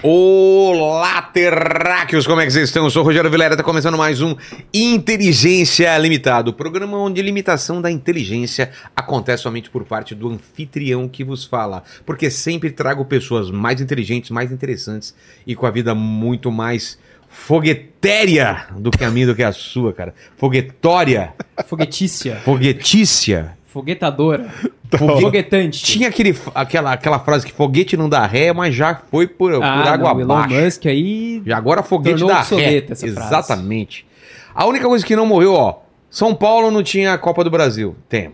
Olá, terráqueos! Como é que vocês estão? Eu sou o Rogério Vilera, tá começando mais um Inteligência Limitado, programa onde a limitação da inteligência acontece somente por parte do anfitrião que vos fala, porque sempre trago pessoas mais inteligentes, mais interessantes e com a vida muito mais foguetéria do que a minha, do que a sua, cara. Foguetória, Foguetícia. foguetícia. Foguetadora. Fogue- Foguetante. Tinha aquele, aquela, aquela frase que foguete não dá ré, mas já foi por, por ah, água não, Elon abaixo. Musk aí. Já agora foguete da ré. essa frase. Exatamente. A única coisa que não morreu, ó. São Paulo não tinha a Copa do Brasil. Tem.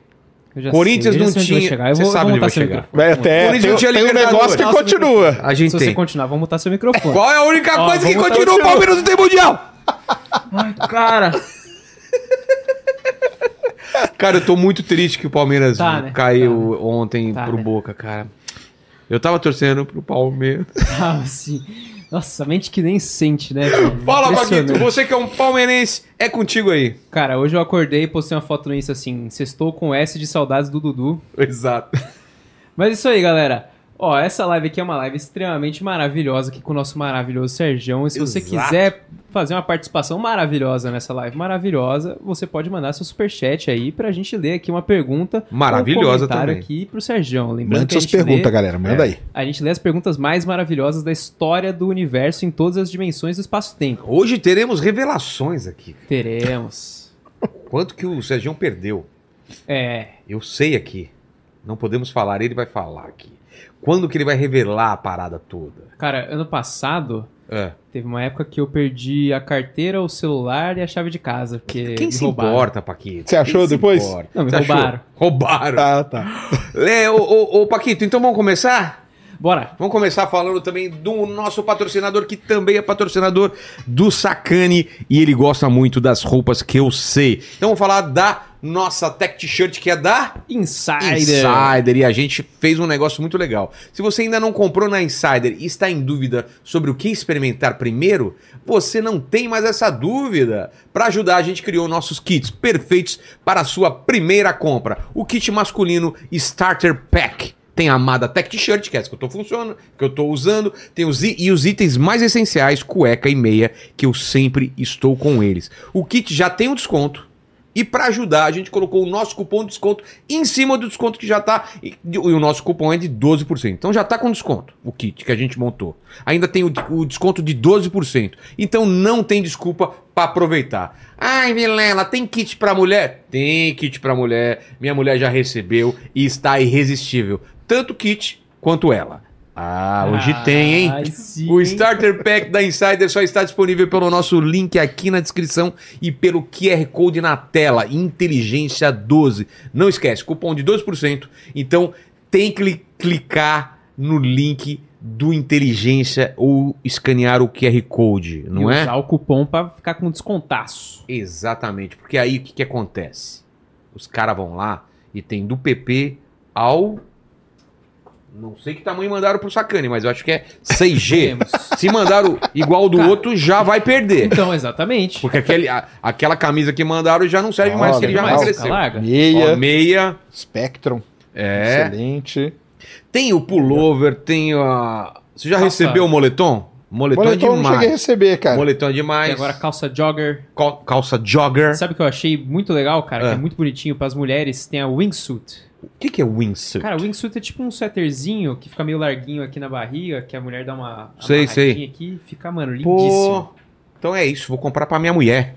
eu já Corinthians sei, não tinha- você vou, sabe onde vai chegar. Vai até, Corinthians tem, tinha tem um negócio que continua. A gente Se você tem. continuar, vou mutar seu microfone. Qual é a única Ó, coisa que vamos continua? O. Palmeiras não tem mundial. Ai, cara. Cara, eu tô muito triste que o Palmeiras Tá, né? caiu ontem Tá, pro né? Boca, cara. Eu tava torcendo pro Palmeiras. Ah, assim. Nossa, mente que nem sente, né? velho? Fala. Paquito. Você que é um palmeirense, é contigo aí. Cara, hoje eu acordei e postei uma foto no Insta assim: Sextou com S de saudades do Dudu. Exato. Mas isso aí, galera. Ó, essa live aqui é uma live extremamente maravilhosa aqui com o nosso maravilhoso Sergião. E se você Exato. quiser fazer uma participação maravilhosa nessa live maravilhosa, você pode mandar seu superchat aí pra gente ler aqui uma pergunta. Maravilhosa um também. aqui pro Sergião. Lembrando Manda suas perguntas, galera. Manda É. aí. a gente lê as perguntas mais maravilhosas da história do universo em todas as dimensões do espaço-tempo. Hoje teremos revelações aqui. Teremos. Quanto que o Sérgio perdeu? É. Eu sei aqui. Não podemos falar, ele vai falar aqui. Quando que ele vai revelar a parada toda? Cara, ano passado. É. Teve uma época que eu perdi a carteira, o celular e a chave de casa. Porque Quem me se roubaram. importa, Paquito? Você achou Quem depois? Não, me Você achou? roubaram. Roubaram. Ah, tá. É, ô, ô, ô, Paquito, então vamos começar? Bora. Vamos começar falando também do nosso patrocinador, que também é patrocinador do Sacane, e ele gosta muito das roupas que eu sei. Então vamos falar da nossa Tech T-shirt, que é da Insider. Insider, e a gente fez um negócio muito legal. Se você ainda não comprou na Insider e está em dúvida sobre o que experimentar primeiro, você não tem mais essa dúvida. Para ajudar, a gente criou nossos kits perfeitos para a sua primeira compra. O kit masculino Starter Pack. Tem a amada Tech T-shirt, que é essa que eu tô funcionando, que eu tô usando. Tem os, e os itens mais essenciais, cueca e meia, que eu sempre estou com eles. O kit já tem um desconto. E para ajudar, a gente colocou o nosso cupom de desconto em cima do desconto que já tá. E, o nosso cupom é de 12%. Então já tá com desconto o kit que a gente montou. Ainda tem o, o desconto de 12%. Então não tem desculpa para aproveitar. Ai, Vilela, tem kit para mulher? Tem kit para mulher. Minha mulher já recebeu e está irresistível. Tanto o kit quanto ela. Ah, hoje Ah, tem, hein? sim, o? Starter Pack da Insider só está disponível pelo nosso link aqui na descrição e pelo QR Code na tela. Inteligência 12. Não esquece, cupom de 12%. Então tem que cli- clicar no link do Inteligência ou escanear o QR Code, não e é? usar o cupom pra ficar com descontaço. Exatamente, porque aí o que, que acontece? Os caras vão lá e tem do PP ao. Não sei que tamanho mandaram pro Sacane, mas eu acho que é 6G. Temos. Se mandaram igual do Cara. outro, já vai perder. Então, exatamente. Porque aquele, a- aquela camisa que mandaram já não serve mais, Ó, que ele já. Mais, emagreceu. larga. Meia, Ó, meia. Spectrum. É. Excelente. Tem o pullover, tem a. Você já Calça. recebeu o moletom? Moletom, Moletom é eu não cheguei a demais. receber, cara. Moletom é E demais. agora calça jogger. Cal- calça jogger. Sabe o que eu achei muito legal, cara? É. Que é muito bonitinho pras mulheres. Tem a wingsuit. O que, que é wingsuit? Cara, o wingsuit é tipo um sweaterzinho que fica meio larguinho aqui na barriga, que a mulher dá uma Sei, sei. aqui fica, mano, lindíssimo. Pô, então é isso, vou comprar pra minha mulher.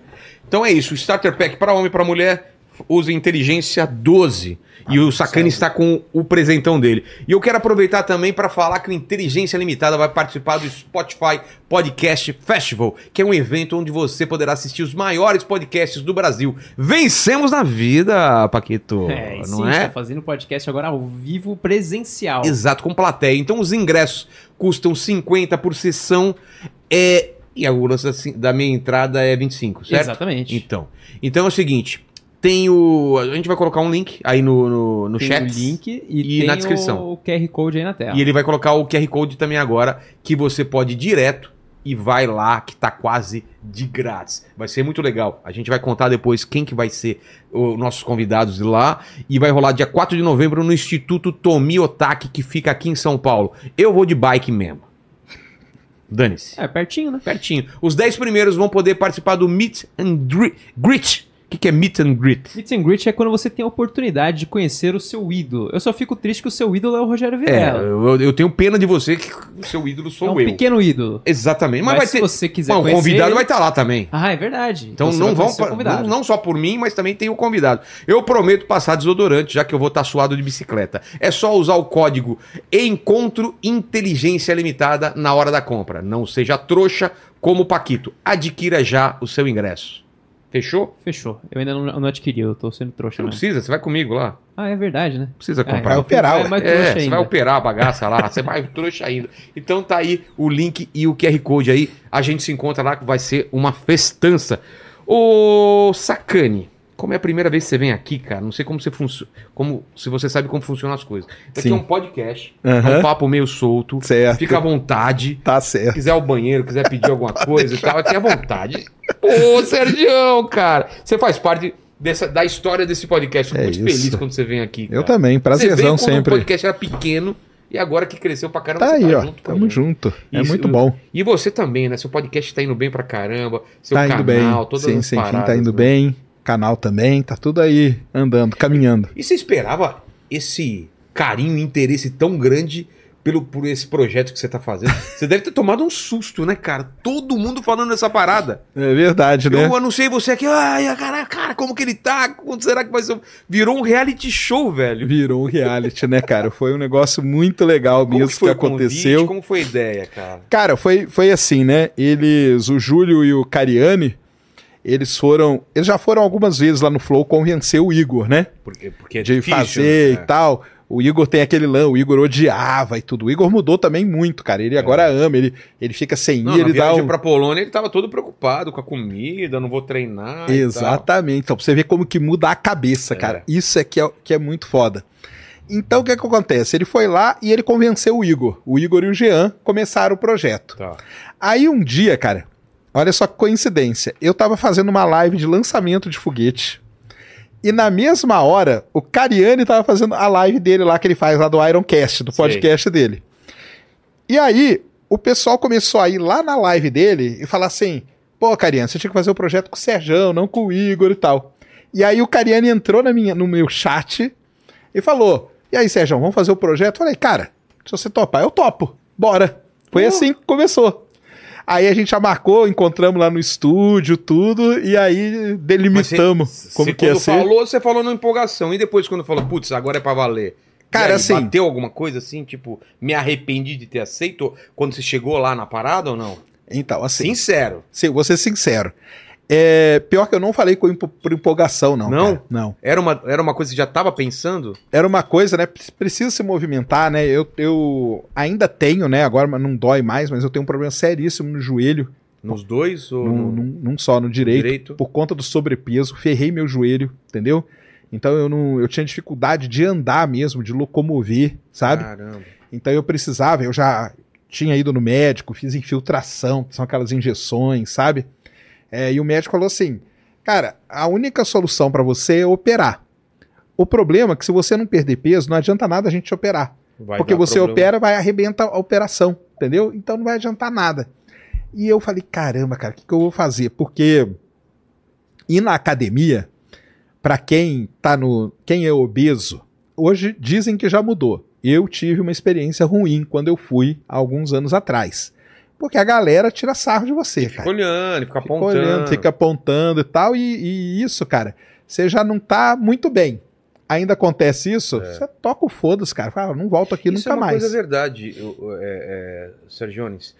Então é isso, Starter Pack para homem e pra mulher usa inteligência 12. E o Sacane está com o presentão dele. E eu quero aproveitar também para falar que o Inteligência Limitada vai participar do Spotify Podcast Festival, que é um evento onde você poderá assistir os maiores podcasts do Brasil. Vencemos na vida, Paquito. É, não sim, é? tá fazendo podcast agora ao vivo presencial. Exato, com plateia. Então os ingressos custam 50 por sessão. É, e a segurança da minha entrada é 25, certo? Exatamente. Então, então é o seguinte, tem o... A gente vai colocar um link aí no, no, no tem chat. o link e, e na descrição. o QR Code aí na tela. E ele vai colocar o QR Code também agora, que você pode ir direto e vai lá, que tá quase de grátis. Vai ser muito legal. A gente vai contar depois quem que vai ser os nossos convidados de lá. E vai rolar dia 4 de novembro no Instituto Tomi Otaki, que fica aqui em São Paulo. Eu vou de bike mesmo. Dane-se. É, pertinho, né? Pertinho. Os 10 primeiros vão poder participar do Meet and Gre- Greet. O que, que é Meet and Greet? Meet and Greet é quando você tem a oportunidade de conhecer o seu ídolo. Eu só fico triste que o seu ídolo é o Rogério É, Vilela. eu, eu tenho pena de você que o seu ídolo É sou um eu. pequeno ídolo. Exatamente. Mas, Mas, vai se ter. você quiser Bom, o conhecer convidado vai estar lá também. Ah, é verdade. Então você não vão conhecer convidado. não, não só por mim, mas também tem o convidado. Eu prometo passar desodorante, já que eu vou estar suado de bicicleta. É só usar o código Encontro Inteligência Limitada na hora da compra. Não seja trouxa como o Paquito. Adquira já o seu ingresso. Fechou? Fechou. Eu ainda não, não adquiri, eu tô sendo trouxa Não mesmo. precisa, você vai comigo lá. Ah, é verdade, né? Não precisa Ah, comprar. Vai operar, É mais É, você ainda. vai operar a bagaça lá, você vai trouxa ainda. Então tá aí o link e o QR Code aí. A gente se encontra lá que vai ser uma festança. Ô, Sacane, como é a primeira vez que você vem aqui, cara, não sei como você funciona, como se você sabe como funcionam as coisas. Isso aqui Sim. é um podcast, é um papo meio solto. Certo. Fica à vontade. Tá Se certo. quiser ao banheiro, quiser pedir alguma coisa e tal, aqui à vontade. Ô, Sergião, cara, você faz parte dessa, da história desse podcast. Fico É muito isso. feliz quando você vem aqui. Eu cara. também, Você veio prazerzão sempre. o podcast era pequeno e agora que cresceu pra caramba, Tá você aí, tá ó. junto Tamo junto. É Isso, muito eu- bom. E você também, né? Seu podcast tá indo bem pra caramba, seu Tá canal, indo bem. todas Sim, as sim, paradas. tá indo né? bem. Canal também, tá tudo aí andando, caminhando. E você esperava esse carinho e interesse tão grande pelo, por esse projeto que você tá fazendo? Você deve ter tomado um susto, né, cara? Todo mundo falando dessa parada. É verdade, né? Eu anunciei você aqui, ai, cara, cara, como que ele tá? Como será que vai ser? Virou um reality show, velho. Virou um reality, né, cara? Foi um negócio muito legal Como mesmo que, foi o convite? aconteceu. Como foi a ideia, cara? Cara, foi, foi assim, né? Eles, o Júlio e o Cariani, eles foram. Eles já foram algumas vezes lá no Flow convencer o Igor, né? Porque, porque é de difícil, fazer né? e tal. O Igor tem aquele lã, o Igor odiava e tudo. O Igor mudou também muito, cara. Ele agora ama, ele, ele fica sem Não, ir, ele dá viagem um. pra Polônia ele tava todo preocupado com a comida, não vou treinar. Exatamente. Então, pra você ver como que muda a cabeça, É. cara. Isso é que, é que é muito foda. Então, o que, que acontece? Ele foi lá e ele convenceu o Igor. O Igor e o Jean começaram o projeto. Tá. Aí um dia, cara, olha só que coincidência. Eu tava fazendo uma live de lançamento de foguete. E na mesma hora, o Cariani tava fazendo a live dele lá que ele faz lá do Ironcast, do Sei. podcast dele. E aí, o pessoal começou a ir lá na live dele e falar assim: pô, Cariani, você tinha que fazer o projeto com o Serjão, não com o Igor e tal. E aí o Cariani entrou na minha, no meu chat e falou: E aí, Sérgio, vamos fazer o projeto? Eu falei, cara, se você topar, eu topo. Bora. Foi assim que começou. Aí a gente já marcou, encontramos lá no estúdio, tudo, e aí delimitamos você- como que ia quando ser. falou, você falou na empolgação. E depois quando falou, putz, agora é pra valer. Cara, aí, assim- Bateu alguma coisa assim, tipo, me arrependi de ter aceito quando você chegou lá na parada ou não? Então, assim, Sincero. sim, vou ser sincero. É, pior que eu não falei com por empolgação, não. Não? cara. Não. Era uma, era uma coisa que você já tava pensando? Era uma coisa, né? pre- Precisa se movimentar, né? Eu, eu ainda tenho, né? Agora não dói mais, mas eu tenho um problema seríssimo no joelho. Nos dois? Ou Num, no num- num só, no direito. direito? por conta do sobrepeso, ferrei meu joelho, entendeu? Então eu não, eu tinha dificuldade de andar mesmo, de locomover, sabe? Caramba. Então eu precisava, eu já tinha ido no médico, fiz infiltração, que são aquelas injeções, sabe? É, e o médico falou assim: "Cara, a única solução pra você é operar. O problema é que se você não perder peso, não adianta nada a gente te operar. Vai Porque você problema. opera, vai arrebenta a operação, entendeu? Então não vai adiantar nada. E eu falei, caramba, cara, o que, que eu vou fazer? Porque ir na academia, pra quem tá no. quem é obeso, hoje dizem que já mudou. Eu tive uma experiência ruim quando eu fui há alguns anos atrás. Porque a galera tira sarro de você, Fica cara. olhando, fica Fica apontando. olhando, fica apontando e tal. E, e isso, cara, você já não tá muito bem. Ainda acontece isso, você toca o foda-se, cara. Fala, não volto aqui É. Isso nunca é uma mais. coisa verdade, eu- é, é, Sergiones.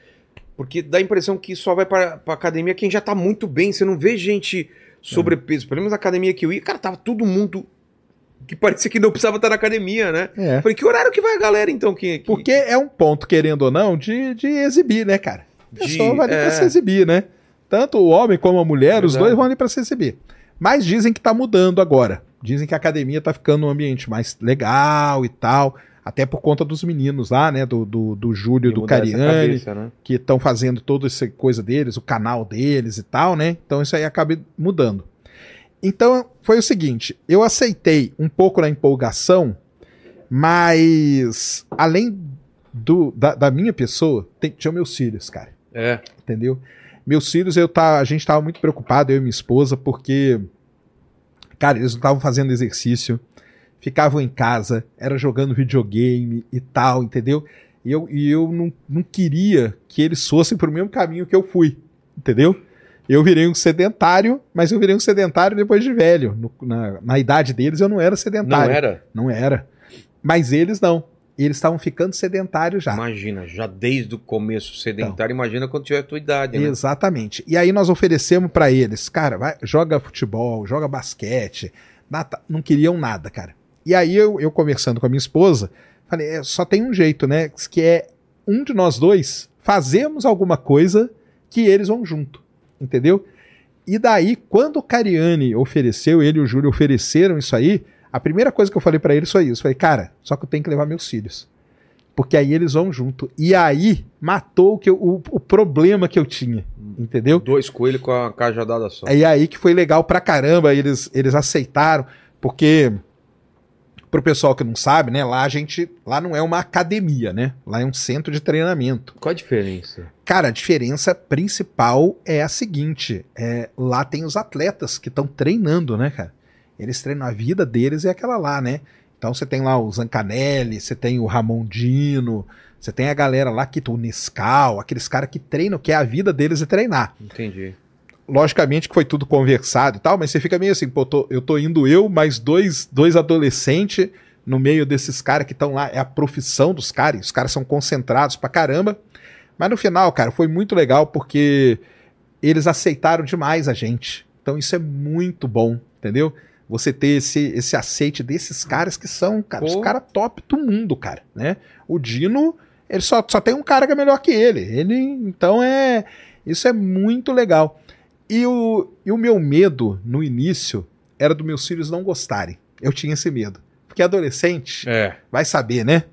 Porque dá a impressão que só vai pra, pra academia quem já tá muito bem. Você não vê gente sobrepeso. Pelo menos na academia que eu ia, cara, tava todo mundo que parecia que não precisava estar na academia, né? É. Falei, que horário que vai a galera, então? Que, que- Porque é um ponto, querendo ou não, de, de exibir, né, cara? A De- pessoa vai ali é. pra se exibir, né? Tanto o homem como a mulher, os dois vão ali pra se exibir. Mas dizem que tá mudando agora. Dizem que a academia tá ficando um ambiente mais legal e tal. Até por conta dos meninos lá, né? Do, do, do Júlio e de do Cariani, cabeça, né? que estão fazendo toda essa coisa deles, o canal deles e tal, né? Então isso aí acaba mudando. Então foi o seguinte: eu aceitei um pouco na empolgação, mas além do, da, da minha pessoa, tem, tinha meus filhos, cara. É. entendeu? Meus filhos, eu tá, a gente tava muito preocupado, eu e minha esposa, porque, cara, eles não estavam fazendo exercício, ficavam em casa, era jogando videogame e tal, entendeu? E eu, e eu não, não queria que eles fossem pro mesmo caminho que eu fui, entendeu? Eu virei um sedentário, mas eu virei um sedentário depois de velho. No- na, na idade deles eu não era Não sedentário. era? Não era. Mas eles não. Eles estavam ficando sedentários já. Imagina, já desde o começo sedentário, imagina quando tiver a tua idade, né? Exatamente. E aí nós oferecemos pra eles, cara, vai, joga futebol, joga basquete. nata- Não queriam nada, cara. E aí eu, eu conversando com a minha esposa, falei, é, só tem um jeito, né? Que é um de nós dois fazemos alguma coisa que eles vão junto. Entendeu? E daí, quando o Cariani ofereceu, ele e o Júlio ofereceram isso aí, a primeira coisa que eu falei pra eles foi isso. Eu falei, cara, só que eu tenho que levar meus filhos. Porque aí eles vão junto. E aí matou o, que eu- o, o problema que eu tinha. Entendeu? Dois coelhos com a cajadada só. E aí que foi legal pra caramba, eles, eles aceitaram, porque pro pessoal que não sabe, né, lá a gente, lá não é uma academia, né? Lá é um centro de treinamento. Qual a diferença? Cara, a diferença principal é a seguinte, é, lá tem os atletas que estão treinando, né, cara? Eles treinam a vida deles é aquela lá, né? Então você tem lá o Zancanelli, você tem o Ramondino, você tem a galera lá que o Nescau, aqueles caras que treinam, que é a vida deles é treinar Entendi. Logicamente que foi tudo conversado e tal, mas você fica meio assim, pô, tô- eu tô indo eu, mais dois, dois adolescentes no meio desses caras que estão lá, é a profissão dos caras, os caras são concentrados pra caramba. Mas no final, cara, foi muito legal porque eles aceitaram demais a gente. Então isso é muito bom, entendeu? Você ter esse, esse aceite desses caras que são, cara, os Pô. caras top do mundo, cara, né? O Dino, ele só, só tem um cara que é melhor que ele. Ele, então é, isso é muito legal. E o, e o meu medo no início era dos meus filhos não gostarem. Eu tinha esse medo. Porque adolescente É. vai saber, né?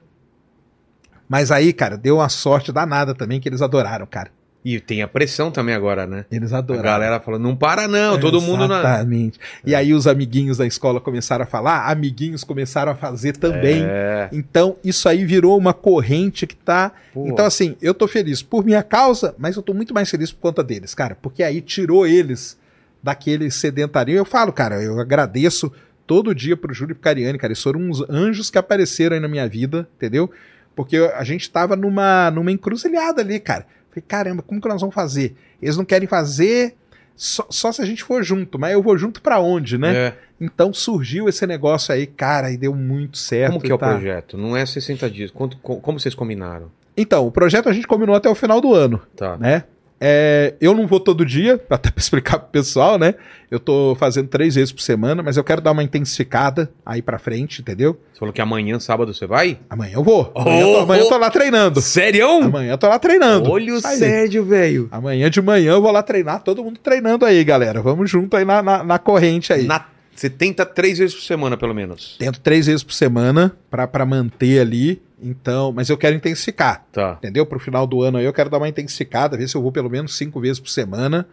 Mas aí, cara, deu uma sorte danada também que eles adoraram, cara. E tem a pressão também agora, né? Eles A adoraram. galera falando, não para não, todo mundo na... Exatamente. E aí os amiguinhos da escola começaram a falar, amiguinhos começaram a fazer também. É. Então, isso aí virou uma corrente que tá. Pô. Então, assim, eu tô feliz por minha causa, mas eu tô muito mais feliz por conta deles, cara. Porque aí tirou eles daquele sedentarismo. Eu falo, cara, eu agradeço todo dia pro Júlio e pro Cariani, cara. Eles foram uns anjos que apareceram aí na minha vida, entendeu? Porque a gente tava numa, numa encruzilhada ali, cara. Falei, caramba, como que nós vamos fazer? Eles não querem fazer só, só se a gente for junto, mas eu vou junto pra onde, né? É. Então surgiu esse negócio aí, cara, e deu muito certo. Como que é o tá? projeto? Não é 60 dias. Quanto, co- como vocês combinaram? Então, o projeto a gente combinou até o final do ano, Tá. né? É, eu não vou todo dia, até pra explicar pro pessoal, né? Eu tô fazendo três vezes por semana, mas eu quero dar uma intensificada aí pra frente, entendeu? Você falou que amanhã, sábado, você vai? Amanhã eu vou. Amanhã, eu, tô, Oh, amanhã eu tô lá treinando. Sério? Amanhã eu tô lá treinando. Olha o. Sérgio, velho. Amanhã de manhã eu vou lá treinar, todo mundo treinando aí, galera. Vamos junto aí na, na, na corrente aí. Na- Você tenta três vezes por semana, pelo menos. Tento três vezes por semana pra manter ali. Então, mas eu quero intensificar. Tá. Entendeu? Pro final do ano aí eu quero dar uma intensificada, ver se eu vou pelo menos cinco vezes por semana.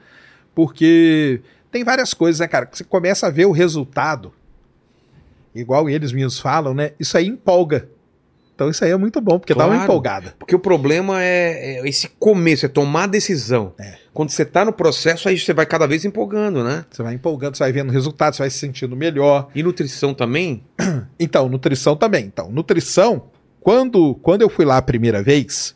Porque tem várias coisas, né, cara? Que você começa a ver o resultado. Igual eles mesmos falam, né? Isso aí empolga. Então isso aí é muito bom, porque dá uma Claro. empolgada. Porque o problema é, é esse começo, é tomar a decisão. É. Quando você tá no processo, aí você vai cada vez empolgando, né? Você vai empolgando, você vai vendo o resultado, você vai se sentindo melhor. E nutrição também? Então, nutrição também. Então, nutrição, quando, quando eu fui lá a primeira vez,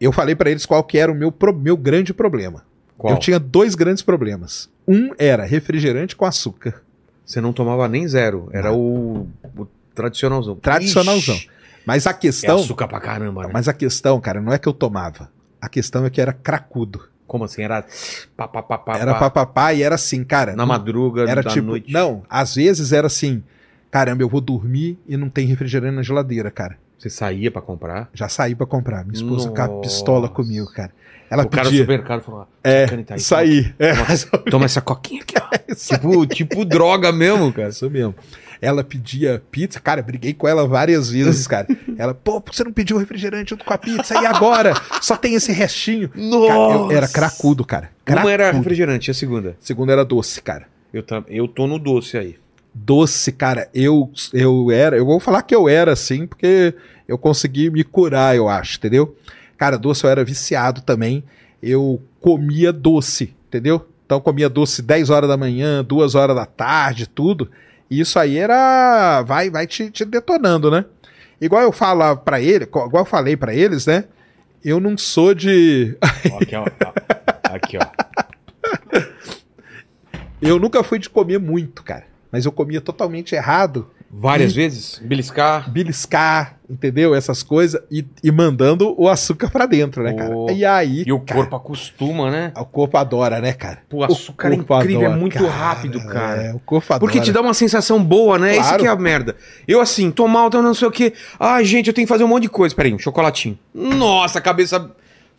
eu falei pra eles qual que era o meu, pro- meu grande problema. Qual? Eu tinha dois grandes problemas. Um era refrigerante com açúcar. Você não tomava nem zero. Era o, o tradicionalzão. Tradicionalzão. Ixi, Mas a é questão. açúcar pra caramba, né? mas a questão, cara, não é que eu tomava. A questão é que era cracudo. Como assim? Era pá, pá, pá, pá, Era pá. papapá e era assim, cara. na madruga, Era da tipo. noite. Não, às vezes era assim. Caramba, eu vou dormir e não tem refrigerante na geladeira, cara. Você saía pra comprar? Já saí pra comprar. Minha esposa com a Nossa. pistola comigo, cara. Ela o cara do pedia. supermercado falou: É, "Caneta aí, saí. É, Toma, toma essa coquinha aqui, ó. aí. tipo, tipo droga mesmo, cara. Isso mesmo. Ela pedia pizza, cara, briguei com ela várias vezes, cara. Ela, pô, por que você não pediu refrigerante junto com a pizza? E agora? Só tem esse restinho. Cara, eu era cracudo, cara. Cracudo. Uma era refrigerante, a segunda. Segunda era doce, cara. Eu, tam- eu tô no doce aí. Doce, cara, eu, eu era, eu vou falar que eu era assim, porque eu consegui me curar, eu acho, entendeu? Cara, doce eu era viciado também. eu comia doce, entendeu? Então eu comia doce 10 horas da manhã, 2 horas da tarde, tudo. E isso aí era. Vai, vai te, te detonando, né? Igual eu falo para ele, igual eu falei para eles, né? Eu não sou de. Aqui, ó. Aqui, ó. eu nunca fui de comer muito, cara. Mas eu comia totalmente errado. Várias e vezes? Beliscar? Beliscar, entendeu? Essas coisas. E, e mandando o açúcar pra dentro, né, cara? Oh. E aí. E o cara, corpo acostuma, né? O corpo adora, né, cara? Pô, o açúcar é incrível, adora, é muito cara, rápido, cara. É, o corpo adora. Porque te dá uma sensação boa, né? Claro. Isso que é a merda. Eu assim, tô mal, tô não sei o quê. Ai, gente, eu tenho que fazer um monte de coisa. Peraí, um chocolatinho. Nossa, cabeça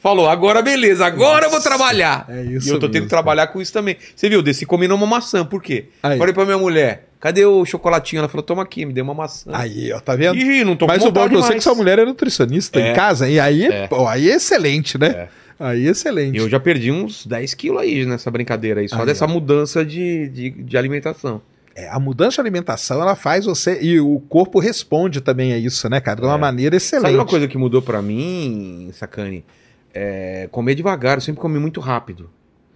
falou, agora beleza, agora Nossa, eu vou trabalhar. É isso e eu tô mesmo, tendo que trabalhar com isso também. Você viu, desci comendo uma maçã, por quê? Aí. Falei pra minha mulher, cadê o chocolatinho? Ela falou, toma aqui, me deu uma maçã. Aí, ó, tá vendo? Ih, não tô Mas o bom de você é que sua mulher é nutricionista É. em casa, e aí, É. pô, aí é excelente, né? É. Aí é excelente. Eu já perdi uns 10 quilos aí nessa brincadeira aí, só Aí, dessa ó. mudança de, de, de alimentação. É, a mudança de alimentação, ela faz você. E o corpo responde também a isso, né, cara? De uma É. maneira excelente. Sabe uma coisa que mudou pra mim, Sacane? É comer devagar, eu sempre comi muito rápido.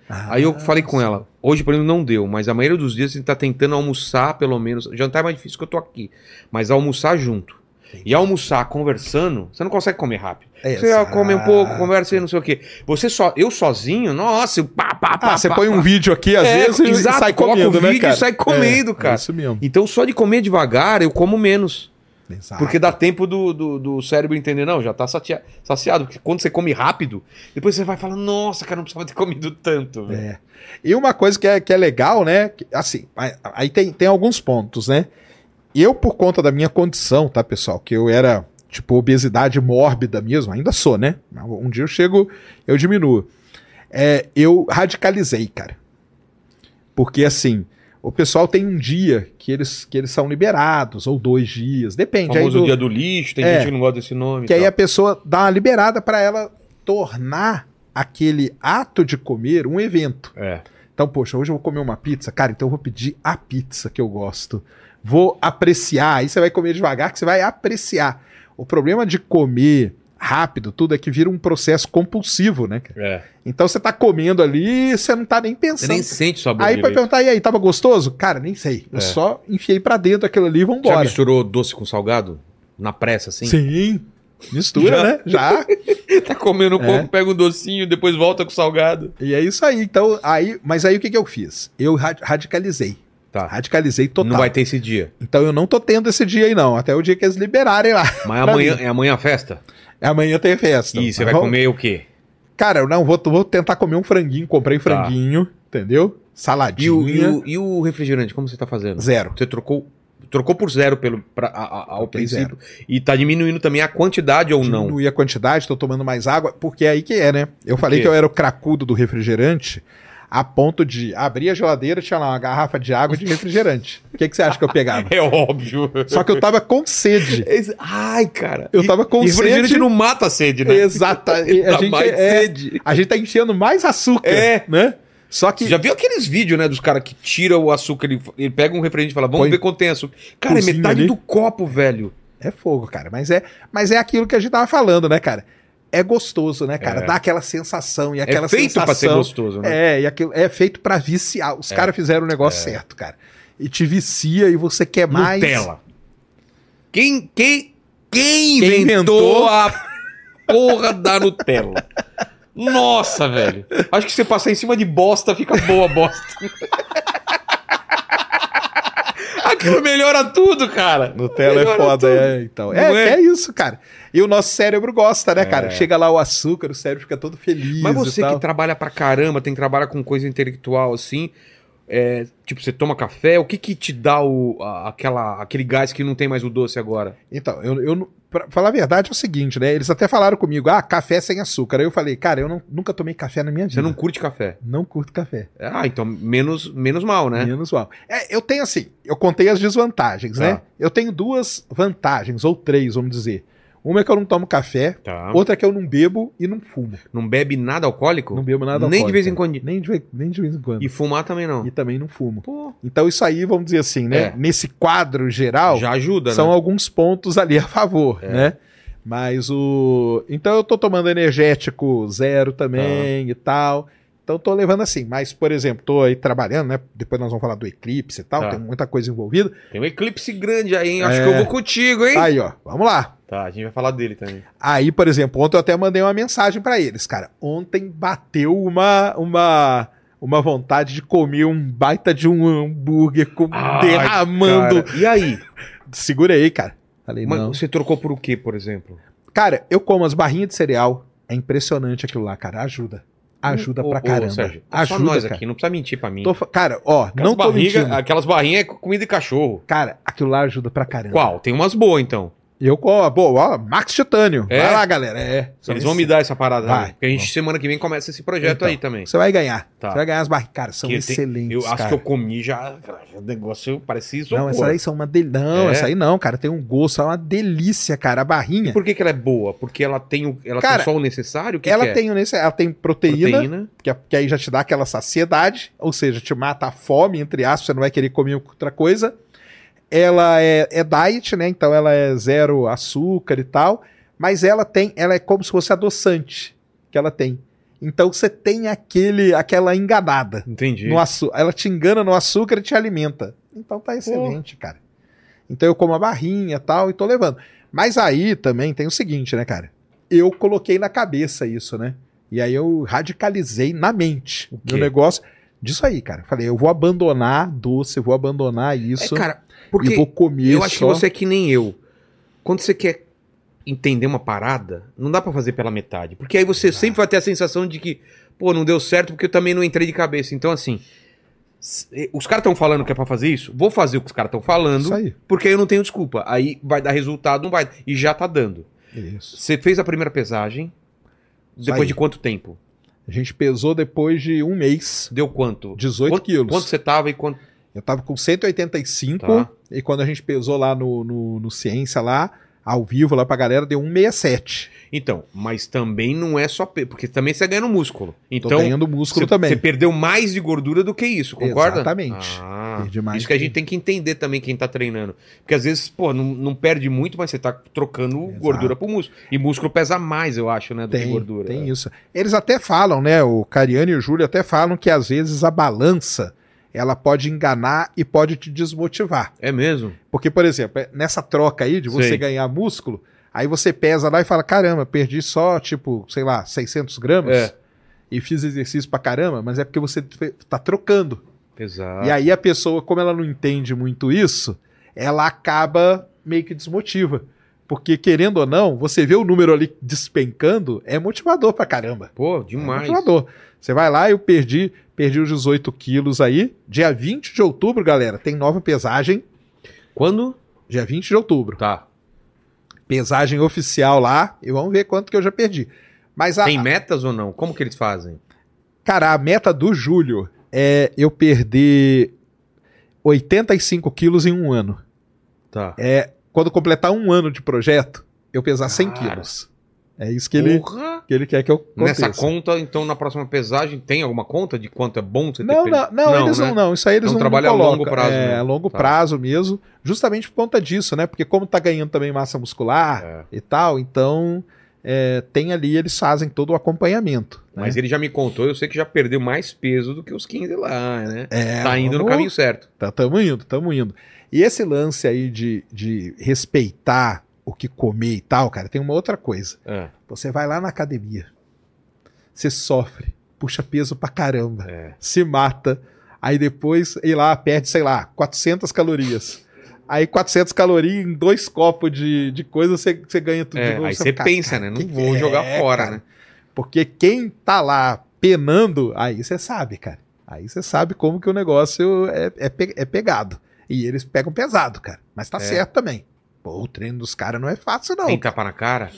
Ah, Aí eu falei com ela, hoje por exemplo não deu, mas a maioria dos dias a gente tá tentando almoçar pelo menos, jantar é mais difícil que eu tô aqui, mas almoçar junto. E almoçar conversando, você não consegue comer rápido. É, Você exato. come um pouco, conversa e não sei o quê. Você só, eu sozinho, nossa, eu pá, pá, pá, Ah, você pá, põe pá. um vídeo aqui, às É, vezes, e exato, sai coloca comendo, o né, vídeo cara? e sai comendo, É, cara. É isso mesmo. Então só de comer devagar eu como menos. Exato. Porque dá tempo do, do, do cérebro entender, não, já tá sacia- saciado. Porque quando você come rápido, depois você vai falar, nossa, cara, não precisava ter comido tanto. velho." É. E uma coisa que é, que é legal, né? que, Assim, aí- aí tem, tem alguns pontos, né? Eu, por conta da minha condição, tá, pessoal? Que eu era, tipo, obesidade mórbida mesmo, ainda sou, né? Um dia eu chego, eu diminuo. É, eu radicalizei, cara. Porque, assim, o pessoal tem um dia que eles, que eles são liberados, ou dois dias, depende. O aí famoso do- dia do lixo, tem É. gente que não gosta desse nome. que aí a pessoa dá uma liberada para ela tornar aquele ato de comer um evento. É. Então, poxa, hoje eu vou comer uma pizza, cara, então eu vou pedir a pizza que eu gosto. Vou apreciar, aí você vai comer devagar que você vai apreciar. O problema de comer rápido, tudo é que vira um processo compulsivo, né? É. Então você tá comendo ali e você não tá nem Você pensando. nem sente o sabor Aí vai perguntar, e aí, tava gostoso? Cara, nem sei. Eu É. só enfiei pra dentro aquilo ali e Já vambora. misturou doce com salgado? Na pressa, assim? Sim. Mistura, Já. né? Já. tá comendo um É. pouco, pega um docinho, depois volta com salgado. E é isso aí. Então, aí, mas aí o que, que eu fiz? Eu ra- radicalizei. Tá. Radicalizei total. Não vai ter esse dia. Então eu não tô tendo esse dia aí, não. Até o dia que eles liberarem lá. Mas amanhã, mim. é amanhã a festa? Amanhã tem festa. E você vai Vamos- comer o quê? Cara, eu não vou, vou tentar comer um franguinho. Comprei franguinho, entendeu? Tá. E o, e, o, e o refrigerante, como você tá fazendo? Zero. Você trocou, trocou por zero pelo, pra, a- a- ao Troquei princípio e tá diminuindo também a quantidade ou não? Diminuir a quantidade, tô tomando mais água, porque é aí que é, né? Eu falei que eu era o cracudo do refrigerante a ponto de abrir a geladeira e tinha lá uma garrafa de água de refrigerante. O que, que você acha que eu pegava? É óbvio. Só que eu tava com sede. Ai, cara. Eu tava com e refrigerante sede. não mata a sede, né? Exato. A Dá gente, mais é, sede. a gente tá enchendo mais açúcar, É. né? Só que Você já viu aqueles vídeos, né, dos caras que tiram o açúcar, ele, ele pega um refrigerante e fala, vamos Põe- ver quanto tem açúcar. Cara, é metade ali. do copo, velho. é fogo, cara. Mas é, mas é aquilo que a gente tava falando, né, cara? É gostoso, né, cara? É. Dá aquela sensação e aquela é feito sensação. pra ser gostoso, né? É, e aquilo é feito pra viciar. Os É. caras fizeram o negócio certo, cara. E te vicia e você quer mais. Nutella. Quem, quem, quem, Quem inventou, inventou? a porra da Nutella? Nossa, velho. Acho que você passar em cima de bosta, fica boa bosta. Aquilo melhora tudo, cara. Nutella é Melhora foda, tudo. é, então. É, é? é isso, cara. E o nosso cérebro gosta, né, cara? É. Chega lá o açúcar, o cérebro fica todo feliz. Mas você que trabalha pra caramba, tem que trabalhar com coisa intelectual assim, é, tipo, você toma café, o que que te dá o, a- aquela, aquele gás que não tem mais o doce agora? Então, eu, eu não- pra falar a verdade é o seguinte, né? Eles até falaram comigo, ah, café sem açúcar. Aí eu falei, cara, eu não- nunca tomei café na minha vida. Você não curte café. Não curto café. Ah, então menos, menos mal, né? Menos mal. É, eu tenho assim, eu contei as desvantagens, Tá. né? Eu tenho duas vantagens, ou três, vamos dizer. Uma é que eu não tomo café, Tá. outra é que eu não bebo e não fumo. Não bebe nada alcoólico? Não bebo nada Nem de alcoólico, vez em quando. Nem de, nem de vez em quando. E E, fumar também não. também não fumo. Pô, Então isso aí, vamos dizer assim, né? É. Nesse quadro geral, já ajuda, são né? alguns pontos ali a favor, É. né? Mas o. Então eu tô tomando energético zero também e tal. Então tô levando assim. Mas, por exemplo, tô aí trabalhando, né? Depois nós vamos falar do eclipse e tal. Tá. Tem muita coisa envolvida. Tem um eclipse grande aí, hein? Acho É. que eu vou contigo, hein? Aí, ó, vamos lá. Tá, a gente vai falar dele também. Aí, por exemplo, ontem eu até mandei uma mensagem pra eles, cara. Ontem bateu uma uma uma vontade de comer um baita de um hambúrguer com Ai, derramando. Cara, E aí? Segurei, aí, cara. Falei, Mas não. você trocou por o quê, por exemplo? Cara, eu como as barrinhas de cereal. É impressionante aquilo lá, cara. Ajuda. Ajuda Ô, pra ô, caramba. Sérgio, Ajuda, só nós cara. aqui, não precisa mentir pra mim. Tô cara, ó, Aquelas não tô barriga- mentindo. Aquelas barrinhas é comida de cachorro. Cara, aquilo lá ajuda pra caramba. Qual? Tem umas boas, então. Eu, ó, boa, ó, Max Titânio. É? Vai lá, galera. É. Eles vão me dar essa parada. Vai. né? Porque a gente, semana que vem, começa esse projeto Então, aí também. Você vai ganhar. Tá. Você vai ganhar as barrinhas. Cara, são Que tem- excelentes. eu acho cara. que eu comi já. O negócio parecia isopor. Não, essa aí são uma delícia. Não, É? essa aí não, cara. Tem um gosto, é uma delícia, cara. A barrinha. Por que, que ela é boa? Porque ela tem, o, ela Cara, tem só o necessário? O que ela, que é? tem, nesse- ela tem proteína, proteína. Que, é- que aí já te dá aquela saciedade, ou seja, te mata a fome, entre aspas, você não vai querer comer outra coisa. Ela é, é diet, né? Então ela é zero açúcar e tal. Mas ela tem, ela é como se fosse adoçante que ela tem. Então você tem aquele, aquela enganada. Entendi. No ela te engana no açúcar e te alimenta. Então tá excelente, cara. Então eu como a barrinha e tal e tô levando. Mas aí também tem o seguinte, né, cara? Eu coloquei na cabeça isso, né? E aí eu radicalizei na mente o quê? negócio disso aí, cara. Falei, eu vou abandonar doce, eu vou abandonar É, isso cara, e porque vou comer eu acho que só. você é que nem eu. Quando você quer entender uma parada, não dá pra fazer pela metade. Porque aí você sempre vai ter a sensação de que, pô, não deu certo porque eu também não entrei de cabeça. Então, assim, s- os caras estão falando que é pra fazer isso, vou fazer o que os caras estão falando, aí. porque aí eu não tenho desculpa. Aí vai dar resultado, não vai. E já tá dando. Isso. Você fez a primeira pesagem, depois aí. de quanto tempo? A gente pesou depois de um mês, Deu quanto? 18 quanto, quilos. Quanto você tava e quanto. Eu tava com 185 Tá. E quando a gente pesou lá no, no, no Ciência lá, ao vivo lá pra galera, deu 167. Então, mas também não é só. pe- Porque também você ganha no músculo. Tô Então, ganhando músculo Você também. você perdeu mais de gordura do que isso, concorda? Exatamente. Ah, Perdi mais isso que a que- gente tem que entender também quem tá treinando. Porque às vezes, pô, não, não perde muito, mas você tá trocando Exato. gordura pro músculo. E músculo pesa mais, eu acho, né, do que Tem, gordura. tem isso. Eles até falam, né? O Cariano e o Júlio até falam que às vezes a balança ela pode enganar e pode te desmotivar. É mesmo? Porque, por exemplo, é- nessa troca aí de você Sei. ganhar músculo, aí você pesa lá e fala: caramba, perdi só, tipo, sei lá, 600 gramas É. e fiz exercício pra caramba, mas é porque você tá trocando. Exato. E aí a pessoa, como ela não entende muito isso, ela acaba meio que desmotiva. Porque, querendo ou não, você vê o número ali despencando, é motivador pra caramba. Pô, É demais. motivador. Você vai lá, eu perdi, perdi os 18 quilos aí. Dia 20 de outubro, galera, tem nova pesagem. Quando? Dia 20 de outubro. Tá. Pesagem oficial lá. E vamos ver quanto que eu já perdi. Mas a, Tem metas ou não? Como que eles fazem? cara, a meta do Júlio é eu perder 85 quilos em um ano. Tá. É, quando completar um ano de projeto, eu pesar 100 Cara. quilos. É isso que ele, Porra! que ele quer que eu Nessa aconteça. conta, então, na próxima pesagem, tem alguma conta de quanto é bom você ter Não, não, não, eles né? não, não. Isso aí eles É um não, trabalho a não longo prazo, É, né? a longo Tá. prazo mesmo, justamente por conta disso, né? Porque como tá ganhando também massa muscular É. e tal, então é, tem ali, eles fazem todo o acompanhamento. né? Mas ele já me contou, eu sei que já perdeu mais peso do que os 15 lá, né? É, tá indo no vamos- caminho certo. Tá, tamo indo, tamo indo. E esse lance aí de, de respeitar o que comer e tal, cara, tem uma outra coisa. É, Você vai lá na academia, você sofre, puxa peso pra caramba, é. se mata, aí depois, ir lá, perde, sei lá, 400 calorias. Aí 400 calorias em dois copos de, de coisa, você, você ganha tudo de É, novo. aí você fica, pensa, "Cara, né? Não que vou que jogar é, fora, cara?" né? Porque quem tá lá penando, aí você sabe, cara. Aí você sabe como que o negócio é, é, pe- é pegado. E eles pegam pesado, cara. Mas tá É. certo também. Pô, o treino dos caras não é fácil, não. Tem tapa na cara?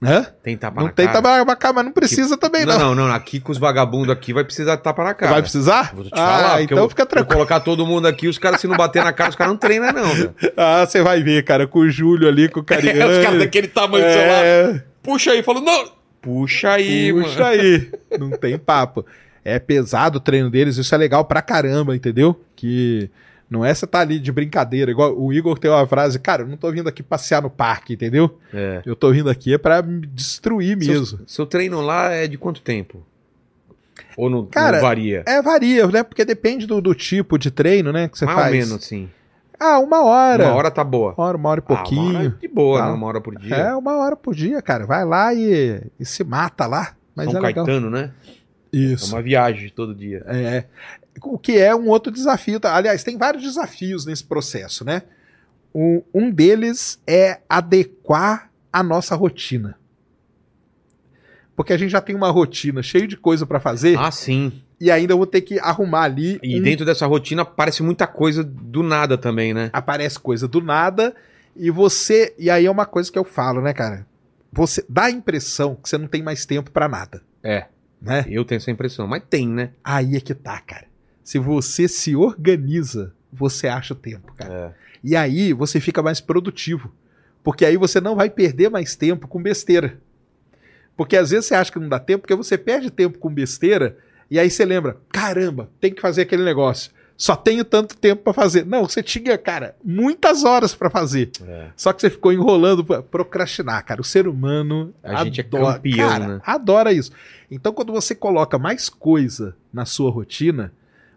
Hã? Tem tapa Não na tem cara? tapa na cara, mas não precisa também, não. Não, não, não. Aqui com os vagabundos aqui vai precisar de tapa na cara. Vai precisar? Vou te ah, falar, porque então eu, fica vou tranquilo. colocar todo mundo aqui, os caras se não bater na cara, os caras não treinam não, velho. Ah, você vai ver, cara, com o Júlio ali, com o Cariani. É, os caras daquele tamanho do celular. é, Puxa aí, falou, não. Puxa aí, puxa mano. aí. Não tem papo. É pesado o treino deles, isso é legal pra caramba, entendeu? Que Não é você tá ali de brincadeira, igual o Igor tem uma frase, cara, eu não tô vindo aqui passear no parque, entendeu? É. Eu tô vindo aqui é pra me destruir mesmo. Seu, seu treino lá é de quanto tempo? Ou não, Cara, não varia? É, varia, né? Porque depende do, do tipo de treino, né, que você Mais faz. ou menos, sim. Ah, uma hora. Uma hora tá boa. Uma hora, uma hora e pouquinho. Ah, uma hora de boa, Tá. né? Uma hora por dia. É, uma hora por dia, cara. Vai lá e, e se mata lá. Mas São é. Caetano, né? É Isso. uma viagem todo dia. É. O que é um outro desafio. tá? Aliás, tem vários desafios nesse processo, né? O- um deles é adequar a nossa rotina. Porque a gente já tem uma rotina cheia de coisa pra fazer Ah, sim. e ainda eu vou ter que arrumar ali. E um- dentro dessa rotina aparece muita coisa do nada também, né? Aparece coisa do nada e você. E aí é uma coisa que eu falo, né, cara? Você dá a impressão que você não tem mais tempo pra nada, É. né? Eu tenho essa impressão. Mas tem, né? Aí é que tá, cara. Se você se organiza, você acha tempo, cara. É. E aí você fica mais produtivo. Porque aí você não vai perder mais tempo com besteira. Porque às vezes você acha que não dá tempo, porque você perde tempo com besteira, e aí você lembra: caramba, tem que fazer aquele negócio. Só tenho tanto tempo pra fazer. Não, você tinha, cara, muitas horas pra fazer. É. Só que você ficou enrolando pra procrastinar, cara. O ser humano A gente é adora, campeão, cara, né? adora isso. Então, quando você coloca mais coisa na sua rotina,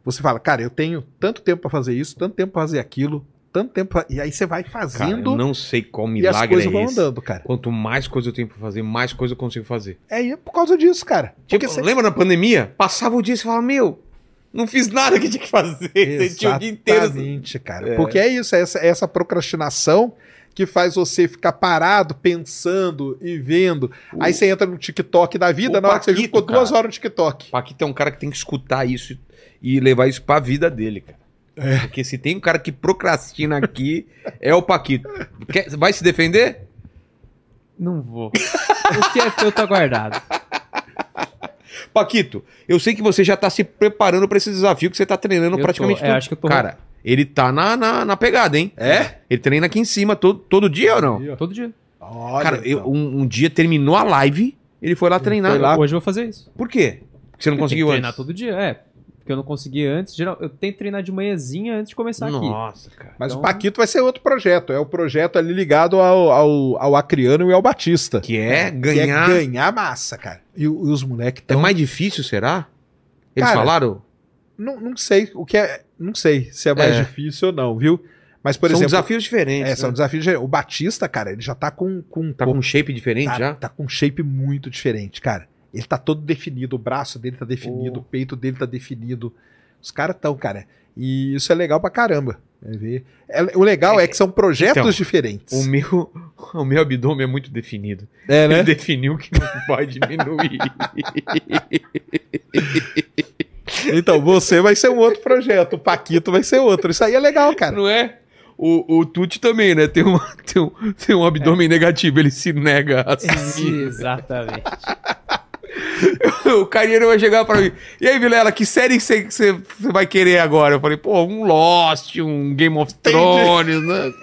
você fala, cara, eu tenho tanto tempo pra fazer isso, tanto tempo pra fazer aquilo, tanto tempo pra... E aí você vai Cara, fazendo eu não sei qual e as milagre coisas é vão esse. andando, cara. Quanto mais coisa eu tenho pra fazer, mais coisa eu consigo fazer. É aí por causa disso, cara. Porque Tipo, você... lembra na pandemia? Passava o dia e você falava, meu, não fiz nada que tinha que fazer. Você tinha o dia inteiro. Exatamente, cara. É. Porque é isso, é essa, é essa procrastinação que faz você ficar parado, pensando e vendo. Aí você entra no TikTok da vida, o na hora que você ficou duas cara. horas no TikTok. Paquito é um cara que tem que escutar isso e levar isso pra vida dele, cara. É. Porque se tem um cara que procrastina aqui, é o Paquito. Quer- vai se defender? Não vou. O que é teu tá guardado. Paquito, eu sei que você já tá se preparando pra esse desafio que você tá treinando Eu praticamente tô, é, acho que eu tô- Cara, ele tá na, na, na pegada, hein? É? Ele treina aqui em cima todo, todo dia ou não? Todo dia. Olha, cara, eu- então. um, um dia terminou a live, ele foi lá treinar. foi lá. Hoje eu vou fazer isso. Por quê? Porque você não Eu conseguiu que treinar antes. todo dia, é. Porque eu não consegui antes. Geral, eu tenho que treinar de manhãzinha antes de começar aqui. Nossa, cara. Mas Então- o Paquito vai ser outro projeto. É o projeto ali ligado ao, ao, ao Acriano e ao Batista. Que é Que ganhar. é ganhar massa, cara. E, e os moleques É estão. mais difícil, será? Eles Cara, falaram? Não, não sei o que é. Não sei se é mais É. difícil ou não, viu? Mas, por são exemplo. desafios diferentes. É, são né? desafios. de- O Batista, cara, ele já tá com. com Tá com um shape diferente tá, já? tá com um shape muito diferente, cara. Ele tá todo definido, o braço dele tá definido, Oh. o peito dele tá definido. Os caras tão, cara. E isso é legal pra caramba. É ver. É- o legal é, que são projetos Então, diferentes. O meu, o meu abdômen é muito definido. É, Ele né? definiu que não vai diminuir. Então, você vai ser um outro projeto, o Paquito vai ser outro. Isso aí é legal, cara. não é? O, o Tuti também, né? Tem um, tem um, tem um abdômen negativo, ele se nega a. Exatamente. o carinha vai chegar pra mim. E aí, Vilela, que série você que você- vai querer agora? Eu falei, pô, um Lost, um Game of Thrones, né?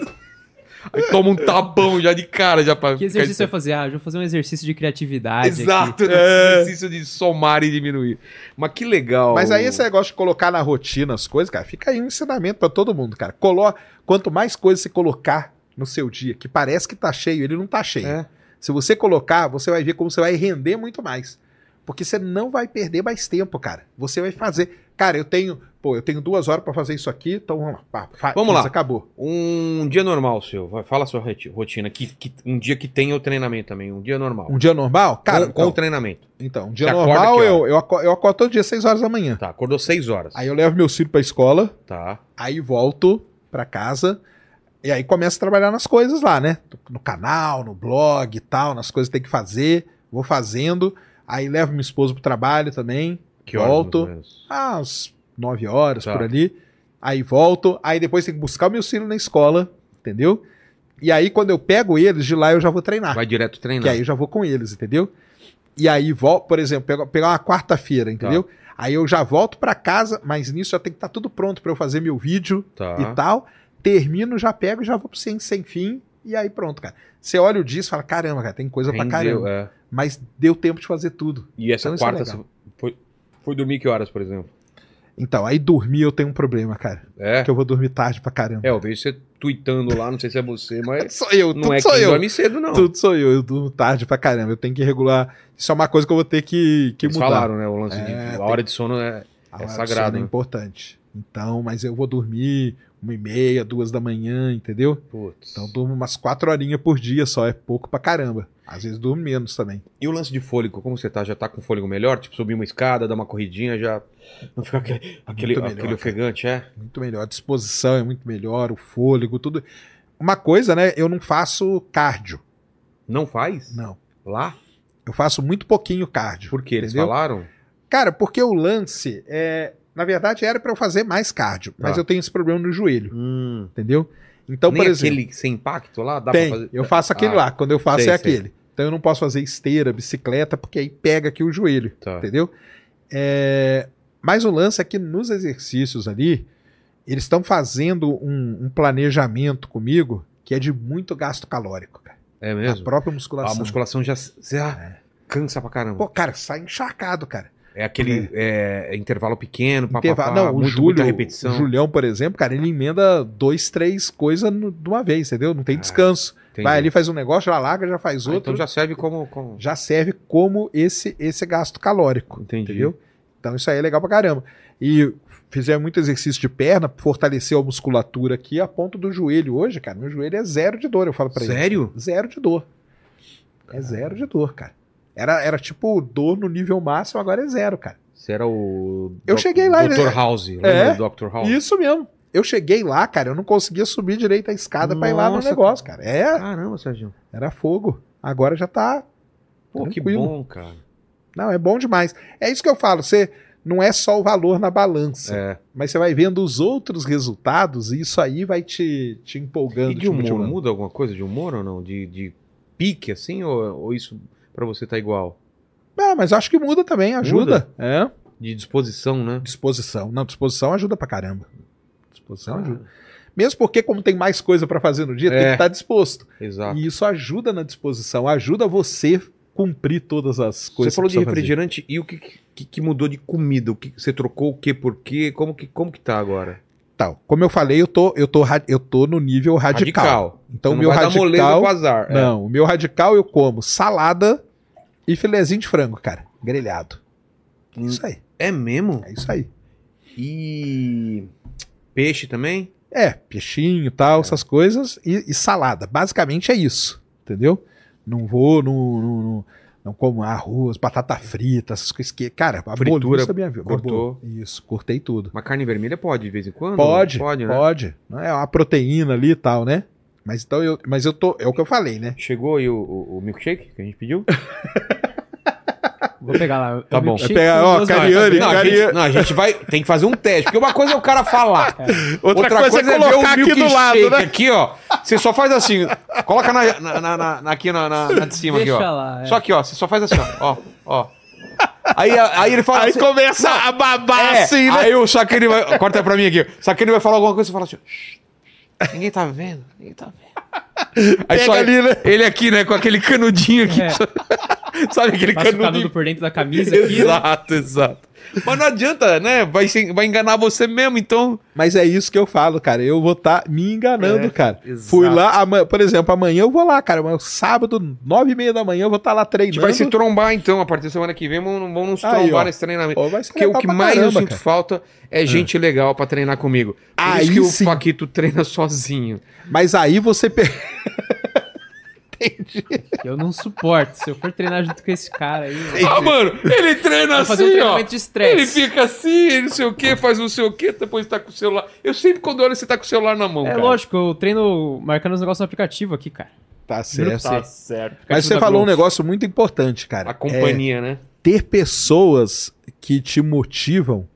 Aí toma um tapão já de cara, já pra Que exercício você vai fazer? Ah, eu vou fazer um exercício de criatividade. Exato, aqui. né? exercício de somar e diminuir. Mas que legal. Mas aí esse negócio de colocar na rotina as coisas, cara, fica aí um ensinamento pra todo mundo, cara. Colo... Quanto mais coisas você colocar no seu dia, que parece que tá cheio, ele não tá cheio. É. Se você colocar, você vai ver como você vai render muito mais. Porque você não vai perder mais tempo, cara. Você vai fazer. Cara, eu tenho. Pô, eu tenho duas horas pra fazer isso aqui, então vamos lá. Fa- Vamos lá. Acabou. Um dia normal seu, fala a sua roti- rotina. Que, que- um dia que tem o treinamento também, um dia normal. Um dia normal? Cara, com, com o então, treinamento. então, um dia Você normal que eu, eu, aco- eu acordo todo dia às 6 horas da manhã. Tá, acordou seis horas. Aí eu levo meu filho pra escola, Tá. aí volto pra casa. E aí começo a trabalhar nas coisas lá, né? No canal, no blog e tal, nas coisas que tem que fazer. Vou fazendo. Aí levo minha esposa pro trabalho também. Que horas, volto. ou menos? às 9 horas, Tá. por ali. Aí volto, aí depois tem que buscar o meu filho na escola, entendeu? E aí quando eu pego eles, de lá eu já vou treinar. Vai direto Que treinar. aí eu já vou com eles, entendeu? E aí volto, por exemplo, pegar uma quarta-feira, entendeu? Tá. Aí eu já volto pra casa, mas nisso já tem que estar tudo pronto pra eu fazer meu vídeo Tá. e tal. Termino, já pego e já vou pro sem, sem fim. E aí pronto, cara. Você olha o dia e fala, caramba, cara, tem coisa pra Rendeu, caramba. é. Mas deu tempo de fazer tudo. E essa Então é quarta, você foi, foi dormir que horas, por exemplo? Então, aí dormir eu tenho um problema, cara. É. Porque eu vou dormir tarde pra caramba. É, eu vejo você tweetando lá, não sei se é você, mas Sou eu, não tudo é sou eu. dorme cedo, não. Tudo sou eu, eu durmo tarde pra caramba. Eu tenho que regular. Isso é uma coisa que eu vou ter que, que Eles mudar. falaram, né? O lance É, de. A tem- hora de sono é. A É hora de sagrado, sono é hein? importante. Então, mas eu vou dormir uma e meia, duas da manhã, entendeu? Putz. Então eu durmo umas quatro horinhas por dia só, é pouco pra caramba. Às vezes durmo menos também. E o lance de fôlego, como você tá? Já tá com fôlego melhor? Tipo, subir uma escada, dar uma corridinha, já. Não fica aquele, aquele, melhor, aquele ofegante, é? Muito melhor. A disposição é muito melhor, o fôlego, tudo. Uma coisa, né? Eu não faço cardio. Não faz? Não. Lá? Eu faço muito pouquinho cardio. Por quê? Eles Entendeu? falaram? Cara, porque o lance é. Na verdade, era pra eu fazer mais cardio, mas Tá. eu tenho esse problema no joelho, Hum. entendeu? Então, Nem por exemplo. aquele sem impacto lá? Dá Tem, pra fazer? eu faço aquele Ah, lá. Quando eu faço sei, é sei. aquele. Então eu não posso fazer esteira, bicicleta, porque aí pega aqui o joelho, Tá. entendeu? É, Mas o lance é que nos exercícios ali, eles estão fazendo um, um planejamento comigo que é de muito gasto calórico, cara. É A mesmo? própria A musculação. musculação já, já cansa pra caramba. Pô, cara, sai encharcado, cara. É aquele é, intervalo pequeno, papapá, Intervalo- não, o muito, Júlio, muita repetição. o Julião, por exemplo, cara, ele emenda dois, três coisas de uma vez, entendeu? Não tem descanso. Ah, Entendi. Vai ali, faz um negócio, já larga, já faz Ah, outro. Então já serve como. como... já serve como esse esse gasto calórico. Entendi. Entendeu? Então isso aí é legal pra caramba. E fizemos muito exercício de perna, fortaleceu a musculatura aqui a ponto do joelho. Hoje, cara, meu joelho é zero de dor, eu falo pra ele. Sério? Zero de dor. É zero de dor, cara. Era, era tipo dor no nível máximo, agora é zero, cara. Você era o. Eu cheguei lá, Dr. né? House. É. Dr. House? Isso mesmo. Eu cheguei lá, cara, eu não conseguia subir direito a escada pra ir lá no Nossa, negócio, cara. É, Caramba, Sérgio. era fogo. Agora já tá. Pô, que Tranquilo. bom, cara. Não, é bom demais. É isso que eu falo. Você não é só o valor na balança. É. Mas você vai vendo os outros resultados e isso aí vai te, te empolgando. E de te humor, motivando. muda alguma coisa de humor ou não? De, de pique, assim? Ou, ou isso pra você tá igual? Ah, mas acho que muda também, ajuda. É. De disposição, né? Disposição. Não, disposição ajuda pra caramba. Disposição Ah, ajuda. Mesmo porque, como tem mais coisa pra fazer no dia, tem É. que estar disposto. Exato. E isso ajuda na disposição, ajuda você cumprir todas as Você coisas falou de precisa fazer. refrigerante e o que, que, que mudou de comida? O que você trocou o que por quê? Como que, como que tá agora? Como eu falei, eu tô, eu tô, eu tô no nível radical. Então, Você o meu radical. azar. é. Não, o meu radical eu como salada e filezinho de frango, cara. Grelhado. Hum. Isso aí. É mesmo? É isso aí. E peixe também? É, peixinho e tal, essas coisas. E, e salada. Basicamente é isso. Entendeu? Não vou, não, não, não, não como arroz, batata frita, essas coisas que. Cara, a Fritura, da minha vida. cortou. Isso, cortei tudo. Uma carne vermelha pode de vez em quando? Pode, Pode, pode. né? Não É uma proteína ali e tal, né? Mas então eu, mas eu tô, é o que eu falei, né? Chegou aí o, o, o milkshake que a gente pediu? Vou pegar lá. Tá bom. Pega, ó, Cariani, Não, a Cari- gente, não, a gente vai. Tem que fazer um teste. Porque uma coisa é o cara falar. Outra, coisa é colocar aqui do lado, né? Aqui, ó. Você só faz assim. Coloca na, na, na- na- aqui na, na, na de cima, Deixa aqui, ó. lá, é. Só aqui, ó. Você só faz assim, ó. Ó, ó. Aí, aí ele fala Aí assim, começa a babar é, assim, né? Aí o Saquene vai. Corta pra mim aqui. O Saquene vai falar alguma coisa e você fala assim. "Shh, Ninguém tá vendo, ninguém tá vendo. Aí Pega só ali, né? ele aqui, né, com aquele canudinho aqui. É. Sabe aquele Passa canudo por dentro da camisa aqui. né? Exato, exato. Mas não adianta, né? Vai, vai enganar você mesmo, então. Mas é isso que eu falo, cara. Eu vou estar me enganando, É, cara. exato. Fui lá, ama- por exemplo, amanhã eu vou lá, cara. Mas sábado, nove e meia da manhã, eu vou estar lá A gente treinando. vai se trombar, então, a partir da semana que vem. Vamos, vamos nos Aí, trombar ó. nesse treinamento. Ó, Porque o que mais eu caramba, sinto cara. falta é gente legal pra treinar comigo. Por Aí isso que sim. o Paquito treina sozinho. Mas aí você. Eu não suporto. Se eu for treinar junto com esse cara aí. eu- Ah, mano, ele treina fazer um assim, ó. treinamento de estresse. Ele fica assim, não sei o que, faz não sei o que, depois tá com o celular. Eu sempre quando olho você tá com o celular na mão, É cara. lógico, eu treino marcando os negócios no aplicativo aqui, cara. Tá certo. você. certo. Mas você falou um Globo. negócio muito importante, cara. A companhia, né? ter pessoas que te motivam.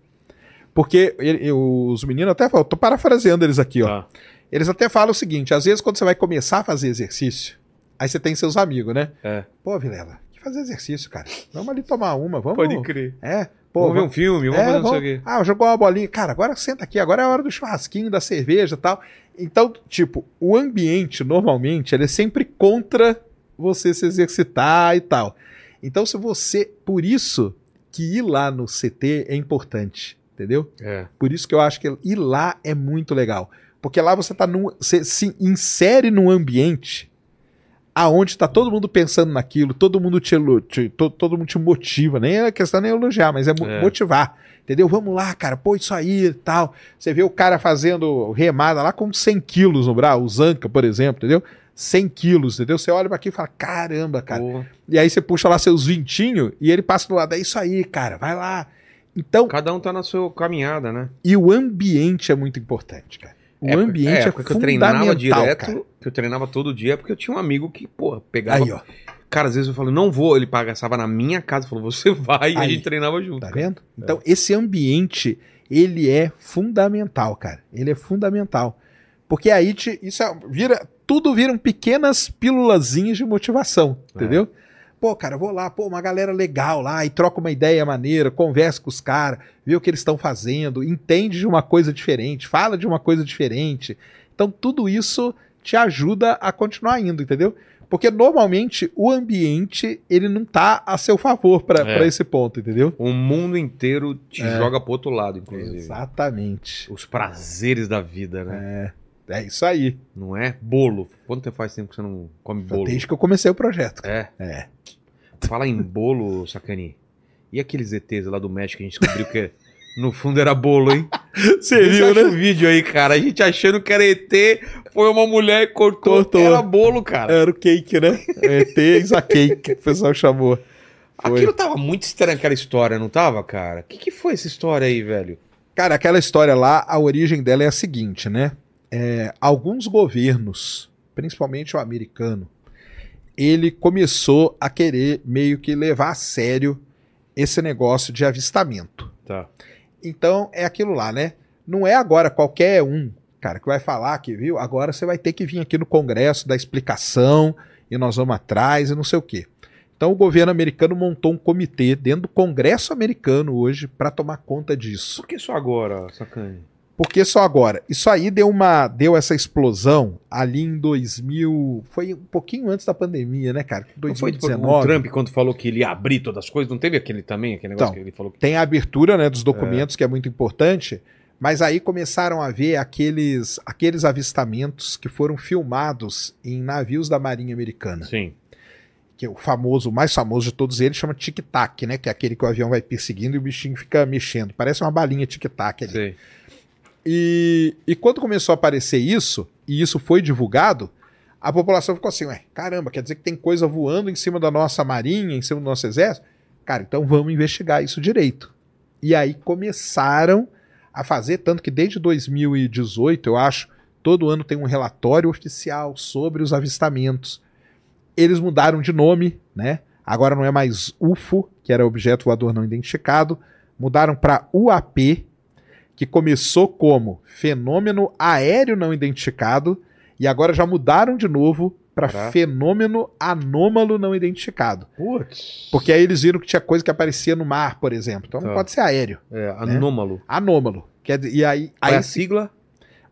Porque ele- os meninos até falam, tô parafraseando eles aqui, ó. Tá. Eles até falam o seguinte: às vezes, quando você vai começar a fazer exercício, aí você tem seus amigos, né? É. Pô, Vilela, que fazer exercício, cara. Vamos ali tomar uma, vamos. crer. É, pô. vamos ver um filme, vamos é, fazer não sei o vamos- quê. Ah, jogou uma bolinha. Cara, agora senta aqui, agora é a hora do churrasquinho, da cerveja e tal. Então, tipo, o ambiente, normalmente, ele é sempre contra você se exercitar e tal. Então, se você. Por isso que ir lá no CT é importante. entendeu? É. Por isso que eu acho que ir lá é muito legal. Porque lá você tá num, você se insere num ambiente aonde tá todo mundo pensando naquilo, todo mundo te, te- to- todo mundo te motiva, nem é questão nem elogiar, mas é, É. motivar. Entendeu? Vamos lá, cara, pô, isso aí e tal. Você vê o cara fazendo remada lá com 100 quilos no braço, o Zanca, por exemplo, entendeu? 100 quilos, entendeu? Você olha pra aqui e fala, caramba, cara. Pô, E aí você puxa lá seus vintinhos e ele passa do lado, é isso aí, cara, vai lá. Então, Cada um tá na sua caminhada, né? e o ambiente é muito importante, cara. O Época- ambiente é, época que eu treinava direto, cara. que eu treinava todo dia, porque eu tinha um amigo que, pô, pegava. Aí, ó, Cara, às vezes eu falo, não vou, ele passava na minha casa, falou, você vai, e a Aí. gente treinava junto. tá cara. vendo? Então, esse ambiente, ele é fundamental, cara. Ele é fundamental. Porque aí te, isso é- vira, tudo viram pequenas pílulazinhas de motivação, É. Pô, cara, vou lá, pô, uma galera legal lá, e troca uma ideia maneira, conversa com os caras, vê o que eles estão fazendo, entende de uma coisa diferente, fala de uma coisa diferente. Então, tudo isso te ajuda a continuar indo, entendeu? Porque normalmente o ambiente ele não tá a seu favor para É. esse ponto, entendeu? O mundo inteiro te É. joga pro outro lado, inclusive. Exatamente. Os prazeres da vida, né? É isso aí. Não é? Bolo. Quanto tempo faz tempo que você não come bolo? Desde que eu comecei o projeto. É. É. Fala em bolo, Sacani. E aqueles ETs lá do México que a gente descobriu que no fundo era bolo, hein? Você viu, né? o vídeo aí, cara? A gente achando que era ET, foi uma mulher e cortou. Cortou. Era bolo, cara. Era o cake, né? ET Isa Cake, que o pessoal chamou. Foi. Aquilo tava muito estranho, aquela história, não tava, cara? O que, que foi essa história aí, velho? Cara, aquela história lá, a origem dela é a seguinte, né? É, alguns governos, principalmente o americano, ele começou a querer meio que levar a sério esse negócio de avistamento. Tá. Então é aquilo lá, né? Não é agora qualquer um, cara, que vai falar que, viu? Agora você vai ter que vir aqui no Congresso dar explicação e nós vamos atrás e não sei o quê. Então o governo americano montou um comitê dentro do Congresso americano hoje para tomar conta disso. Por que só agora, Sacani? Porque só agora, isso aí deu uma deu essa explosão ali em 2000, foi um pouquinho antes da pandemia, né, cara? Não foi tipo, 2019. o Trump quando falou que ele ia abrir todas as coisas? Não teve aquele também, aquele negócio Então, que ele falou que... Tem a abertura né, dos documentos, que é muito importante, mas aí começaram a ver aqueles, aqueles avistamentos que foram filmados em navios da Marinha Americana. Sim. Que é o famoso, o mais famoso de todos eles, chama tic-tac, né? Que é aquele que o avião vai perseguindo e o bichinho fica mexendo. Parece uma balinha tic-tac ali. Sei. E, e quando começou a aparecer isso, e isso foi divulgado, a população ficou assim, ué, caramba, quer dizer que tem coisa voando em cima da nossa marinha, em cima do nosso exército? Cara, então vamos investigar isso direito. E aí começaram a fazer, tanto que desde 2018, eu acho, todo ano tem um relatório oficial sobre os avistamentos. Eles mudaram de nome, né? Agora não é mais UFO, que era objeto voador não identificado, mudaram para UAP, que começou como fenômeno aéreo não identificado e agora já mudaram de novo para fenômeno anômalo não identificado. Putz. Porque aí eles viram que tinha coisa que aparecia no mar, por exemplo. Então não Tá. pode ser aéreo. É, anômalo. Anômalo. Quer dizer, e aí, é aí a sigla?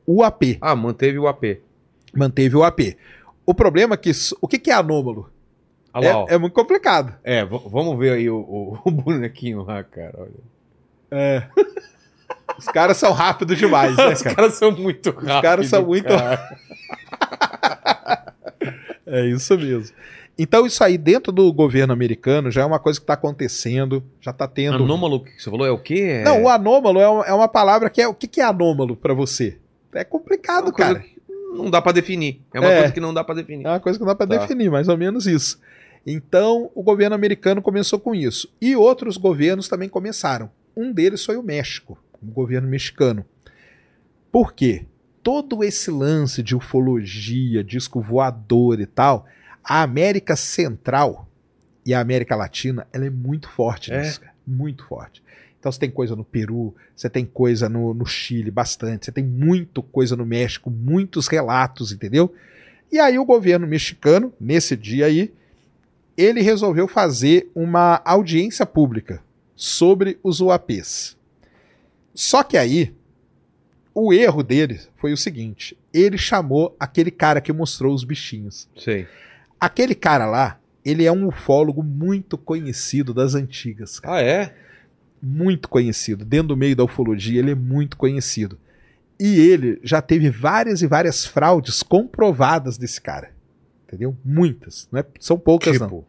UAP Ah, manteve o AP. manteve o AP. O problema é que o que, que é anômalo? Lá. É, é muito complicado. É, vamos ver aí o, o- o bonequinho lá, cara. Olha. É. Os caras são rápidos demais, né, Os cara? caras são muito rápidos. caras são muito cara. É isso mesmo. Então, isso aí dentro do governo americano já é uma coisa que está acontecendo, já está tendo. Anômalo que você falou é o quê? É... Não, o anômalo é uma, é uma palavra que é. O que, que é anômalo para você? É complicado, coisa cara. não dá pra definir. É uma É. coisa que não dá pra definir. É uma coisa que não dá para Tá. definir, mais ou menos isso. Então, o governo americano começou com isso. E outros governos também começaram. Um deles foi o México, o governo mexicano. Por quê? Todo esse lance de ufologia, disco voador e tal, a América Central e a América Latina, ela é muito forte É? nisso, cara. Muito forte. Então você tem coisa no Peru, você tem coisa no, no Chile, bastante. Você tem muito coisa no México, muitos relatos, entendeu? E aí o governo mexicano, nesse dia aí, ele resolveu fazer uma audiência pública sobre os UAPs. Só que aí, o erro dele foi o seguinte: ele chamou aquele cara que mostrou os bichinhos. Sei. Aquele cara lá, ele é um ufólogo muito conhecido das antigas. cara. Ah, é? muito conhecido. Dentro do meio da ufologia, ele é muito conhecido. E ele já teve várias e várias fraudes comprovadas desse cara. Entendeu? Muitas. Não é, são poucas, não.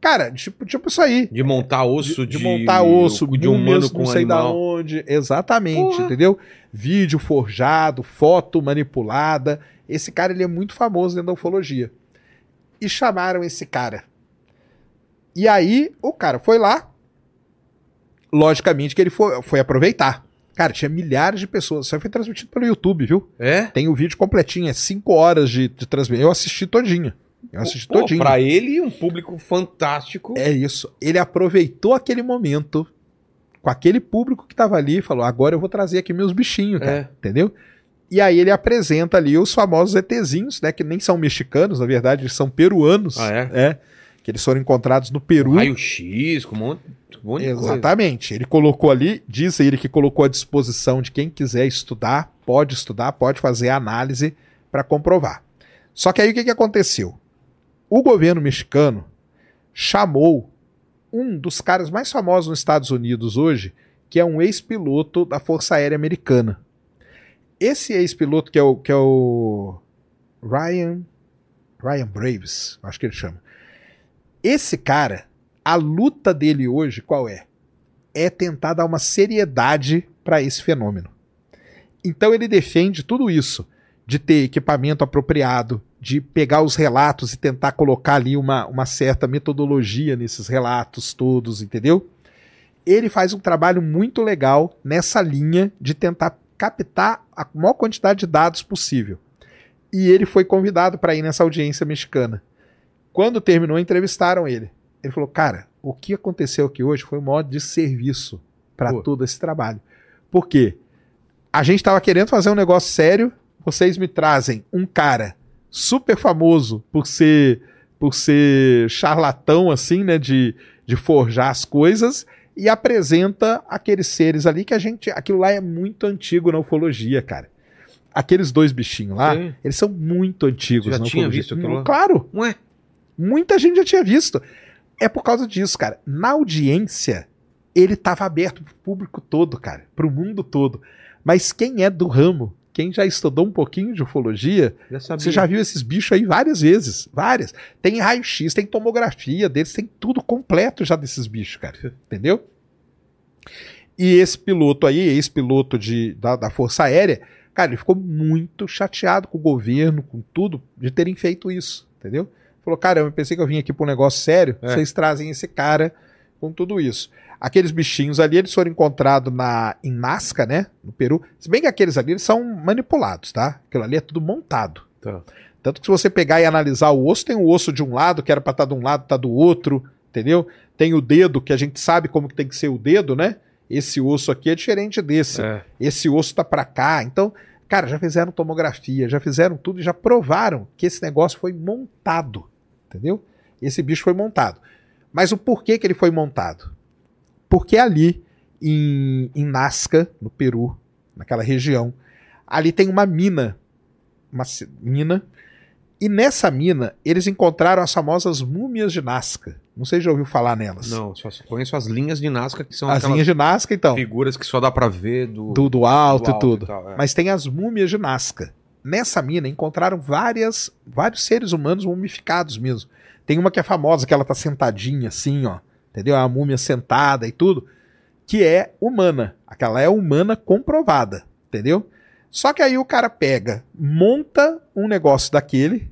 Cara, tipo, tipo isso aí. de montar osso de, de, de montar osso, de humano múmias, com não sei da animal. onde. Exatamente, Porra. entendeu? Vídeo forjado, foto manipulada. Esse cara ele é muito famoso dentro da ufologia. E chamaram esse cara. E aí o cara foi lá. Logicamente que ele foi, foi aproveitar. Cara, tinha milhares de pessoas. Isso aí foi transmitido pelo YouTube, viu? É? Tem o vídeo completinho, é 5 horas de, de transmissão. Eu assisti todinho. Eu assisti Pô, todinho. pra ele, um público fantástico. É isso. Ele aproveitou aquele momento com aquele público que tava ali e falou: agora eu vou trazer aqui meus bichinhos, cara. É. Entendeu? E aí ele apresenta ali os famosos ETzinhos, né? Que nem são mexicanos, na verdade, eles são peruanos. Ah, é? É. Que eles foram encontrados no Peru. Raio-X, com um monte, um monte de coisa. Exatamente. Ele colocou ali, diz ele que colocou à disposição de quem quiser estudar, pode estudar, pode fazer a análise para comprovar. Só que aí o que, que aconteceu? O governo mexicano chamou um dos caras mais famosos nos Estados Unidos hoje, que é um ex-piloto da Força Aérea Americana. Esse ex-piloto, que é o, que é o Ryan, Ryan Braves, acho que ele chama. Esse cara, a luta dele hoje qual é? É tentar dar uma seriedade para esse fenômeno. Então ele defende tudo isso, de ter equipamento apropriado, de pegar os relatos e tentar colocar ali uma, uma certa metodologia nesses relatos todos, entendeu? Ele faz um trabalho muito legal nessa linha de tentar captar a maior quantidade de dados possível. E ele foi convidado para ir nessa audiência mexicana. Quando terminou, entrevistaram ele. Ele falou: Cara, o que aconteceu aqui hoje foi um modo de serviço para todo esse trabalho. Por quê? A gente estava querendo fazer um negócio sério, vocês me trazem um cara super famoso por ser por ser charlatão assim, né, de, de forjar as coisas e apresenta aqueles seres ali que a gente, aquilo lá é muito antigo na ufologia, cara. Aqueles dois bichinhos lá, Sim. eles são muito antigos já tinha ufologia. visto aquilo lá? Claro, Ué, muita gente já tinha visto. É por causa disso, cara. Na audiência, ele estava aberto pro público todo, cara, pro mundo todo. Mas quem é do ramo, quem já estudou um pouquinho de ufologia, já você já viu esses bichos aí várias vezes, várias. Tem raio-x, tem tomografia deles, tem tudo completo já desses bichos, cara. Entendeu? E esse piloto aí, esse piloto de, da, da Força Aérea, cara, ele ficou muito chateado com o governo, com tudo, de terem feito isso, entendeu? Falou, caramba, eu pensei que eu vim aqui pra um negócio sério, É. vocês trazem esse cara com tudo isso. Aqueles bichinhos ali, eles foram encontrados na, em Nazca, né, no Peru. Se bem que aqueles ali, eles são manipulados, tá? Aquilo ali é tudo montado. Tá. Tanto que se você pegar e analisar o osso, tem o osso de um lado, que era pra estar de um lado, tá do outro, entendeu? Tem o dedo, que a gente sabe como que tem que ser o dedo, né? Esse osso aqui é diferente desse. É. Esse osso tá pra cá. Então, cara, já fizeram tomografia, já fizeram tudo e já provaram que esse negócio foi montado, entendeu? Esse bicho foi montado. Mas o porquê que ele foi montado? Porque ali em, em Nazca, no Peru, naquela região, ali tem uma mina, uma mina, e nessa mina eles encontraram as famosas múmias de Nazca. Não sei se já ouviu falar nelas. Não, só conheço as linhas de Nazca, que são As linhas de Nazca, então, figuras que só dá pra ver do, do, do alto do e tudo. tal, é. Mas tem as múmias de Nazca. Nessa mina encontraram várias, vários seres humanos mumificados mesmo. Tem uma que é famosa, que ela tá sentadinha assim, ó. Entendeu? É uma múmia sentada e tudo. Que é humana. Aquela é humana comprovada. Entendeu? Só que aí o cara pega, monta um negócio daquele,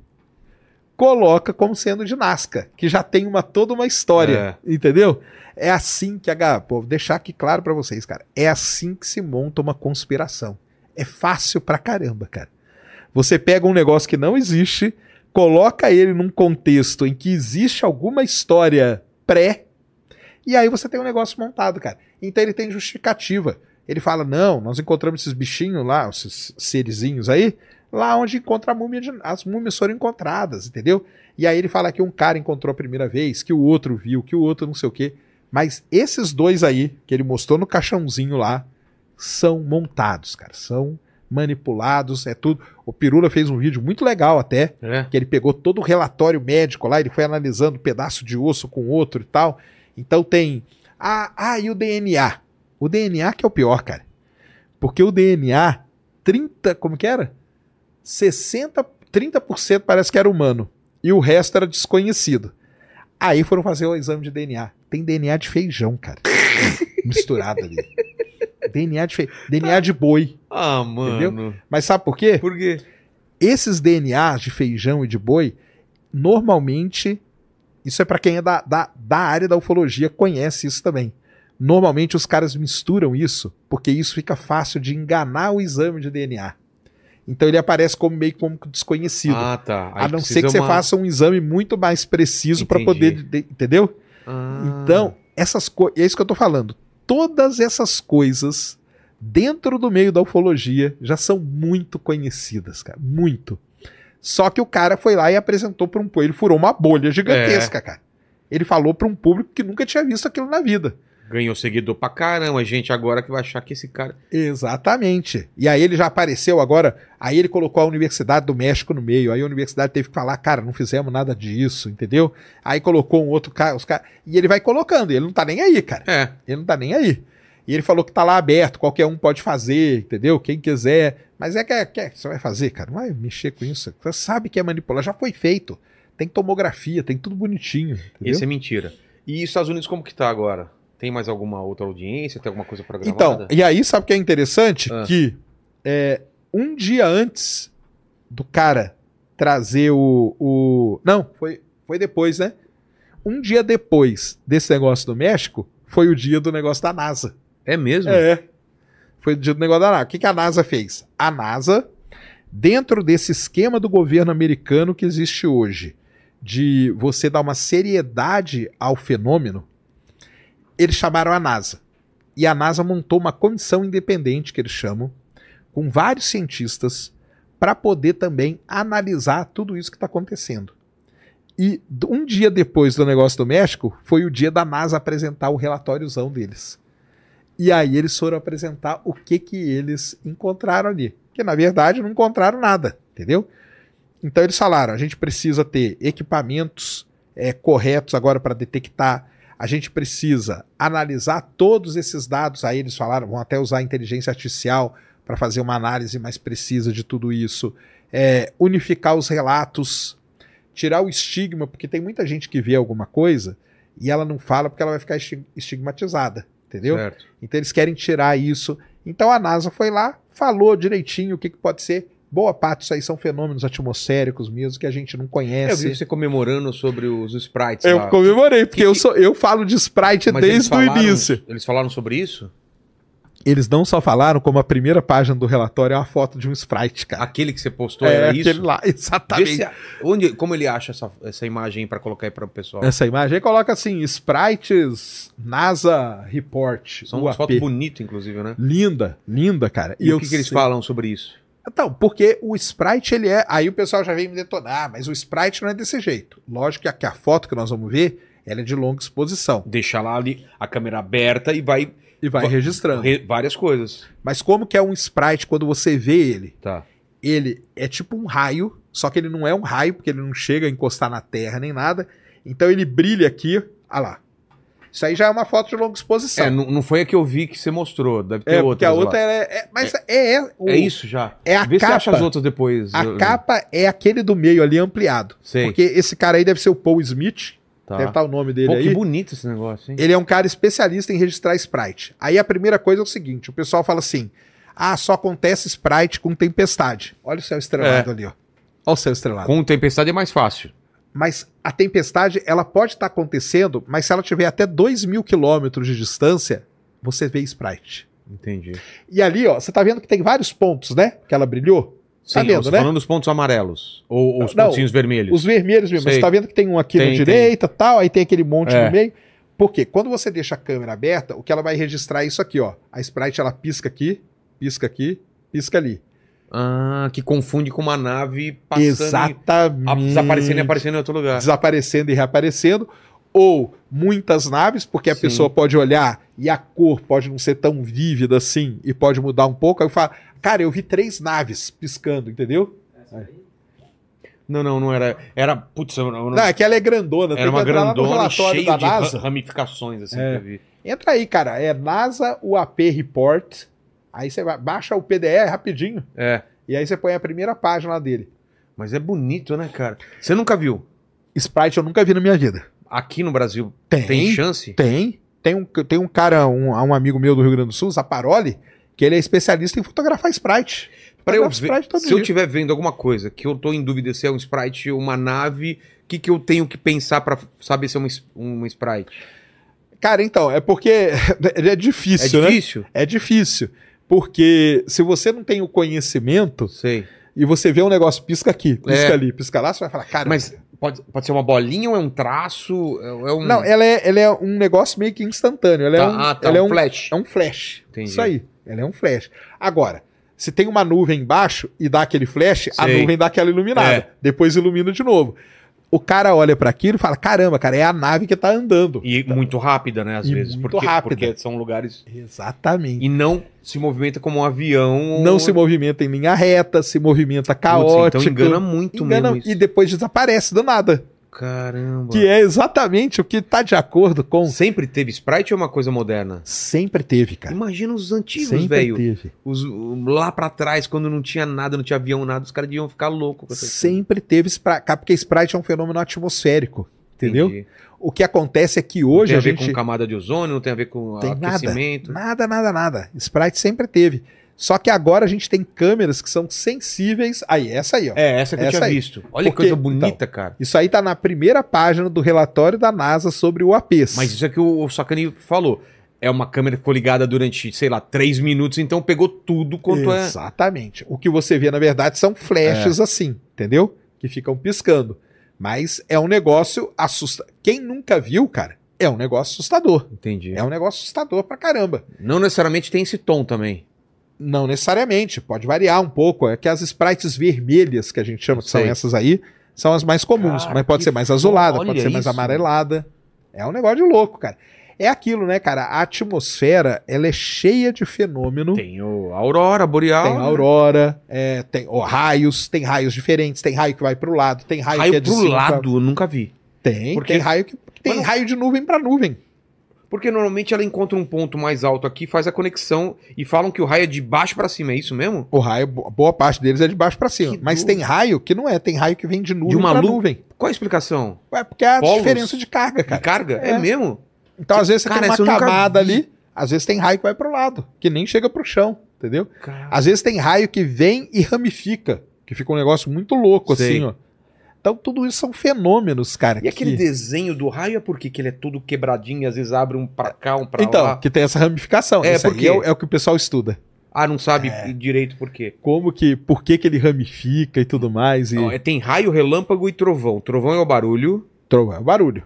coloca como sendo de Nazca, que já tem uma toda uma história, entendeu? É assim que a pô, vou deixar aqui claro pra vocês, cara. É assim que se monta uma conspiração. É fácil pra caramba, cara. Você pega um negócio que não existe, coloca ele num contexto em que existe alguma história pré, e aí você tem um negócio montado, cara. Então ele tem justificativa. Ele fala: não, nós encontramos esses bichinhos lá, esses serizinhos aí, lá onde encontra a múmia de, as múmias foram encontradas, entendeu? E aí ele fala que um cara encontrou a primeira vez, que o outro viu, que o outro não sei o quê. Mas esses dois aí, que ele mostrou no caixãozinho lá, são montados, cara. São manipulados, é tudo. O Pirula fez um vídeo muito legal até, É. que ele pegou todo o relatório médico lá, ele foi analisando um pedaço de osso com outro e tal. Então tem. Ah, ah e o DNA? O DNA que é o pior, cara. Porque o DNA, 30, como que era? 60, 30% parece que era humano. E o resto era desconhecido. Aí foram fazer o exame de DNA. Tem DNA de feijão, cara. misturado ali. DNA de feijão. DNA de boi. Ah, mano. Mas sabe por quê? Por quê? Esses DNAs de feijão e de boi, normalmente, isso é para quem é da, da, da área da ufologia, conhece isso também. Normalmente os caras misturam isso, porque isso fica fácil de enganar o exame de DNA. Então ele aparece como meio como desconhecido. Ah, tá. Aí a não ser que você uma- faça um exame muito mais preciso para poder. de- entendeu? Ah. Então, essas coisas. É isso que eu tô falando. Todas essas coisas dentro do meio da ufologia já são muito conhecidas, cara. Muito. Só que o cara foi lá e apresentou para um. Ele furou uma bolha É. gigantesca, cara. Ele falou para um público que nunca tinha visto aquilo na vida. Ganhou seguidor pra caramba, gente agora que vai achar que esse cara. Exatamente. E aí ele já apareceu agora. Aí ele colocou a Universidade do México no meio. Aí a universidade teve que falar, cara, não fizemos nada disso, entendeu? Aí colocou um outro cara, os cara. E ele vai colocando. Ele não tá nem aí, cara. É. Ele não tá nem aí. E ele falou que tá lá aberto, qualquer um pode fazer, entendeu? Quem quiser. Mas é que, é que é- você vai fazer, cara. Não vai mexer com isso. Você sabe que é manipular. Já foi feito. Tem tomografia, tem tudo bonitinho. Entendeu? Esse é mentira. E os Estados Unidos como que tá agora? Tem mais alguma outra audiência? Tem alguma coisa programada? Então, e aí sabe o que é interessante? Ah. Que é, um dia antes do cara trazer o. o... Não, foi, foi depois, né? Um dia depois desse negócio do México, foi o dia do negócio da NASA. É mesmo? É. Foi do negócio da NASA. O que, que a NASA fez? A NASA, dentro desse esquema do governo americano que existe hoje, de você dar uma seriedade ao fenômeno, eles chamaram a NASA. E a NASA montou uma comissão independente, que eles chamam, com vários cientistas, para poder também analisar tudo isso que está acontecendo. E um dia depois do negócio do México, foi o dia da NASA apresentar o relatóriozão deles. E aí eles foram apresentar o que que eles encontraram ali. Que na verdade não encontraram nada, entendeu? Então eles falaram: a gente precisa ter equipamentos é, corretos agora para detectar. A gente precisa analisar todos esses dados. Aí eles falaram, vão até usar inteligência artificial para fazer uma análise mais precisa de tudo isso. É, unificar os relatos, tirar o estigma, porque tem muita gente que vê alguma coisa e ela não fala porque ela vai ficar esti- estigmatizada, entendeu? Certo. Então eles querem tirar isso. Então a NASA foi lá, falou direitinho o que, que pode ser. Boa parte disso aí são fenômenos atmosféricos mesmo que a gente não É, eu conhece. vi você comemorando sobre os sprites Eu lá. comemorei, porque Que- eu, sou, eu falo de Sprite Mas desde o início. Eles falaram sobre isso? Eles não só falaram, como a primeira página do relatório é uma foto de um Sprite, cara. Aquele que você postou é era aquele isso? lá, exatamente. se- onde, como ele acha essa, essa imagem pra colocar aí para o pessoal? Essa imagem coloca assim: Sprites NASA Report. São UAP. umas fotos bonitas, inclusive, né? Linda, linda, cara. E, o eu que, que eles falam sobre isso? Então, porque o Sprite, ele é. Aí o pessoal já vem me detonar, mas o Sprite não é desse jeito. Lógico que aqui a foto que nós vamos ver, ela é de longa exposição. Deixa lá ali a câmera aberta e vai, E vai Va- registrando. re- várias coisas. Mas como que é um Sprite quando você vê ele? Tá. Ele é tipo um raio, só que ele não é um raio, porque ele não chega a encostar na terra nem nada. Então ele brilha aqui. Olha lá. Isso aí já é uma foto de longa exposição. É, não, não foi a que eu vi que você mostrou. Deve ter É, outra. porque a outra é, é- Mas é. É, o- É isso já. É a Vê se capa. acha as outras depois. A Eu- capa é aquele do meio ali ampliado. Sei. Porque esse cara aí deve ser o Paul Smith. Tá. Deve estar o nome dele Pô, aí. que bonito esse negócio, hein? Ele é um cara especialista em registrar Sprite. Aí a primeira coisa é o seguinte: o pessoal fala assim: ah, só acontece Sprite com tempestade. Olha o céu estrelado É. ali, ó. Olha o céu estrelado. Com tempestade é mais fácil. Mas a tempestade, ela pode estar acontecendo, mas se ela tiver até 2 mil quilômetros de distância, você vê Sprite. Entendi. E ali, ó, você tá vendo que tem vários pontos, né? Que ela brilhou. Tá Sim, né? falando dos pontos amarelos. Ou, ou os Não, pontinhos vermelhos. Os vermelhos mesmo. Sei. Você tá vendo que tem um aqui Tem, na direita tal, aí tem aquele monte É. no meio. Por quê? Quando você deixa a câmera aberta, o que ela vai registrar é isso aqui, ó. A Sprite ela pisca aqui, pisca aqui, pisca ali. Ah, que confunde com uma nave passando e- Exatamente. a- desaparecendo e aparecendo em outro lugar. Desaparecendo e reaparecendo. Ou muitas naves, porque a Sim. pessoa pode olhar e a cor pode não ser tão vívida assim e pode mudar um pouco. Aí eu falo, cara, eu vi três naves piscando, entendeu? Não, não, não era. Era. Putz, eu não, Não, é que ela é grandona. era uma grandona cheia da de NASA. ra- ramificações, assim, É. que eu vi. Entra aí, cara. É NASA UAP Report. Aí você baixa o PDF rapidinho. É. E aí você põe a primeira página lá dele. Mas é bonito, né, cara? Você nunca viu? Sprite eu nunca vi na minha vida. Aqui no Brasil Tem. tem chance? Tem. Tem um, tem um cara, um, um amigo meu do Rio Grande do Sul, Zaparoli, que ele é especialista em fotografar Sprite. Pra eu ver, se eu dia. estiver vendo alguma coisa que eu tô em dúvida se é um sprite ou uma nave, o que, que eu tenho que pensar pra saber se é um, s- um sprite? Cara, então, é porque é difícil, é né? difícil? É difícil. Porque se você não tem o conhecimento Sei. e você vê um negócio pisca aqui, pisca É. ali, pisca lá, você vai falar, cara. Mas pode, pode ser uma bolinha ou é um traço? É, é um... Não, ela é, ela é um negócio meio que instantâneo. Ela é Tá, um, ah, tá, ela é um um, flash. é um flash. Entendi. Isso aí. Ela é um flash. Agora, se tem uma nuvem embaixo e dá aquele flash, a nuvem dá aquela iluminada. É. Depois ilumina de novo. O cara olha pra aquilo e fala: caramba, cara, é a nave que tá andando. E muito rápida, né, às vezes. muito porque, rápida. porque são lugares... Exatamente. E não se movimenta como um avião. Não ou- se movimenta em linha reta, se movimenta Putz, caótico. Então engana muito engana mesmo isso. e depois desaparece do nada. Caramba. Que é exatamente o que tá de acordo com. Sempre teve sprite ou é uma coisa moderna? Sempre teve, cara. Imagina os antigos, Sempre velho. teve. Os, lá pra trás, quando não tinha nada, não tinha avião, nada, os caras deviam ficar loucos Sempre teve Sprite. Porque Sprite é um fenômeno atmosférico. Entendeu? Entendi. O que acontece é que Não hoje tem a a ver gente. com camada de ozônio, não tem a ver com Tem nada. aquecimento. Nada, nada, nada. Sprite sempre teve. Só que agora a gente tem câmeras que são sensíveis. Aí, essa aí, ó. É, essa que eu Essa tinha aí. visto. Olha que Porque- coisa bonita, cara. Isso aí tá na primeira página do relatório da NASA sobre o APs. Mas isso é que o, Sacani falou. É uma câmera que ficou ligada durante, sei lá, três minutos, então pegou tudo quanto é. Exatamente. O que você vê, na verdade, são flashes assim, entendeu? Que ficam piscando. Mas é um negócio assustador. Quem nunca viu, cara, é um negócio assustador. Entendi. É um negócio assustador pra caramba. Não necessariamente tem esse tom também. Não necessariamente, pode variar um pouco. É que as sprites vermelhas, que a gente chama, que são essas aí, são as mais comuns. Cara, mas pode ser mais azulada, pode ser mais isso. amarelada. É um negócio de louco, cara. É aquilo, né, cara? A atmosfera, ela é cheia de fenômeno. Tem o a aurora boreal. Tem né? aurora, é, tem raios, tem raios diferentes, tem raio que vai pro lado, tem raio, Raio que é de pro cima pra- lado, eu nunca vi. Tem, Porque- tem raio que tem raio de nuvem pra nuvem. Porque normalmente ela encontra um ponto mais alto aqui, faz a conexão e falam que o raio é de baixo pra cima, é isso mesmo? O raio, bo- boa parte deles é de baixo pra cima. Que Mas tem raio que não é, tem raio que vem de nuvem De uma lu- nuvem. Qual a explicação? É porque é a Polos? diferença de carga, De cara. carga? É, É. mesmo? Então, às vezes, você Cara, tem uma camada ali, às vezes tem raio que vai pro lado, que nem chega pro chão, entendeu? Cara, Às vezes tem raio que vem e ramifica, que fica um negócio muito louco, Sei. assim, ó. Então, tudo isso são fenômenos, cara. E aquele que... desenho do raio é por quê? que ele é todo quebradinho e às vezes abre um pra cá, um pra Então, lá? que tem essa ramificação. É, Isso aí por quê? é, o- é o que o pessoal estuda. Ah, não sabe É. direito por quê. Como que, por que que ele ramifica e tudo mais. E Ó, é- tem raio, relâmpago e trovão. Trovão é o barulho, trovão é o barulho.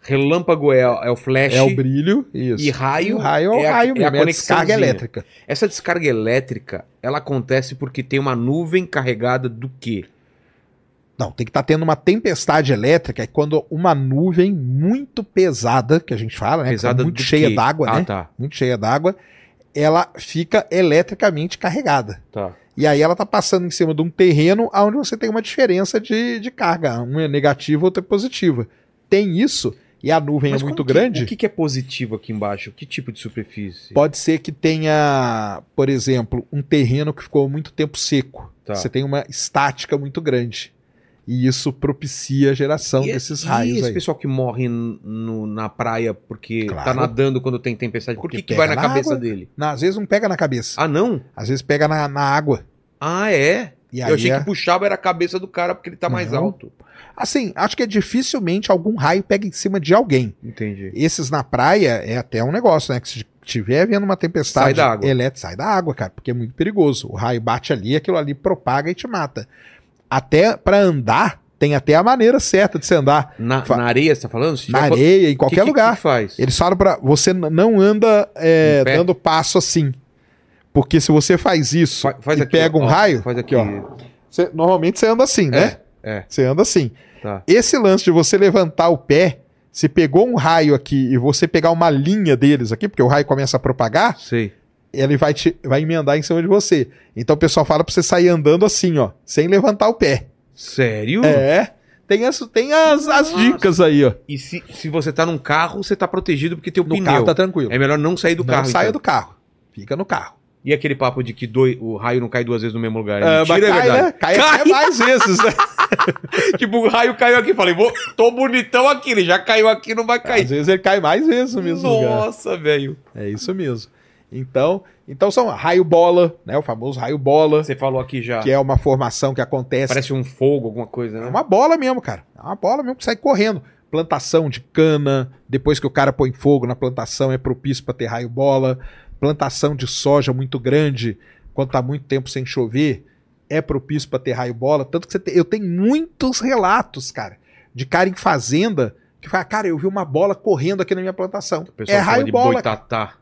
relâmpago é, é o flash. É o brilho, isso. E raio o raio é o é a- raio é a mesmo, é a descarga conexãozinha. elétrica. Essa descarga elétrica, ela acontece porque tem uma nuvem carregada do quê? Não, tem que estar tendo uma tempestade elétrica, é quando uma nuvem muito pesada, que a gente fala, né? que Pesada é muito cheia d'água, ah, né? tá, Muito cheia d'água, ela fica eletricamente carregada. tá. E aí ela tá passando em cima de um terreno onde você tem uma diferença de, de carga. Um é negativo, outro é positiva. Tem isso, e a nuvem Mas é muito que- grande. o que, que é positivo aqui embaixo? Que tipo de superfície? Pode ser que tenha, por exemplo, um terreno que ficou muito tempo seco. Tá. Você tem uma estática muito grande. E isso propicia a geração E- desses e raios esse aí. pessoal que morre no- na praia porque Claro. tá nadando quando tem tempestade, por Porque que, que vai na na cabeça água. dele? Não, às vezes não pega na cabeça. Ah, não? Às vezes pega na, na água. Ah, é? E Eu achei é- que puxava era a cabeça do cara porque ele tá mais alto. Assim, acho que é dificilmente algum raio pega em cima de alguém. Entendi. Esses na praia é até um negócio, né? Que se tiver havendo uma tempestade Sai da água. elétrica, sai da água, cara, porque é muito perigoso. O raio bate ali, aquilo ali propaga e te mata. Até pra andar, tem até a maneira certa de você andar. Na, na areia, você tá falando? Se Na areia, em que- qualquer que- lugar. que faz? Eles falam pra você não anda é, dando passo assim. Porque se você faz isso Fa- faz e aqui, pega um ó, raio, Faz aqui, ó, você- normalmente você anda assim, né? é. Você anda assim. Tá. Esse lance de você levantar o pé, se pegou um raio aqui e você pegar uma linha deles aqui, porque o raio começa a propagar, Sei. Ele vai, te, vai emendar em cima de você. Então o pessoal fala pra você sair andando assim, ó, sem levantar o pé. Sério? É. Tem as, tem as, as Nossa. dicas aí, ó. E se, se você tá num carro, você tá protegido porque tem o No pneu. carro tá tranquilo. É melhor não sair do não carro. saia então. do carro. Fica no carro. E aquele papo de que doi- o raio não cai duas vezes no mesmo lugar. É É, mentira, mas é cai, verdade? né? Cai, até mais vezes, né? tipo, o raio caiu aqui. Falei, vou, tô bonitão aqui. Ele já caiu aqui, não vai cair. Às vezes ele cai mais vezes no mesmo lugar. Nossa, velho. É isso mesmo. Então, então são raio bola, né? O famoso raio bola, Você falou aqui já. que é uma formação que acontece. Parece um fogo, alguma coisa, né? É uma bola mesmo, cara. É uma bola mesmo que sai correndo. Plantação de cana, depois que o cara põe fogo na plantação, é propício para ter raio bola. Plantação de soja muito grande, quando tá muito tempo sem chover, é propício para ter raio bola. Tanto que você tem- eu tenho muitos relatos, cara, de cara em fazenda que fala, cara, eu vi uma bola correndo aqui na minha plantação. É raio bola. boitatá.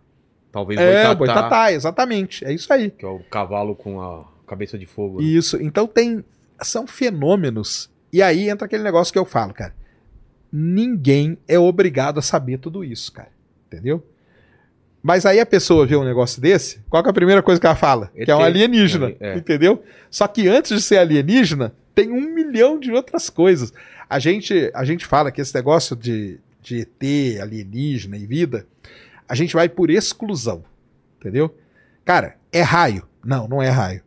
Talvez É, boitatá, o boitatá, exatamente. É isso aí. Que é o cavalo com a cabeça de fogo. né? Isso. Então tem. São fenômenos. E aí entra aquele negócio que eu falo, cara. Ninguém é obrigado a saber tudo isso, cara. Entendeu? Mas aí a pessoa vê um negócio desse, qual é a primeira coisa que ela fala? ET. Que é um alienígena. É. Entendeu? Só que antes de ser alienígena, tem um milhão de outras coisas. A gente, a gente fala que esse negócio de, de ET, alienígena e vida, a gente vai por exclusão. Entendeu? Cara, é raio? Não, não é raio.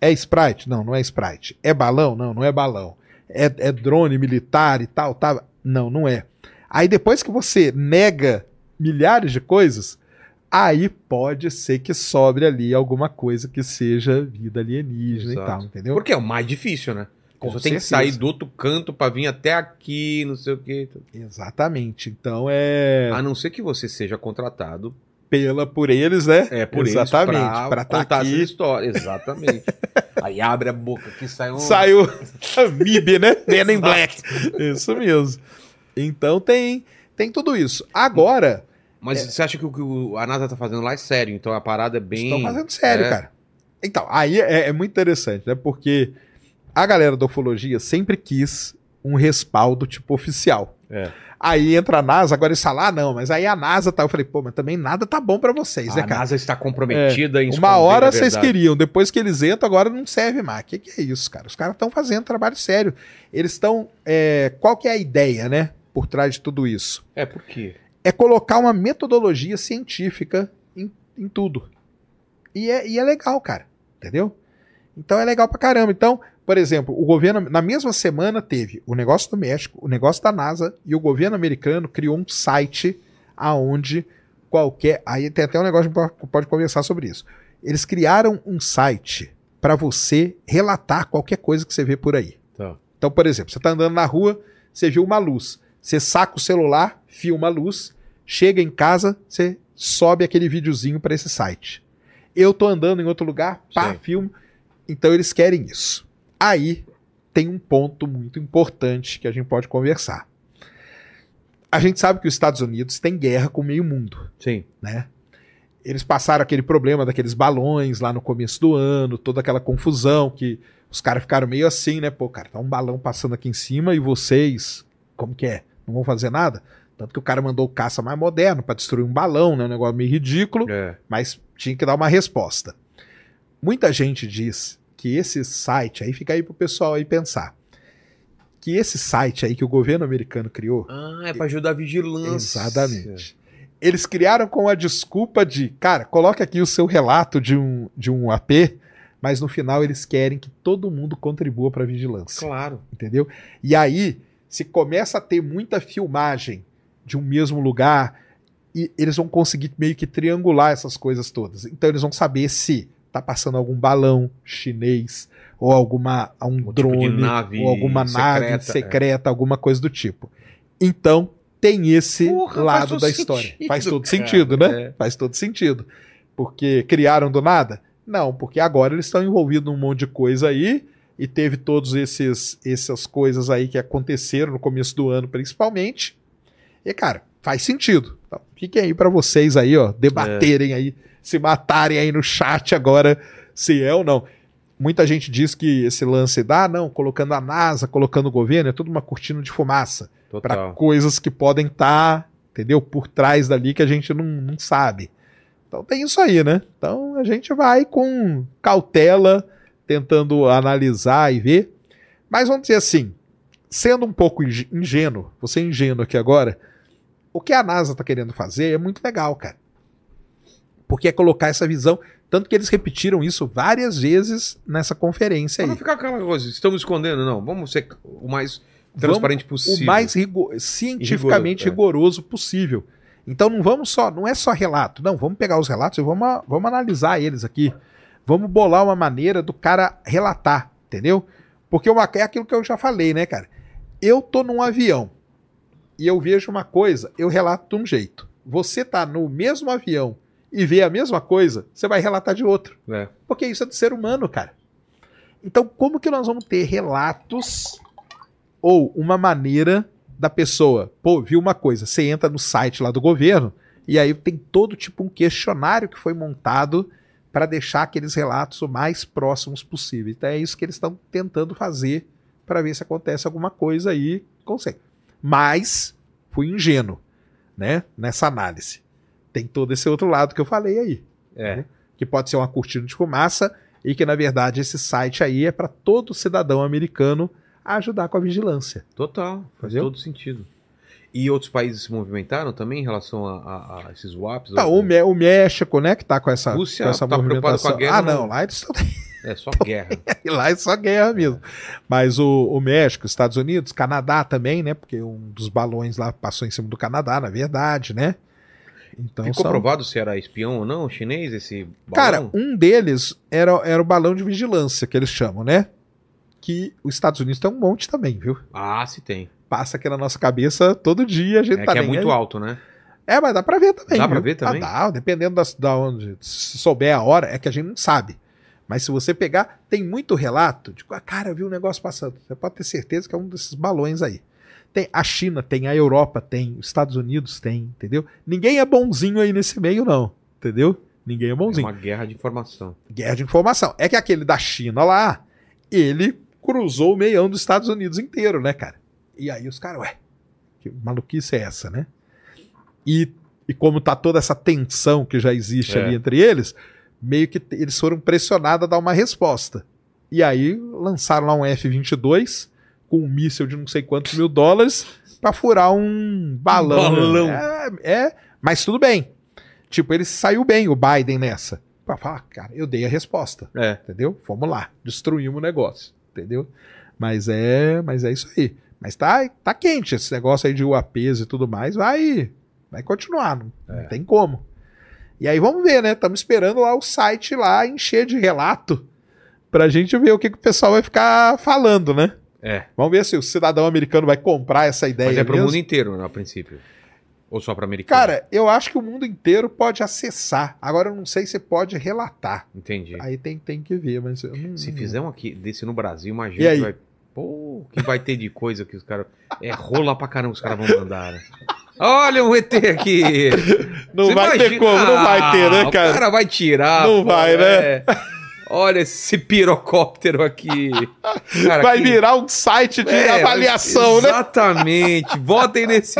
É Sprite? Não, não é Sprite. É balão? Não, não é balão. É, é drone militar e tal, tal. Não, não é. Aí depois que você nega milhares de coisas, aí pode ser que sobre ali alguma coisa que seja vida alienígena Exato. e tal, entendeu? Porque é o mais difícil, né? Com Você tem que certeza. sair do outro canto pra vir até aqui, não sei o quê. Exatamente. Então é A não ser que você seja contratado pela por eles, né? é, por Exatamente. eles pra, Pra tá contar aqui. essa história. Exatamente. Aí abre a boca que sai um... Saiu a MIB, né? Men in Black. Isso mesmo. Então tem, tem tudo isso. Agora, Mas você acha que o que a NASA tá fazendo lá é sério? Então a parada é bem... estão fazendo sério, É. cara. Então, aí é, é muito interessante, né? Porque a galera da ufologia sempre quis um respaldo tipo oficial. É. Aí entra a NASA, agora eles falam, ah, não, mas aí a NASA tá. Eu falei, pô, mas também nada tá bom pra vocês, né, A cara? NASA está comprometida em Uma hora a vocês queriam, depois que eles entram, agora não serve mais. O que, que é isso, cara? Os caras estão fazendo trabalho sério. Eles estão. é, qual que é a ideia, né? Por trás de tudo isso? É, por quê? É colocar uma metodologia científica em, em tudo. E é, e é legal, cara. Entendeu? Então é legal pra caramba. Então, por exemplo, o governo, na mesma semana, teve o negócio do México, o negócio da NASA, e o governo americano criou um site aonde qualquer. Aí tem até um negócio que pode- conversar sobre isso. Eles criaram um site para você relatar qualquer coisa que você vê por aí. Tá. Então, por exemplo, você está andando na rua, você viu uma luz, você saca o celular, filma a luz, chega em casa, você sobe aquele videozinho para esse site. Eu tô andando em outro lugar, pá, Sim. filmo. Então eles querem isso. Aí tem um ponto muito importante que a gente pode conversar. A gente sabe que os Estados Unidos têm guerra com o meio mundo Sim. né? Eles passaram aquele problema daqueles balões lá no começo do ano, toda aquela confusão que os caras ficaram meio assim, né? Pô, cara, tá um balão passando aqui em cima e vocês, como que é? Não vão fazer nada? Tanto que o cara mandou o caça mais moderno pra destruir um balão, né? Um negócio meio ridículo, É. mas tinha que dar uma resposta. Muita gente diz que esse site, aí fica aí pro pessoal aí pensar, que esse site aí que o governo americano criou, Ah, é pra ajudar a vigilância. Exatamente. Eles criaram com a desculpa de, cara, coloque aqui o seu relato de um, de um AP, mas no final eles querem que todo mundo contribua para a vigilância, Claro. entendeu? E aí, se começa a ter muita filmagem de um mesmo lugar, e eles vão conseguir meio que triangular essas coisas todas. Então eles vão saber se tá passando algum balão chinês ou alguma um tipo drone nave ou alguma nave secreta, secreta, alguma coisa do tipo. Então tem esse Porra, lado da história. sentido, faz todo cara. sentido, né? É. Faz todo sentido. Porque criaram do nada? Não, porque agora eles estão envolvidos num monte de coisa aí e teve todos esses essas coisas aí que aconteceram no começo do ano, principalmente. E cara, faz sentido. Então, fiquem aí pra vocês aí, ó, debaterem aí, se matarem aí no chat agora se é ou não. Muita gente diz que esse lance da, ah, não, colocando a NASA, colocando o governo, é tudo uma cortina de fumaça para coisas que podem estar, entendeu? Por trás dali que a gente não, não sabe. Então tem isso aí, né? Então a gente vai com cautela, tentando analisar e ver. Mas vamos dizer assim, sendo um pouco ingênuo, você ingênuo aqui agora, o que a NASA está querendo fazer é muito legal, cara. Porque é colocar essa visão, tanto que eles repetiram isso várias vezes nessa conferência aí. não ficar aquela coisa, estamos escondendo, não. Vamos ser o mais transparente possível. o mais rigo- cientificamente Rigoroso, rigoroso possível. Então não vamos só, não é só relato, não, vamos pegar os relatos e vamos, vamos analisar eles aqui. Vamos bolar uma maneira do cara relatar, entendeu? Porque uma, é aquilo que eu já falei, né, cara? Eu tô num avião e eu vejo uma coisa, eu relato de um jeito. Você tá no mesmo avião e vê a mesma coisa, você vai relatar de outro. É. Porque isso é do ser humano, cara. Então, como que nós vamos ter relatos ou uma maneira da pessoa, pô, viu uma coisa, você entra no site lá do governo e aí tem todo tipo um questionário que foi montado para deixar aqueles relatos o mais próximos possível. Então é isso que eles estão tentando fazer para ver se acontece alguma coisa aí, consegue. Mas fui ingênuo, né, nessa análise. Tem todo esse outro lado que eu falei aí É. que pode ser uma cortina de fumaça e que na verdade esse site aí é para todo cidadão americano ajudar com a vigilância. Total, faz Entendeu? todo sentido. E outros países se movimentaram também em relação a, a- a esses WAPs? Tá, o, Mé- o México, né, que tá com essa, Rússia com essa tá preocupado com a movimentação. guerra, ah, não? não, lá eles estão É só guerra. lá é só guerra mesmo. Mas o, o México, os Estados Unidos, Canadá também, né, porque um dos balões lá passou em cima do Canadá, na verdade, né? Então Ficou são- provado se era espião ou não, chinês, esse balão? Cara, um deles era, era o balão de vigilância que eles chamam, né? Que os Estados Unidos tem um monte também, viu? Ah, se tem. Passa aqui na nossa cabeça todo dia, a gente É tá que é muito aí. alto, né? É, mas dá pra ver também. Dá pra viu? ver também? Ah, dá, dependendo da, da onde. Se souber a hora, é que a gente não sabe. Mas se você pegar, tem muito relato de, ah, cara, eu vi um negócio passando. Você pode ter certeza que é um desses balões aí. Tem a China, tem a Europa, tem os Estados Unidos, tem, entendeu? Ninguém é bonzinho aí nesse meio, não. Entendeu? Ninguém é É bonzinho. uma guerra de informação. Guerra de informação. É que aquele da China lá, ele cruzou o meião dos Estados Unidos inteiro, né, cara? E aí os caras, ué, que maluquice é essa, né? E, e como tá toda essa tensão que já existe É. ali entre eles, meio que eles foram pressionados a dar uma resposta. E aí lançaram lá um F-22 com um míssil de não sei quantos mil dólares pra furar um balão. balão. É, é, mas tudo bem. Tipo, ele saiu bem, o Biden, nessa. Pra falar, cara, eu dei a resposta É. entendeu? Fomos lá, destruímos o negócio, entendeu? Mas é, mas é isso aí. Mas tá, tá quente esse negócio aí de UAPs e tudo mais, vai, vai continuar, não, não tem como. E aí vamos ver, né? Estamos esperando lá o site lá encher de relato pra gente ver o que, que o pessoal vai ficar falando, né? É. Vamos ver se o cidadão americano vai comprar essa ideia Mas é pro mesmo. mundo inteiro, né, a princípio. Ou só pra americano? Cara, eu acho que o mundo inteiro pode acessar. Agora eu não sei se pode relatar. Entendi. Aí tem, tem que ver, mas não, Se fizer um aqui desse no Brasil, E imagina aí? que vai. Pô, o que vai ter de coisa que os caras. É rola pra caramba que os caras vão mandar. né? Olha um ET aqui! Não Você vai ter imagina- como, não vai ter, né, Ah, cara? O cara vai tirar. Não vai, né? é. Olha esse pirocóptero aqui. Cara, Vai que- virar um site de É, avaliação, né? Exatamente. Votem nesse.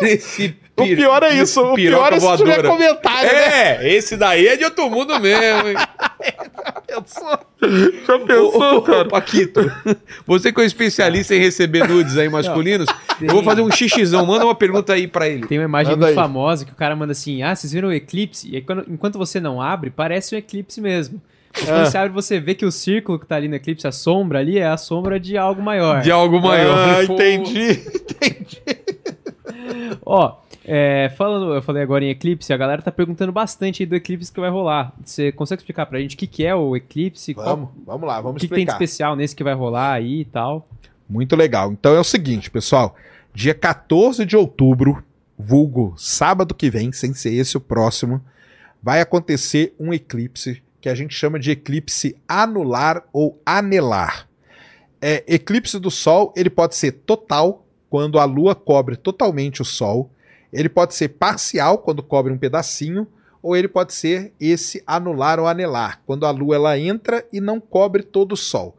nesse O pior é isso. O pior é se tiver comentário, né? É, esse daí é de outro mundo mesmo, hein? Já Ô, ô, ô, Paquito, você que é um especialista em receber nudes aí masculinos, eu vou fazer um xixizão. Manda uma pergunta aí pra ele. Tem uma imagem Manda muito aí. famosa que o cara manda assim: Ah, vocês viram o eclipse? E aí, quando- enquanto você não abre, parece um eclipse mesmo. E Quando Ah. você abre, você vê que o círculo que tá ali no eclipse, a sombra ali, é a sombra de algo maior. De algo maior. Ah, Pô. entendi. Ó, é, falando, eu falei agora em eclipse, a galera tá perguntando bastante aí do eclipse que vai rolar. Você consegue explicar pra gente o que, que é o eclipse? Qual- Vamos, vamos lá, o vamos que, que tem de explicar. especial nesse que vai rolar aí e tal? Muito legal. Então é o seguinte, pessoal. Dia 14 de outubro, vulgo sábado que vem, sem ser esse o próximo, vai acontecer um eclipse que a gente chama de eclipse anular ou anelar. É, eclipse do Sol, ele pode ser total, quando a Lua cobre totalmente o Sol. Ele pode ser parcial, quando cobre um pedacinho. Ou ele pode ser esse anular ou anelar, quando a Lua ela entra e não cobre todo o Sol.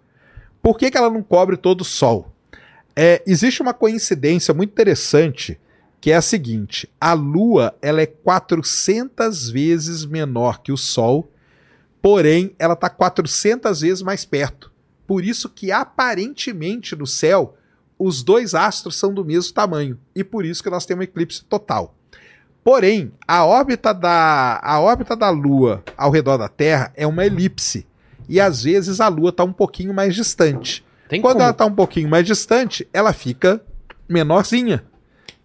Por que, que ela não cobre todo o Sol? É, existe uma coincidência muito interessante que é a seguinte: a Lua ela é 400 vezes menor que o Sol, porém ela está 400 vezes mais perto. Por isso que aparentemente no céu os dois astros são do mesmo tamanho e por isso que nós temos um eclipse total. Porém, a órbita da a órbita da Lua ao redor da Terra é uma elipse e às vezes a Lua está um pouquinho mais distante. Tem Quando como- ela está um pouquinho mais distante, ela fica menorzinha.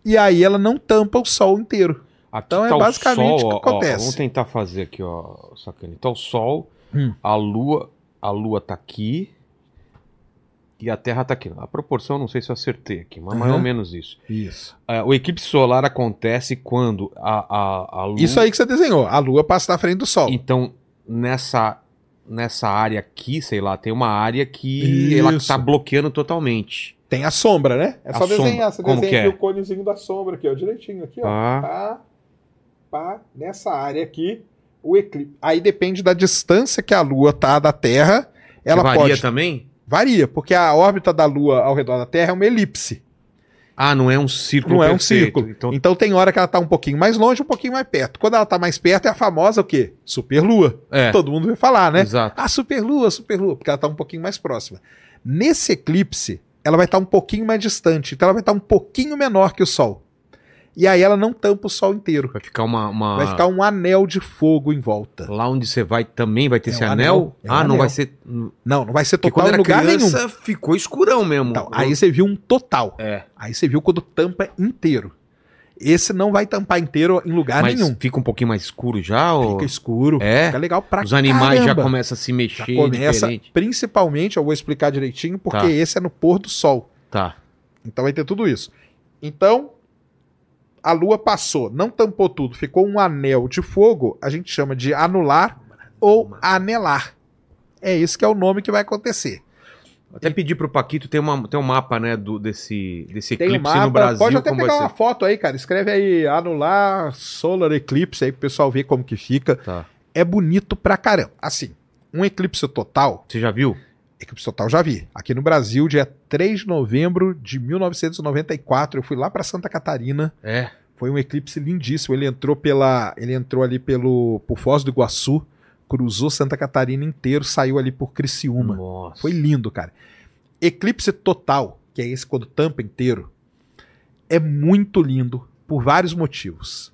E aí ela não tampa o Sol inteiro. Aqui Então é tá o basicamente sol, o que ó, ó, acontece. vamos tentar fazer aqui, ó, sacane. Tá o Sol, Hum. a Lua, a Lua tá aqui e a Terra tá aqui. A proporção, não sei se eu acertei aqui, mas mais Uhum. ou menos isso. Isso. É, o eclipse solar acontece quando a, a, a Lua... Isso aí que você desenhou. A Lua passa na frente do Sol. Então, nessa, nessa área aqui, sei lá, tem uma área que ela Isso. tá bloqueando totalmente. Tem a sombra, né? É A só desenhar. sombra. Você Como desenha que é? aqui o conezinho da sombra aqui, ó. Direitinho aqui, ó. Ah. Pá, pá, nessa área aqui, o eclipse. Aí depende da distância que a Lua tá da Terra. Ela varia pode. também? Varia, porque a órbita da Lua ao redor da Terra é uma elipse. Ah, não é um círculo Não é um perfeito. círculo. Então, Então tem hora que ela tá um pouquinho mais longe, um pouquinho mais perto. Quando ela tá mais perto, é a famosa o quê? Superlua. é, Todo mundo vai falar, né? exato. Ah, superlua, superlua, porque ela tá um pouquinho mais próxima. Nesse eclipse, ela vai estar um pouquinho mais distante, então ela vai estar um pouquinho menor que o Sol. E aí ela não tampa o Sol inteiro. Vai ficar uma... uma- Vai ficar um anel de fogo em volta. Lá onde você vai também vai ter É esse um anel? anel, é um ah, não anel. vai ser... Não, não vai ser Porque total quando em era lugar criança, nenhum. ficou escurão mesmo. Então, aí você viu um total. É, Aí você viu quando tampa inteiro. Esse não vai tampar inteiro em lugar mas nenhum. fica um pouquinho mais escuro já? Ou... Fica escuro. É? Fica legal pra Os animais já caramba. começam a se Já mexer começa, diferente. principalmente, eu vou explicar direitinho, porque Tá. esse é no pôr do sol. Tá. Então vai ter tudo isso. Então, a lua passou, não tampou tudo, ficou um anel de fogo, a gente chama de anular ou anelar. É isso que é o nome que vai acontecer. Até pedir pro Paquito, tem, uma, tem um mapa, né, do, desse, desse Tem um eclipse mapa, no Brasil. pode até pegar uma foto aí, cara. Escreve aí anular solar eclipse aí pro pessoal ver como que fica. Tá. É bonito pra caramba. Assim, um eclipse total, Você já viu? Eclipse total já vi. Aqui no Brasil, dia 3 de novembro de 1994, eu fui lá pra Santa Catarina. É. Foi um eclipse lindíssimo. Ele entrou pela, ele entrou ali pelo por Foz do Iguaçu, cruzou Santa Catarina inteiro, saiu ali por Criciúma. Nossa. Foi lindo, cara. Eclipse total, que é esse quando tampa inteiro, é muito lindo por vários motivos.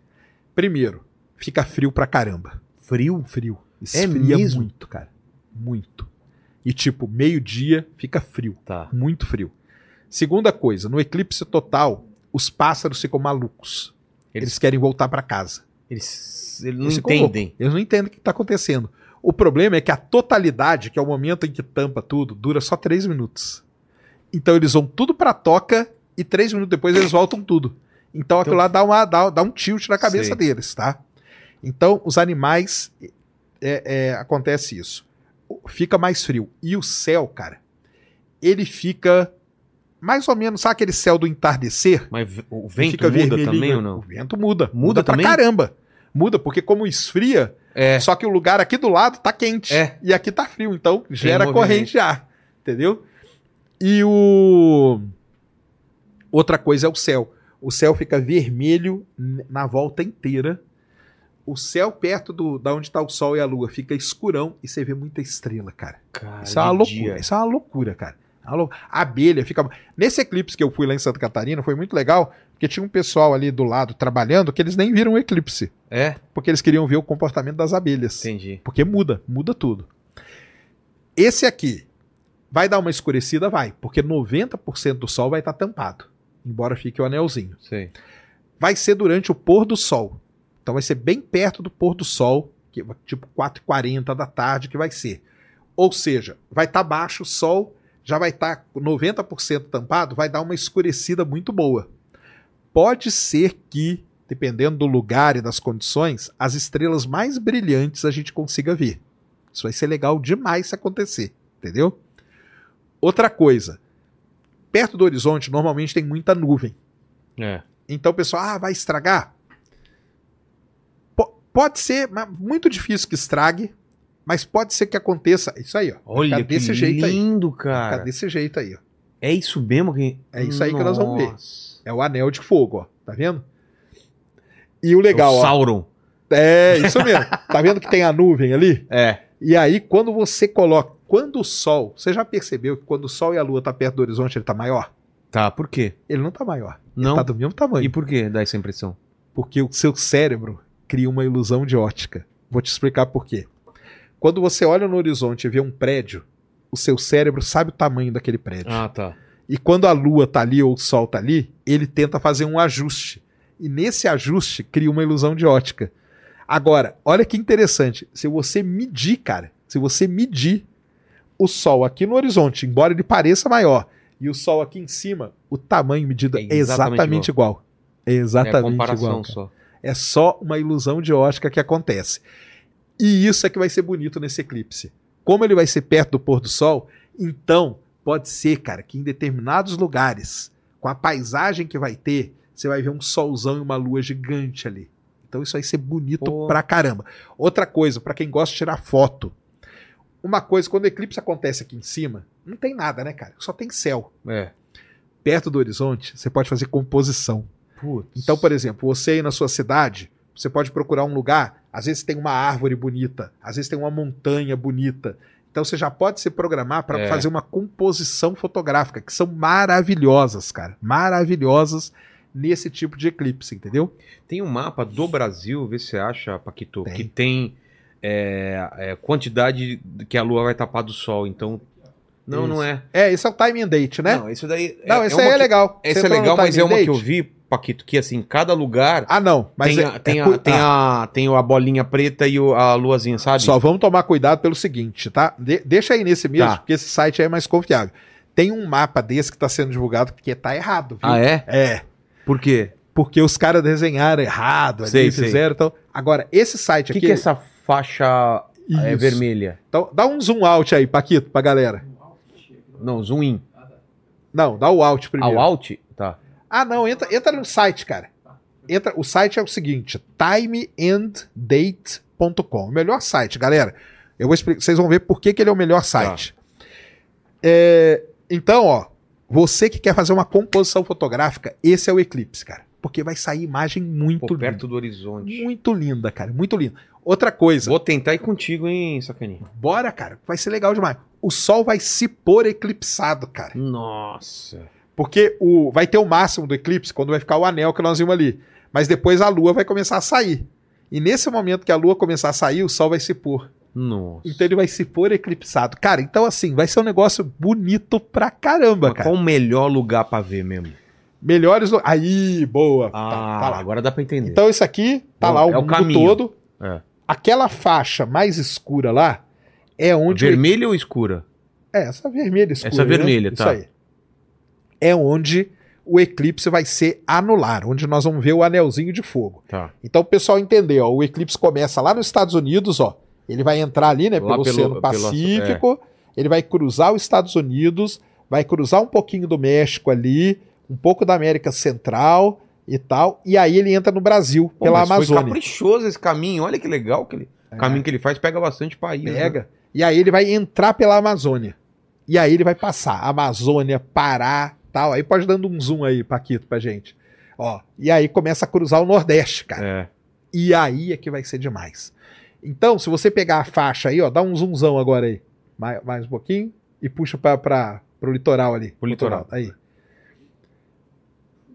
Primeiro, fica frio pra caramba. frio. Frio. É Esfria mesmo? muito, cara. Muito. E tipo, meio-dia fica frio. Tá. Muito frio. Segunda coisa, no eclipse total, os pássaros ficam malucos. Eles, Eles, querem voltar pra casa. eles, eles não Eles entendem. Eles não entendem o que está acontecendo. O problema é que a totalidade, que é o momento em que tampa tudo, dura só três minutos. Então eles vão tudo pra toca e três minutos depois eles voltam tudo. Então aquilo lá dá, uma, dá, dá um tilt na cabeça Sei. deles, tá? Então os animais, é, é, acontece isso. Fica mais frio. E o céu, cara, ele fica mais ou menos, sabe aquele céu do entardecer? Mas o vento fica muda vermelhinho. também ou O não? vento muda. Muda pra também? caramba. Muda, porque como esfria, É. só que o lugar aqui do lado tá quente. É. E aqui tá frio, então gera corrente de ar. Entendeu? E o. Outra coisa é o céu. O céu fica vermelho na volta inteira. O céu perto do, da onde tá o sol e a lua fica escurão e você vê muita estrela, cara. Cara, Isso é uma loucura. dia. Isso é uma loucura, cara. É A abelha fica. Nesse eclipse que eu fui lá em Santa Catarina, foi muito legal, porque tinha um pessoal ali do lado trabalhando que eles nem viram o eclipse. É? Porque eles queriam ver o comportamento das abelhas. Entendi. Porque muda, muda tudo. Esse aqui vai dar uma escurecida? Vai, porque 90% do sol vai estar tampado, embora fique o anelzinho. Sei. Vai ser durante o pôr do sol. Então vai ser bem perto do pôr do sol, que, tipo 4h40 da tarde que vai ser. Ou seja, vai estar baixo o sol, já vai estar 90% tampado, vai dar uma escurecida muito boa. Pode ser que, dependendo do lugar e das condições, as estrelas mais brilhantes a gente consiga ver. Isso vai ser legal demais se acontecer, entendeu? Outra coisa, perto do horizonte normalmente tem muita nuvem. É. Então o pessoal, ah, vai estragar? Po- pode ser, mas muito difícil que estrague, mas pode ser que aconteça. Isso aí, ó. Olha que aí. lindo, Fica cara. desse jeito aí, ó. É isso mesmo que... É isso aí que nós vamos ver. Nossa. É o anel de fogo, ó. Tá vendo? E o legal, o ó. Sauron. É, isso mesmo. tá vendo que tem a nuvem ali? É. E aí, quando você coloca. Quando o Sol, você já percebeu que quando o Sol e a Lua tá perto do horizonte, ele tá maior? Tá, por quê? Ele não tá maior. Não? Ele tá do mesmo tamanho. E por que dá essa impressão? Porque o seu cérebro cria uma ilusão de ótica. Vou te explicar por quê. Quando você olha no horizonte e vê um prédio, o seu cérebro sabe o tamanho daquele prédio. Ah, tá. E quando a lua tá ali ou o sol tá ali, ele tenta fazer um ajuste. E nesse ajuste cria uma ilusão de ótica. Agora, olha que interessante. Se você medir, cara, se você medir o sol aqui no horizonte, embora ele pareça maior, e o sol aqui em cima, o tamanho medido é É exatamente, exatamente igual. É É exatamente comparação igual. cara. só. É só uma ilusão de ótica que acontece. E isso é que vai ser bonito nesse eclipse. Como ele vai ser perto do pôr do sol, então pode ser, cara, que em determinados lugares, com a paisagem que vai ter, você vai ver um solzão e uma lua gigante ali. Então isso vai ser bonito Pô. pra caramba. Outra coisa, pra quem gosta de tirar foto. Uma coisa, quando o eclipse acontece aqui em cima, não tem nada, né, cara? Só tem céu. É. Perto do horizonte, você pode fazer composição. Putz. Então, por exemplo, você aí na sua cidade, você pode procurar um lugar, às vezes tem uma árvore bonita, às vezes tem uma montanha bonita. Então você já pode se programar para É. fazer uma composição fotográfica, que são maravilhosas, cara. Maravilhosas nesse tipo de eclipse, entendeu? Tem um mapa do Brasil, vê se você acha, Paquito, Tem. que tem é, é, quantidade que a lua vai tapar do sol. Então. Não, Isso. não é. É, esse é o time and date, né? Não, isso daí. Não, é, esse é aí é que- legal. Esse é legal, mas é uma que eu vi, Paquito, que assim, cada lugar Ah, não. Mas tem, é- a, tem, é a, tem, ah, a, tem a bolinha preta e o- a luazinha, sabe? Só vamos tomar cuidado pelo seguinte, tá? De- deixa aí nesse mesmo, Tá. porque esse site aí é mais confiável. Tem um mapa desse que está sendo divulgado que tá errado, viu? Ah, é? É. Por quê? Porque os caras desenharam errado ali, Sei, sei. fizeram. Então, agora, esse O site aqui. que é essa faixa é, vermelha? Então, dá um zoom out aí, Paquito, pra galera. Não, zoom in. Não, dá o out primeiro. Ao alt? Tá. Ah, não, entra, entra no site, cara. Entra, o site é o seguinte: timeanddate.com. O melhor site, galera. Eu vou explicar, vocês vão ver por que, que ele é o melhor site. É, então, ó, você que quer fazer uma composição fotográfica, esse é o Eclipse, cara. Porque vai sair imagem muito Pô, linda. perto do horizonte. Muito linda, cara. Muito linda. Outra coisa. Vou tentar ir contigo, hein, sacaninha. Bora, cara. Vai ser legal demais. O Sol vai se pôr eclipsado, cara. Nossa. Porque o, vai ter o máximo do eclipse quando vai ficar o anel que nós vimos ali. Mas depois a Lua vai começar a sair. E nesse momento que a Lua começar a sair, o Sol vai se pôr. Nossa. Então ele vai se pôr eclipsado. Cara, então assim, vai ser um negócio bonito pra caramba, Mas cara. qual o melhor lugar pra ver mesmo? Melhores. lu- Aí, boa. Ah, tá, tá lá. agora dá pra entender. Então isso aqui tá Bom, lá o é o mundo caminho. todo. É. Aquela faixa mais escura lá é onde. Vermelha ou escura? É, essa vermelha escura. Essa né? vermelha, Isso tá. aí. É onde o eclipse vai ser anular, onde nós vamos ver o anelzinho de fogo. Tá. Então o pessoal entender, ó, o eclipse começa lá nos Estados Unidos, ó. Ele vai entrar ali, né, pelo, pelo- Oceano pelo- é. Pacífico, ele vai cruzar os Estados Unidos, vai cruzar um pouquinho do México ali, um pouco da América Central e tal, e aí ele entra no Brasil, Pô, pela mas Foi Amazônia. caprichoso esse caminho. Olha que legal que ele... o caminho que ele faz pega bastante país. né? Pega. E aí ele vai entrar pela Amazônia. E aí ele vai passar Amazônia, Pará, tal. Aí pode dando um zoom aí, Paquito, pra gente. Ó, e aí começa a cruzar o Nordeste, cara. É. E aí é que vai ser demais. Então, se você pegar a faixa aí, ó, dá um zoomzão agora aí. Mais, mais um pouquinho e puxa para para pro litoral ali. Pro litoral. Aí.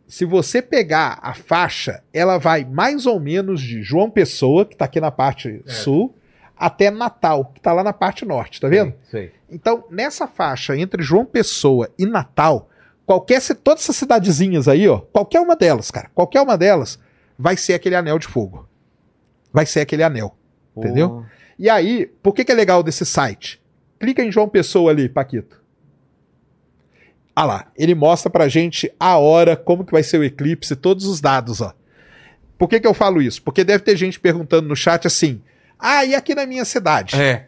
Se você pegar a faixa, ela vai mais ou menos de João Pessoa, que tá aqui na parte sul, até Natal, que tá lá na parte norte, tá vendo? Sei. Então, nessa faixa entre João Pessoa e Natal, qualquer todas essas cidadezinhas aí, ó, qualquer uma delas, cara, qualquer uma delas vai ser aquele anel de fogo. Vai ser aquele anel. Pô. Entendeu? E aí, por que, que é legal desse site? Clica em João Pessoa ali, Paquito. Ah lá, ele mostra pra gente a hora, como que vai ser o eclipse, todos os dados, ó. Por que, que eu falo isso? Porque deve ter gente perguntando no chat assim: ah, e aqui na minha cidade? É.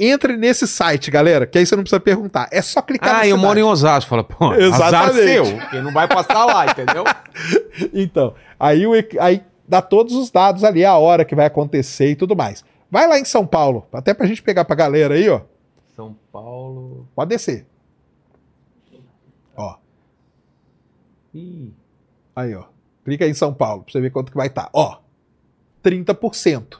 Entre nesse site, galera, que aí você não precisa perguntar. É só clicar Ah, eu cidade. moro em Osasco. Fala, pô, Exatamente. seu. Porque não vai passar lá, entendeu? Então, aí, o aí dá todos os dados ali, a hora que vai acontecer e tudo mais. Vai lá em São Paulo, até pra gente pegar pra galera aí, ó. São Paulo... Pode descer. Ó, Ih, aí, ó. Clica aí em São Paulo pra você ver quanto que vai estar. Ó, 30%.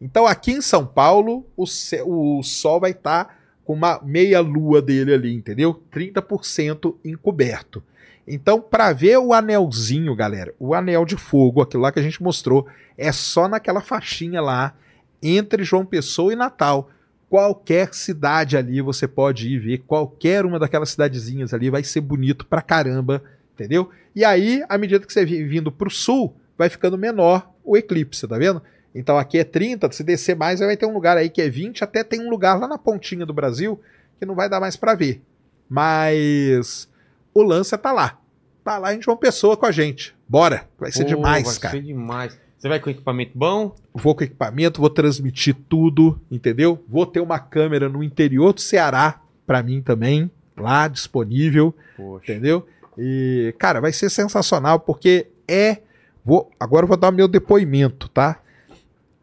Então aqui em São Paulo, o, ce- o sol vai estar com uma meia lua dele ali, entendeu? 30% encoberto. Então, para ver o anelzinho, galera, o anel de fogo, aquilo lá que a gente mostrou, é só naquela faixinha lá entre João Pessoa e Natal. Qualquer cidade ali você pode ir ver, qualquer uma daquelas cidadezinhas ali vai ser bonito pra caramba, entendeu? E aí, à medida que você vindo pro sul, vai ficando menor o eclipse, tá vendo? Então aqui é 30, se descer mais, vai ter um lugar aí que é 20, até tem um lugar lá na pontinha do Brasil que não vai dar mais para ver. Mas o lance tá lá. Tá lá em João Pessoa com a gente. Bora, vai ser Pô, demais, vai cara. ser demais. Você vai com equipamento bom? Vou com equipamento, vou transmitir tudo, entendeu? Vou ter uma câmera no interior do Ceará para mim também, lá disponível, Poxa. entendeu? E cara, vai ser sensacional porque é vou agora eu vou dar meu depoimento, tá?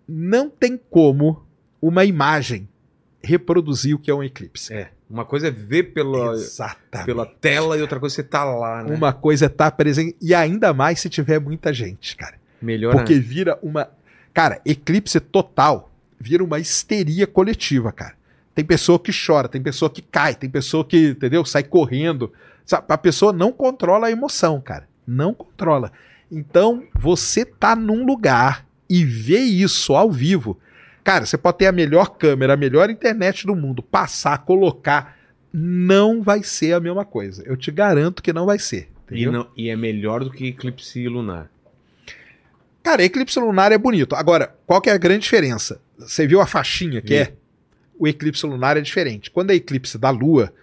Não tem como uma imagem reproduzir o que é um eclipse. É. Uma coisa é ver pela, Exatamente. pela tela e outra coisa é você tá lá, né? Uma coisa é estar presente e ainda mais se tiver muita gente, cara. Melhor Porque vira uma. Cara, eclipse total vira uma histeria coletiva, cara. Tem pessoa que chora, tem pessoa que cai, tem pessoa que, entendeu? Sai correndo. A pessoa não controla a emoção, cara. Não controla. Então, você tá num lugar e vê isso ao vivo. Cara, você pode ter a melhor câmera, a melhor internet do mundo, passar, colocar. Não vai ser a mesma coisa. Eu te garanto que não vai ser. E, não- e é melhor do que eclipse lunar. Cara, eclipse lunar é bonito. Agora, qual que é a grande diferença? Você viu a faixinha que Vi. é? O eclipse lunar é diferente. Quando é eclipse da Lua,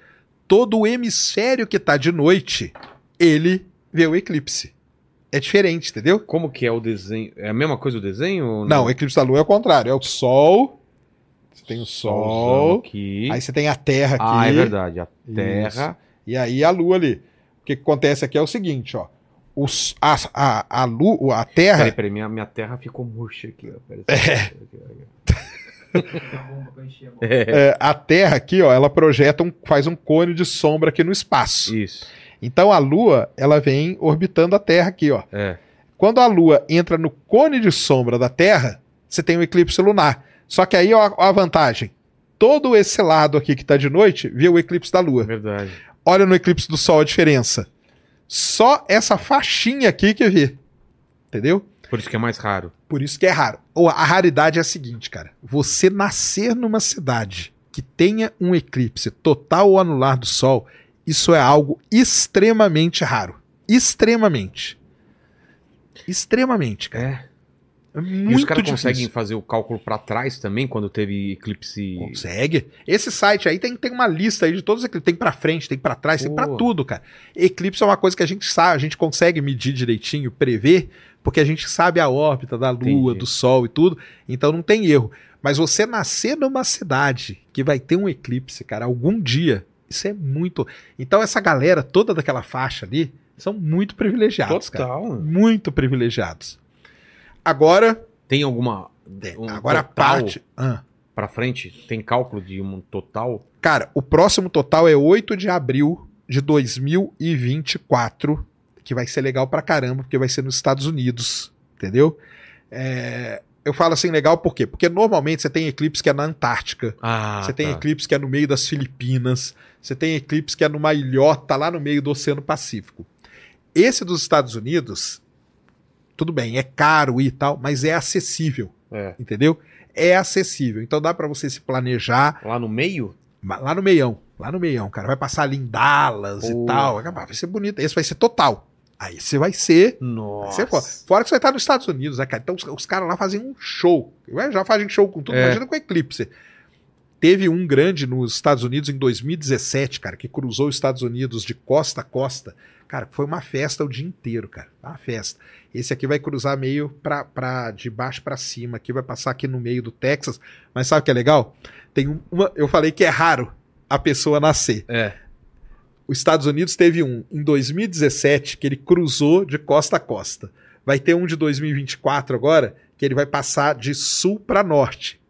todo o hemisfério que tá de noite, ele vê o eclipse. É diferente, entendeu? Como que é o desenho? É a mesma coisa o desenho? Não, o eclipse da Lua é o contrário. É o Sol. Você tem o Sol. aqui. Aí você tem a Terra aqui. Ah, é verdade. A Isso. Terra. E aí a Lua ali. O que, que acontece aqui é o seguinte, ó. Os, a, a, a, Lua, a Terra. Peraí, peraí, minha, minha terra ficou murcha aqui. Ó. Peraí, É. É. é, a Terra aqui, ó, ela projeta um, faz um cone de sombra aqui no espaço. Isso. Então a Lua, ela vem orbitando a Terra aqui, ó. É. Quando a Lua entra no cone de sombra da Terra, você tem o eclipse lunar. Só que aí, ó, ó a vantagem. Todo esse lado aqui que tá de noite, vê o eclipse da Lua. verdade. Olha no eclipse do Sol a diferença. Só essa faixinha aqui que vê. Entendeu? Por isso que é mais raro. Por isso que é raro. Ou a raridade é a seguinte, cara. Você nascer numa cidade que tenha um eclipse total ou anular do Sol, isso é algo extremamente raro. Extremamente. Extremamente, cara. É. É E os caras conseguem fazer o cálculo pra trás também, quando teve eclipse. Consegue. Esse site aí tem, tem uma lista aí de todos os eclipses. Tem pra frente, tem pra trás, tem pra Pô. tudo, cara. Eclipse é uma coisa que a gente sabe, a gente consegue medir direitinho, prever, porque a gente sabe a órbita da Lua, Entendi. do Sol e tudo. Então não tem erro. Mas você nascer numa cidade que vai ter um eclipse, cara, algum dia, isso é muito. Então essa galera toda daquela faixa ali são muito privilegiados, cara. Total. Muito privilegiados. Agora, Tem alguma. um agora a total parte. Ah. Pra frente? Tem cálculo de um total? Cara, o próximo total é 8 de abril de 2024, que vai ser legal pra caramba, porque vai ser nos Estados Unidos, entendeu? É, eu falo assim legal por quê? Porque normalmente você tem eclipse que é na Antártica, Ah. você tem tá. eclipse que é no meio das Filipinas, você tem eclipse que é numa ilhota lá no meio do Oceano Pacífico. Esse dos Estados Unidos, tudo bem, é caro e tal, mas é acessível, É. entendeu? É acessível. Então dá pra você se planejar Lá no meio? Lá no meião, lá no meião, cara. Vai passar ali em Dallas e Porra. tal. Ah, Vai ser bonito. Esse vai ser total. Aí você vai ser. Vai Nossa. ser fora. que você vai estar nos Estados Unidos, né, cara? Então os, os caras lá fazem um show. Ué, Já fazem show com tudo. É. Imagina com Eclipse. Teve um grande nos Estados Unidos em 2017, cara, que cruzou os Estados Unidos de costa a costa. Cara, foi uma festa o dia inteiro, cara. Uma festa. Esse aqui vai cruzar meio pra, pra de baixo pra cima, aqui vai passar aqui no meio do Texas. Mas sabe o que é legal? Tem um- uma. Eu falei que é raro a pessoa nascer. É. Os Estados Unidos teve um em 2017 que ele cruzou de costa a costa. Vai ter um de 2024 agora que ele vai passar de sul pra norte.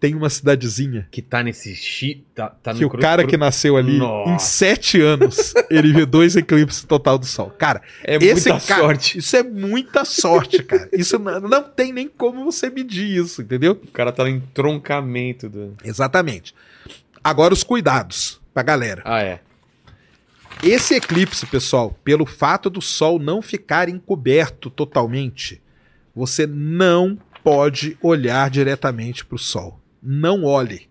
Tem uma cidadezinha Que tá nesse chi. Tá, tá que o cru- cara cru- que nasceu ali Nossa. em sete anos ele vê dois eclipses total do sol. Cara, É muita cara- sorte. isso é muita sorte, cara. Isso não, não tem nem como você medir isso, entendeu? O cara tá no entroncamento do. Exatamente. Agora os cuidados pra galera. Ah, é. Esse eclipse, pessoal, pelo fato do Sol não ficar encoberto totalmente, você não pode olhar diretamente para o Sol. Não olhe.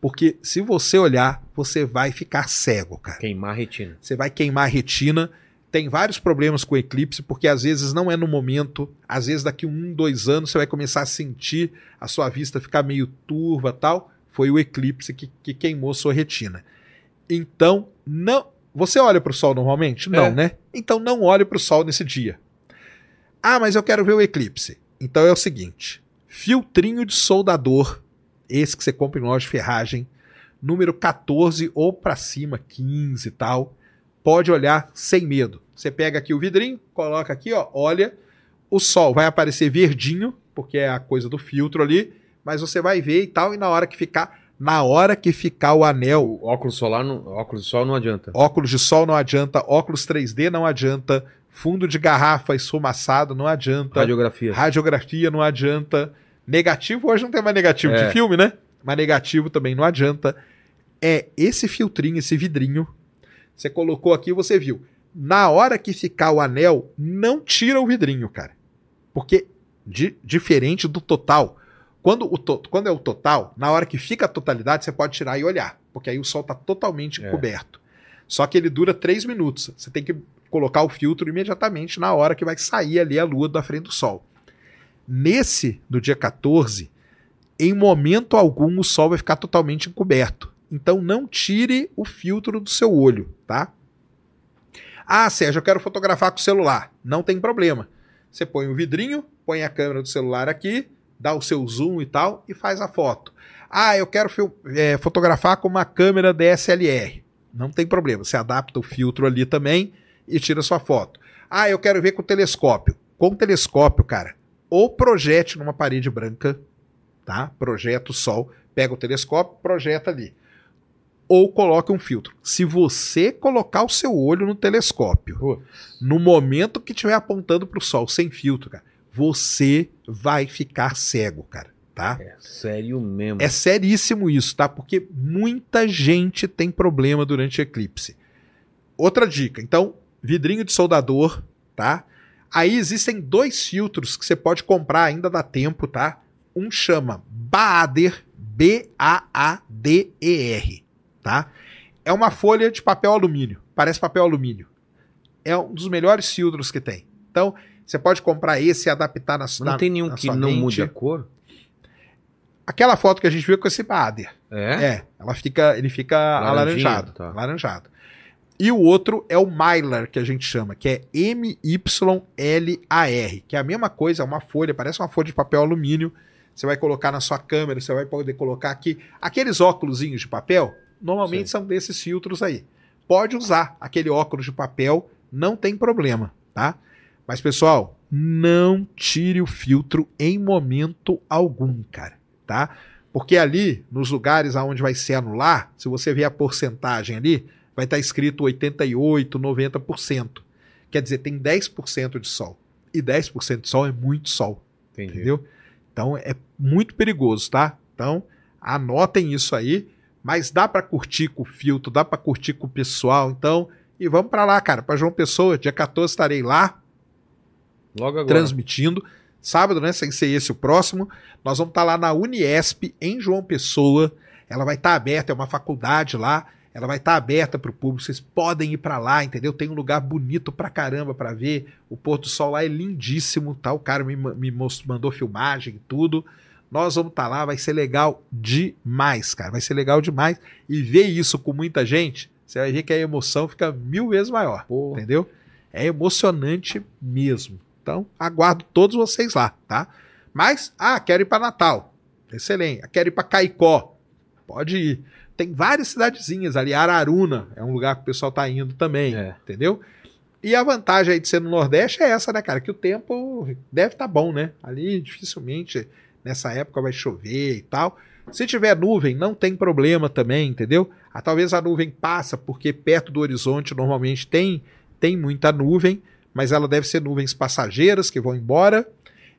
Porque se você olhar, você vai ficar cego, cara. Queimar a retina. Você vai queimar a retina. Tem vários problemas com o eclipse, porque às vezes não é no momento, às vezes daqui um, dois anos você vai começar a sentir a sua vista ficar meio turva tal. Foi o eclipse que, que queimou sua retina. Então, não. Você olha para o sol normalmente? Não, É. né? Então não olhe para o sol nesse dia. Ah, mas eu quero ver o eclipse. Então é o seguinte: filtrinho de soldador, esse que você compra em loja de ferragem, número 14 ou para cima, 15 e tal, pode olhar sem medo. Você pega aqui o vidrinho, coloca aqui, ó, olha, o sol vai aparecer verdinho, porque é a coisa do filtro ali, mas você vai ver e tal, e na hora que ficar, na hora que ficar o anel, O óculos solar, não, óculos de sol não adianta. óculos de sol não adianta, óculos 3D não adianta, fundo de garrafa esfumaçado não adianta, Radiografia. radiografia não adianta, negativo hoje não tem mais negativo É. de filme, né? Mas negativo também não adianta. É esse filtrinho, esse vidrinho, você colocou aqui, você viu. Na hora que ficar o anel, não tira o vidrinho, cara. Porque di- diferente do total, quando, o to- quando é o total, na hora que fica a totalidade, você pode tirar e olhar, porque aí o sol está totalmente É. coberto. Só que ele dura três minutos. Você tem que colocar o filtro imediatamente na hora que vai sair ali a lua da frente do sol. Nesse, do dia 14, em momento algum o sol vai ficar totalmente encoberto. Então não tire o filtro do seu olho, tá? Ah, Sérgio, eu quero fotografar com o celular. Não tem problema. Você põe o vidrinho, põe a câmera do celular aqui, dá o seu zoom e tal e faz a foto. Ah, eu quero é, fotografar com uma câmera DSLR. Não tem problema. Você adapta o filtro ali também e tira sua foto. Ah, eu quero ver com telescópio. Com telescópio, cara, ou projete numa parede branca, tá? Projeta o sol, pega o telescópio, projeta ali. Ou coloque um filtro. Se você colocar o seu olho no telescópio, no momento que estiver apontando para o sol sem filtro, cara, você vai ficar cego, cara, tá? É sério mesmo. É seríssimo isso, tá? Porque muita gente tem problema durante o eclipse. Outra dica, então, vidrinho de soldador, tá? Aí existem dois filtros que você pode comprar, ainda dá tempo, tá? Um chama Baader, B-A-A-D-E-R, tá? É uma folha de papel alumínio, parece papel alumínio. É um dos melhores filtros que tem. Então, você pode comprar esse e adaptar na, na não tem nenhum que sua não mente. mude a cor? Aquela foto que a gente viu com esse Baader. É? É, ela fica, ele fica Laranjinha, alaranjado, tá. alaranjado. E o outro é o Mylar, que a gente chama, que é M-Y-L-A-R, que é a mesma coisa, é uma folha, parece uma folha de papel alumínio. Você vai colocar na sua câmera, você vai poder colocar aqui. Aqueles óculosinhos de papel, normalmente Sim. são desses filtros aí. Pode usar aquele óculos de papel, não tem problema, tá? Mas, pessoal, não tire o filtro em momento algum, cara, tá? Porque ali, nos lugares aonde vai ser anular, se você ver a porcentagem ali, vai estar escrito 88, 90%. Quer dizer, tem 10% de sol. E 10% de sol é muito sol, Entendi. entendeu? Então é muito perigoso, tá? Então, anotem isso aí, mas dá pra curtir com o filtro, dá pra curtir com o pessoal, então, e vamos pra lá, cara, Pra João Pessoa, dia 14 estarei lá, Logo agora. transmitindo. Sábado, né? Sem ser esse o próximo. Nós vamos estar lá na Uniesp, em João Pessoa. Ela vai estar aberta, é uma faculdade lá. Ela vai estar aberta para o público. Vocês podem ir para lá, entendeu? Tem um lugar bonito pra caramba para ver. O pôr do sol lá é lindíssimo, tá? O cara me, me mos- mandou filmagem e tudo. Nós vamos estar lá, vai ser legal demais, cara. Vai ser legal demais. E ver isso com muita gente, você vai ver que a emoção fica mil vezes maior. Pô, Entendeu? É emocionante mesmo. Então, aguardo todos vocês lá, tá? Mas, ah, quero ir para Natal. Excelente. Quero ir para Caicó. Pode ir. Tem várias cidadezinhas ali. Araruna é um lugar que o pessoal tá indo também, É. entendeu? E a vantagem aí de ser no Nordeste é essa, né, cara? Que o tempo deve estar bom, né? Ali dificilmente nessa época vai chover e tal. Se tiver nuvem, não tem problema também, entendeu? Ah, talvez a nuvem passa, porque perto do horizonte normalmente tem, tem muita nuvem, mas ela deve ser nuvens passageiras que vão embora.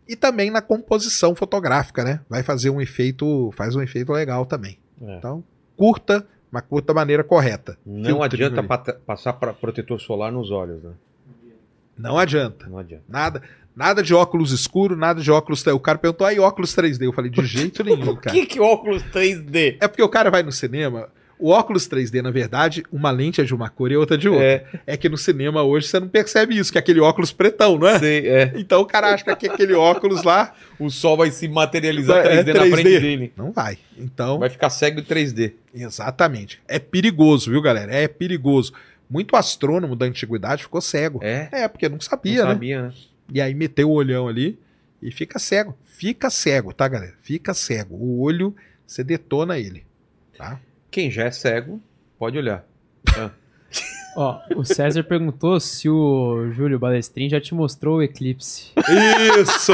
E também na composição fotográfica, né? Vai fazer um efeito, faz um efeito legal também. É. Então, curta, mas curta maneira correta. Não adianta ali. passar pra protetor solar nos olhos, né? Não adianta. Não adianta. Nada, nada de óculos escuro, nada de óculos. O cara perguntou aí óculos 3D. Eu falei, de jeito nenhum, cara. que que óculos 3D? É porque o cara vai no cinema. O óculos 3D, na verdade, uma lente é de uma cor e outra de outra. É. que no cinema hoje você não percebe isso, que é aquele óculos pretão, não é? Sei, é. Então o cara acha que aquele óculos lá O sol vai se materializar É 3D, na 3D. frente dele. não vai. Então, Vai ficar cego em 3D. exatamente. É perigoso, viu, galera? É perigoso. Muito astrônomo da antiguidade ficou cego. É? É, porque não Não sabia, né? sabia, né? E aí meteu o olhão ali e fica cego. Fica cego, tá, galera? Fica cego. O olho, você detona ele. Tá? Quem já é cego, pode olhar. Ó, o César perguntou se o Júlio Balestrin já te mostrou o eclipse. Isso!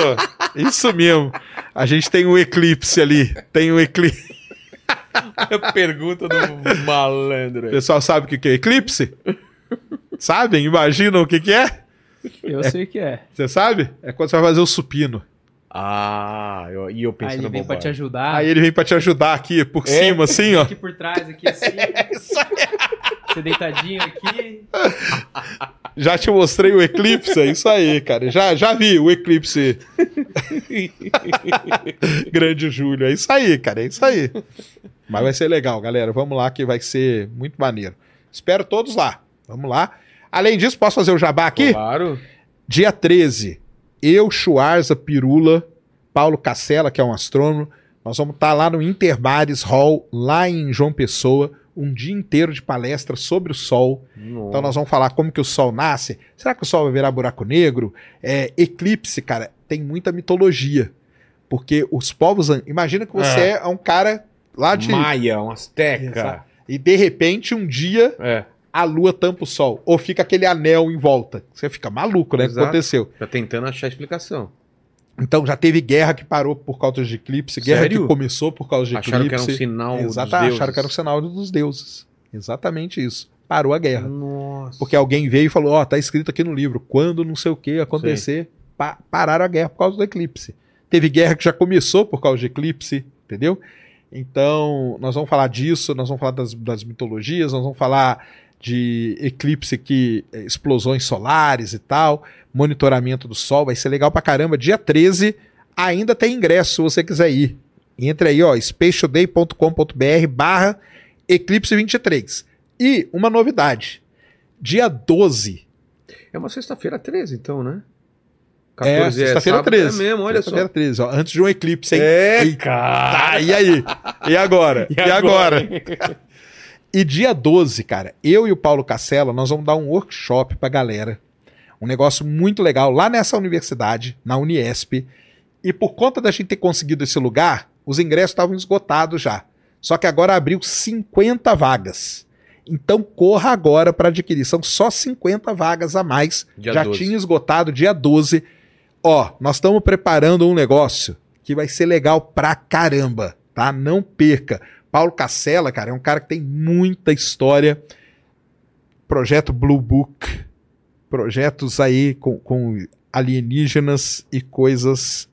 Isso mesmo. A gente tem um eclipse ali. Tem um eclipse. Pergunta do malandro. O pessoal sabe o que é eclipse? Sabem? Imaginam o que, que é? Eu sei o que é. Você sabe? É quando você vai fazer o supino. Ah, eu- e eu Aí pensando ele vem pra te ajudar. Aí ele vem pra te ajudar aqui por cima, assim, ó. Aqui por trás, aqui assim. Você deitadinho aqui. Já te mostrei o eclipse, é isso aí, cara. Já, já vi o eclipse. Grande Júlio, é isso aí, cara, é isso aí. Mas vai ser legal, galera. Vamos lá que vai ser muito maneiro. Espero todos lá. Vamos lá. Além disso, posso fazer o jabá aqui? Claro. Dia 13, eu, Chuarza, Pirula, Paulo Cacela, que é um astrônomo, nós vamos estar lá no Intermares Hall, lá em João Pessoa, um dia inteiro de palestra sobre o Sol. Então nós vamos falar como que o Sol nasce. Será que o Sol vai virar buraco negro? É, eclipse, cara, tem muita mitologia. Porque os povos... Imagina que você é, um cara lá de... Maia, um asteca. Exato. E de repente, um dia, É, a lua tampa o Sol. Ou fica aquele anel em volta. Você fica maluco, né? O que aconteceu? tá tentando achar explicação. Então já teve guerra que parou por causa de eclipse, guerra Sério? que começou por causa de Acharam que eclipse. era um sinal dos deuses. acharam que era um sinal dos deuses. Exatamente isso. Parou a guerra. Nossa. Porque alguém veio e falou: Ó, tá escrito aqui no livro, quando não sei o que acontecer, pa- pararam a guerra por causa do eclipse. Teve guerra que já começou por causa de eclipse, entendeu? Então, nós vamos falar disso, nós vamos falar das, das mitologias, nós vamos falar de eclipse que eh, explosões solares e tal, monitoramento do sol, vai ser legal pra caramba. Dia 13 ainda tem ingresso se você quiser ir. Entre aí, ó, spatialday.com.br barra eclipse 23. E uma novidade. Dia 12 É uma sexta-feira 13, então, né? É, sexta-feira sábado, 13. É mesmo, olha só. Sexta-feira 13, ó, antes de um eclipse, hein? É, cara. e aí? E agora? E, agora? E dia 12, cara, eu e o Paulo Cacela, nós vamos dar um workshop pra galera. Um negócio muito legal lá nessa universidade, na Uniesp. E por conta da gente ter conseguido esse lugar, os ingressos estavam esgotados já. Só que agora abriu 50 vagas. Então corra agora para adquirir. São só 50 vagas a mais. Dia já 12. tinha esgotado dia 12. Ó, nós estamos preparando um negócio que vai ser legal pra caramba, tá? Não perca. Paulo Cacela, cara, é um cara que tem muita história. Projeto Blue Book, projetos aí com, com alienígenas e coisas.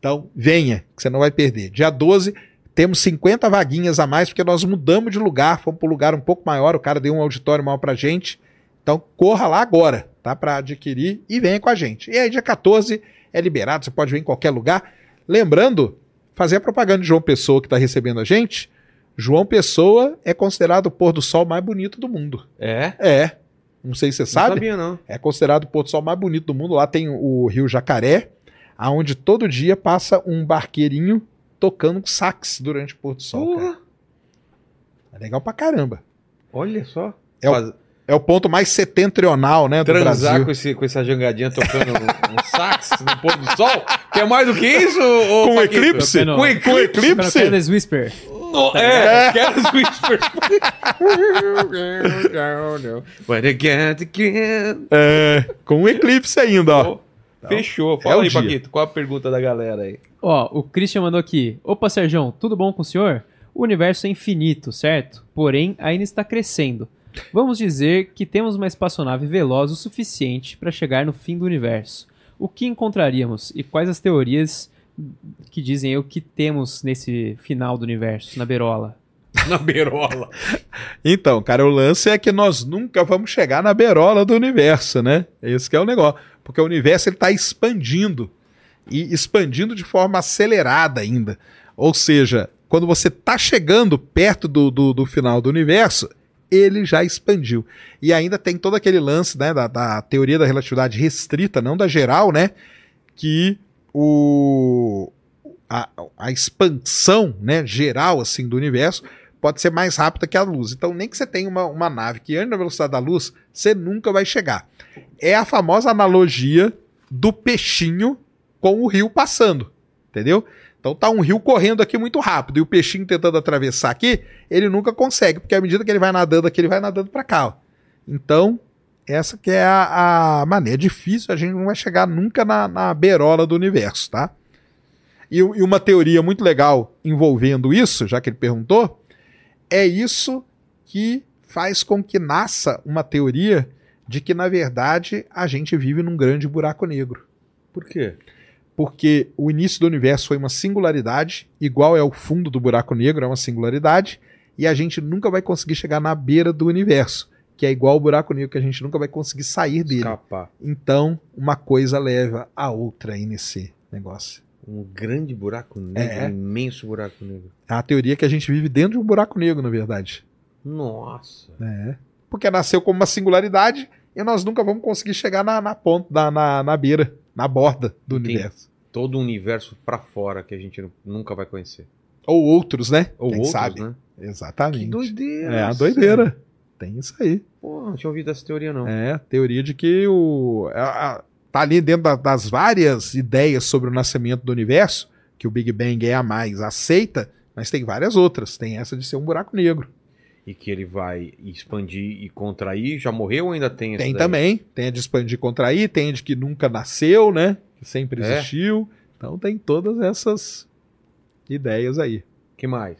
Então, venha, que você não vai perder. Dia 12, temos 50 vaguinhas a mais, porque nós mudamos de lugar, fomos para um lugar um pouco maior, o cara deu um auditório maior pra gente. Então, corra lá agora, tá? Para adquirir e venha com a gente. E aí, dia 14 é liberado, você pode vir em qualquer lugar. Lembrando, fazer a propaganda de João Pessoa que está recebendo a gente. João Pessoa é considerado o pôr do sol mais bonito do mundo. É? É. Não sei se você Não sabe. sabia, não. É considerado o pôr do sol mais bonito do mundo. Lá tem o Rio Jacaré, aonde todo dia passa um barqueirinho tocando sax durante o pôr do sol. cara. Porra. É legal pra caramba. Olha só. É o- Faz- É o ponto mais setentrional, né, do Transar Brasil. com, esse, com essa jangadinha tocando um, um sax no pôr do sol? Quer mais do que isso? ô, Com eclipse? Não. Com Com eclipse? eclipse? Careless Whisper. No, é, quero os whispers. But again, again. É, com um eclipse ainda, ó. Fechou. É Fala o aí, dia. Paquito. Qual a pergunta da galera aí? Ó, o Christian mandou aqui. Opa, Sérgio, tudo bom com o senhor? O universo é infinito, certo? Porém, ainda está crescendo. Vamos dizer que temos uma espaçonave veloz o suficiente para chegar no fim do universo. O que encontraríamos e quais as teorias que dizem o que temos nesse final do universo, na berola? na beirola. Então, cara, o lance é que nós nunca vamos chegar na beirola do universo, né? Esse que é o negócio. Porque o universo ele está expandindo. E expandindo de forma acelerada ainda. Ou seja, quando você está chegando perto do, do, do final do universo, ele já expandiu. E ainda tem todo aquele lance né, da, da teoria da relatividade restrita, não da geral, né? Que o, a, a expansão né, geral assim do universo pode ser mais rápida que a luz. Então, nem que você tenha uma, uma nave que ande na velocidade da luz, você nunca vai chegar. É a famosa analogia do peixinho com o rio passando, entendeu? Então tá um rio correndo aqui muito rápido e o peixinho tentando atravessar aqui, ele nunca consegue, porque à medida que ele vai nadando aqui, ele vai nadando para cá. Ó. Então, essa que é a, a maneira. É difícil, a gente não vai chegar nunca na, na beirola do universo, tá? E, e uma teoria muito legal envolvendo isso, já que ele perguntou, é isso que faz com que nasça uma teoria de que, na verdade, a gente vive num grande buraco negro. Por quê? Porque o início do universo foi uma singularidade, igual é o fundo do buraco negro, é uma singularidade, e a gente nunca vai conseguir chegar na beira do universo, que é igual o buraco negro, que a gente nunca vai conseguir sair dele. Escapar. Então, uma coisa leva a outra aí nesse negócio. Um grande buraco negro, É. um imenso buraco negro. É a teoria que a gente vive dentro de um buraco negro, na verdade. Nossa. É. Porque nasceu como uma singularidade e nós nunca vamos conseguir chegar na, na ponta, na, na, na beira, na borda do Entendi. universo. Todo um universo pra fora que a gente nu- nunca vai conhecer. Ou outros, né? Ou Quem outros, sabe? né? Exatamente. Que doideira. É a doideira. Tem isso aí. Pô, não tinha ouvido essa teoria, não. É, a teoria de que o. a- a- tá ali dentro da- das várias ideias sobre o nascimento do universo, que o Big Bang é a mais aceita, mas tem várias outras. Tem essa de ser um buraco negro. E que ele vai expandir e contrair. Já morreu ou ainda tem essa Tem daí? também. Tem a de expandir e contrair, tem a de que nunca nasceu, né? Que sempre É. existiu. Então tem todas essas ideias aí. que mais?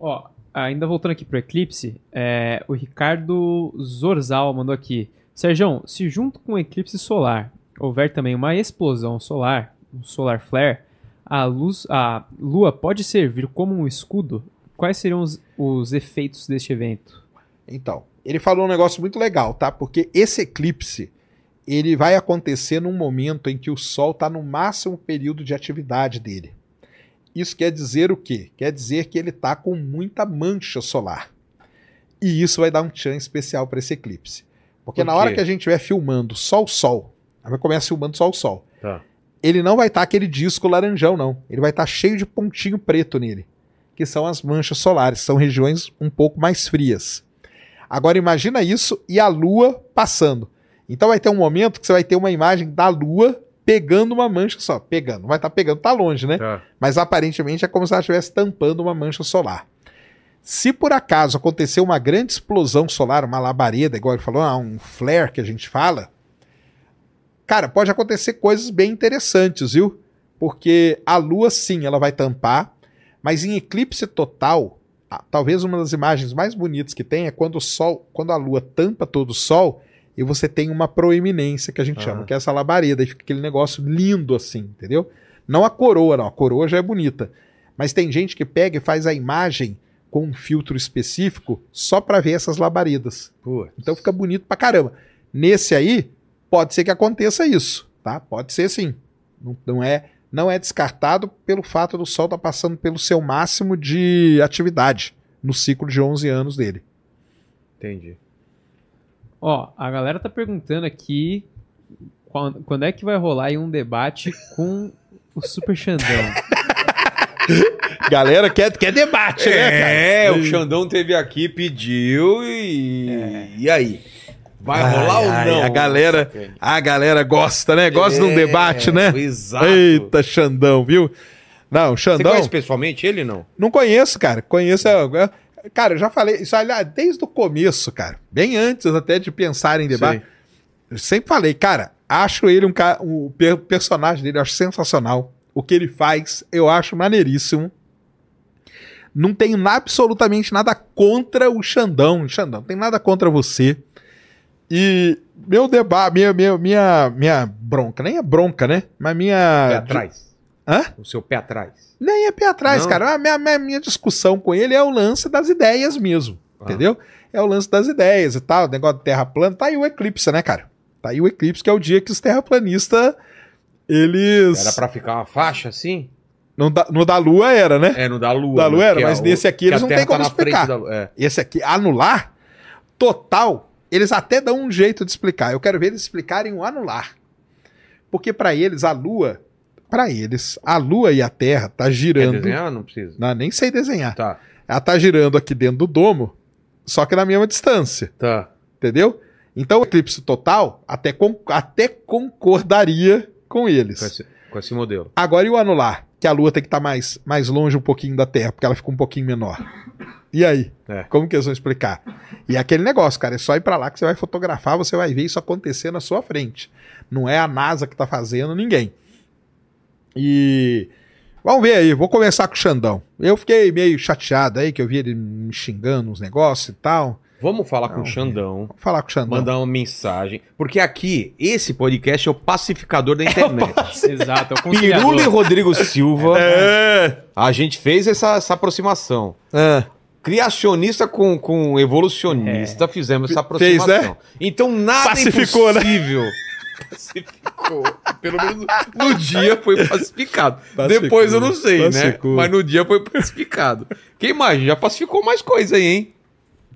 Ó, ainda voltando aqui pro eclipse, é, o Ricardo Zorzal mandou aqui. Sérgio, se junto com o eclipse solar houver também uma explosão solar, um solar flare, a luz, a lua pode servir como um escudo? Quais seriam os, os efeitos deste evento? Então, ele falou um negócio muito legal, tá? Porque esse eclipse, ele vai acontecer num momento em que o Sol está no máximo período de atividade dele. Isso quer dizer o quê? Quer dizer que ele está com muita mancha solar. E isso vai dar um tchan especial para esse eclipse. Porque Por na hora que a gente estiver filmando Sol-Sol, aí vai começar filmando Sol-Sol, Tá. ele não vai estar aquele disco laranjão, não. Ele vai estar cheio de pontinho preto nele, que são as manchas solares, são regiões um pouco mais frias. Agora imagina isso e a Lua passando. Então vai ter um momento que você vai ter uma imagem da Lua pegando uma mancha só. Pegando, vai estar pegando, tá longe, né? Tá. Mas aparentemente é como se ela estivesse tampando uma mancha solar. Se por acaso acontecer uma grande explosão solar, uma labareda, igual ele falou, ah, um flare que a gente fala, cara, pode acontecer coisas bem interessantes, viu? Porque a Lua, sim, ela vai tampar, mas em eclipse total, talvez uma das imagens mais bonitas que tem é quando o Sol, quando a Lua tampa todo o Sol e você tem uma proeminência que a gente Ah. chama, que é essa labareda, e fica aquele negócio lindo assim, entendeu? Não a coroa, não. A coroa já é bonita. Mas tem gente que pega e faz a imagem com um filtro específico só para ver essas labaredas. Putz. Então fica bonito pra caramba. Nesse aí, pode ser que aconteça isso, tá? Pode ser sim. Não, não é, não é descartado pelo fato do Sol estar passando pelo seu máximo de atividade no ciclo de 11 anos dele. Entendi. Ó, a galera tá perguntando aqui quando, quando é que vai rolar aí um debate com o Super Xandão. Galera quer, quer debate, né, cara? É, o Xandão teve aqui, pediu e. E aí? Vai Ai, rolar ou ai, não? a galera- A galera gosta, né? Gosta de um É, debate, né? Exato. Eita, Xandão, viu? Não, Você Xandão. conhece pessoalmente ele não? Não conheço, cara. Conheço. é, é, Cara, eu já falei isso aliás, desde o começo, cara. Bem antes até de pensar em debate. Sei. Eu sempre falei, cara, acho ele um cara. O per- personagem dele eu acho sensacional. O que ele faz, eu acho maneiríssimo. Não tenho absolutamente nada contra o Xandão. Xandão, não tem nada contra você. E meu debate, minha, minha, minha, minha bronca, nem é bronca, né? Mas minha. Pé atrás. Hã? O seu pé atrás. Nem é pé atrás, Não? cara. A minha, minha, minha discussão com ele é o lance das ideias mesmo. Ah. Entendeu? É o lance das ideias e tal, o negócio de terra plana. Tá aí o eclipse, né, cara? Tá aí o eclipse, que é o dia que os terraplanistas. Eles. Era pra ficar uma faixa assim? No, da, no da Lua era, né? É, no da Lua. Da Lua né? era, é mas o- nesse aqui eles não tem como tá na frente explicar. da. É. Esse aqui, anular, total, eles até dão um jeito de explicar. Eu quero ver eles explicarem o anular. Porque pra eles, a Lua. Pra eles, a Lua e a Terra tá Quer girando. desenhar? Não precisa. Não, nem sei desenhar. Tá, Ela tá girando aqui dentro do domo, só que na mesma distância. tá. Entendeu? Então o eclipse total até, con- até concordaria com eles. Com esse, com esse modelo. Agora e o anular? Que a Lua tem que estar mais, mais longe um pouquinho da Terra, porque ela fica um pouquinho menor. E aí? É. Como que eles vão explicar? E é aquele negócio, cara, é só ir pra lá que você vai fotografar, você vai ver isso acontecer na sua frente. Não é a NASA que tá fazendo, ninguém. E vamos ver aí, vou começar com o Xandão. Eu fiquei meio chateado aí, que eu vi ele me xingando uns negócios e tal. Vamos falar com Não, o Xandão. Vou falar com o Xandão. Mandar uma mensagem. Porque aqui, esse podcast é o pacificador da internet. Exato, é o Pirula e. Rodrigo Silva. É. A gente fez essa, essa aproximação. É. Criacionista com, com evolucionista, fizemos essa Fez, aproximação. né? Então nada Pacificou, né? impossível. Pacificou. Pelo menos no dia foi pacificado. Pacificou, Depois eu não sei, pacificou. né? Mas no dia foi pacificado. Quem mais? Já pacificou mais coisa aí, hein?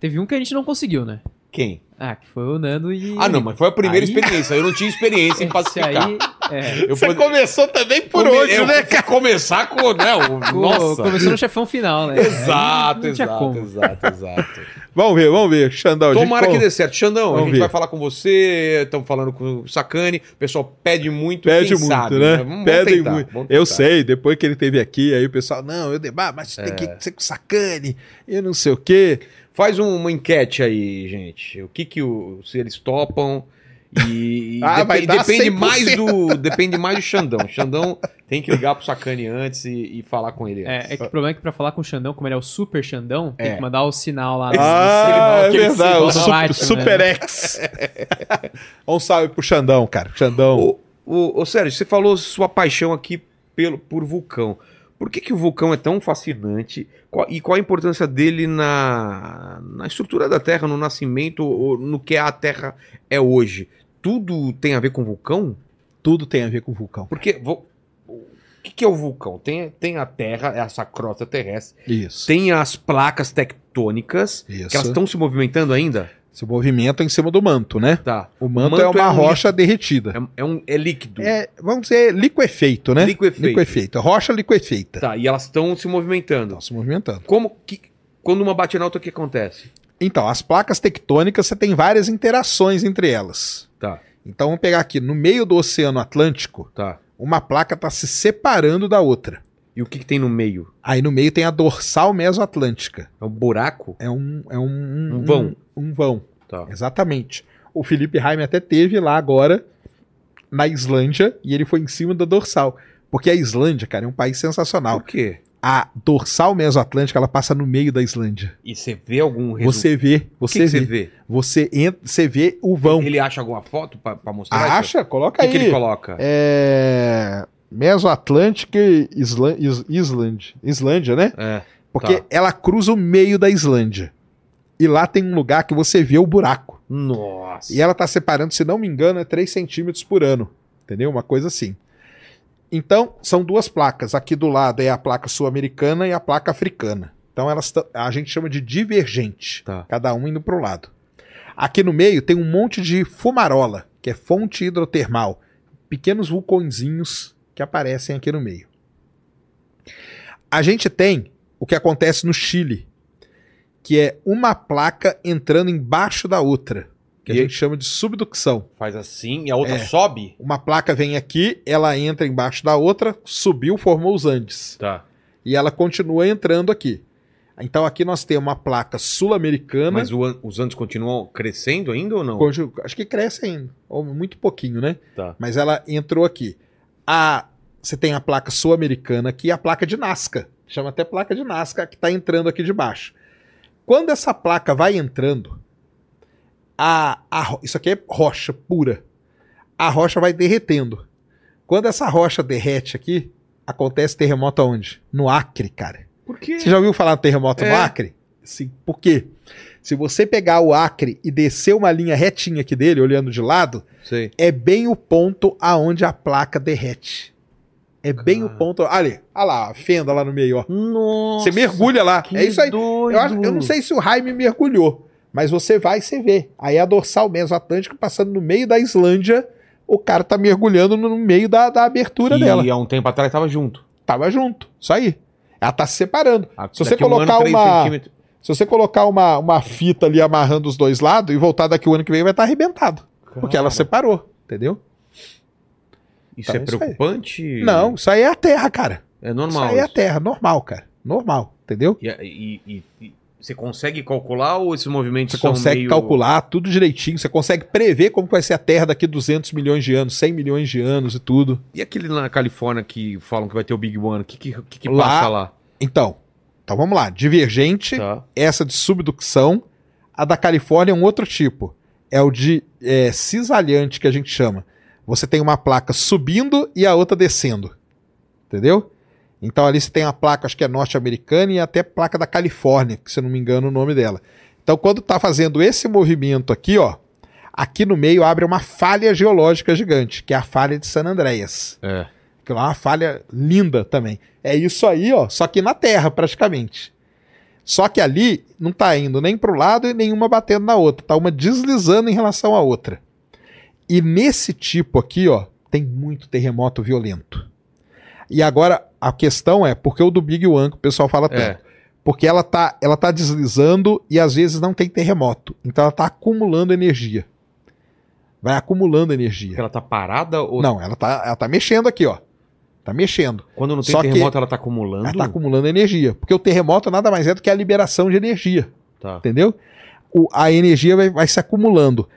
Teve um que a gente não conseguiu, né? Quem? Ah, que foi o Nando e. Ah, não, mas foi a primeira Aí- experiência. Eu não tinha experiência em pacificar. aí. É. Você pod- começou também por Come- eu né, fui começar com, né, o... Nossa. Começou no chefão final, né? Exato, exato, exato, exato. Vamos ver, vamos ver. Xandão, a gente Tomara com- que dê certo. Xandão, a Vamos gente ver. vai falar com você, estamos falando com o Sacani, o pessoal pede muito, Pede quem muito, sabe, né? Pedem tentar, muito. Eu sei, depois que ele teve aqui, aí o pessoal, não, eu debato, mas tem que ser com sacane, eu não sei o quê. Faz um- uma enquete aí, gente. O que que o, se eles topam e, e Ah, vai depe- dar depende 100%. mais do depende mais do Xandão. O Xandão tem que ligar pro Sacani antes e, e falar com ele. É, antes. é que o problema é que pra falar com o Xandão, como ele é o super Xandão, tem É. que mandar o sinal lá. Ah, é aquele verdade, o su- né? Super X. um salve pro Xandão, cara. Xandão. Ô, Sérgio, você falou sua paixão aqui pelo, por vulcão. Por que, que o vulcão é tão fascinante? Qual- e qual a importância dele na, na estrutura da Terra, no nascimento, ou no que a Terra é hoje? Tudo tem a ver com vulcão? Tudo tem a ver com vulcão. Porque o que, que é o vulcão? Tem, tem a Terra, essa crosta terrestre, Isso. tem as placas tectônicas, Isso. que elas estão se movimentando ainda? Esse movimento é em cima do manto, né? Tá. O manto, manto é uma é um rocha derretida. É, é um, é líquido. É, vamos dizer, liquefeito, né? Liquefeito. Liquefeito. Rocha liquefeita. Tá, e elas estão se movimentando. Estão se movimentando. Como que quando uma bate na outra o que acontece? Então, as placas tectônicas, você tem várias interações entre elas. Tá, Então, vamos pegar aqui, no meio do Oceano Atlântico, tá. uma placa está se separando da outra. E o que, que tem no meio? Aí no meio tem a dorsal mesoatlântica. É um buraco? É um, é um, Um vão. Um, vão, Tá. exatamente. O Felipe Raime até teve lá agora, na Islândia, e ele foi em cima da dorsal. Porque a Islândia, cara, é um país sensacional. Por quê? A dorsal mesoatlântica, ela passa no meio da Islândia. E você vê algum resultado? Você vê, O que, você que vê. você vê? Você entra, você vê o vão. Ele acha alguma foto pra, pra mostrar? isso? Acha? Coloca O que, aí. que ele coloca? É. Mesoatlântica e Isla... Is... Islândia. Islândia, né? É. Porque Tá. ela cruza o meio da Islândia. E lá tem um lugar que você vê o buraco. Nossa. E ela tá separando, se não me engano, é 3 centímetros por ano. Entendeu? Uma coisa assim. Então, são duas placas. Aqui do lado é a placa sul-americana e a placa africana. Então, elas a gente chama de divergente. Tá. Cada um indo pro lado. Aqui no meio tem um monte de fumarola, que é fonte hidrotermal. Pequenos vulcõezinhos que aparecem aqui no meio. A gente tem o que acontece no Chile, que é uma placa entrando embaixo da outra, que a E- gente chama de subducção. Faz assim e a outra É. sobe? Uma placa vem aqui, ela entra embaixo da outra, subiu, formou os Andes. Tá. E ela continua entrando aqui. Então aqui nós temos uma placa sul-americana. Mas o os anos continuam crescendo ainda ou não? Acho que cresce ainda, ou muito pouquinho, né? Tá. Mas ela entrou aqui. A, você tem a placa sul-americana aqui e a placa de Nazca. Chama até placa de Nazca, que está entrando aqui de baixo. Quando essa placa vai entrando, a, a isso aqui é rocha pura. A rocha vai derretendo. Quando essa rocha derrete aqui, acontece terremoto aonde? No Acre, cara. Por quê? Você já ouviu falar do terremoto no É. Acre? Sim. Por quê? Se você pegar o Acre e descer uma linha retinha aqui dele, olhando de lado, Sei. é bem o ponto aonde a placa derrete. É bem o Cara. ponto. Ali, olha lá, a fenda lá no meio, ó. Nossa. Você mergulha lá. É isso aí. Eu, acho- eu não sei se o Jaime mergulhou, mas você vai e você vê. Aí a dorsal Mesoatlântica passando no meio da Islândia, o cara tá mergulhando no meio da, da abertura que dela. há um tempo atrás tava junto. Tava junto. Isso aí. Ela tá se separando. Ah, Se você daqui um colocar ano, uma-. Se você colocar uma, uma fita ali amarrando os dois lados e voltar daqui o ano que vem, vai estar arrebentado. Porque ela separou. Entendeu? Isso Então, é isso aí. preocupante? Não, isso aí é a Terra, cara. É normal. isso aí é a isso. Terra. Normal, cara. Normal. Entendeu? E, e- e- você consegue calcular ou esses movimentos Você consegue meio... calcular tudo direitinho. Você consegue prever como vai ser a Terra daqui 200 milhões de anos, 100 milhões de anos e tudo. E aquele lá na Califórnia que falam que vai ter o Big One, o que, que, que, que Lá- passa lá? Então, então vamos lá. Divergente, Tá. essa de subducção. A da Califórnia é um outro tipo. É o de é, cisalhante que a gente chama. Você tem uma placa subindo e a outra descendo. Entendeu? Então ali você tem a placa, acho que é norte-americana e até placa da Califórnia, que se eu não me engano o nome dela. Então quando tá fazendo esse movimento aqui, ó, aqui no meio abre uma falha geológica gigante, que é a falha de San Andreas. É. Que é uma falha linda também. É isso aí, ó, só que na Terra, praticamente. Só que ali não tá indo nem pro lado e nenhuma batendo na outra. Tá uma deslizando em relação à outra. E nesse tipo aqui, ó, tem muito terremoto violento. E agora a questão é, por que o do Big One que o pessoal fala tanto? É. Porque ela tá, ela tá deslizando e às vezes não tem terremoto. Então ela tá acumulando energia. Vai acumulando energia. Ela tá parada ou Não, ela tá, ela tá mexendo aqui, ó. Tá mexendo. quando não tem Só terremoto ela tá acumulando? Ela tá acumulando energia. Porque o terremoto nada mais é do que a liberação de energia. Tá. Entendeu? O- a energia vai, vai se acumulando.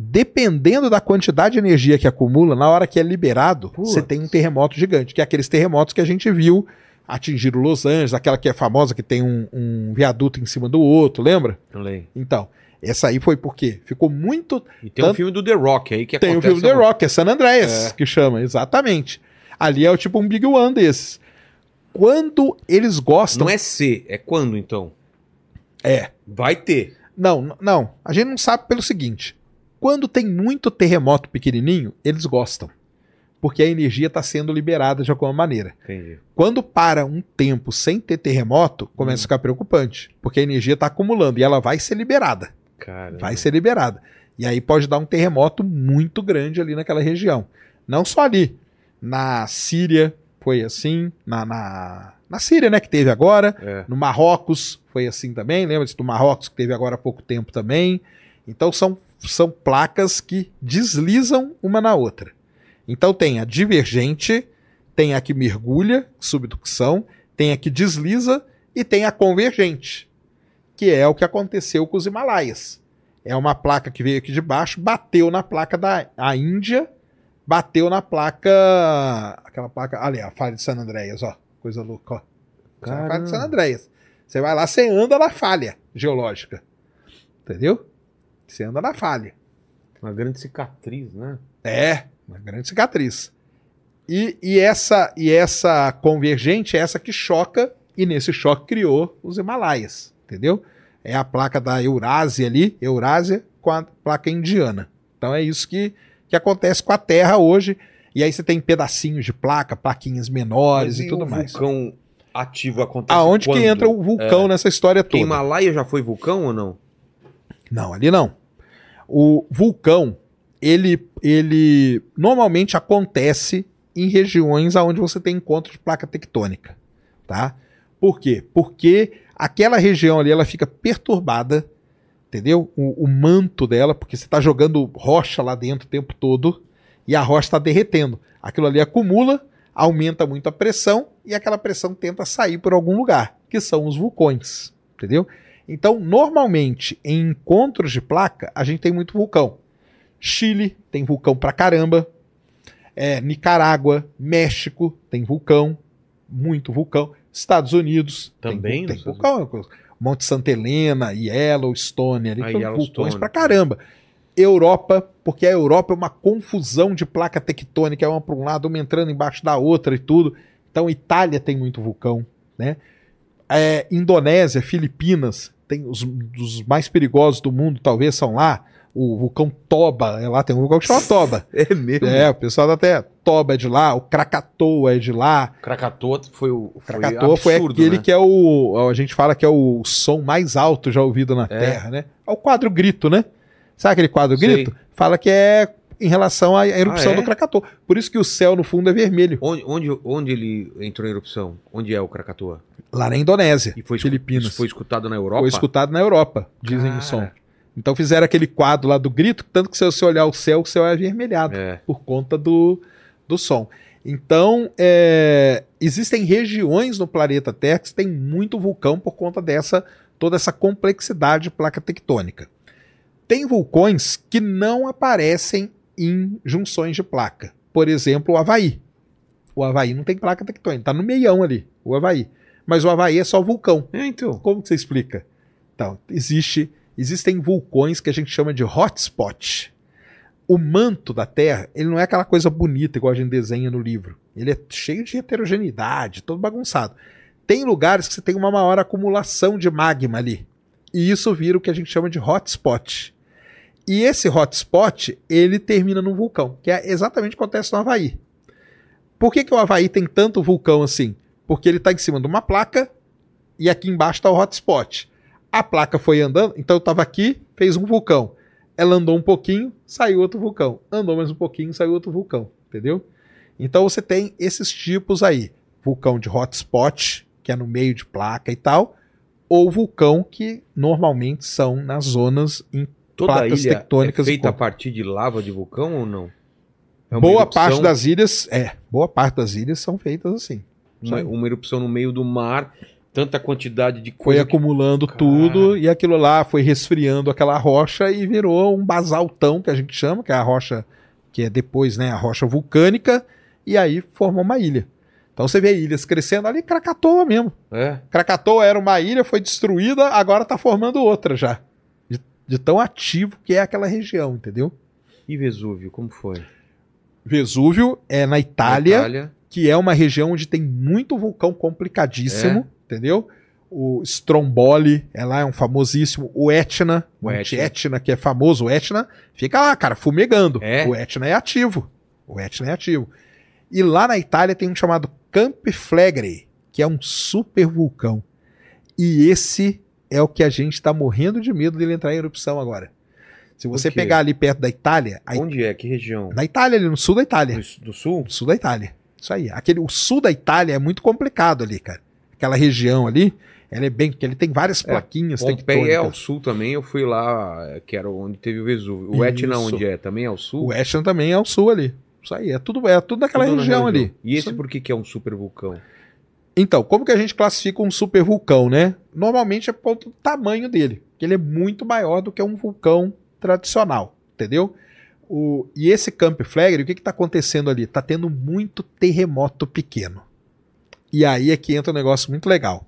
Dependendo da quantidade de energia que acumula, na hora que é liberado, Putz. você tem um terremoto gigante, que é aqueles terremotos que a gente viu atingir o Los Angeles, aquela que é famosa que tem um, um viaduto em cima do outro, lembra? Falei. Então, essa aí foi porque ficou muito E tem um Tanto- filme do The Rock aí que tem o acontece... filme The Rock, é San Andreas, É. que chama, exatamente. Ali é o tipo um Big One desses. Quando eles gostam. Não é C, é quando então? É. Vai ter. Não, não. A gente não sabe pelo seguinte: quando tem muito terremoto pequenininho, eles gostam. Porque a energia está sendo liberada de alguma maneira. Entendi. Quando para um tempo sem ter terremoto, começa a ficar preocupante. Porque a energia está acumulando e ela vai ser liberada. Cara. vai ser liberada. E aí pode dar um terremoto muito grande ali naquela região. Não só ali. Na Síria foi assim. Na, na, na Síria, né, que teve agora. É. No Marrocos foi assim também. Lembra-se do Marrocos que teve agora há pouco tempo também. Então são, são placas que deslizam uma na outra. Então tem a divergente, tem a que mergulha, subducção, tem a que desliza e tem a convergente, que é o que aconteceu com os Himalaias. É uma placa que veio aqui de baixo, bateu na placa da a Índia, bateu na placa. Aquela placa. Ali, a falha de San Andreas, ó. Coisa louca, ó. A falha de San. Andreas. Você vai lá, você anda na falha geológica. Entendeu? Você anda na falha. Uma grande cicatriz, né? É, uma grande cicatriz. E, e essa e essa convergente é essa que choca, e nesse choque criou os Himalaias, entendeu? É a placa da Eurásia ali, Eurásia, com a placa indiana. Então é isso que, que acontece com a Terra hoje. E aí você tem pedacinhos de placa, plaquinhas menores Mas e tudo o mais. vulcão ativo acontece Aonde quando? que entra o vulcão nessa história toda? Himalaia já foi vulcão ou não? Não, ali não. O vulcão, ele, ele normalmente acontece em regiões onde você tem encontro de placa tectônica, tá? Por quê? Porque aquela região ali ela fica perturbada, entendeu? O, o manto dela, porque você está jogando rocha lá dentro o tempo todo e a rocha está derretendo. Aquilo ali acumula, aumenta muito a pressão e aquela pressão tenta sair por algum lugar, que são os vulcões, entendeu? Então, normalmente, em encontros de placa, a gente tem muito vulcão. Chile tem vulcão pra caramba. É, Nicarágua, México tem vulcão, muito vulcão. Estados Unidos Também tem, tem vulcão. Monte Santa Helena, Yellowstone, ali Ah, tem vulcões pra caramba. Europa, porque a Europa é uma confusão de placa tectônica, é uma para um lado, uma entrando embaixo da outra e tudo. Então, Itália tem muito vulcão, né? É, Indonésia, Filipinas, tem os dos mais perigosos do mundo, talvez são lá. O vulcão Toba, é lá tem um vulcão que chama Toba. É mesmo? É, o pessoal da até Toba é de lá, o Krakatoa é de lá. Krakatoa foi o O Krakatoa foi aquele né? que é o, a gente fala que é o som mais alto já ouvido na Terra, né? É o quadro grito, né? Sabe aquele quadro Sei. grito? Fala que é em relação à erupção Ah, é? do Krakatoa. Por isso que o céu no fundo é vermelho. Onde, onde, onde ele entrou em erupção? Onde é o Krakatoa? Lá na Indonésia, E foi, Filipinas. foi escutado na Europa? Foi escutado na Europa, dizem Cara. o som. Então fizeram aquele quadro lá do grito, tanto que se você olhar o céu, o céu é avermelhado É. por conta do, do som. Então, é, existem regiões no planeta Terra que tem muito vulcão por conta dessa toda essa complexidade de placa tectônica. Tem vulcões que não aparecem em junções de placa. Por exemplo, o Havaí. O Havaí não tem placa tectônica, está no meião ali, o Havaí. Mas o Havaí é só vulcão. É, então. Como que você explica? Então, existe, existem vulcões que a gente chama de hotspot. O manto da Terra, ele não é aquela coisa bonita igual a gente desenha no livro. Ele é cheio de heterogeneidade, todo bagunçado. Tem lugares que você tem uma maior acumulação de magma ali. E isso vira o que a gente chama de hotspot. E esse hotspot, ele termina num vulcão, que é exatamente o que acontece no Havaí. Por que, que o Havaí tem tanto vulcão assim? Porque ele está em cima de uma placa e aqui embaixo está o hotspot. A placa foi andando, então eu estava aqui, fez um vulcão. Ela andou um pouquinho, saiu outro vulcão. Andou mais um pouquinho, saiu outro vulcão. Entendeu? Então você tem esses tipos aí: vulcão de hotspot, que é no meio de placa e tal, ou vulcão que normalmente são nas zonas em Toda a placas ilha é tectônicas e feita a partir de lava de vulcão ou não? É boa erupção- parte das ilhas, é, boa parte das ilhas são feitas assim. Uma, uma erupção no meio do mar, tanta quantidade de Foi coisa. que- acumulando Cara. tudo e aquilo lá foi resfriando aquela rocha e virou um basaltão que a gente chama, que é a rocha que é depois, né, a rocha vulcânica, e aí formou uma ilha. Então você vê ilhas crescendo ali, Krakatoa mesmo. É. Krakatoa era uma ilha, foi destruída, agora tá formando outra já. De, tão ativo que é aquela região, entendeu? E Vesúvio, como foi? Vesúvio é na Itália, Na Itália. que é uma região onde tem muito vulcão complicadíssimo, entendeu? O Stromboli, é lá, é um famosíssimo. O Etna, O Etna. Etna, que é famoso, o Etna, fica lá, cara, fumegando. É? O Etna é ativo. O Etna é ativo. E lá na Itália tem um chamado Campiflegre, que é um super vulcão. E esse é o que a gente está morrendo de medo dele entrar em erupção agora. Se você pegar ali perto da Itália, Onde é? Que região? na Itália, ali no sul da Itália. Do, do sul? Sul da Itália. Isso aí. Aquele, o sul da Itália é muito complicado ali, cara. Aquela região ali, ela é bem. Porque ele tem várias É, plaquinhas Pompeia é ao sul também, eu fui lá, é, que era onde teve o Vesúvio. O Etna onde é? Também é ao sul? O Etna também é ao sul ali. Isso aí. É tudo, é tudo naquela Tudo na região ali. E esse Isso- por que, que é um super vulcão? Então, como que a gente classifica um super vulcão, né? Normalmente é por conta do tamanho dele. Que ele é muito maior do que um vulcão tradicional. Entendeu? O, e esse Campiflegre, o que está acontecendo ali? Está tendo muito terremoto pequeno. E aí é que entra um negócio muito legal.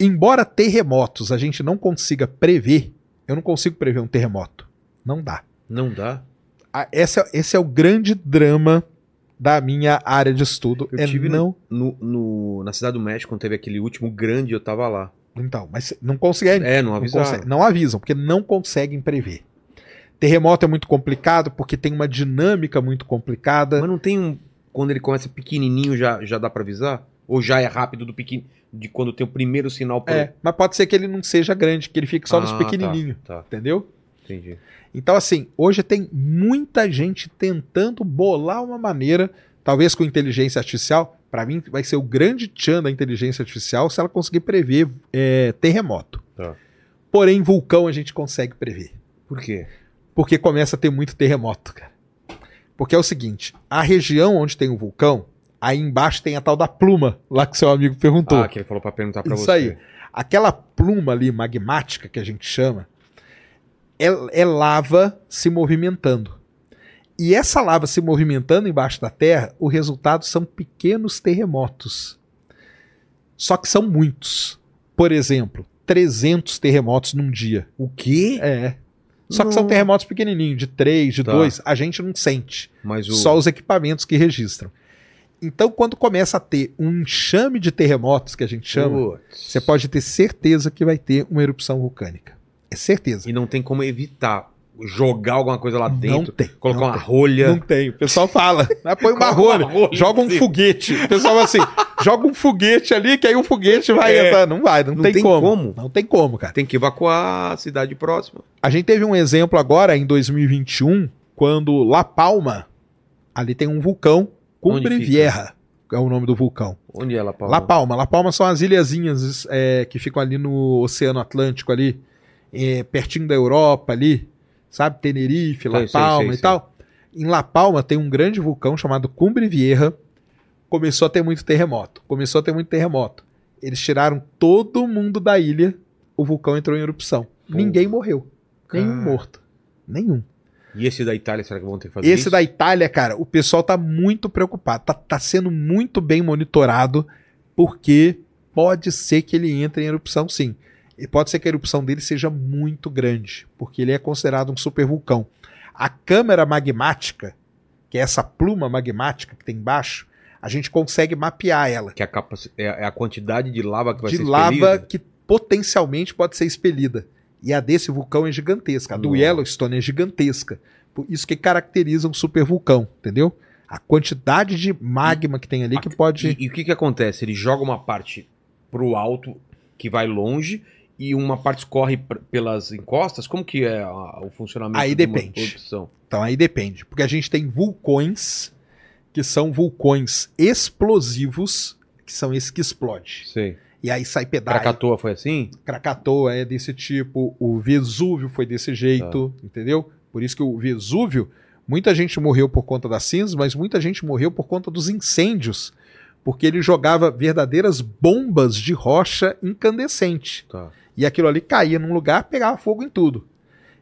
Embora terremotos a gente não consiga prever, eu não consigo prever um terremoto. Não dá. Não dá? Ah, Esse é, esse é o grande drama da minha área de estudo. Eu é tive não. No, no- na Cidade do México, quando teve aquele último grande, eu tava lá. Então, mas não conseguem. É, não Não, avisaram. consegue- não avisam, porque não conseguem prever. Terremoto é muito complicado porque tem uma dinâmica muito complicada. Mas não tem um... Quando ele começa pequenininho, já, já dá pra avisar? Ou já é rápido do pequeno... De quando tem o primeiro sinal pro... É, mas pode ser que ele não seja grande, que ele fique só nos Ah, pequenininhos, Tá, tá, entendeu? entendi. Então, assim, hoje tem muita gente tentando bolar uma maneira, talvez com inteligência artificial. Para mim, vai ser o grande tchan da inteligência artificial se ela conseguir prever é, terremoto. Tá. Porém, vulcão a gente consegue prever. Por quê? Porque começa a ter muito terremoto, cara. Porque é o seguinte: a região onde tem o vulcão, aí embaixo tem a tal da pluma, lá que seu amigo perguntou. Ah, que ele falou pra perguntar pra Isso você. aí. Aquela pluma ali magmática que a gente chama é, é lava se movimentando. E essa lava se movimentando embaixo da Terra, o resultado são pequenos terremotos. Só que são muitos. Por exemplo, 300 terremotos num dia. O quê? É. Só que são terremotos pequenininhos, de 3, de Tá. 2. A gente não sente. Mas o... Só os equipamentos que registram. Então, quando começa a ter um enxame de terremotos, que a gente chama, Putz. você pode ter certeza que vai ter uma erupção vulcânica. É certeza. E não tem como evitar jogar alguma coisa lá Não dentro, tem. colocar não uma tem. rolha. Não tem. O pessoal fala. Ah, Põe uma rolha, joga um foguete. O pessoal fala assim: joga um foguete ali, que aí o foguete vai É. entrar. Não vai, não, Não tem, tem como. como. Não tem como, cara. Tem que evacuar a cidade próxima. A gente teve um exemplo agora em 2021, quando La Palma, ali tem um vulcão, Cumbre? Vieja, é o nome do vulcão. Onde é ela, Paulo? La Palma. La Palma são as ilhazinhas é, que ficam ali no Oceano Atlântico ali, é, pertinho da Europa ali, sabe? Tenerife, La Sei, Palma sei, e tal. Em La Palma tem um grande vulcão chamado Cumbre Vieja. Começou a ter muito terremoto. Começou a ter muito terremoto. Eles tiraram todo mundo da ilha, o vulcão entrou em erupção. Ninguém morreu. Nenhum Cara. morto. Nenhum. E esse da Itália, será que vão ter que fazer Esse isso? da Itália, cara, o pessoal tá muito preocupado. Tá, tá sendo muito bem monitorado, porque pode ser que ele entre em erupção, sim. E pode ser que a erupção dele seja muito grande, porque ele é considerado um supervulcão. A câmara magmática, que é essa pluma magmática que tem embaixo, a gente consegue mapear ela. Que é a, é é a quantidade de lava que vai de ser lava expelida? que potencialmente pode ser expelida. E a desse vulcão é gigantesca. A do Nossa. Yellowstone é gigantesca. Por isso que caracteriza um supervulcão, entendeu? A quantidade de magma que tem ali que pode. E, e o que que acontece? Ele joga uma parte pro alto, que vai longe, e uma parte escorre pr- pelas encostas? Como que é a- o funcionamento Aí de depende. Então aí depende. Porque a gente tem vulcões que são vulcões explosivos, que são esses que explodem. Sei. E aí sai pedaço. Krakatoa foi assim? Krakatoa é desse tipo, o Vesúvio foi desse jeito, Tá. entendeu? Por isso que o Vesúvio, muita gente morreu por conta das cinzas, mas muita gente morreu por conta dos incêndios, porque ele jogava verdadeiras bombas de rocha incandescente. Tá. E aquilo ali caía num lugar, pegava fogo em tudo.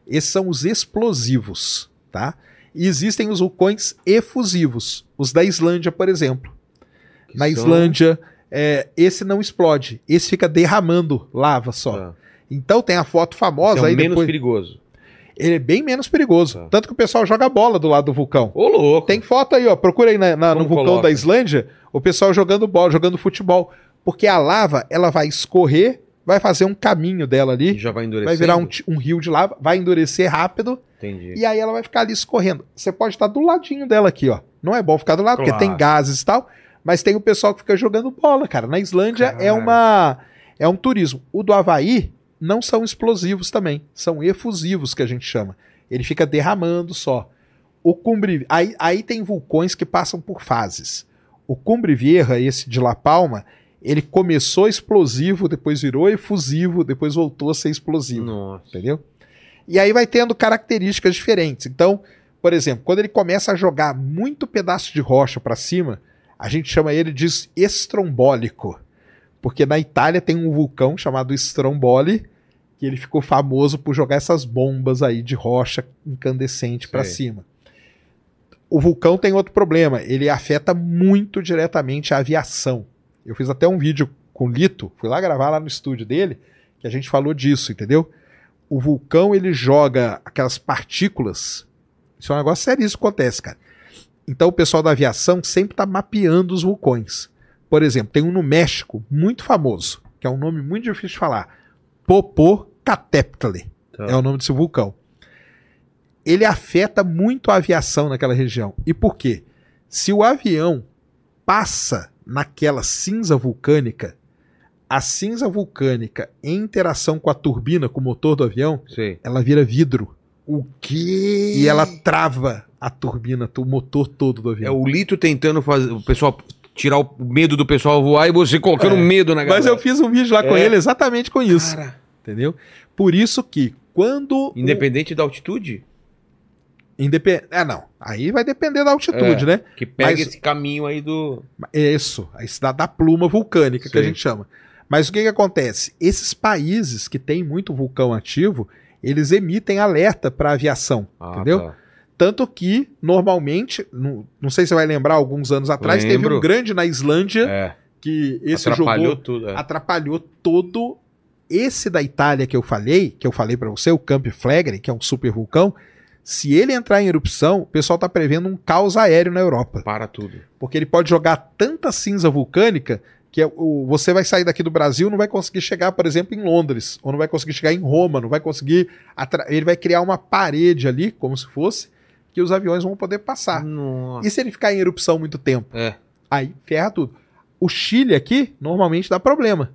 Esses são os explosivos, tá? E existem os vulcões efusivos, os da Islândia, por exemplo. Que Na são- Islândia, é, esse não explode, esse fica derramando lava só. Tá. Então tem a foto Esse famosa é o aí menos depois. perigoso. Ele é bem menos perigoso. Tá. Tanto que o pessoal joga bola do lado do vulcão. Ô, louco! Tem foto aí, ó. Procura aí na, na- no vulcão coloca? da Islândia, o pessoal jogando bola, jogando futebol. Porque a lava, ela vai escorrer, vai fazer um caminho dela E ali, já vai endurecer. vai virar um, um rio de lava, vai endurecer rápido Entendi. e aí ela vai ficar ali escorrendo. Você pode estar do ladinho dela aqui, ó. Não é bom ficar do lado, porque Claro. tem gases e tal, mas tem o pessoal que fica jogando bola, cara. Na Islândia é uma é um turismo. O do Havaí não são explosivos também, são efusivos que a gente chama. Ele fica derramando só. O Cumbre, aí, aí tem vulcões que passam por fases. O Cumbre Vieja, esse de La Palma, ele começou explosivo, depois virou efusivo, depois voltou a ser explosivo Nossa. entendeu? E aí vai tendo características diferentes. Então, por exemplo, quando ele começa a jogar muito pedaço de rocha para cima, a gente chama ele de estrombólico. Porque na Itália tem um vulcão chamado Stromboli, que ele ficou famoso por jogar essas bombas aí de rocha incandescente para cima. O vulcão tem outro problema, ele afeta muito diretamente a aviação. Eu fiz até um vídeo com o Lito, fui lá gravar lá no estúdio dele, que a gente falou disso, entendeu? O vulcão ele joga aquelas partículas. Isso é um negócio sério, isso acontece, cara. Então o pessoal da aviação sempre está mapeando os vulcões. Por exemplo, tem um no México muito famoso, que é um nome muito difícil de falar. Popocatépetl Tá. é o nome desse vulcão. Ele afeta muito a aviação naquela região. E por quê? Se o avião passa naquela cinza vulcânica, a cinza vulcânica em interação com a turbina, com o motor do avião, Sei. ela vira vidro. O quê? E ela trava a turbina, o motor todo do É avião. o Lito tentando fazer o pessoal tirar o medo do pessoal voar e você colocando É. medo na galera. Mas eu fiz um vídeo lá com É. ele exatamente com isso. Cara, Entendeu? Por isso que quando. o- independente da altitude, Independ... É, não. Aí vai depender da altitude, É. né? que pega Mas- esse caminho aí do. É Isso, a cidade da pluma vulcânica que a Sim. gente chama. Mas o que, que acontece? Esses países que têm muito vulcão ativo, eles emitem alerta para aviação, Ah, entendeu? tá. Tanto que, normalmente, não, não sei se você vai lembrar, alguns anos atrás, teve Lembro. um grande na Islândia É, que esse atrapalhou jogou, tudo. é. atrapalhou todo esse da Itália que eu falei, que eu falei para você, o Camp Flegrei, que é um super vulcão. Se ele entrar em erupção, o pessoal está prevendo um caos aéreo na Europa. Para tudo. Porque ele pode jogar tanta cinza vulcânica que é o, você vai sair daqui do Brasil não vai conseguir chegar, por exemplo, em Londres, ou não vai conseguir chegar em Roma, não vai conseguir. Ele vai criar uma parede ali, como se fosse, que os aviões vão poder passar. Nossa. E se ele ficar em erupção muito tempo? É. Aí ferra tudo. O Chile aqui normalmente dá problema.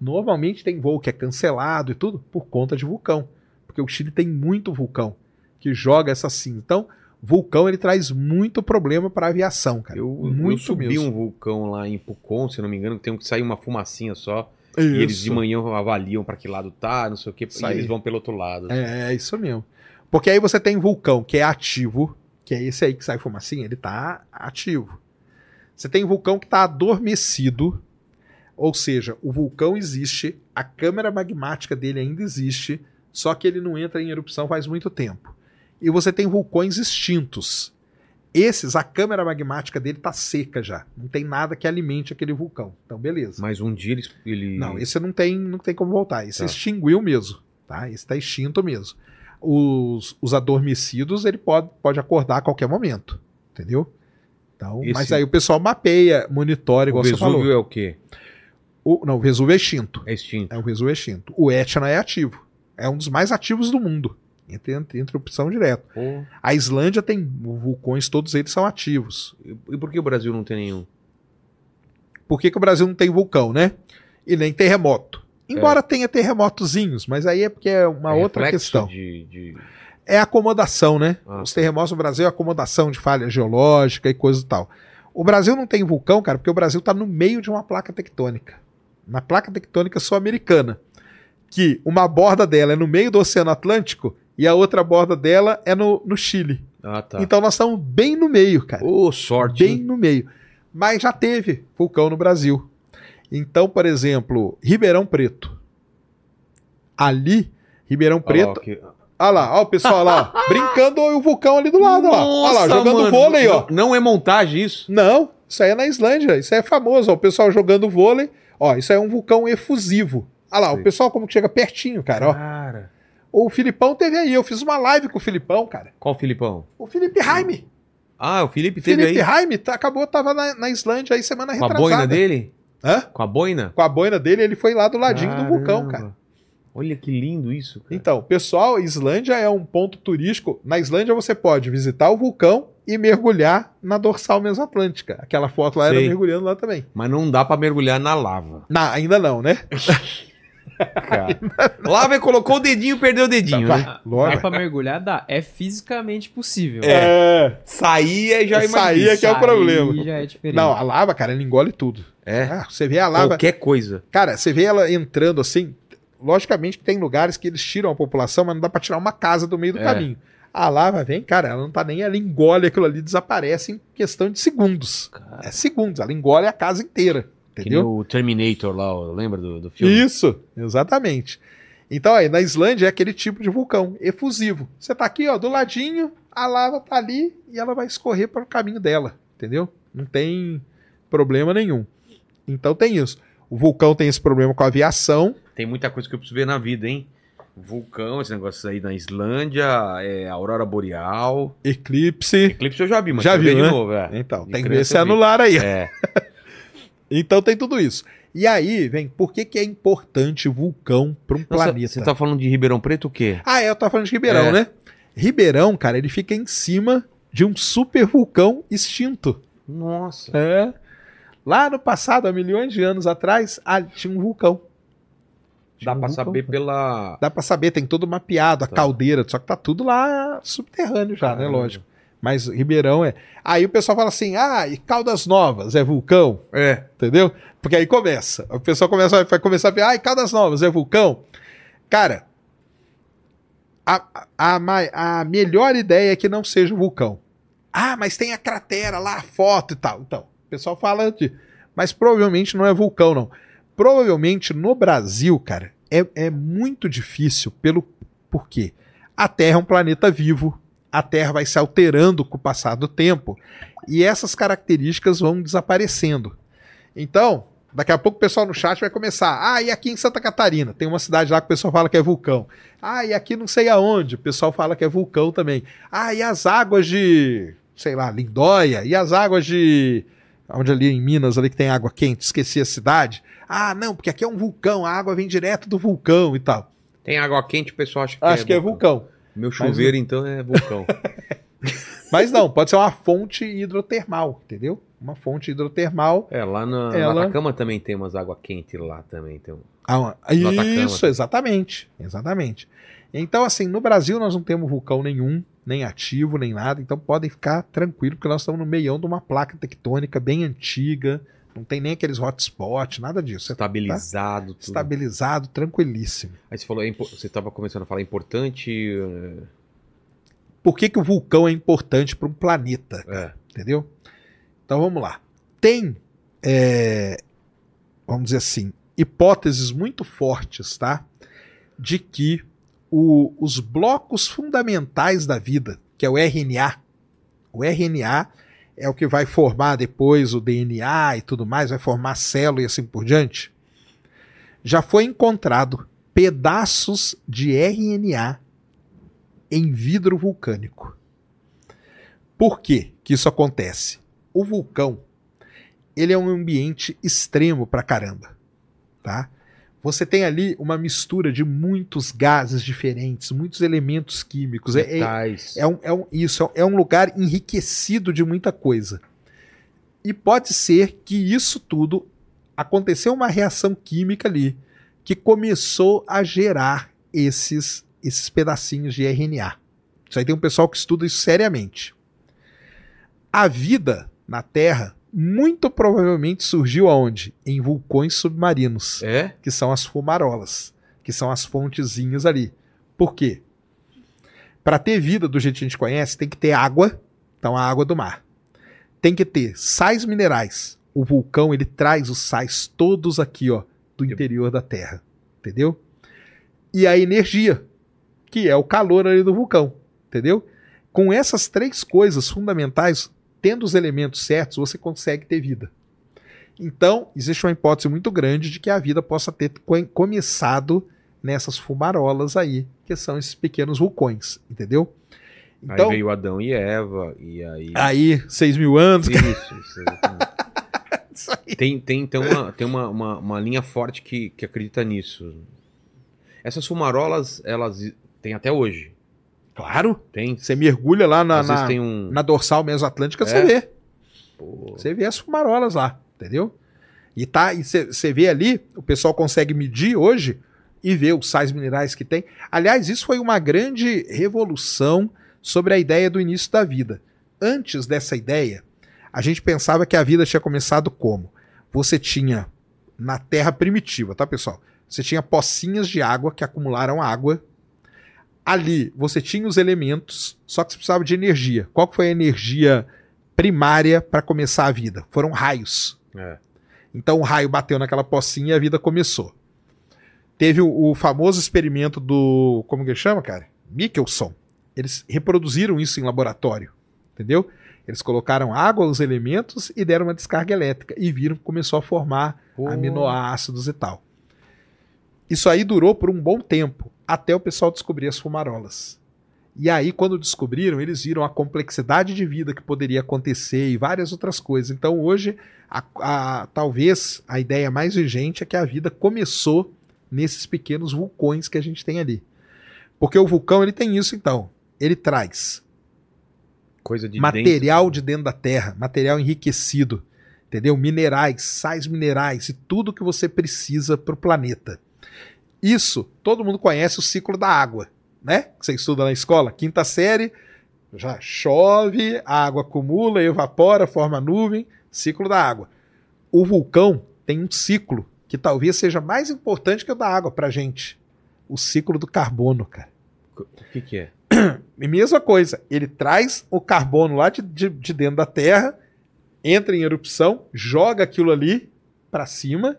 Normalmente tem voo que é cancelado e tudo por conta de vulcão. Porque o Chile tem muito vulcão que joga essa cinza. Então, vulcão ele traz muito problema para aviação, cara. Eu, muito eu subi mesmo. um vulcão lá em Pucon, se não me engano, que tem que sai uma fumacinha só. Isso. E eles de manhã avaliam para que lado tá, não sei o que, e eles vão pelo outro lado. É, é isso mesmo. Porque aí você tem vulcão que é ativo, que é esse aí que sai fumacinha, ele tá ativo. Você tem vulcão que tá adormecido, ou seja, o vulcão existe, a câmara magmática dele ainda existe, só que ele não entra em erupção faz muito tempo. E você tem vulcões extintos. Esses, a câmara magmática dele tá seca já. Não tem nada que alimente aquele vulcão. Então, beleza. Mas um dia. Ele... Não, esse não tem, não tem como voltar. Esse Tá. extinguiu mesmo, tá? Esse está extinto mesmo. Os, os adormecidos, ele pode, pode acordar a qualquer momento, entendeu? Então, Esse- Mas aí o pessoal mapeia, monitora, o igual você Vesúvio falou. é o quê? O, não, o Vesúvio é extinto. É extinto. É o Vesúvio é extinto. O Etna é ativo. É um dos mais ativos do mundo. Entre, entre, entre opção direto. Pô. A Islândia tem vulcões, todos eles são ativos. E e por que o Brasil não tem nenhum? Por que, que o Brasil não tem vulcão, né? E nem terremoto. Embora tenha terremotozinhos, mas aí é porque é uma É outra questão. De, de- é acomodação, né? Ah, Os terremotos no Brasil é acomodação de falha geológica e coisa e tal. O Brasil não tem vulcão, cara, porque o Brasil está no meio de uma placa tectônica. Na placa tectônica sul-americana. Que uma borda dela é no meio do Oceano Atlântico e a outra borda dela é no, no Chile. Ah, tá. Então nós estamos bem no meio, cara. Ô, sorte. Bem hein? no meio. Mas já teve vulcão no Brasil. Então, por exemplo, Ribeirão Preto. Ali, Ribeirão Olha Preto, Olha lá, ó o pessoal lá, ó, brincando e o vulcão ali do lado, ó lá. Olha lá, Nossa, jogando mano, vôlei, ó. Não, não é montagem isso? Não, isso aí é na Islândia, isso aí é famoso, ó, o pessoal jogando vôlei. Ó, isso aí é um vulcão efusivo. Olha lá, Sei. o pessoal como que chega pertinho, cara, ó. Cara. O Filipão teve aí, eu fiz uma live com o Filipão, cara. Qual o Filipão? O Felipe Jaime. Ah, o Felipe teve Felipe aí. Jaime tá, acabou, tava na, na Islândia aí semana Com a retrasada. boina dele? Hã? Com a boina? Com a boina dele, ele foi lá do ladinho do vulcão, Caramba. cara. Olha que lindo isso. Cara. Então, pessoal, Islândia é um ponto turístico. Na Islândia você pode visitar o vulcão e mergulhar na dorsal mesoatlântica. Aquela foto lá era Sei. mergulhando lá também. Mas não dá pra mergulhar na lava. Não, ainda não, né? Cara. lava e colocou o dedinho, perdeu o dedinho, Vai, né? Dá pra mergulhar? Dá. É fisicamente possível. É. Saía e já Saía imagina. que é o problema. já é diferente. Não, a lava, cara, ela engole tudo. É. Ah, você vê a lava. Qualquer coisa. Cara, você vê ela entrando assim. Logicamente que tem lugares que eles tiram a população, mas não dá pra tirar uma casa do meio do É. caminho. A lava vem, cara, ela não tá nem, ela engole aquilo ali, desaparece em questão de segundos. É segundos, ela engole a casa inteira. Entendeu? o Terminator lá, lembra do, do filme? Isso, exatamente. Então aí, na Islândia é aquele tipo de vulcão efusivo. Você tá aqui, ó, do ladinho, a lava tá ali e ela vai escorrer para o caminho dela, entendeu? Não tem problema nenhum. Então tem isso. O vulcão tem esse problema com a aviação. Tem muita coisa que eu preciso ver na vida, hein? Vulcão, esse negócio aí na Islândia, é, Aurora Boreal. Eclipse. Eclipse eu já vi, mas Já ver viu, de né? novo. É. Então, De tem que ver criança se eu vi. anular aí. É. Então tem tudo isso. E aí, vem, por que, que é importante vulcão para um Nossa, planeta? Você tá falando de Ribeirão Preto o quê? Ah, é, eu tava falando de Ribeirão, É. né? Ribeirão, cara, ele fica em cima de um super vulcão extinto. Nossa. É. Lá no passado, há milhões de anos atrás, ah, tinha um vulcão. Dá pra vulcão. saber pela. Dá pra saber, tem tudo mapeado, a Tá. caldeira, só que tá tudo lá subterrâneo já, né? Caramba. Lógico. Mas Ribeirão é. Aí o pessoal fala assim: ah, e Caldas Novas é vulcão? É. Entendeu? Porque aí começa. O pessoal começa, vai começar a ver, ai, Caldas Novas é vulcão? Cara, a, a, a melhor ideia é que não seja um vulcão. Ah, mas tem a cratera lá, a foto e tal. Então, o pessoal fala de. Mas provavelmente não é vulcão, não. Provavelmente no Brasil, cara, é, é muito difícil pelo. Por quê? A Terra é um planeta vivo. A Terra vai se alterando com o passar do tempo. E essas características vão desaparecendo. Então, Daqui a pouco o pessoal no chat vai começar. Ah, e aqui em Santa Catarina? Tem uma cidade lá que o pessoal fala que é vulcão. Ah, e aqui não sei aonde, o pessoal fala que é vulcão também. Ah, e as águas de, sei lá, Lindóia? E as águas de. Onde ali em Minas, ali que tem água quente, esqueci a cidade. Ah, não, porque aqui é um vulcão, a água vem direto do vulcão e tal. Tem água quente, o pessoal acha que Acho que é vulcão. Meu chuveiro, então, é vulcão. Mas não, pode ser uma fonte hidrotermal, entendeu? Uma fonte hidrotermal. é, lá na, Ela- na também tem umas água quente lá também. Tem um... Ah, Atacama. isso, exatamente. Exatamente. Então, assim, no Brasil nós não temos vulcão nenhum, nem ativo, nem nada. Então podem ficar tranquilos, porque nós estamos no meião de uma placa tectônica bem antiga. Não tem nem aqueles hotspots, nada disso. Você tá Estabilizado, tudo. estabilizado, tranquilíssimo. Aí você falou, é você estava começando a falar importante. Por que, que o vulcão é importante para um planeta? É, Entendeu? Então vamos lá. Tem, é, vamos dizer assim, hipóteses muito fortes, tá? De que o- os blocos fundamentais da vida, que é o RNA, o RNA é o que vai formar depois o DNA e tudo mais, vai formar célula e assim por diante. Já foi encontrado pedaços de RNA em vidro vulcânico. Por que que isso acontece? O vulcão, ele é um ambiente extremo pra caramba, tá? Você tem ali uma mistura de muitos gases diferentes, muitos elementos químicos. É, é, metais. é um, é um- isso, é um- é um lugar enriquecido de muita coisa. E pode ser que isso tudo aconteceu uma reação química ali que começou a gerar esses, esses pedacinhos de RNA. Isso aí tem um pessoal que estuda isso seriamente. A vida na Terra muito provavelmente surgiu aonde? Em vulcões submarinos É? que são as fumarolas, que são as fontezinhas ali. Por quê? Para ter vida do jeito que a gente conhece, tem que ter água, então a água do mar. Tem que ter sais minerais. O vulcão, ele traz os sais todos aqui, ó, do interior da Terra, entendeu? E a energia, que é o calor ali do vulcão, entendeu? Com essas três coisas fundamentais, tendo os elementos certos, você consegue ter vida. Então, existe uma hipótese muito grande de que a vida possa ter co- começado nessas fumarolas aí, que são esses pequenos vulcões, entendeu? Então, aí veio Adão e Eva, e aí. aí, seis mil anos. Isso, isso. Isso aí. tem, tem então uma, tem uma, uma, uma linha forte que, que acredita nisso. Essas fumarolas, elas têm até hoje. Claro, Tem. você mergulha lá na, na, um. na dorsal mesoatlântica, É. você vê. Pô, Você vê as fumarolas lá, entendeu? E tá, e você vê ali, o pessoal consegue medir hoje e ver os sais minerais que tem. Aliás, isso foi uma grande revolução sobre a ideia do início da vida. Antes dessa ideia, a gente pensava que a vida tinha começado como? Você tinha na terra primitiva, tá, pessoal? Você tinha pocinhas de água que acumularam água. Ali você tinha os elementos, só que você precisava de energia. Qual que foi a energia primária para começar a vida? Foram raios. é. Então o raio bateu naquela pocinha e a vida começou. Teve o, o famoso experimento do. Como que ele chama, cara? Michelson. Eles reproduziram isso em laboratório. Entendeu? Eles colocaram água, os elementos e deram uma descarga elétrica. E viram que começou a formar Pô. aminoácidos e tal. Isso aí durou por um bom tempo, até o pessoal descobrir as fumarolas. E aí, quando descobriram, eles viram a complexidade de vida que poderia acontecer e várias outras coisas. Então, hoje, a- a- talvez a ideia mais vigente é que a vida começou nesses pequenos vulcões que a gente tem ali. Porque o vulcão ele tem isso, então. Ele traz Coisa de material dentro. de dentro da terra, material enriquecido, entendeu? Minerais, sais minerais e tudo que você precisa para o planeta. Isso, todo mundo conhece o ciclo da água, né? Você estuda na escola, quinta série, já chove, a água acumula, evapora, forma nuvem, ciclo da água. O vulcão tem um ciclo que talvez seja mais importante que o da água pra gente. O ciclo do carbono, cara. O que, que é? Mesma coisa, ele traz o carbono lá de, de, de dentro da Terra, entra em erupção, joga aquilo ali para cima.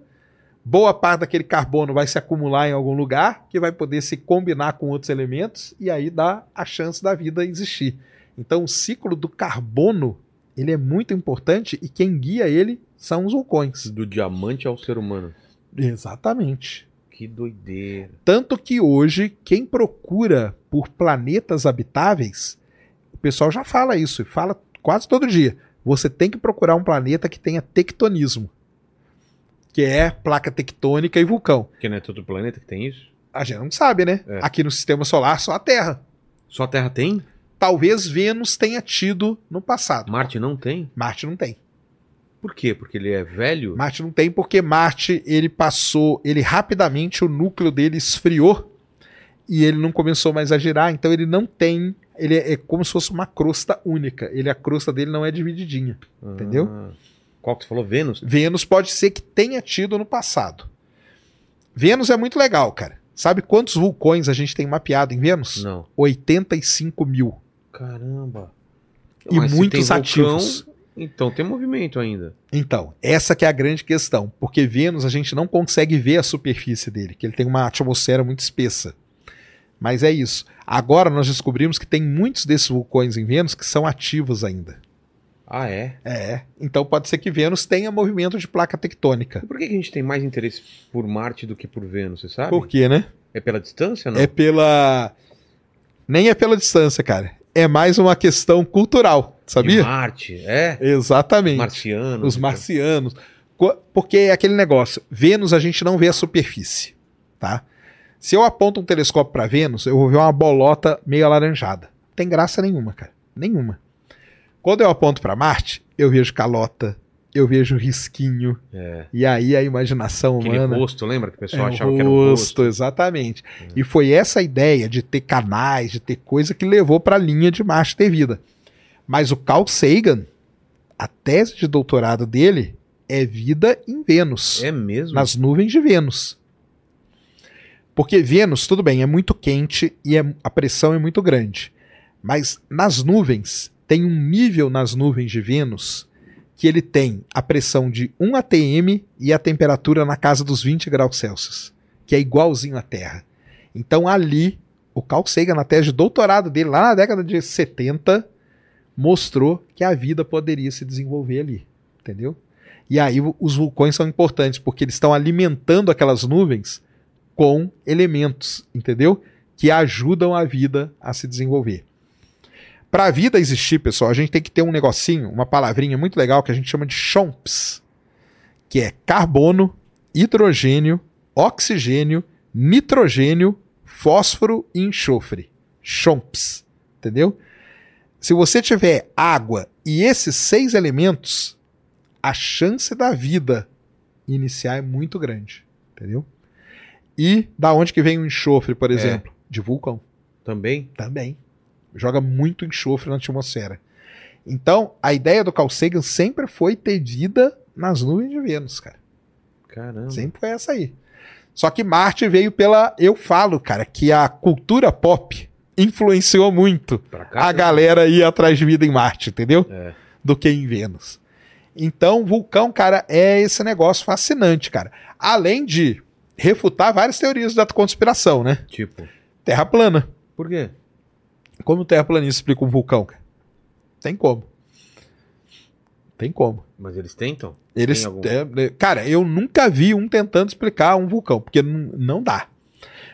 Boa parte daquele carbono vai se acumular em algum lugar, que vai poder se combinar com outros elementos, e aí dá a chance da vida existir. Então, o ciclo do carbono ele é muito importante e quem guia ele são os vulcões. Do diamante ao ser humano. Exatamente. Que doideira. Tanto que hoje, quem procura por planetas habitáveis, o pessoal já fala isso, e fala quase todo dia. Você tem que procurar um planeta que tenha tectonismo, que é placa tectônica e vulcão. Porque não é todo planeta que tem isso? A gente não sabe, né? É. Aqui no sistema solar, só a Terra. Só a Terra tem? Talvez Vênus tenha tido no passado. Marte não tem? Marte não tem. Por quê? Porque ele é velho? Marte não tem porque Marte ele passou, ele rapidamente o núcleo dele esfriou e ele não começou mais a girar, então ele não tem, ele é, é como se fosse uma crosta única. Ele a crosta dele não é divididinha. entendeu? Qual que você falou? Vênus? Vênus pode ser que tenha tido no passado. Vênus é muito legal, cara. Sabe quantos vulcões a gente tem mapeado em Vênus? Não. 85 mil. Caramba. E Mas muitos tem vulcão, ativos. Então tem movimento ainda. Então, essa que é a grande questão, porque Vênus a gente não consegue ver a superfície dele, que ele tem uma atmosfera muito espessa. Mas é isso. Agora nós descobrimos que tem muitos desses vulcões em Vênus que são ativos ainda. Ah, é? É. Então pode ser que Vênus tenha movimento de placa tectônica. E por que a gente tem mais interesse por Marte do que por Vênus, você sabe? Por quê, né? É pela distância, não? É pela. Nem é pela distância, cara. É mais uma questão cultural, De sabia? Marte, é? Exatamente. Marcianos. Os marcianos. Co- Porque é aquele negócio. Vênus a gente não vê a superfície, tá? Se eu aponto um telescópio para Vênus, eu vou ver uma bolota meio alaranjada. Não tem graça nenhuma, cara. Nenhuma. Quando eu aponto para Marte, eu vejo calota, eu vejo risquinho, É. e aí a imaginação Aquele humana rosto, lembra que o pessoal é, achava o que era um rosto? exatamente. E foi essa ideia de ter canais, de ter coisa que levou para a linha de Marte ter vida. Mas o Carl Sagan, a tese de doutorado dele é vida em Vênus, É mesmo? nas nuvens de Vênus. Porque Vênus, tudo bem, é muito quente e é- a pressão é muito grande. Mas nas nuvens, tem um nível nas nuvens de Vênus que ele tem a pressão de 1 atm e a temperatura na casa dos 20 graus Celsius, que é igualzinho à Terra. Então ali, o Carl Sagan, na tese de doutorado dele, lá na década de 70, mostrou que a vida poderia se desenvolver ali, entendeu? E aí os vulcões são importantes, porque eles estão alimentando aquelas nuvens com elementos, entendeu? Que ajudam a vida a se desenvolver. Para a vida existir, pessoal, a gente tem que ter um negocinho, uma palavrinha muito legal que a gente chama de CHOMPS, que é carbono, hidrogênio, oxigênio, nitrogênio, fósforo e enxofre. CHOMPS, entendeu? Se você tiver água e esses seis elementos, a chance da vida iniciar é muito grande, entendeu? E da onde que vem o enxofre, por exemplo? De vulcão. Também? Também. Joga muito enxofre na atmosfera. Então, a ideia do Carl Sagan sempre foi ter vida nas nuvens de Vênus, cara. Caramba. Sempre foi essa aí. Só que Marte veio pela. Eu falo, cara, que a cultura pop influenciou muito a galera ir atrás de vida em Marte, entendeu? É. Do que em Vênus. Então, vulcão, cara, é esse negócio fascinante, cara. Além de refutar várias teorias da conspiração, né? Tipo, Terra plana. por quê? Como o terraplanista explica um vulcão? cara? Tem como. Tem como. Mas eles tentam? Eles, algum? é, é, cara, eu nunca vi um tentando explicar um vulcão, porque não, não dá.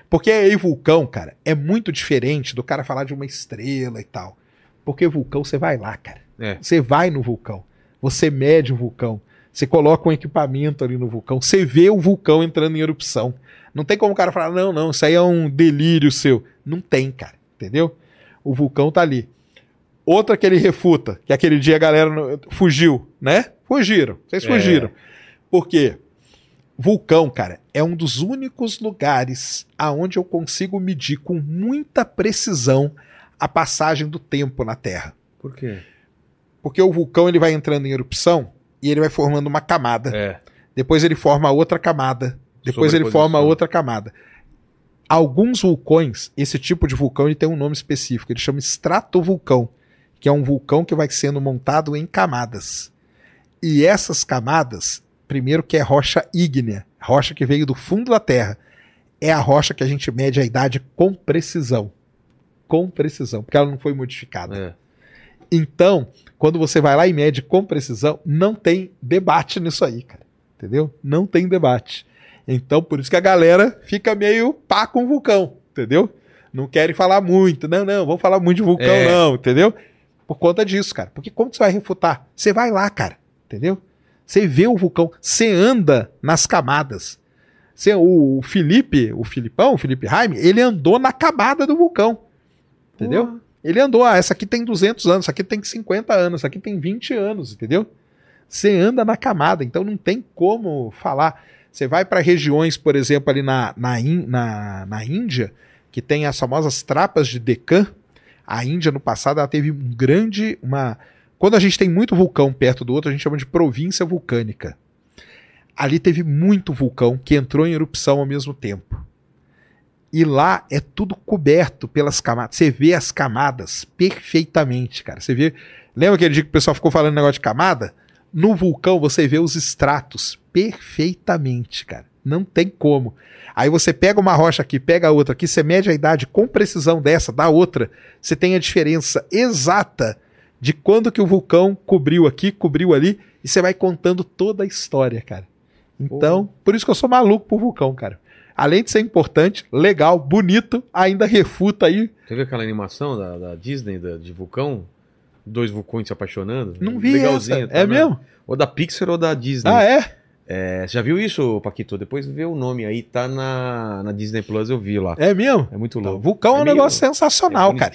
Porque aí vulcão, cara, é muito diferente do cara falar de uma estrela e tal. Porque vulcão você vai lá, cara. É. Você vai no vulcão. Você mede o vulcão. Você coloca um equipamento ali no vulcão. Você vê o vulcão entrando em erupção. Não tem como o cara falar, não, não, isso aí é um delírio seu. Não tem, cara. Entendeu? O vulcão tá ali. Outra que ele refuta, que aquele dia a galera fugiu, né? Fugiram. Vocês É. fugiram. Por quê? Vulcão, cara, é um dos únicos lugares aonde eu consigo medir com muita precisão a passagem do tempo na Terra. Por quê? Porque o vulcão ele vai entrando em erupção e ele vai formando uma camada. É. Depois ele forma outra camada. Depois ele forma outra camada. Alguns vulcões, esse tipo de vulcão, ele tem um nome específico. Ele chama estratovulcão, que é um vulcão que vai sendo montado em camadas. E essas camadas, primeiro que é rocha ígnea, rocha que veio do fundo da Terra, é a rocha que a gente mede a idade com precisão. Com precisão, porque ela não foi modificada. É. Então, quando você vai lá e mede com precisão, não tem debate nisso aí, cara. Entendeu? Não tem debate. Então, por isso que a galera fica meio pá com o vulcão, entendeu? Não querem falar muito. Não, não, vamos falar muito de vulcão, É. não, entendeu? Por conta disso, cara. Porque como você vai refutar? Você vai lá, cara, entendeu? Você vê o vulcão, você anda nas camadas. Você, o, o Felipe, o Filipão, o Felipe Jaime, ele andou na camada do vulcão. Entendeu? Ele andou, ah, essa aqui tem 200 anos, essa aqui tem 50 anos, essa aqui tem 20 anos, entendeu? Você anda na camada, então não tem como falar. Você vai para regiões, por exemplo, ali na, na, na, na Índia, que tem as famosas trapas de Deccan. A Índia, no passado, ela teve um grande. uma Quando a gente tem muito vulcão perto do outro, a gente chama de província vulcânica. Ali teve muito vulcão que entrou em erupção ao mesmo tempo. E lá é tudo coberto pelas camadas. Você vê as camadas perfeitamente, cara. Você vê. Lembra aquele dia que o pessoal ficou falando negócio de camada? No vulcão você vê os estratos perfeitamente, cara. Não tem como. Aí você pega uma rocha aqui, pega outra aqui, você mede a idade com precisão dessa, da outra, você tem a diferença exata de quando que o vulcão cobriu aqui, cobriu ali, e você vai contando toda a história, cara. Então, por isso que eu sou maluco por vulcão, cara. Além de ser importante, legal, bonito, ainda refuta aí. Você viu aquela animação da, da Disney, da- de vulcão? Dois vulcões se apaixonando? Não vi Legalzinho, tá É mesmo? Ou da Pixar ou da Disney. Ah, é? É, você já viu isso, Paquito? Depois vê o nome aí, tá na, na Disney Plus, eu vi lá. É mesmo? É muito Então, louco. vulcão é, um meio- negócio sensacional, é cara.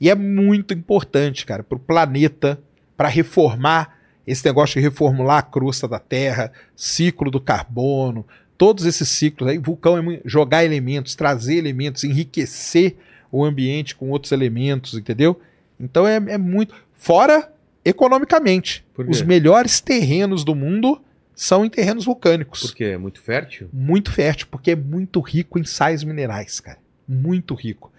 E é muito importante, cara, para o planeta, para reformar esse negócio de reformular a crosta da Terra, ciclo do carbono, todos esses ciclos aí. Vulcão é jogar elementos, trazer elementos, enriquecer o ambiente com outros elementos, entendeu? Então é, é muito. Fora economicamente. Os melhores terrenos do mundo são em terrenos vulcânicos. Por quê? É muito fértil? Muito fértil, porque é muito rico em sais minerais, cara. Muito rico.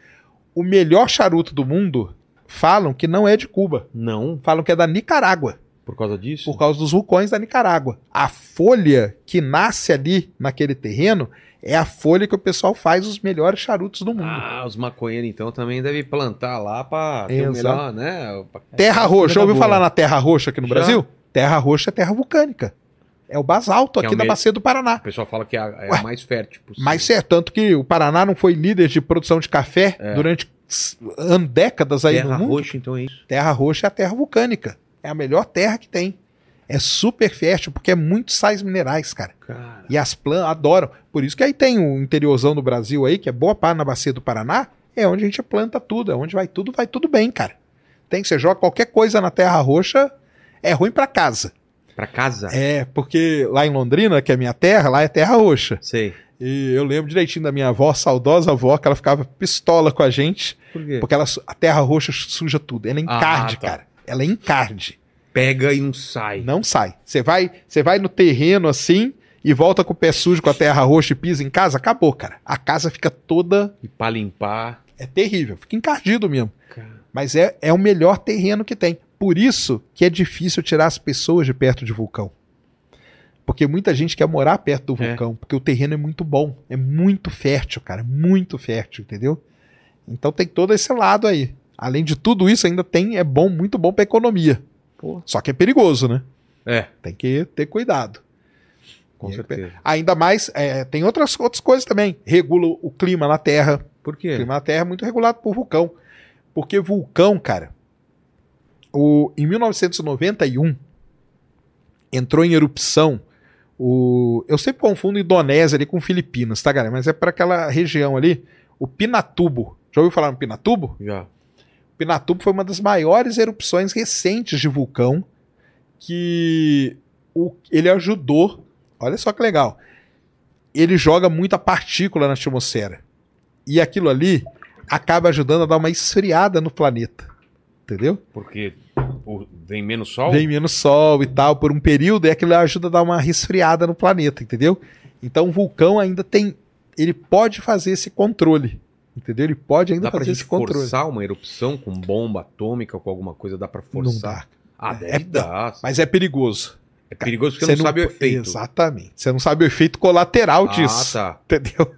O melhor charuto do mundo falam que não é de Cuba. Não, Falam que é da Nicarágua, por causa disso? por causa dos vulcões da Nicarágua. A folha que nasce ali naquele terreno é a folha que o pessoal faz os melhores charutos do mundo. Ah, os maconheiros então também devem plantar lá pra ter o melhor, né? Terra é roxa, ouviu falar na terra roxa aqui no Já. Brasil? Terra roxa é terra vulcânica. É o basalto Que é aqui o da bacia do Paraná. O pessoal fala que é a, é a Ué, mais fértil possível. Mas certo, tanto que o Paraná não foi líder de produção de café É. durante décadas aí Terra no mundo. roxa, então é isso. Terra roxa é a terra vulcânica. É a melhor terra que tem. É super fértil, porque é muito sais minerais, cara. Cara, E as plantas adoram. Por isso que aí tem o interiorzão do Brasil aí, que é boa parte na bacia do Paraná, é onde a gente planta tudo. É onde vai tudo, vai tudo bem, cara. Tem, você joga qualquer coisa na terra roxa, é ruim pra casa. pra casa? É, porque lá em Londrina, que é minha terra, lá é terra roxa. Sei. E eu lembro direitinho da minha avó, saudosa avó, que ela ficava pistola com a gente, Por quê? porque ela, a terra roxa suja tudo. Ela encarde, tá. cara. Ela encarde. Pega e não sai. Não sai. Você vai, você vai no terreno assim e volta com o pé sujo com a terra roxa e pisa em casa, acabou, cara. A casa fica toda. E pra limpar. É terrível, fica encardido mesmo. Cara, Mas é, é o melhor terreno que tem. Por isso que é difícil tirar as pessoas de perto de vulcão. Porque muita gente quer morar perto do É. vulcão, porque o terreno é muito bom, é muito fértil, cara, muito fértil, entendeu? Então tem todo esse lado aí. Além de tudo isso, ainda tem é bom, muito bom para economia. Pô. Só que é perigoso, né? É, Tem que ter cuidado. com E é certeza. Ainda mais, é, tem outras, outras coisas também. Regula o clima na Terra. Por O quê? clima na Terra é muito regulado por vulcão. Porque vulcão, cara, o, em 1991 entrou em erupção o. Eu sempre confundo Indonésia ali com Filipinas, tá, galera? Mas é para aquela região ali, o Pinatubo. Já ouviu falar no Pinatubo? Já. Pinatubo foi uma das maiores erupções recentes de vulcão que o, ele ajudou. Olha só que legal. Ele joga muita partícula na atmosfera. E aquilo ali acaba ajudando a dar uma esfriada no planeta. Entendeu? Porque vem menos sol? Vem menos sol e tal por um período e aquilo ajuda a dar uma resfriada no planeta, entendeu? Então o vulcão ainda tem. Ele pode fazer esse controle. Entendeu? Ele pode ainda Dá pra fazer gente esse controle. forçar uma erupção com bomba atômica ou com alguma coisa? Dá pra Não forçar? dá. Ah, É, deve dar. Mas é perigoso. É perigoso porque você não, sabe o efeito. Exatamente. Você não sabe o efeito colateral Ah, disso. tá. Entendeu?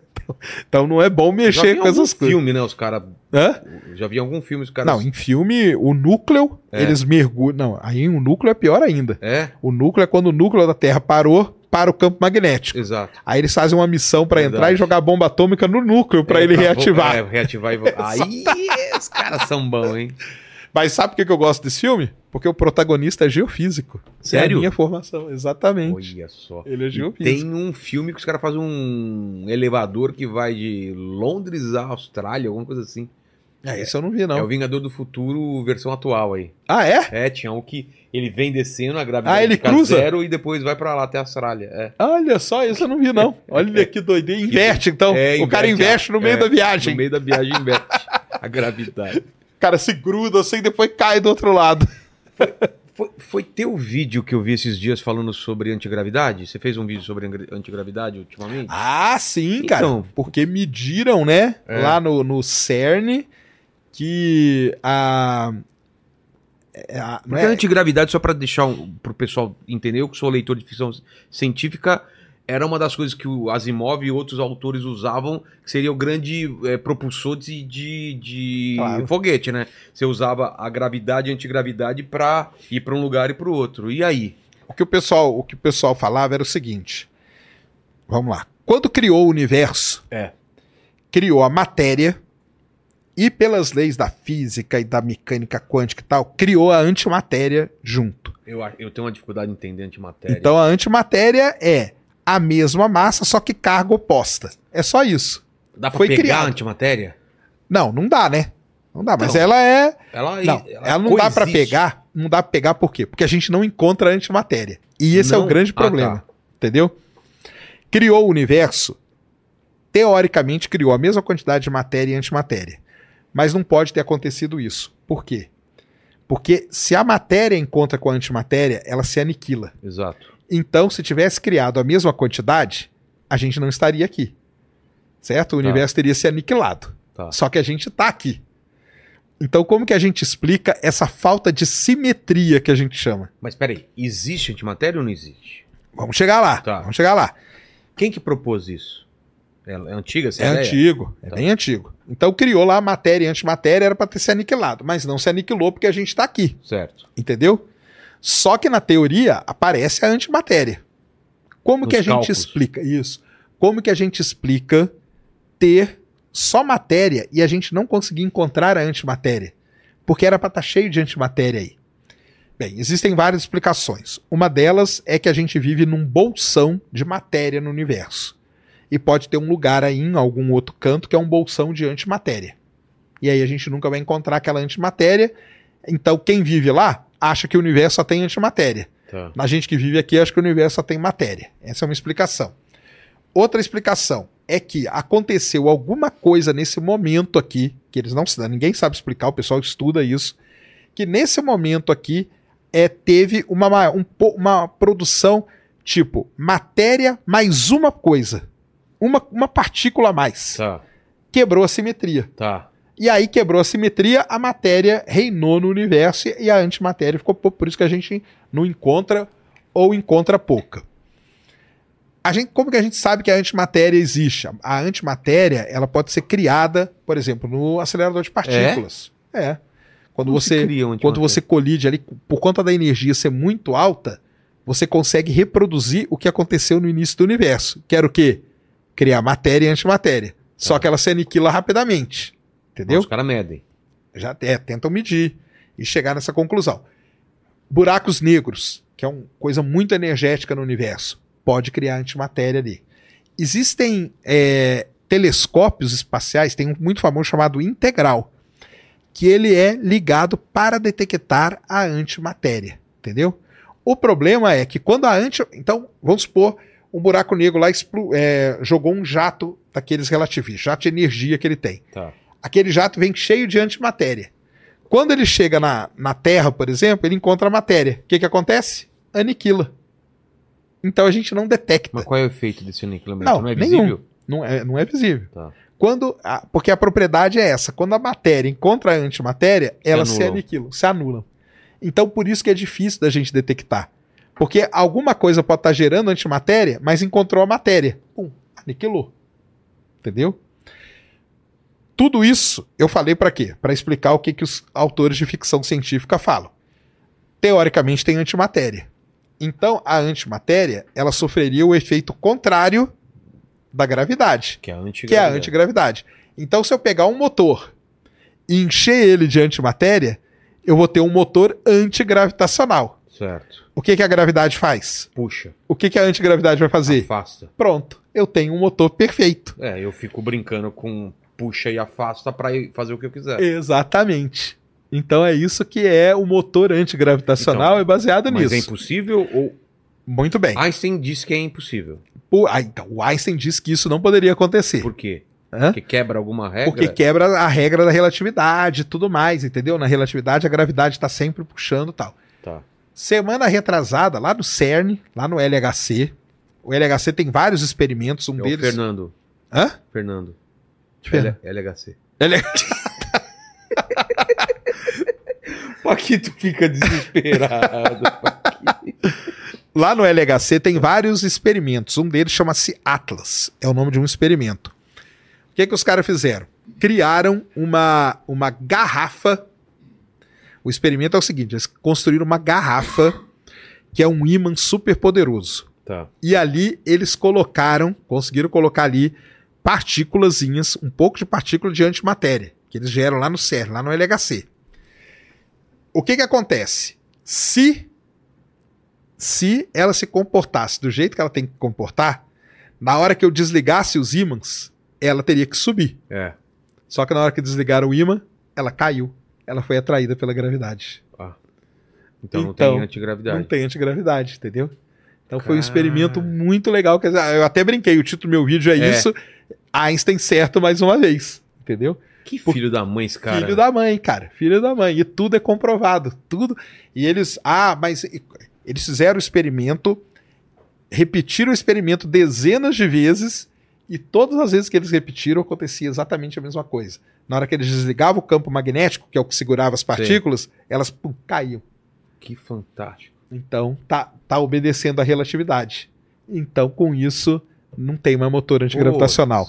Então não é bom Já mexer com algum essas coisas. filme, né? Os caras. Hã? Já vi algum filme os caras. Não, em filme, o núcleo, É. eles mergulham. Não, aí o núcleo é pior ainda. É, O núcleo é quando o núcleo da Terra parou para o campo magnético. exato. Aí eles fazem uma missão pra Verdade. entrar e jogar bomba atômica no núcleo pra É, ele vo- reativar. É, reativar e Aí os caras são bons, hein? Mas sabe por que eu gosto desse filme? Porque o protagonista é geofísico. É Sério? a minha formação, exatamente. Olha só. Ele é E geofísico. Tem um filme que os caras fazem um elevador que vai de Londres à Austrália, alguma coisa assim. É, isso eu não vi, não. É o Vingador do Futuro versão atual aí. Ah, é? É, tinha um que ele vem descendo, a gravidade Ah, ele cruza? zero e depois vai pra lá até a Austrália. É. Olha só, isso eu não vi, não. Olha que doideira. Inverte, então. É, o cara inverte, investe no meio é, da viagem. No meio da viagem inverte a gravidade. O cara se gruda assim e depois cai do outro lado. Foi, foi teu vídeo que eu vi esses dias falando sobre antigravidade? Você fez um vídeo sobre antigravidade ultimamente? Ah, sim, cara. Então. Porque mediram, né, É. lá no, no CERN, que a. é a- não Porque a é- antigravidade, só pra deixar um, pro pessoal entender, eu que sou leitor de ficção científica, era uma das coisas que o Asimov e outros autores usavam, que seria o grande é, propulsor de, de, de Claro. foguete, né? Você usava a gravidade e a antigravidade pra ir pra um lugar e pro outro. E aí? o, que o, pessoal, o que o pessoal falava era o seguinte. Vamos lá. Quando criou o universo, É. criou a matéria e, pelas leis da física e da mecânica quântica e tal, criou a antimatéria junto. Eu, eu tenho uma dificuldade em entender antimatéria. Então a antimatéria é a mesma massa, só que carga oposta. É só isso. Dá pra foi pegar criado. a antimatéria? Não, não dá, né? Não dá, mas Não. ela é. Ela, Não, ela, não dá pra coexiste. pegar. Não dá pra pegar por quê? Porque a gente não encontra a antimatéria. E esse é Não? o grande Ah, problema. tá. Entendeu? Criou o universo, teoricamente criou a mesma quantidade de matéria e antimatéria. Mas não pode ter acontecido isso. Por quê? Porque se a matéria encontra com a antimatéria, ela se aniquila. Exato. Então, se tivesse criado a mesma quantidade, a gente não estaria aqui. Certo? O Tá. universo teria se aniquilado. Tá. Só que a gente está aqui. Então, como que a gente explica essa falta de simetria que a gente chama? Mas peraí, existe antimatéria ou não existe? Vamos chegar lá. Tá. Vamos chegar lá. Quem que propôs isso? É, é antiga essa É ideia? antigo, é Tá. bem antigo. Então criou lá a matéria e antimatéria, era para ter se aniquilado, mas não se aniquilou porque a gente está aqui, Certo. entendeu? Só que na teoria aparece a antimatéria. Como Nos que a gente cálculos. explica isso? Como que a gente explica ter só matéria e a gente não conseguir encontrar a antimatéria? Porque era para estar cheio de antimatéria aí. Bem, existem várias explicações. Uma delas é que a gente vive num bolsão de matéria no universo. E pode ter um lugar aí em algum outro canto que é um bolsão de antimatéria. E aí a gente nunca vai encontrar aquela antimatéria. Então quem vive lá acha que o universo só tem antimatéria. Tá. A gente que vive aqui acha que o universo só tem matéria. Essa é uma explicação. Outra explicação é que aconteceu alguma coisa nesse momento aqui, que eles não ninguém sabe explicar, o pessoal estuda isso, que nesse momento aqui é, teve uma, ma- um uma produção tipo matéria mais uma coisa. Uma, uma partícula a mais. Tá. Quebrou a simetria. Tá. E aí quebrou a simetria, a matéria reinou no universo e a antimatéria ficou pouco. Por isso que a gente não encontra ou encontra pouca. A gente, como que a gente sabe que a antimatéria existe? A antimatéria ela pode ser criada, por exemplo, no acelerador de partículas. É. Quando Como se você quando você colide ali, por conta da energia ser muito alta, você consegue reproduzir o que aconteceu no início do universo. Que era o quê? Criar matéria e antimatéria. Só que ela se aniquila rapidamente. Entendeu? Os caras medem. Já é, tentam medir e chegar nessa conclusão. Buracos negros, que é uma coisa muito energética no universo, pode criar antimatéria ali. Existem é, telescópios espaciais, tem um muito famoso chamado Integral, que ele é ligado para detectar a antimatéria, entendeu? O problema é que quando a anti... Então, vamos supor, um buraco negro lá é, jogou um jato daqueles relativistas, jato de energia que ele tem Tá. aquele jato vem cheio de antimatéria. Quando ele chega na, na Terra, por exemplo, ele encontra a matéria. O que, que acontece? Aniquila. Então a gente não detecta. Mas qual é o efeito desse aniquilamento? Não, Não, é nenhum. visível? Não é, não é visível. Tá. Quando a- porque a propriedade é essa. Quando a matéria encontra a antimatéria, elas se anulam. aniquilam, se anulam. Então por isso que é difícil da gente detectar. Porque alguma coisa pode estar gerando antimatéria, mas encontrou a matéria. Pum, aniquilou. Entendeu? Tudo isso eu falei para quê? Para explicar o que, que os autores de ficção científica falam. Teoricamente tem antimatéria. Então a antimatéria ela sofreria o efeito contrário da gravidade, Que é a que é a antigravidade. Então se eu pegar um motor e encher ele de antimatéria, eu vou ter um motor antigravitacional. Certo. O que, que a gravidade faz? Puxa. O que, que a antigravidade vai fazer? Afasta. Pronto, eu tenho um motor perfeito. É, eu fico brincando com puxa e afasta pra ir fazer o que eu quiser. Exatamente. Então é isso que é o motor antigravitacional, Então, é baseado Mas é nisso. impossível ou Muito bem. Einstein disse que é impossível. Ah, então, o Einstein disse que isso não poderia acontecer. Por quê? Hã? Porque quebra alguma regra? Porque quebra a regra da relatividade e tudo mais, entendeu? Na relatividade, a gravidade está sempre puxando e tal. Semana retrasada, lá no CERN, lá no LHC. O LHC tem vários experimentos, um É o deles. Fernando. Hã? Fernando. Fernando. L- LHC. LHC. Aqui tu fica desesperado. Lá no LHC tem vários experimentos. Um deles chama-se Atlas. É o nome de um experimento. O que, que os caras fizeram? Criaram uma, uma garrafa. O experimento é o seguinte: eles construíram uma garrafa que é um ímã super poderoso. tá. E ali eles colocaram, conseguiram colocar ali partículazinhas, um pouco de partícula de antimatéria, que eles geram lá no CERN, lá no LHC. O que que acontece? Se se ela se comportasse do jeito que ela tem que comportar, na hora que eu desligasse os ímãs, ela teria que subir. É. Só que na hora que desligaram o ímã, ela caiu. Ela foi atraída pela gravidade. Então, não Então, tem antigravidade. Não tem antigravidade, entendeu? Então foi um experimento muito legal. Quer dizer, eu até brinquei, o título do meu vídeo é, É. isso. Einstein certo mais uma vez. Entendeu? Que filho da mãe esse cara. Filho da mãe, cara. Filho da mãe. E tudo é comprovado. Tudo. E eles. Ah, mas eles fizeram o experimento, repetiram o experimento dezenas de vezes, e todas as vezes que eles repetiram acontecia exatamente a mesma coisa. Na hora que eles desligavam o campo magnético, que é o que segurava as partículas, elas pum, caíam. Que fantástico. Então, tá, tá obedecendo à relatividade. Então, com isso, não tem mais motor antigravitacional.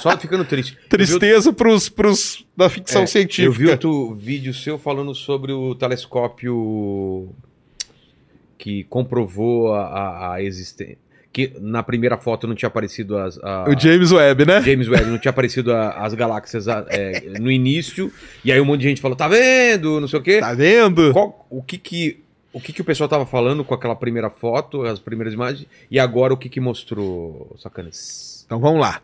Só ficando triste. Tristeza pros, pros da ficção É, científica. Eu vi outro vídeo seu falando sobre o telescópio que comprovou a, a, a existência. Que na primeira foto não tinha aparecido as. a- O James Webb, né? James Webb não tinha aparecido a- as galáxias a- é, no início. E aí um monte de gente falou: tá vendo? Não sei o quê. Tá vendo? Qual- o que que. O que, que o pessoal tava falando com aquela primeira foto, as primeiras imagens, e agora o que que mostrou, sacanas? Então vamos lá.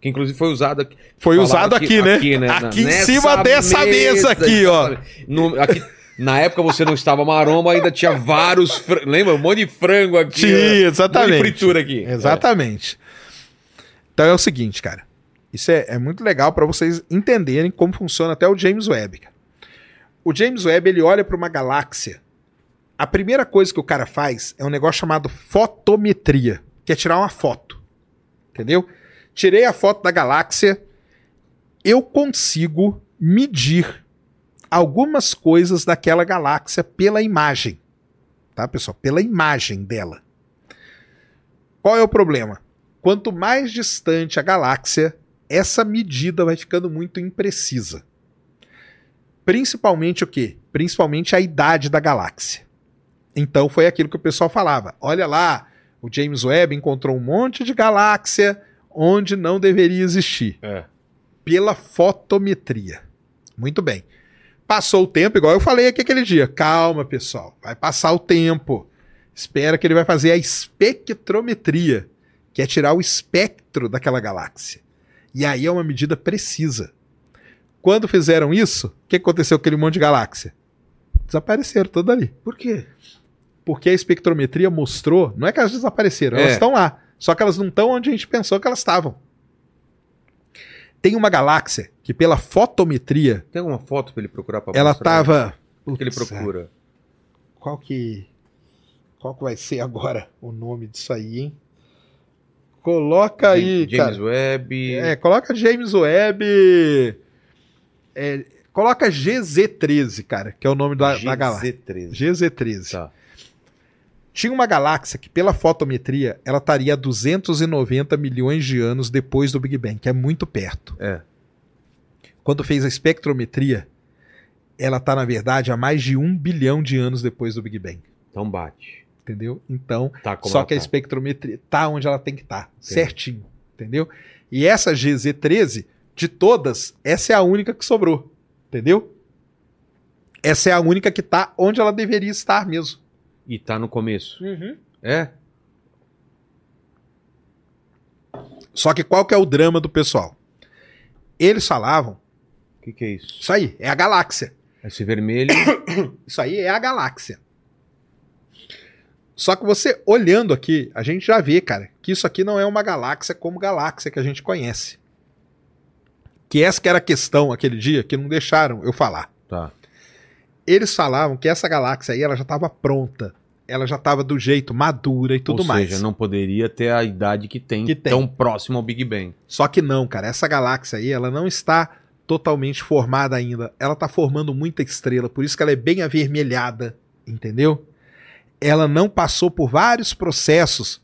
Que inclusive foi usado aqui. Foi usado aqui, né? na- Aqui em nessa cima dessa mesa aqui, ó. No- aqui- na época você não estava maromba, ainda tinha vários. fran- Lembra? Um monte de frango aqui. Tinha, ó. Um monte de exatamente. fritura aqui. Exatamente. Então é o seguinte, cara. Isso é, é muito legal para vocês entenderem como funciona até o James Webb. cara. O James Webb ele olha para uma galáxia. A primeira coisa que o cara faz é um negócio chamado fotometria, que é tirar uma foto. Entendeu? Tirei a foto da galáxia, eu consigo medir algumas coisas daquela galáxia pela imagem. Tá, pessoal? Pela imagem dela. Qual é o problema? Quanto mais distante a galáxia, essa medida vai ficando muito imprecisa. Principalmente o quê? Principalmente a idade da galáxia. Então foi aquilo que o pessoal falava. Olha lá, o James Webb encontrou um monte de galáxia onde não deveria existir É. pela fotometria. Muito bem. Passou o tempo, igual eu falei aqui aquele dia. Calma, pessoal. Vai passar o tempo. Espera que ele vai fazer a espectrometria, que é tirar o espectro daquela galáxia. E aí é uma medida precisa. Quando fizeram isso, o que aconteceu com aquele monte de galáxia? Desapareceram todas ali. Por quê? Porque a espectrometria mostrou, não é que elas desapareceram, elas É. estão lá. Só que elas não estão onde a gente pensou que elas estavam. Tem uma galáxia que, pela fotometria, Tem alguma foto pra ele procurar pra ela estava. O que ele procura? Qual que. Qual que vai ser agora o nome disso aí, hein? Coloca aí, James cara. Webb. É, coloca James Webb. é, coloca GZ13, cara, que é o nome da, da galáxia. GZ13. GZ13. Tá. Tinha uma galáxia que, pela fotometria, ela estaria a 290 milhões de anos depois do Big Bang, que é muito perto. É. Quando fez a espectrometria, ela está, na verdade, a mais de um bilhão de anos depois do Big Bang. Então bate. Entendeu? Então, Tá só que a tá. espectrometria tá onde ela tem que estar, certinho, entendeu? E essa GZ13, de todas, essa é a única que sobrou, entendeu? Essa é a única que tá onde ela deveria estar mesmo. E tá no começo. É? Só que qual que é o drama do pessoal? Eles falavam, O que, que é isso? isso aí é a galáxia. Esse vermelho. Isso aí é a galáxia. Só que você olhando aqui, a gente já vê, cara, que isso aqui não é uma galáxia como galáxia que a gente conhece. Que essa que era a questão aquele dia que não deixaram eu falar. tá. Eles falavam que essa galáxia aí ela já estava pronta, ela já estava do jeito madura e tudo Ou mais. seja, não poderia ter a idade que tem, Que tem. tão próximo ao Big Bang. Só que não, cara, essa galáxia aí, ela não está totalmente formada ainda. Ela está formando muita estrela, por isso que ela é bem avermelhada, entendeu? Ela não passou por vários processos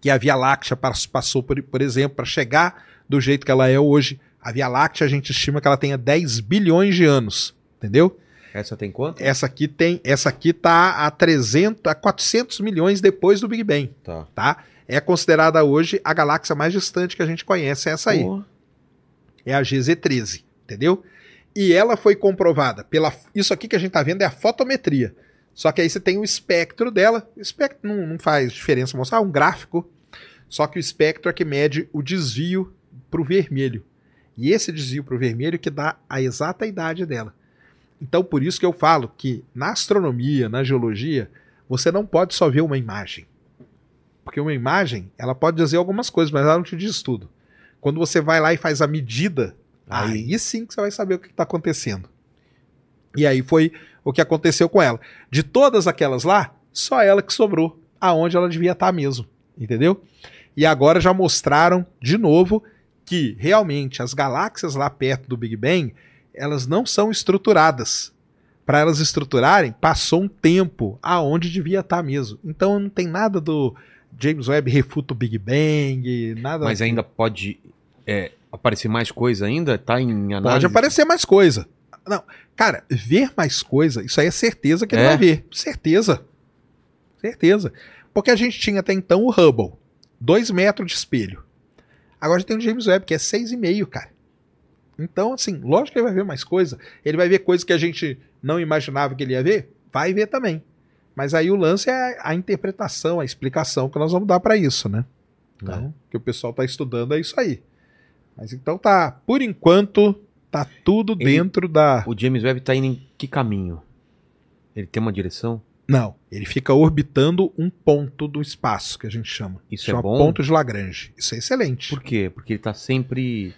que a Via Láctea pas- passou, por, por exemplo, para chegar do jeito que ela é hoje. A Via Láctea, a gente estima que ela tenha 10 bilhões de anos, entendeu? Essa tem quanto? Essa aqui tem, essa aqui tá a 300, a 400 milhões depois do Big Bang, Tá. tá? É considerada hoje a galáxia mais distante que a gente conhece, é essa aí é a GZ13, entendeu? E ela foi comprovada pela. Isso aqui que a gente tá vendo é a fotometria. Só que aí você tem o espectro dela. O espectro não, não faz diferença mostrar, é um gráfico. Só que o espectro é que mede o desvio pro vermelho. E esse desvio pro vermelho que dá a exata idade dela. Então, por isso que eu falo que na astronomia, na geologia, você não pode só ver uma imagem. Porque uma imagem, ela pode dizer algumas coisas, mas ela não te diz tudo. Quando você vai lá e faz a medida, aí, sim que você vai saber o que está acontecendo. E aí foi o que aconteceu com ela. De todas aquelas lá, só ela que sobrou, aonde ela devia estar mesmo, entendeu? E agora já mostraram de novo que realmente as galáxias lá perto do Big Bang, elas não são estruturadas. Para elas estruturarem, passou um tempo aonde devia estar mesmo. Então não tem nada do James Webb refuta o Big Bang, nada Mas ainda pode é, aparecer mais coisa ainda? Tá em análise? Pode aparecer mais coisa. Não, cara, ver mais coisa, isso aí é certeza que ele É? vai ver. Certeza. Certeza. Porque a gente tinha até então o Hubble, 2 metros de espelho. Agora a gente tem o James Webb, que é 6,5, cara. Então, assim, lógico que ele vai ver mais coisa. Ele vai ver coisas que a gente não imaginava que ele ia ver? Vai ver também. Mas aí o lance é a interpretação, a explicação que nós vamos dar para isso, né? Então, o que o pessoal tá estudando é isso aí. Mas então tá, por enquanto, tá tudo Ele- dentro da. O James Webb tá indo em que caminho? Ele tem uma direção? Não, ele fica orbitando um ponto do espaço, que a gente chama. Isso chama é bom? ponto de Lagrange. Isso é excelente. Por quê? Porque ele tá sempre.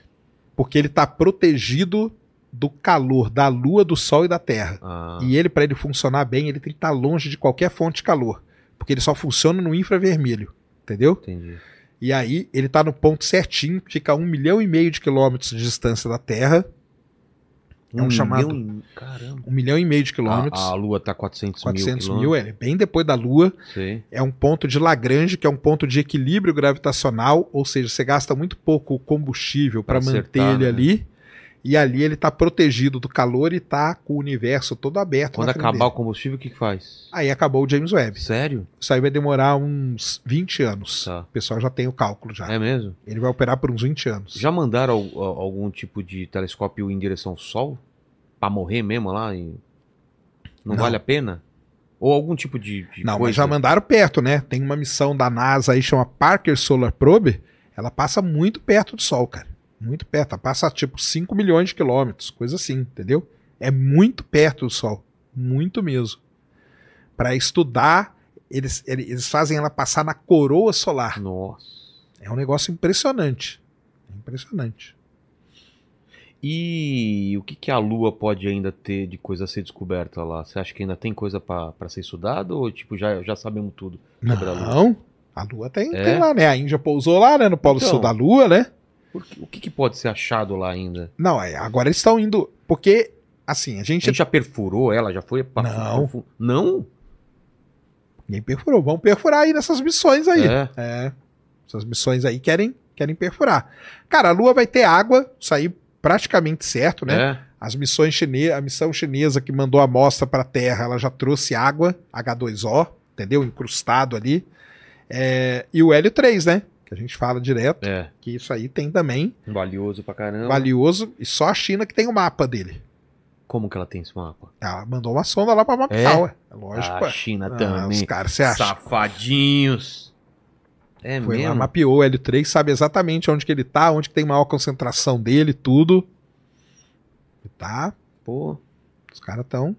Porque ele tá protegido do calor da Lua, do Sol e da Terra. Ah, E ele, para ele funcionar bem, ele tem que estar longe de qualquer fonte de calor. Porque ele só funciona no infravermelho. Entendeu? entendi. E aí ele tá no ponto certinho, fica a um milhão e meio de quilômetros de distância da Terra. É um chamado- milhão e- Caramba. Um milhão e meio de quilômetros. A, a Lua tá 400, 400 mil. mil, é bem depois da Lua. Sei. É um ponto de Lagrange, que é um ponto de equilíbrio gravitacional, ou seja, você gasta muito pouco combustível para manter ele né? ali. E ali ele está protegido do calor e está com o universo todo aberto. Quando acabar o dele. combustível, o que, que faz? Aí acabou o James Webb. Sério? Isso aí vai demorar uns 20 anos. Tá. O pessoal já tem o cálculo já. É mesmo? Ele vai operar por uns 20 anos. Já mandaram al- al- algum tipo de telescópio em direção ao Sol? Pra morrer mesmo lá? E... Não, Não. vale a pena? Ou algum tipo de, de Não, coisa? mas já mandaram perto, né? Tem uma missão da NASA aí, chama Parker Solar Probe. Ela passa muito perto do Sol, cara. Muito perto. Passa tipo 5 milhões de quilômetros, coisa assim, entendeu? É muito perto do Sol. Muito mesmo. Para estudar, eles, eles fazem ela passar na coroa solar. Nossa. É um negócio impressionante. Impressionante. E o que, que a Lua pode ainda ter de coisa a ser descoberta lá? Você acha que ainda tem coisa pra ser estudado ou tipo já, já sabemos tudo sobre a Lua? Não. A Lua tem, É? tem lá, né? A Índia pousou lá, né? No Polo Então. Sul da Lua, né? O que, que pode ser achado lá ainda? Não, é, agora eles estão indo. Porque, assim, a A gente gente já perfurou ela? Já foi pra Não. Não? Ninguém perfurou. Vão perfurar aí nessas missões aí. É. É. Essas missões aí querem, querem perfurar. Cara, a Lua vai ter água, isso aí praticamente certo, né? É. As missões chinesas, a missão chinesa que mandou a amostra para a Terra, ela já trouxe água, H2O, entendeu? Incrustado ali. É, e o hélio 3, né? Que a gente fala direto, É. que isso aí tem também, Valioso pra caramba. valioso, e só a China que tem o mapa dele. Como que ela tem esse mapa? Ela mandou uma sonda lá para mapear, É? É lógico, a ué. China Ah, os também. caras, você acha? Safadinhos. É Foi lá, mesmo? mapeou o L3, sabe exatamente onde que ele tá, onde que tem maior concentração dele, tudo. E tá, Pô. os caras estão.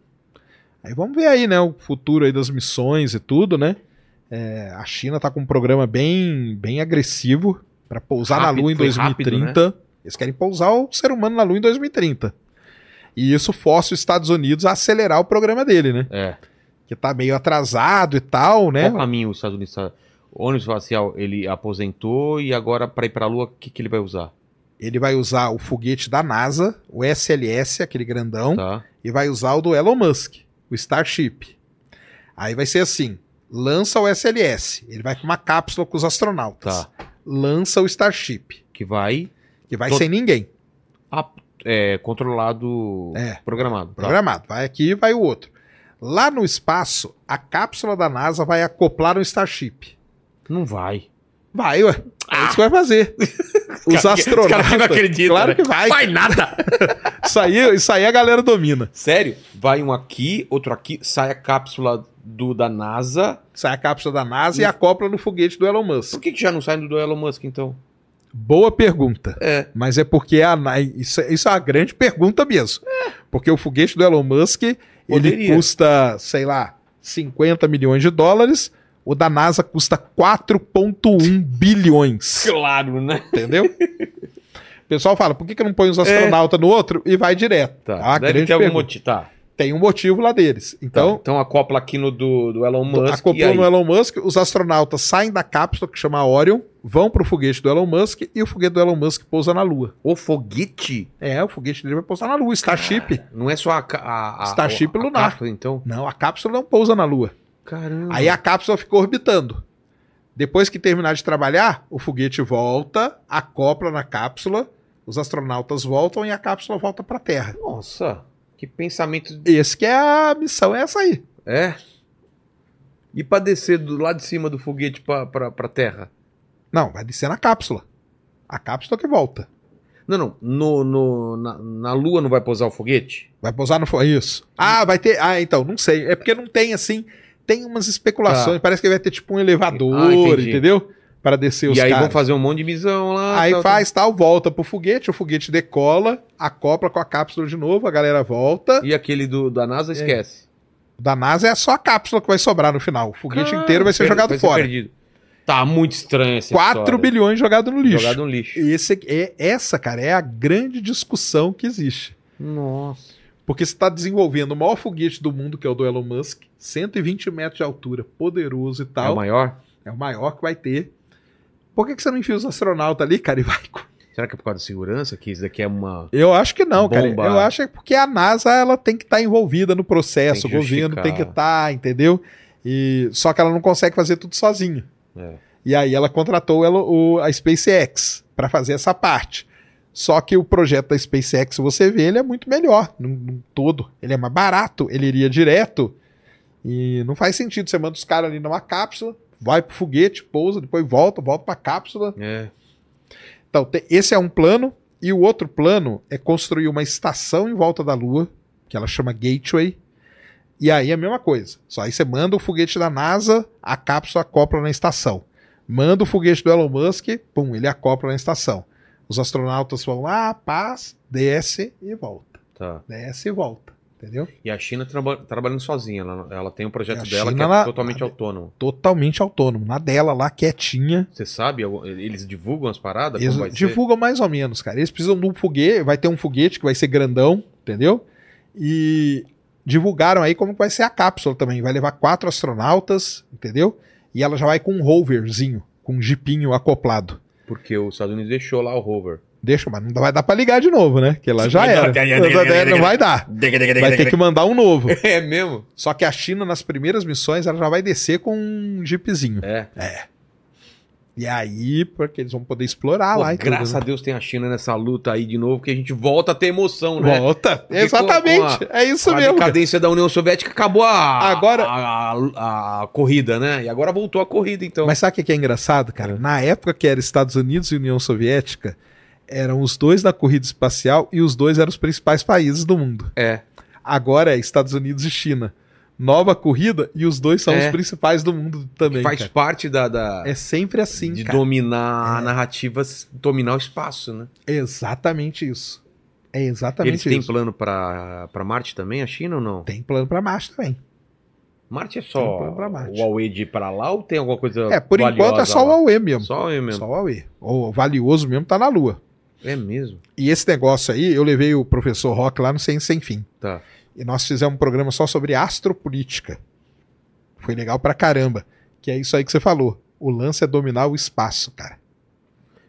Aí vamos ver aí, né, o futuro aí das missões e tudo, né? É, a China tá com um programa bem, bem agressivo para pousar Rápido, na Lua em foi rápido, né? 2030. Eles querem pousar o ser humano na Lua em 2030. E isso força os Estados Unidos a acelerar o programa dele, né? É. Que tá meio atrasado e tal, né? Qual caminho os Estados Unidos tá... O ônibus espacial, ele aposentou e agora pra ir pra Lua, o que, que ele vai usar? Ele vai usar o foguete da NASA, o SLS, aquele grandão, Tá? e vai usar o do Elon Musk, o Starship. Aí vai ser assim: lança o SLS, ele vai com uma cápsula com os astronautas. Tá. Lança o Starship, Que vai que vai Tô- sem ninguém, a- é, controlado, É. programado. Tá. programado. Vai aqui e vai o outro. Lá no espaço, a cápsula da NASA vai acoplar no Starship. Não vai. Vai, ué. É isso que vai fazer. Os que- os caras astronautas. não acreditam, Claro né? que vai. Vai nada! Isso aí, isso aí a galera domina. Sério? Vai um aqui, outro aqui, sai a cápsula do da NASA. Sai a cápsula da NASA e acopla no foguete do Elon Musk. Por que, que já não sai do Elon Musk, então? Boa pergunta. É. Mas é porque a, Na- isso, é- isso é uma grande pergunta mesmo. Porque o foguete do Elon Musk, ele custa, sei lá, 50 milhões de dólares. O da NASA custa 4,1 bilhões. Claro, né? Entendeu? O pessoal fala, por que, que não põe os astronautas no outro e vai direto? Tá. É uma Deve ter algum motivo. Tá. Tem um motivo lá deles. Então, Então, então acopla aqui no do, do Elon Musk. acoplou no Elon Musk, os astronautas saem da cápsula que chama Orion, vão pro foguete do Elon Musk e o foguete do Elon Musk pousa na Lua. O foguete É, o foguete dele vai pousar na Lua, Starship. não é só a, a, a Starship a, a lunar. cápsula, então. Não, a cápsula não pousa na Lua. Caramba. Aí a cápsula ficou orbitando. Depois que terminar de trabalhar, o foguete volta, acopla na cápsula, os astronautas voltam e a cápsula volta para a Terra. Nossa, que pensamento. Esse que é a missão, é essa aí. É. E pra descer do lado de cima do foguete pra, pra, pra terra? Não, vai descer na cápsula. A cápsula que volta. Não, não. No, no, na, na Lua não vai pousar o foguete? Vai pousar no fo- isso. Ah, vai ter. Ah, então, não sei. É porque não tem assim. Tem umas especulações. Tá. Parece que vai ter tipo um elevador, Ah, entendeu? Para descer os e aí caras. vão fazer um monte de missão lá. Aí tal, faz tal, volta pro foguete, o foguete decola, acopla com a cápsula de novo, a galera volta. tal. E aquele do, da NASA esquece. Da NASA é só a cápsula que vai sobrar no final. O foguete Caramba, inteiro vai ser jogado vai ser fora. perdido. Tá muito estranho esse 4 bilhões jogado no lixo. Jogado no lixo. Esse, é, essa, cara, é a grande discussão que existe. Nossa. Porque você está desenvolvendo o maior foguete do mundo, que é o do Elon Musk, 120 metros de altura, poderoso e É o tal. maior? É o maior que vai ter. Por que, que você não enfia os astronautas ali, cara, e vai Será que é por causa da segurança? Que isso daqui é uma. Eu acho que não, cara. Bomba. Eu acho que é porque a NASA ela tem que estar envolvida no processo, o governo tem que estar, entendeu? E só que ela não consegue fazer tudo sozinha. É. E aí ela contratou ela, o, a SpaceX para fazer essa parte. Só que o projeto da SpaceX, você vê, ele é muito melhor no, no todo. Ele é mais barato, ele iria direto. E não faz sentido. Você manda os caras ali numa cápsula, vai pro foguete, pousa, depois volta, volta pra cápsula. É. Então, esse é um plano. E o outro plano é construir uma estação em volta da Lua, que ela chama Gateway. E aí é a mesma coisa. Só aí você manda o foguete da NASA, a cápsula acopla na estação. Manda o foguete do Elon Musk, pum, ele acopla na estação. Os astronautas vão lá, paz, desce e volta. Tá. Desce e volta. Entendeu? E a China traba- trabalhando sozinha. Ela, ela tem um projeto dela China, que é ela- totalmente autônomo. Totalmente autônomo. Na dela lá, quietinha. Você sabe? Eles divulgam as paradas? Eles vai ser? divulgam mais ou menos, cara. Eles precisam de um foguete, vai ter um foguete que vai ser grandão, entendeu? E divulgaram aí como vai ser a cápsula também. Vai levar quatro astronautas, entendeu? E ela já vai com um roverzinho, com um jipinho acoplado. Porque os Estados Unidos deixou lá o rover. Deixa, mas não vai dar pra ligar de novo, né? Porque lá já era. Não vai dar. Vai ter que mandar um novo. É mesmo? Só que a China, nas primeiras missões, ela já vai descer com um jeepzinho. É. E aí, porque eles vão poder explorar Pô, lá e graças tudo. a né? Deus tem a China nessa luta aí de novo, que a gente volta a ter emoção, né? Volta. Porque Exatamente. com- com é isso a mesmo. cara. decadência da União Soviética acabou a, Agora- a, a- a corrida, né? E agora voltou a corrida, então. Mas sabe o que que é engraçado, cara? É. Na época que era Estados Unidos e União Soviética, eram os dois na corrida espacial e os dois eram os principais países do mundo. É. Agora é Estados Unidos e China. Nova corrida e os dois são É. os principais do mundo também. faz cara. parte da, da- É sempre assim, de cara. dominar É. narrativa, dominar o espaço, né? Exatamente isso. É Eles exatamente têm isso. plano pra pra Marte também, a China ou não? Tem plano pra Marte também. Marte é Tem só plano pra Marte. o Huawei de ir pra lá ou tem alguma coisa É, por enquanto é só o? Huawei mesmo. Só o Huawei mesmo. Só o Huawei. O valioso mesmo tá na Lua. É mesmo? E esse negócio aí, eu levei o professor Rock lá no Ciência Sem Fim. Tá. E nós fizemos um programa só sobre astropolítica. Foi legal pra caramba. Que é isso aí que você falou. O lance é dominar o espaço, cara.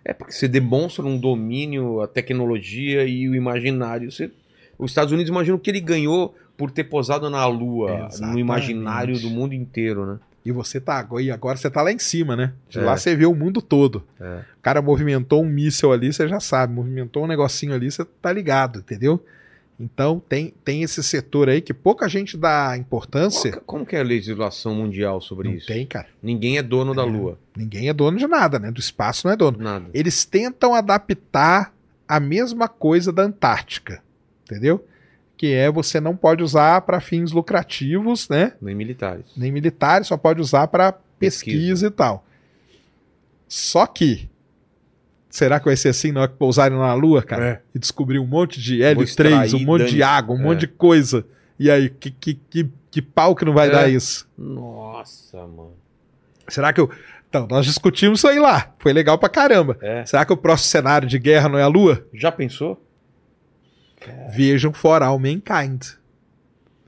É porque você demonstra um domínio, a tecnologia e o imaginário. Você... Os Estados Unidos imaginam o que ele ganhou por ter posado na Lua, no Exatamente. imaginário do mundo inteiro, né? E você tá agora, e agora você tá lá em cima, né? De É. lá você vê o mundo todo. É. O cara movimentou um míssil ali, você já sabe. Movimentou um negocinho ali, você tá ligado, entendeu? Então tem, tem esse setor aí que pouca gente dá importância. que- como que é a legislação mundial sobre Não isso? tem, cara. Ninguém é dono da É. Lua. Ninguém é dono de nada, né? Do espaço não é dono. Nada. Eles tentam adaptar a mesma coisa da Antártica, entendeu? Que é você não pode usar para fins lucrativos, né? Nem militares. Nem militares, só pode usar para pesquisa. Pesquisa. e tal. Só que será que vai ser assim na hora que pousarem na Lua, cara? É. E descobrir um monte de hélio extrair, 3, um monte de água, um É. monte de coisa. E aí, que, que, que, que pau que não vai É. dar isso? Nossa, mano. Será que eu. Então, nós discutimos isso aí lá. Foi legal pra caramba. É. Será que o próximo cenário de guerra não é a Lua? Já pensou? Vejam For All Mankind.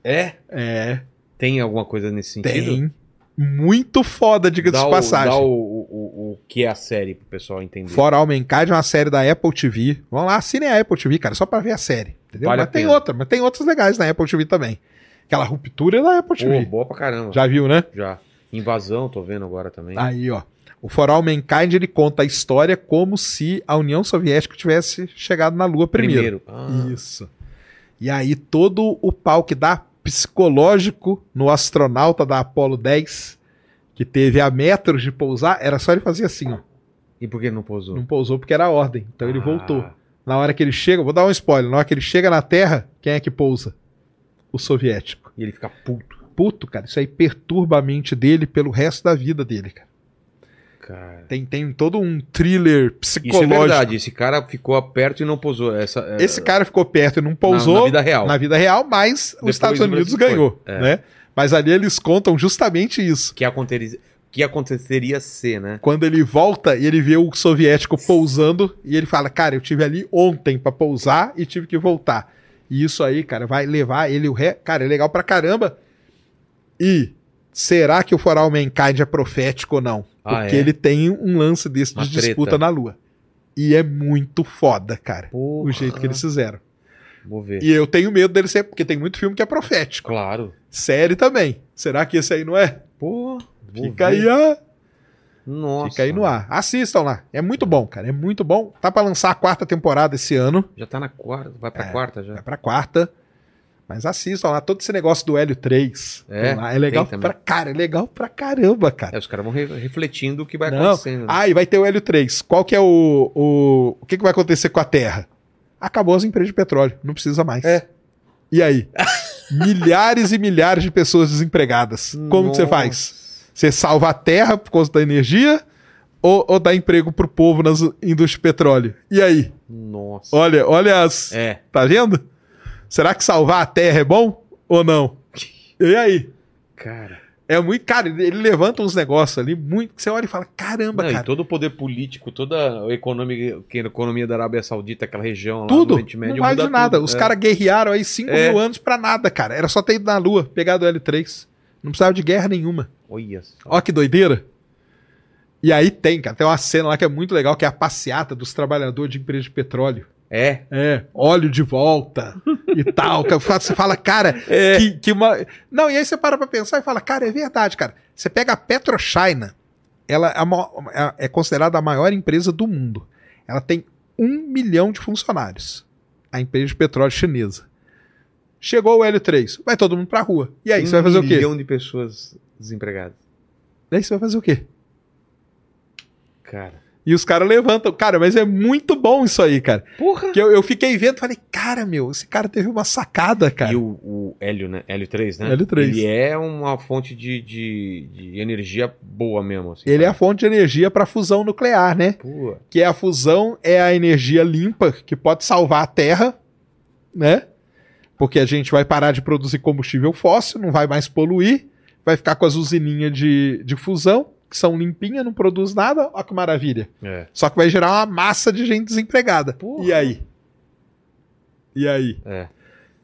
É? É, Tem alguma coisa nesse sentido? tem. Muito foda, diga-se Dá, de passagem. dá o, o, o, que é a série pro pessoal entender. For All Mankind é uma série da Apple TV. Vamos lá, assinem a Apple TV, cara, só pra ver a série. Entendeu? Vale mas tem outra, mas tem outras legais na Apple TV também. Aquela ruptura é da Apple Pô, TV. boa pra caramba. Já viu, né? Já. Invasão, tô vendo agora também. Aí, ó. O For All Mankind ele conta a história como se a União Soviética tivesse chegado na Lua primeiro. Ah, Isso. E aí todo o pau que dá psicológico no astronauta da Apollo 10, que teve a metros de pousar, era só ele fazer assim, ó. E por que não pousou? Não pousou porque era a ordem. Então ele Ah, voltou. Na hora que ele chega, vou dar um spoiler, na hora que ele chega na Terra, quem é que pousa? O soviético. E ele fica puto. Puto, cara, isso aí perturba a mente dele pelo resto da vida dele, cara. Cara. Tem, tem todo um thriller Isso é psicológico. verdade. Esse cara ficou perto e não pousou. Essa, é- Esse cara ficou perto e não pousou na, na vida real. na vida real, mas Depois os Estados Unidos ganhou. É. né? Mas ali eles contam justamente isso. Que, aconteceria, que aconteceria ser, né? Quando ele volta e ele vê o soviético pousando e ele fala: "Cara, eu tive ali ontem pra pousar e tive que voltar". E isso aí, cara, vai levar ele o ré, cara, é legal pra caramba. E será que o For All Mankind é profético ou não? Ah, Porque é? ele tem um lance desse Uma de disputa treta. na lua. E é muito foda, cara. Porra. O jeito que eles fizeram. Vou ver. E eu tenho medo dele ser, porque tem muito filme que é profético. Claro. Série também. Será que esse aí não é? Pô, Fica ver. aí, ó. Nossa. Fica aí no ar. Assistam lá. É muito bom, cara. É muito bom. Tá pra lançar a quarta temporada esse ano. Já tá na quarta. Vai pra É. quarta já. Vai pra quarta. Mas assistam lá. Todo esse negócio do Hélio 3. É, lá. é legal pra cara. É legal pra caramba, cara. É, os caras vão re- refletindo o que vai Não. acontecendo. né? Ah, e vai ter o Hélio 3. Qual que é o. O, o que, que vai acontecer com a Terra? Acabou as empresas de petróleo. Não precisa mais. É. E aí? milhares e milhares de pessoas desempregadas. Como que você faz? Nossa. Você salva a terra por causa da energia ou, ou dá emprego pro povo nas indústrias de petróleo? E aí? Nossa. Olha, olha as. É. Tá vendo? Será que salvar a terra é bom ou não? E aí? Cara. É muito. Cara, ele levanta uns negócios ali muito. que Você olha e fala: caramba, Não, e cara. todo o poder político, toda a economia, que a economia da Arábia Saudita, aquela região lá Tudo. Oriente Médio, não vale de nada. tudo. Os É. caras guerrearam aí 5 É. mil anos pra nada, cara. Era só ter ido na Lua, pegado o L3. Não precisava de guerra nenhuma. Olha só. Ó que doideira. E aí tem, cara, tem uma cena lá que é muito legal, que é a passeata dos trabalhadores de empresa de petróleo. É. É, óleo de volta e tal. Você fala, cara, É. que, que uma. Não, e aí você para pra pensar e fala, cara, é verdade, cara. Você pega a PetroChina, ela é, é considerada a maior empresa do mundo. Ela tem um milhão de funcionários. A empresa de petróleo chinesa. Chegou o L3, vai todo mundo pra rua. E aí, você vai fazer o Um quê? milhão de pessoas desempregadas. E aí você vai fazer o quê? Cara. E os caras levantam. Cara, mas é muito bom isso aí, cara. Porra! Que eu, eu fiquei vendo e falei, cara, meu, esse cara teve uma sacada, cara. E o, o hélio, né? Hélio 3, né? Hélio 3. Ele é uma fonte de, de, de energia boa mesmo. Assim, Ele é a cara. fonte de energia para fusão nuclear, né? Pô, Que é a fusão é a energia limpa que pode salvar a Terra, né? Porque a gente vai parar de produzir combustível fóssil, não vai mais poluir, vai ficar com as usininhas de, de fusão, que são limpinhas, não produz nada, olha que maravilha. é. Só que vai gerar uma massa de gente desempregada. Porra. E aí? E aí? É.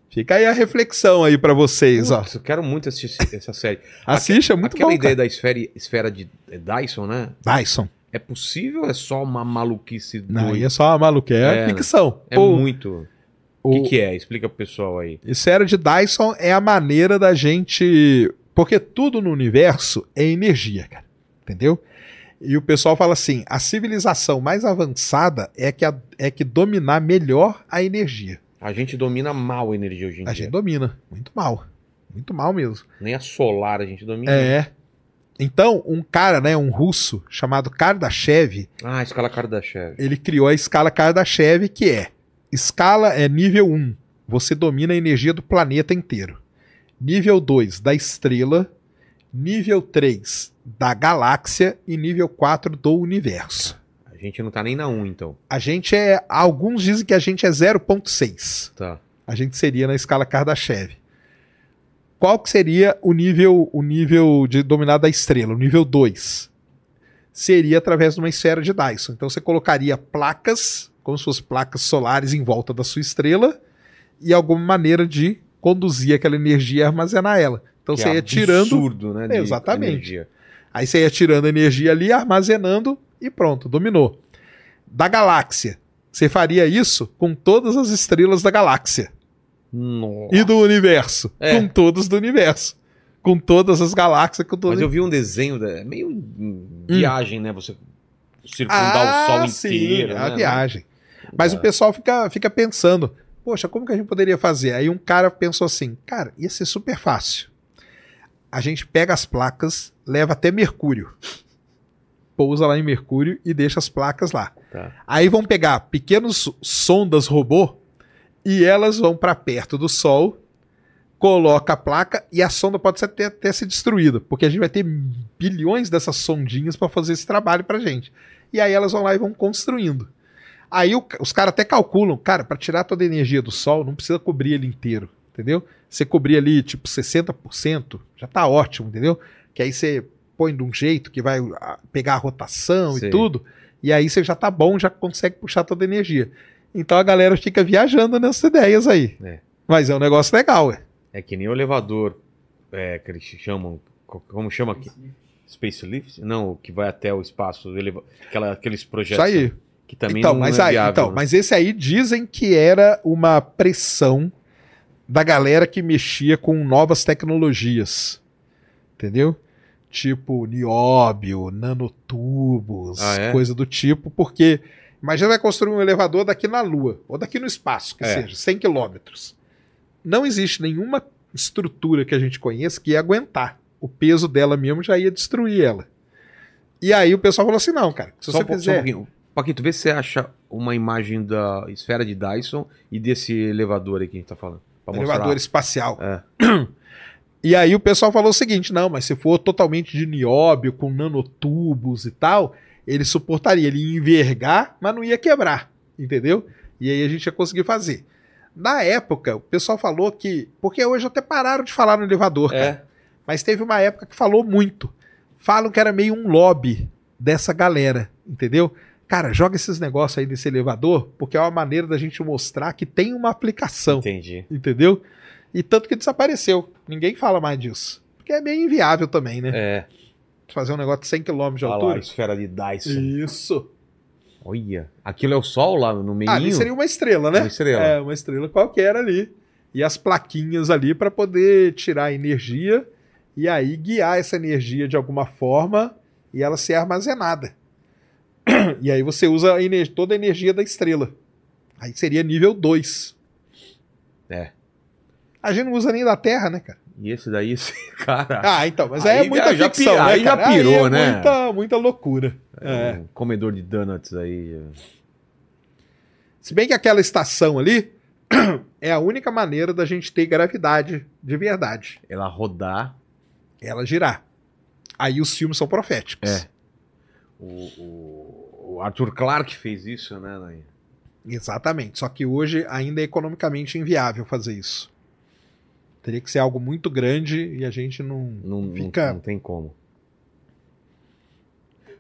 Fica aí a reflexão aí pra vocês, ó. Putz, eu quero muito assistir essa série. Assiste, é muito Aquela bom, ideia cara. da esfera, esfera de é Dyson, né? Dyson. É possível ou é só uma maluquice Não, doida? aí é só uma maluca, é, É, ficção. É O- muito. O o- que, que é? Explica pro pessoal aí. Esfera de Dyson é a maneira da gente. Porque tudo no universo é energia, cara. Entendeu? E o pessoal fala assim: a civilização mais avançada é que, a- é que dominar melhor a energia. A gente domina mal a energia hoje em A dia. gente domina. Muito mal. Muito mal mesmo. Nem a solar a gente domina. É. Então, um cara, né, um russo chamado Kardashev, Ah, escala Kardashev. ele criou a escala Kardashev, que é escala é nível 1, você domina a energia do planeta inteiro. Nível 2, da estrela. Nível 3, da galáxia. E nível 4, do universo. A gente não tá nem na 1, então. A gente é. Alguns dizem que a gente é 0,6. Tá. A gente seria na escala Kardashev. Qual que seria o nível, o nível de dominar da estrela? O nível 2. Seria através de uma esfera de Dyson. Então você colocaria placas, como se fossem placas solares em volta da sua estrela, e alguma maneira de conduzir aquela energia e armazenar ela. Então Que você é ia tirando. absurdo, né? de Exatamente. energia. Aí você ia tirando energia ali, armazenando e pronto, dominou. Da galáxia. Você faria isso com todas as estrelas da galáxia. Nossa. E do universo. É. Com todas do universo. Com todas as galáxias. Com todas... Mas eu vi um desenho, da- meio hum, viagem, né? Você circundar o Sol sim, inteiro. é a né? viagem. Mas É. o pessoal fica, fica pensando, poxa, como que a gente poderia fazer? Aí um cara pensou assim, cara, ia ser super fácil. A gente pega as placas, leva até Mercúrio. Pousa lá em Mercúrio e deixa as placas lá. Tá. Aí vão pegar pequenos sondas robô e elas vão para perto do Sol, coloca a placa e a sonda pode ser até, até ser destruída, porque a gente vai ter bilhões dessas sondinhas para fazer esse trabalho pra gente. E aí elas vão lá e vão construindo. Aí o- os caras até calculam, cara, para tirar toda a energia do Sol, não precisa cobrir ele inteiro, entendeu? Você cobrir ali tipo 60%, já tá ótimo, entendeu? Que aí você põe de um jeito que vai ah, pegar a rotação Sei. e tudo, e aí você já tá bom, já consegue puxar toda a energia. Então a galera fica viajando nessas ideias aí. É. Mas é um negócio legal, ué. É que nem o elevador é, que eles chamam. co- Como chama aqui? Space Lift? Não, o que vai até o espaço. eleva- Aquela, aqueles Isso projetos aí. que também então, não mas é aí, viável. então, né? mas esse aí dizem que era uma pressão da galera que mexia com novas tecnologias. Entendeu? Tipo nióbio, nanotubos, Ah, é? coisa do tipo, porque imagina vai construir um elevador daqui na Lua, ou daqui no espaço, que É. seja, 100 quilômetros. Não existe nenhuma estrutura que a gente conheça que ia aguentar. O peso dela mesmo já ia destruir ela. E aí o pessoal falou assim: não, cara, se Só você um só um fizer. pouquinho. Paquito, vê se você acha uma imagem da esfera de Dyson e desse elevador aí que a gente tá falando. Pra mostrar. elevador espacial. É. E aí o pessoal falou o seguinte: não, mas se for totalmente de nióbio, com nanotubos e tal, ele suportaria, ele ia envergar, mas não ia quebrar, entendeu? E aí a gente ia conseguir fazer. Na época, o pessoal falou que. Porque hoje até pararam de falar no elevador, cara. É. Mas teve uma época que falou muito. Falam que era meio um lobby dessa galera, entendeu? Cara, joga esses negócios aí desse elevador, porque é uma maneira da gente mostrar que tem uma aplicação. Entendi. Entendeu? E tanto que desapareceu. Ninguém fala mais disso. Porque é meio inviável também, né? É. fazer um negócio de 100 km de Olha lá, a altura. esfera de Dyson. Isso. Olha. Aquilo é o Sol lá no meio? Ali seria uma estrela, né? Uma estrela. É, uma estrela qualquer ali. E as plaquinhas ali para poder tirar a energia e aí guiar essa energia de alguma forma e ela ser armazenada. E aí você usa a toda a energia da estrela. Aí seria nível 2. É. A gente não usa nem da Terra, né, cara? E esse daí, esse cara. Ah, então, mas aí, Aí é muita já- já ficção, pi- né, aí já pirou, é né? Muita, muita loucura. É. Um comedor de donuts aí. Se bem que aquela estação ali é a única maneira da gente ter gravidade de verdade. Ela rodar. Ela girar. Aí os filmes são proféticos. É. O, o- o Arthur Clarke fez isso, né? Nai? Exatamente. Só que hoje ainda é economicamente inviável fazer isso. Teria que ser algo muito grande e a gente não, Não, não- fica. não tem como.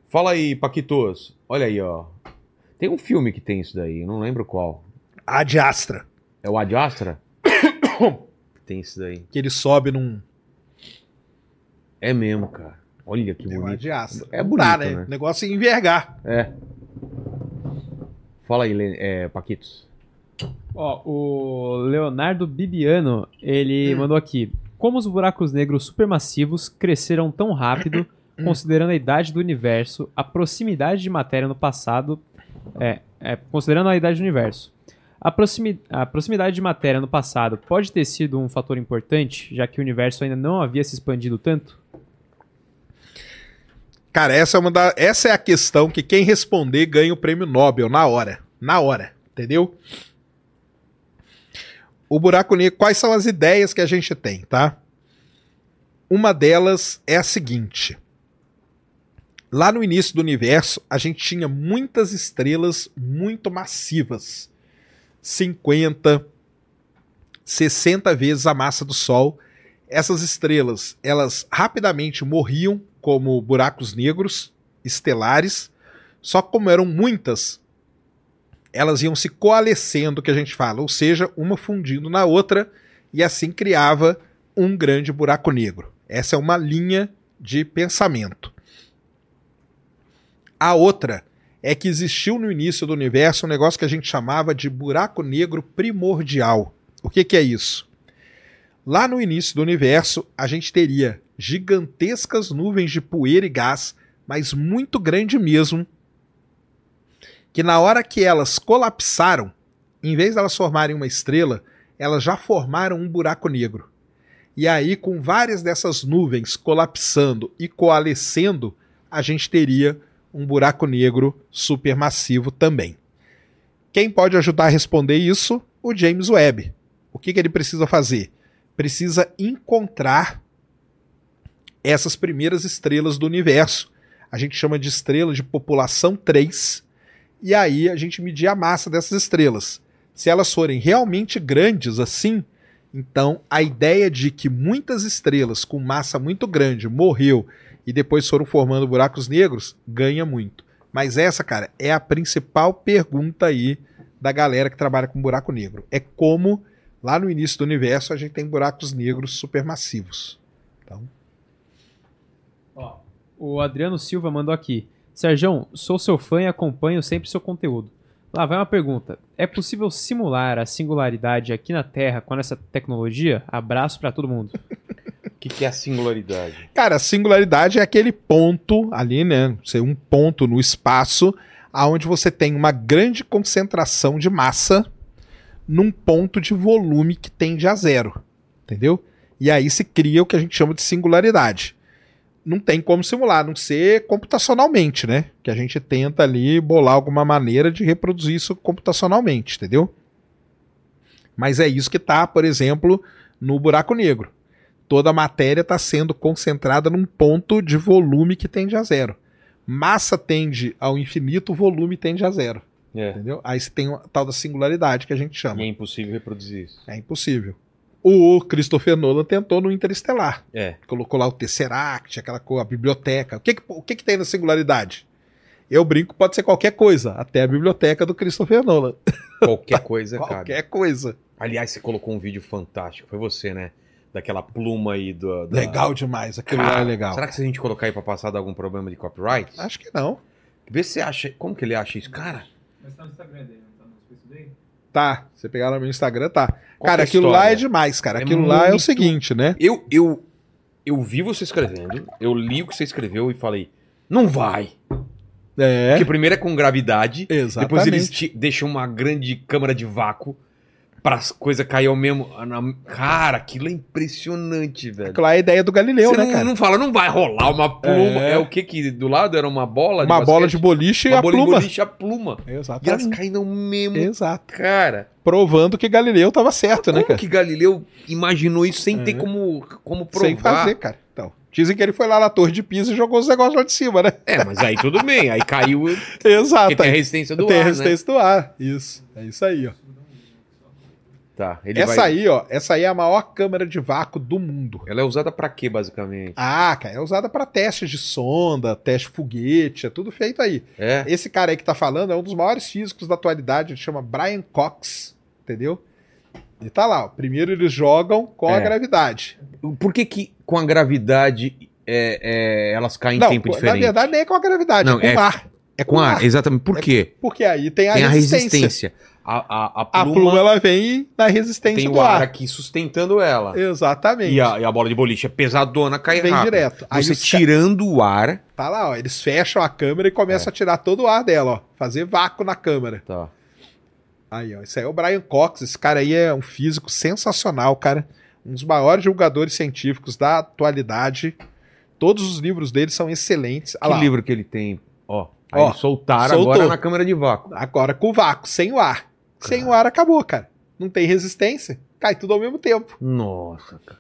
Fala aí, Paquitos. Olha aí, ó. Tem um filme que tem isso daí, eu não lembro qual. Ad Astra. É o Ad Astra? tem isso daí. Que ele sobe num. É mesmo, cara. Olha que bonito. Ad Astra. É bonito, dá, né? né? O negócio é envergar. É. Fala aí, Le- é, Paquitos. Ó, o Leonardo Bibiano, ele mandou aqui. Como os buracos negros supermassivos cresceram tão rápido, considerando a idade do universo, a proximidade de matéria no passado. É, é, considerando a idade do universo. A, proximi- a proximidade de matéria no passado pode ter sido um fator importante, já que o universo ainda não havia se expandido tanto? Cara, essa é, uma da... essa é a questão que quem responder ganha o prêmio Nobel na hora. Na hora. Entendeu? O buraco negro, quais são as ideias que a gente tem, tá? Uma delas é a seguinte. Lá no início do universo, a gente tinha muitas estrelas muito massivas. 50, 60 vezes a massa do Sol. Essas estrelas, elas rapidamente morriam como buracos negros estelares, só como eram muitas, elas iam se coalescendo, que a gente fala, ou seja, uma fundindo na outra, e assim criava um grande buraco negro. Essa é uma linha de pensamento. A outra é que existiu no início do universo um negócio que a gente chamava de buraco negro primordial. O que, que é isso? Lá no início do universo, a gente teria gigantescas nuvens de poeira e gás, mas muito grande mesmo, que na hora que elas colapsaram, em vez de elas formarem uma estrela, elas já formaram um buraco negro. E aí, com várias dessas nuvens colapsando e coalescendo, a gente teria um buraco negro supermassivo também. Quem pode ajudar a responder isso? O James Webb. O que, que ele precisa fazer? Precisa encontrar essas primeiras estrelas do universo. A gente chama de estrela de população 3. E aí a gente medir a massa dessas estrelas. Se elas forem realmente grandes assim, então a ideia de que muitas estrelas com massa muito grande morreu e depois foram formando buracos negros ganha muito. Mas essa, cara, é a principal pergunta aí da galera que trabalha com buraco negro. É como lá no início do universo a gente tem buracos negros supermassivos. Então, o Adriano Silva mandou aqui. Sérgio, sou seu fã e acompanho sempre seu conteúdo. Lá vai uma pergunta. É possível simular a singularidade aqui na Terra com essa tecnologia? Abraço pra todo mundo. O que, que é a singularidade? Cara, a singularidade é aquele ponto ali, né? Ser um ponto no espaço aonde você tem uma grande concentração de massa num ponto de volume que tende a zero, entendeu? E aí se cria o que a gente chama de singularidade. Não tem como simular, a não ser computacionalmente, né? Que a gente tenta ali bolar alguma maneira de reproduzir isso computacionalmente, entendeu? Mas é isso que tá, por exemplo, no buraco negro toda a matéria está sendo concentrada num ponto de volume que tende a zero. Massa tende ao infinito, volume tende a zero. É. Entendeu? Aí você tem a tal da singularidade que a gente E chama. é impossível reproduzir isso. É impossível. O Christopher Nolan tentou no Interestelar. É. Colocou lá o Tesseract, aquela coisa, a biblioteca. O que, que, o que, que tem na singularidade? Eu brinco, pode ser qualquer coisa, até a biblioteca do Christopher Nolan. Qualquer coisa, cara. qualquer coisa. Aliás, você colocou um vídeo fantástico. Foi você, né? daquela pluma aí do. da- Legal demais, aquilo Cara, lá é legal. Será que se a gente colocar aí pra passar dá algum problema de copyright? Acho que não. Vê se você acha. Como que ele acha isso? Cara, Mas tá no Instagram dele, não tá no Facebook dele? Tá, você pegar lá no meu Instagram, tá. qual cara, que é a aquilo lá é demais, cara. É Aquilo lá é o muito- seguinte, né? Eu, eu, eu vi você escrevendo, eu li o que você escreveu e falei, não vai. É, Porque primeiro é com gravidade, exatamente. depois eles te- deixam uma grande câmara de vácuo pra as coisas cair ao mesmo. na- Cara, aquilo é impressionante, velho. Aquilo lá é a ideia do Galileu, Você né, não, cara? não fala, não vai rolar uma pluma. É. É, o que que do lado era uma bola Uma bola de boliche e uma a bola de pluma. boliche e a pluma. E elas Exatamente. caem no mesmo. Exato. Cara, Provando que Galileu tava certo, né, como cara? que Galileu imaginou isso sem É. ter como, como provar? Sem fazer, cara. Então, dizem que ele foi lá na torre de Pisa e jogou os negócios lá de cima, né? É, mas aí tudo bem. Aí caiu. Exato. Porque tem a resistência do Tem ar, a né? resistência do ar. Isso. É isso aí, ó. Tá, essa vai... aí, ó. Essa aí é a maior câmara de vácuo do mundo. Ela é usada pra quê, basicamente? Ah, cara, é usada para testes de sonda, teste foguete, é tudo feito aí. É? Esse cara aí que tá falando é um dos maiores físicos da atualidade, ele chama Brian Cox, entendeu? E tá lá, ó. primeiro eles jogam com a É. gravidade. Por que que com a gravidade é, é, elas caem em Não, tempo na diferente? verdade nem é com a gravidade, Não, é com é- ar. É Com ar, exatamente. Por quê? Porque aí tem a tem a resistência. A, a, a A pluma, pluma ela vem na resistência tem do o ar ar. aqui sustentando ela. Exatamente. E a, e a bola de boliche é pesadona, cai Vem rápido. direto. Aí Você os ca- tirando o ar... Tá lá, ó. Eles fecham a câmera e começam a tirar todo o ar dela, ó. Fazer vácuo na câmera. Tá. Aí, ó. Esse aí é o Brian Cox. Esse cara aí é um físico sensacional, cara. Um dos maiores divulgadores científicos da atualidade. Todos os livros dele são excelentes. Que lá, livro que ele tem? Ó, aí Ó, soltaram soltou. agora na câmera de vácuo. Agora com o vácuo, sem o ar. Sem o ar acabou, cara. Não tem resistência. Cai tudo ao mesmo tempo. Nossa, cara.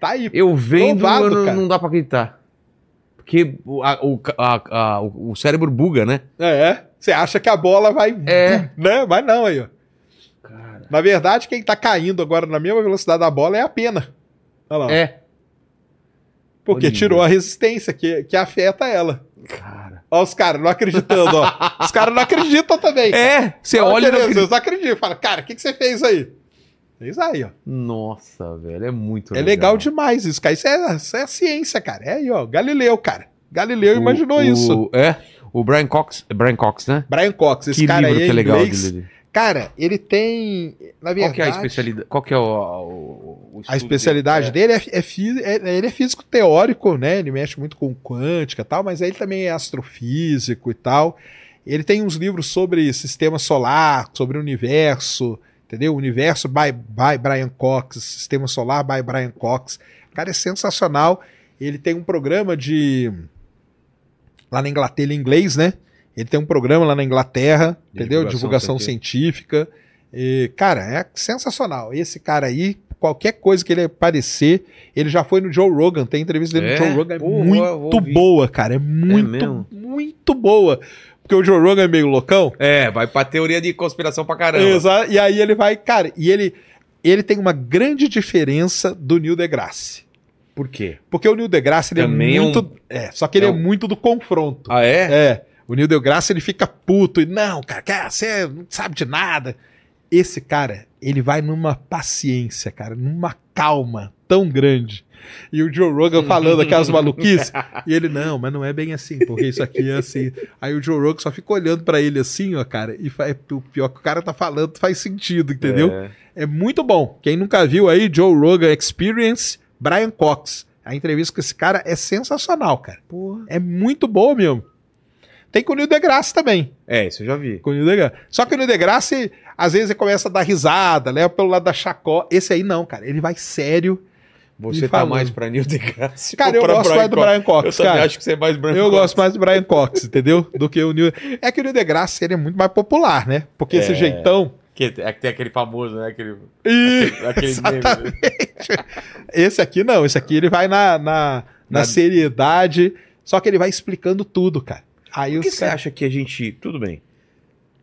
Tá aí. Eu vendo, Provado, não, cara. não dá pra acreditar. Porque o, a- o, a- a- o- cérebro buga, né? É. Você acha que a bola vai. É. Né? Mas não aí, ó. Cara. Na verdade, quem tá caindo agora na mesma velocidade da bola é a pena. Olha lá. É. Porque Olha. tirou a resistência que, que afeta ela. Cara. Ó, os caras não acreditando, ó. Os caras não acreditam também. É, você Fala, olha e não acredita. Eles não acreditam. Fala, cara, o que, que você fez aí? Fez aí, ó. Nossa, velho, é muito É legal demais isso, cara. Isso é, isso é ciência, cara. É aí, ó. Galileu, cara. Galileu O- imaginou o- isso. É, o Brian Cox, Brian Cox, né? Brian Cox, esse que cara aí que é é legal inglês. Cara, ele tem. Na Qual verdade. que é a especialidade? Qual é o, o, o A especialidade dele? dele é, é é- ele é físico teórico, né? Ele mexe muito com quântica e tal, mas ele também é astrofísico e tal. Ele tem uns livros sobre sistema solar, sobre o universo, entendeu? Universo by, by Brian Cox, Sistema Solar by Brian Cox. O cara é sensacional. Ele tem um programa de. Lá na Inglaterra, é inglês, né? Ele tem um programa lá na Inglaterra, De entendeu? divulgação Divulgação científica. E, cara, é sensacional. Esse cara aí, qualquer coisa que ele aparecer, ele já foi no Joe Rogan, tem entrevista dele É? no Joe Rogan, é vou muito boa, cara, é muito, mesmo? muito boa. Porque o Joe Rogan é meio loucão. É, vai pra teoria de conspiração pra caramba. Exato. E aí ele vai, cara, e ele, ele tem uma grande diferença do Neil deGrasse. Por quê? Porque o Neil deGrasse ele Também é é um- muito, é, só que ele é é, um- muito do confronto. Ah, é? É, o Neil deGrasse ele fica puto e não, cara, você não sabe de nada. Esse cara, ele vai numa paciência, cara, numa calma tão grande. E o Joe Rogan falando aquelas maluquices, e ele, não, mas não é bem assim, porque isso aqui é assim. Aí o Joe Rogan só fica olhando pra ele assim, ó, cara, e faz, o pior que o cara tá falando faz sentido, entendeu? É. É muito bom. Quem nunca viu aí, Joe Rogan Experience, Brian Cox. A entrevista com esse cara é sensacional, cara. Porra. É muito boa mesmo. Tem com o Neil deGrasse também. É, isso eu já vi. Com o Neil deGrasse. Só que o Neil deGrasse, às vezes, ele começa a dar risada, leva pelo lado da chacó. Esse aí não, cara. Ele vai sério. Você tá mais pra Neil deGrasse Cara, eu gosto mais do Brian Cox, Eu cara. acho que você é mais Brian Eu Cox. gosto mais do Brian Cox, entendeu? Do que o Neil. É que o Neil deGrasse ele é muito mais popular, né? Porque esse É. jeitão. Que, é que tem aquele famoso, né? Aquele, aquele meme, né? Exatamente. Esse aqui não, esse aqui ele vai na, na, na Na- seriedade, só que ele vai explicando tudo, cara. Aí Por que você caras. acha que a gente. Tudo bem.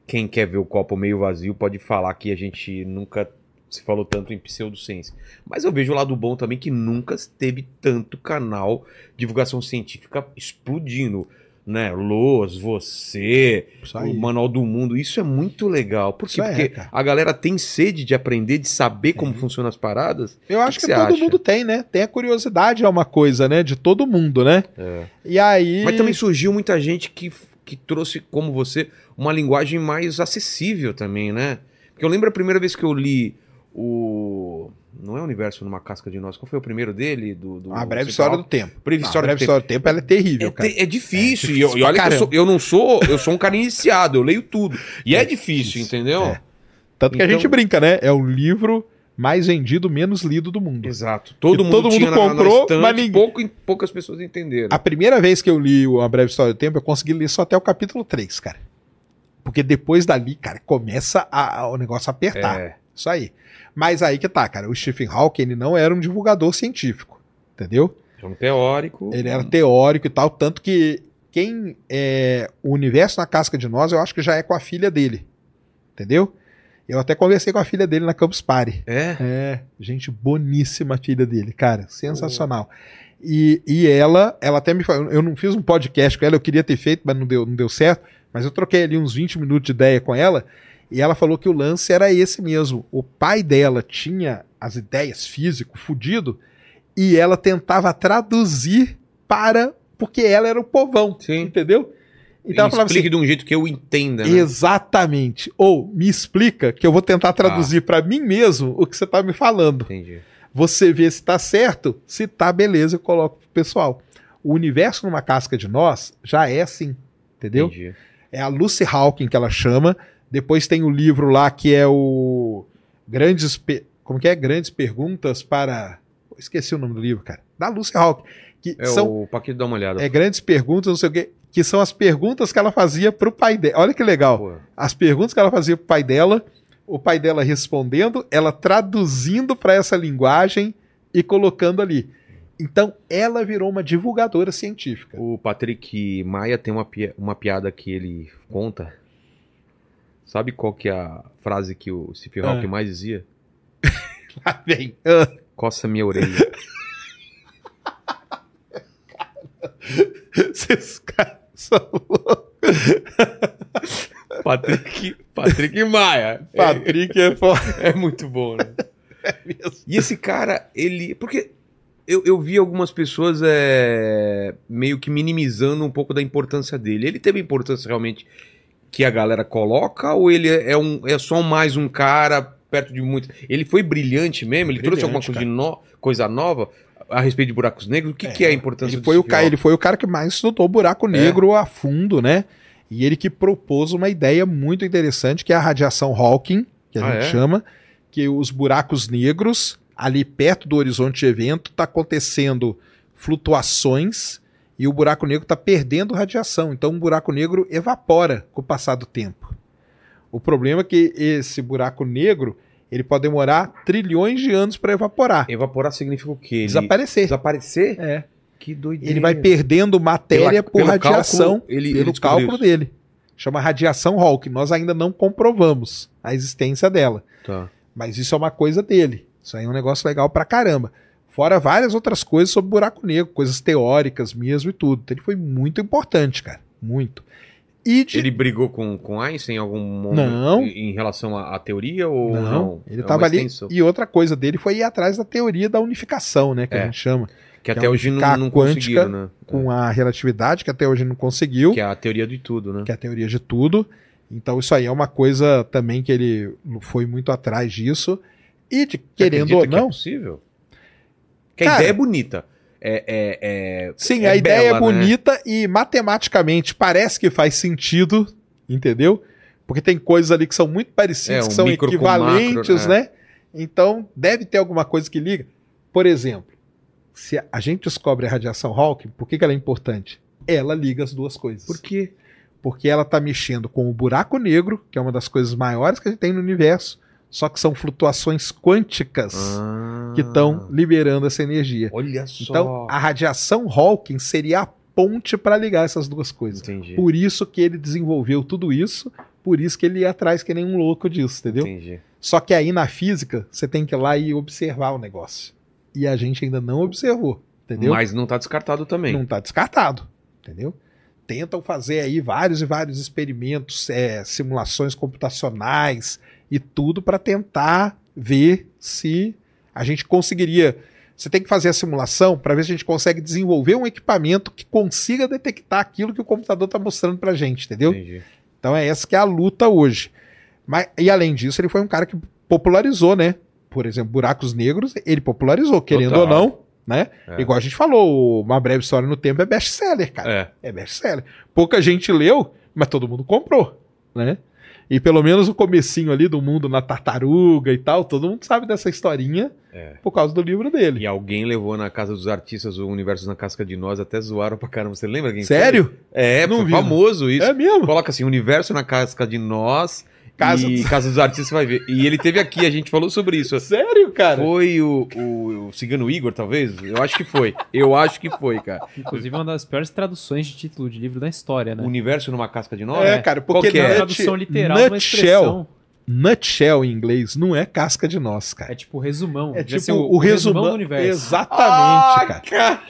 Quem quer ver o copo meio vazio pode falar que a gente nunca se falou tanto em pseudociência. Mas eu vejo o lado bom também que nunca teve tanto canal de divulgação científica explodindo. Né? Loas, você, o Manual do Mundo. Isso é muito legal. Por quê? É, Porque cara. a galera tem sede de aprender, de saber como funcionam as paradas. Eu acho que que, você todo acha? mundo tem, né? Tem a curiosidade, é uma coisa, né? De todo mundo, né? É. E aí. Mas também surgiu muita gente que, que trouxe, como você, uma linguagem mais acessível também, né? Porque eu lembro a primeira vez que eu li o. Não é Universo numa Casca de Nós. Qual foi o primeiro dele? Do, do A breve história do tempo. Breve Não, História a breve história do tempo ela é terrível, É, cara. é difícil. É e eu, difícil e olha pra que eu, sou, caramba. eu não sou. Eu sou um cara iniciado, eu leio tudo. E é, difícil, difícil. entendeu? É. Tanto que a Então- gente brinca, né? É o livro mais vendido, menos lido do mundo. Exato. Todo E mundo todo mundo tinha na- na comprou, estante, mas ninguém- pouco, poucas pessoas entenderam. A primeira vez que eu li o A Breve História do Tempo, eu consegui ler só até o capítulo 3, cara. Porque depois dali, cara, começa a- a- o negócio a apertar. É. Isso aí. Mas aí que tá, cara. O Stephen Hawking, ele não era um divulgador científico. Entendeu? É um teórico. Ele era teórico e tal. Tanto que quem é o universo na casca de nós, eu acho que já é com a filha dele. Entendeu? Eu até conversei com a filha dele na Campus Party. É. É, gente boníssima a filha dele, cara, sensacional. E, e ela, ela até me falou, eu não fiz um podcast com ela, eu queria ter feito, mas não deu, não deu certo, mas eu troquei ali uns 20 minutos de ideia com ela, e ela falou que o lance era esse mesmo. O pai dela tinha as ideias físico, fudido, e ela tentava traduzir para, porque ela era o povão, Sim. entendeu? Então ela falava assim, explique de um jeito que eu entenda, né? Exatamente. Ou me explica que eu vou tentar traduzir pra mim mesmo o que você tá me falando. Entendi. Você vê se tá certo, se tá beleza, eu coloco pro pessoal. O universo numa casca de nós já é assim, entendeu? Entendi. É a Lucy Hawking que ela chama. Depois tem o livro lá que é o Grandes Pe- como que é? Grandes perguntas para esqueci o nome do livro, cara. Da Lucy Hawking, que É são o Paquito dá uma olhada. é grandes perguntas, não sei o quê, que são as perguntas que ela fazia pro pai dela. Olha que legal Pô, as perguntas que ela fazia pro pai dela, o pai dela respondendo, ela traduzindo para essa linguagem e colocando ali. Então, ela virou uma divulgadora científica. O Patrick Maia tem uma, pi- uma piada que ele conta. Sabe qual que é a frase que o Stephen Ah. Mais dizia? Lá vem. Ah, Coça minha orelha. Esses caras são loucos. Patrick, Patrick Maia. Patrick é É, é muito bom, né? mesmo. E esse cara, ele. Porque eu, eu vi algumas pessoas é, meio que minimizando um pouco da importância dele. Ele teve importância realmente que a galera coloca, ou ele é, um, é só mais um cara perto de muito. Ele foi brilhante mesmo? Ele trouxe alguma Brilhante, coisa, de no- coisa nova a respeito de buracos negros? O que é, que é a importância Ele foi, o cara, ele foi o cara que mais estudou buraco negro a fundo, né? E ele que propôs uma ideia muito interessante, que é a radiação Hawking, que a Ah, gente é? chama, que os buracos negros, ali perto do horizonte de evento, está acontecendo flutuações e o buraco negro está perdendo radiação. Então, o buraco negro evapora com o passar do tempo. O problema é que esse buraco negro ele pode demorar trilhões de anos para evaporar, Evaporar significa o quê? Desaparecer. Desaparecer? É. Que doideira. Ele vai perdendo matéria Pela- por radiação cálculo, ele- pelo ele cálculo dele. Chama radiação Hawking. Nós ainda não comprovamos a existência dela. Tá. Mas isso é uma coisa dele. Isso aí é um negócio legal pra caramba. Fora várias outras coisas sobre buraco negro, coisas teóricas mesmo e tudo. Então ele foi muito importante, cara. Muito. E de... Ele brigou com, com Einstein em algum momento Não. em relação à, à teoria ou não? não, ele É tava uma ali. E outra coisa dele foi ir atrás da teoria da unificação, né? Que É. a gente chama. Que que até é hoje não, não conseguiram, né? Com a relatividade, que até hoje não conseguiu. Que é a teoria de tudo, né? que é a teoria de tudo. Então isso aí é uma coisa também que ele foi muito atrás disso. E de, querendo ou que é não, possível? Que a Cara- ideia é bonita. É, é, é- sim, é a ideia bela, é né? bonita e matematicamente parece que faz sentido, entendeu? Porque tem coisas ali que são muito parecidas, É, um que são equivalentes, macro, né? Então deve ter alguma coisa que liga. Por exemplo, se a gente descobre a radiação Hawking, por que, que ela é importante? Ela liga as duas coisas. Por quê? porque ela está mexendo com o buraco negro, que é uma das coisas maiores que a gente tem no universo, só que são flutuações quânticas Ah, que estão liberando essa energia. Olha só. Então, a radiação Hawking seria a ponte para ligar essas duas coisas. Entendi. Por isso que ele desenvolveu tudo isso, por isso que ele ia atrás que nem um louco disso, entendeu? Entendi. Só que aí na física, você tem que ir lá e observar o negócio. E a gente ainda não observou, entendeu? Mas não tá descartado também. Não está descartado, entendeu? tentam fazer aí vários e vários experimentos, é, simulações computacionais e tudo para tentar ver se a gente conseguiria. Você tem que fazer a simulação para ver se a gente consegue desenvolver um equipamento que consiga detectar aquilo que o computador está mostrando para a gente, entendeu? Entendi. Então é essa que é a luta hoje. Mas, e além disso, ele foi um cara que popularizou, né? Por exemplo, Buracos Negros, ele popularizou, querendo Total. ou não, né? É. Igual a gente falou, Uma Breve História no Tempo é best-seller, cara. É. É best-seller. Pouca gente leu, mas todo mundo comprou, né? E pelo menos o comecinho ali do mundo na tartaruga e tal, todo mundo sabe dessa historinha É. por causa do livro dele. E alguém levou na casa dos artistas o universo na casca de nós, até zoaram pra caramba. Você lembra quem Sério? foi? É, Não foi vi, famoso isso. É mesmo? Coloca assim, universo na casca de nós Casa e dos- casa dos artistas você vai ver. E ele teve aqui, a gente falou sobre isso. Sério, cara? Foi o, o, o Cigano Igor, talvez? Eu acho que foi. Eu acho que foi, cara. Inclusive, uma das piores traduções de título de livro da história, né? Universo numa casca de nós? É, É. cara, Qual porque que é? É nut- tradução literal de uma nutshell, expressão. nutshell em inglês não é casca de nós, cara. É tipo resumão. É tipo ser o, resumão do universo. Exatamente, Ah, cara. cara.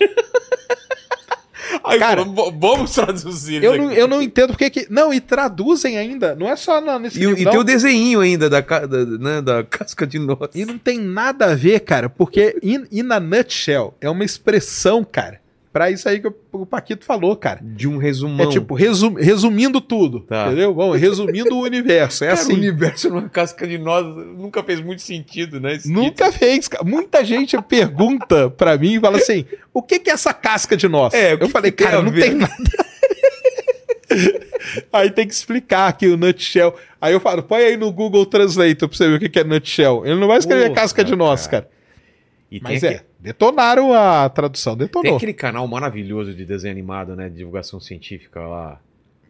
Ai, Cara, vamos- vamos traduzir Eu não, eu não entendo porque que. Não, e traduzem ainda. Não é só na, nesse E, o- livro, e não. tem o desenho ainda da, da, né, da casca de nós. E não tem nada a ver, cara, porque in, in a nutshell é uma expressão, cara, pra isso aí que o, Paquito falou, cara. De um resumão. É tipo, resum- resumindo tudo, Tá. entendeu? Vamos, resumindo o universo. É Cara, assim. o universo numa casca de nós nunca fez muito sentido, né? Nunca fez. cara. Muita gente pergunta pra mim e fala assim: o que, que é essa casca de nós? É, Eu falei, cara, não ver?" tem nada. aí tem que explicar aqui o nutshell. Aí eu falo, põe aí no Google Translator pra você ver o que, que é nutshell. Ele não vai escrever casca de nós, cara. E tem, Mas é, detonaram a tradução, tem detonou. aquele canal maravilhoso de desenho animado, né? De divulgação científica lá.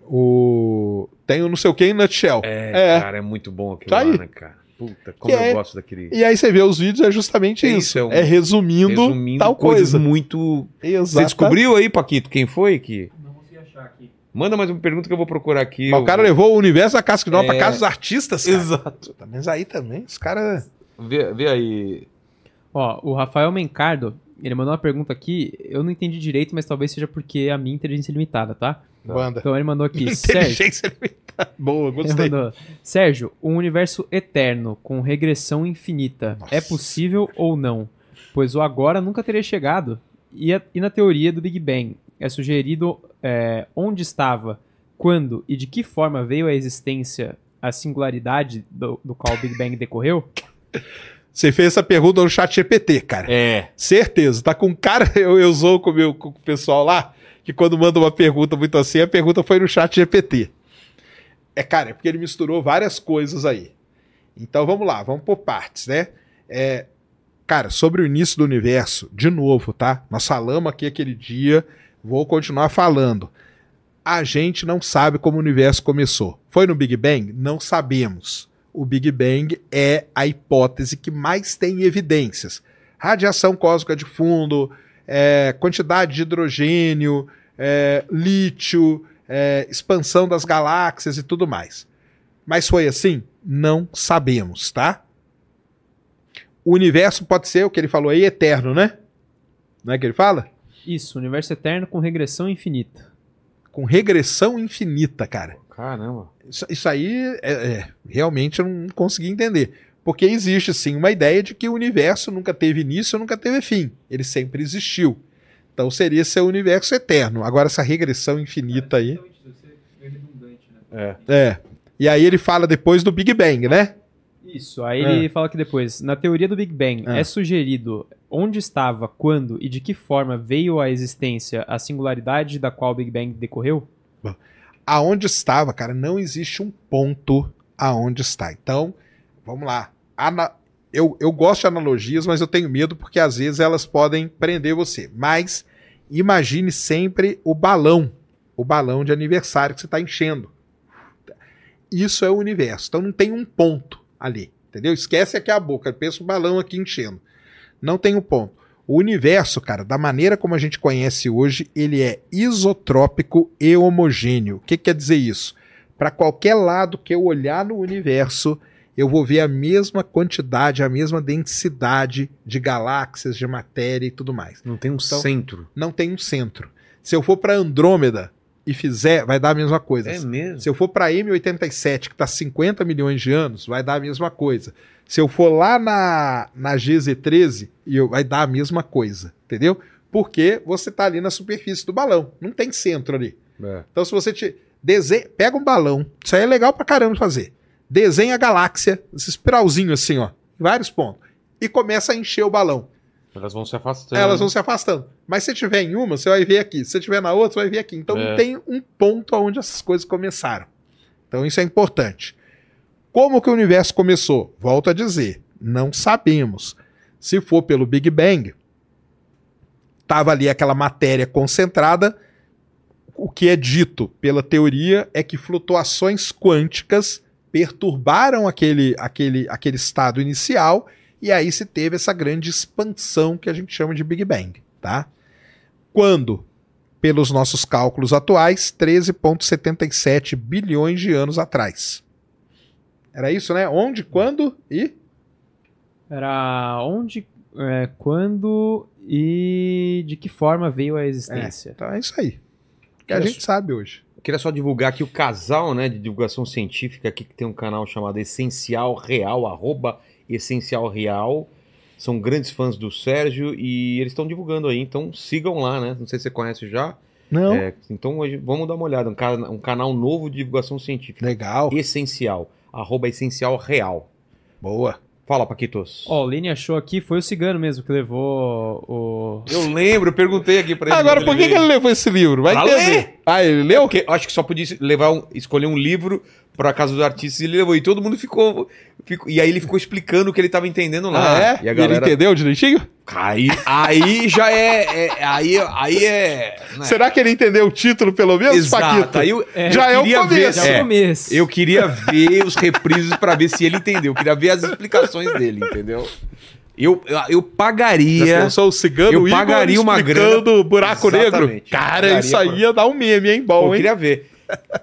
O... Tem o não sei o que em nutshell. É, É. cara, é muito bom aquilo Tá lá, aí. né, cara? Puta, como Que eu é- gosto daquele. E aí você vê os vídeos, é justamente É isso. isso, é um- É resumindo, Resumindo tal coisas coisa. muito. Você Exato. descobriu aí, Paquito, quem foi que. Não consegui achar aqui. Manda mais uma pergunta que eu vou procurar aqui. Mas Eu- o cara levou o universo da casca de nós É. pra casa dos artistas, cara. Exato. Mas aí também, os caras... Vê, vê aí. Ó, o Rafael Mencardo, ele mandou uma pergunta aqui, eu não entendi direito, mas talvez seja porque é a minha inteligência é limitada, tá? Banda. Então ele mandou aqui, Sérgio, Inteligência limitada. Boa, gostei. mandou, Sérgio, um universo eterno com regressão infinita Nossa. é possível ou não? Pois o agora nunca teria chegado. E, a- e na teoria do Big Bang, é sugerido é, onde estava, quando e de que forma veio à existência a singularidade do, do qual o Big Bang decorreu? Você fez essa pergunta no chat GPT, cara. É. Certeza. Tá com cara, eu, eu zoo com o, meu, com o pessoal lá, que quando manda uma pergunta muito assim, a pergunta foi no chat GPT. É, cara, é porque ele misturou várias coisas aí. Então vamos lá, vamos por partes, né? É, cara, sobre o início do universo, de novo, tá? Nós falamos aqui aquele dia, vou continuar falando. A gente não sabe como o universo começou. Foi no Big Bang? Não sabemos. O Big Bang é a hipótese que mais tem evidências. Radiação cósmica de fundo, é, quantidade de hidrogênio, é, lítio, é, expansão das galáxias e tudo mais. Mas foi assim? Não sabemos, tá? O universo pode ser, o que ele falou aí, eterno, né? Não é que ele fala? Isso, universo eterno com regressão infinita. Com regressão infinita, cara. Caramba. Isso, isso aí é, é, realmente eu não consegui entender. Porque existe sim uma ideia de que o universo nunca teve início, nunca teve fim. Ele sempre existiu. Então seria ser o universo eterno. Agora essa regressão infinita aí. É. É. E aí ele fala depois do Big Bang, né? Isso, aí ele fala que depois, na teoria do Big Bang, Ah. é sugerido onde estava, quando e de que forma veio à existência a singularidade da qual o Big Bang decorreu? Aonde estava, cara, não existe um ponto aonde está. Então, vamos lá. Ana- Eu, eu gosto de analogias, mas eu tenho medo porque às vezes elas podem prender você. Mas imagine sempre o balão, o balão de aniversário que você está enchendo. Isso é o universo. Então não tem um ponto ali, entendeu? Esquece aqui a boca, pensa o balão aqui enchendo. Não tem um ponto. O universo, cara, da maneira como a gente conhece hoje, ele é isotrópico e homogêneo. O que quer dizer isso? Para qualquer lado que eu olhar no universo, eu vou ver a mesma quantidade, a mesma densidade de galáxias, de matéria e tudo mais. Não tem um Então- centro. Não tem um centro. Se eu for para Andrômeda e fizer, vai dar a mesma coisa. É mesmo? Se eu for para M87, que está 50 milhões de anos, vai dar a mesma coisa. Se eu for lá na, na GZ13, e eu- vai dar a mesma coisa, entendeu? Porque você está ali na superfície do balão, não tem centro ali. É. Então, se você te desenha, pega um balão, isso aí é legal pra caramba fazer. Desenha a galáxia, esse espiralzinho assim, ó, em vários pontos, e começa a encher o balão. Elas vão se afastando. Elas vão se afastando. Mas se tiver em uma, você vai ver aqui. Se tiver na outra, você vai ver aqui. Então É. tem um ponto onde essas coisas começaram. Então isso é importante. Como que o universo começou? Volto a dizer, não sabemos. Se for pelo Big Bang, estava ali aquela matéria concentrada. O que é dito pela teoria é que flutuações quânticas perturbaram aquele, aquele, aquele estado inicial e aí se teve essa grande expansão que a gente chama de Big Bang, tá? Quando, pelos nossos cálculos atuais, 13,77 bilhões de anos atrás. Era isso, né? Onde, quando e. Era onde, é, quando e de que forma veio a existência. Então é isso aí. Que a gente sabe hoje. Queria só divulgar aqui o casal, né, de divulgação científica aqui que tem um canal chamado Essencial Real, arroba Essencial Real. São grandes fãs do Sérgio e eles estão divulgando aí, então sigam lá, né? Não sei se você conhece já. Não. É, então hoje vamos dar uma olhada, um, um canal novo de divulgação científica. Legal. Essencial, arroba Essencial Real. Boa. Fala, Paquitos. Ó, o Lene achou aqui, foi o cigano mesmo que levou o. Eu lembro, eu perguntei aqui pra ele. Agora, por que, que veio. ele levou esse livro? Vai Pra entender. ler. Ah, ele leu? Porque eu acho que só podia levar um- escolher um livro para casa dos artistas e ele levou. E todo mundo ficou, ficou- E aí ele ficou explicando o que ele tava entendendo lá. Ah, é? E a galera. ele entendeu direitinho? Aí, aí já é, é- Aí, aí é. né? Será que ele entendeu o título, pelo menos, Exato. Paquito? Aí eu, É, Já eu é o começo. Já Ver, é é, o começo. eu queria ver os reprises para ver se ele entendeu. Eu queria ver as explicações dele, entendeu? Eu, eu, eu pagaria. pensou o cigano Eu Igor pagaria uma o buraco Exatamente. negro? Cara, isso aí ia dar um meme, hein? Pô, Bom, eu hein? queria ver.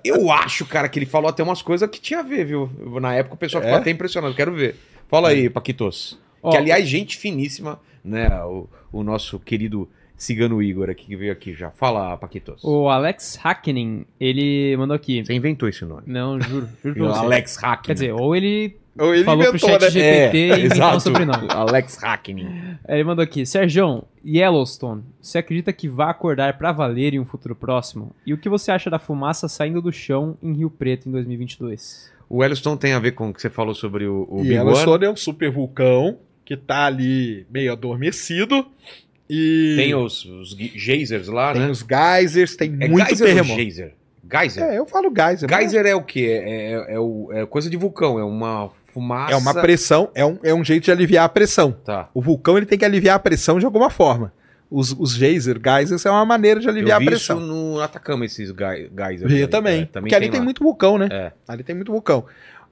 Eu acho, cara, que ele falou até umas coisas que tinha a ver, viu? Na época o pessoal ficou É? até impressionado. Quero ver. Fala aí, Paquitos. Ó, que, aliás, gente finíssima, né? O, o nosso querido cigano Igor aqui que veio aqui já. Fala, Paquitos. O Alex Hackning, ele mandou aqui. Você inventou esse nome. Não, juro, juro O. Alex Hackney. Quer dizer, ou ele Ou ele falou pro inventou, chat né? GPT e inventou exato. sobrenome. Alex Hackney. Ele mandou aqui, Sérgio, Yellowstone, você acredita que vai acordar pra valer em um futuro próximo? E o que você acha da fumaça saindo do chão em Rio Preto em 2022? O Yellowstone tem a ver com o que você falou sobre o, o E Big One? Yellowstone é um super vulcão que tá ali meio adormecido. E Tem os, os ge- geysers lá, tem né? os geysers, tem É muito geyser terremoto. geyser? Geyser? É, eu falo geyser. mas Geyser é o quê? É, é- é o- é coisa de vulcão, é uma fumaça. É uma pressão, é um, é um jeito de aliviar a pressão. Tá. O vulcão ele tem que aliviar a pressão de alguma forma. Os, os geyser, geysers, é uma maneira de aliviar Eu vi a pressão. isso no Atacama, esses ge- geysers. Vi aí. também. É, Porque ali tem lá. muito vulcão, né? É. Ali tem muito vulcão.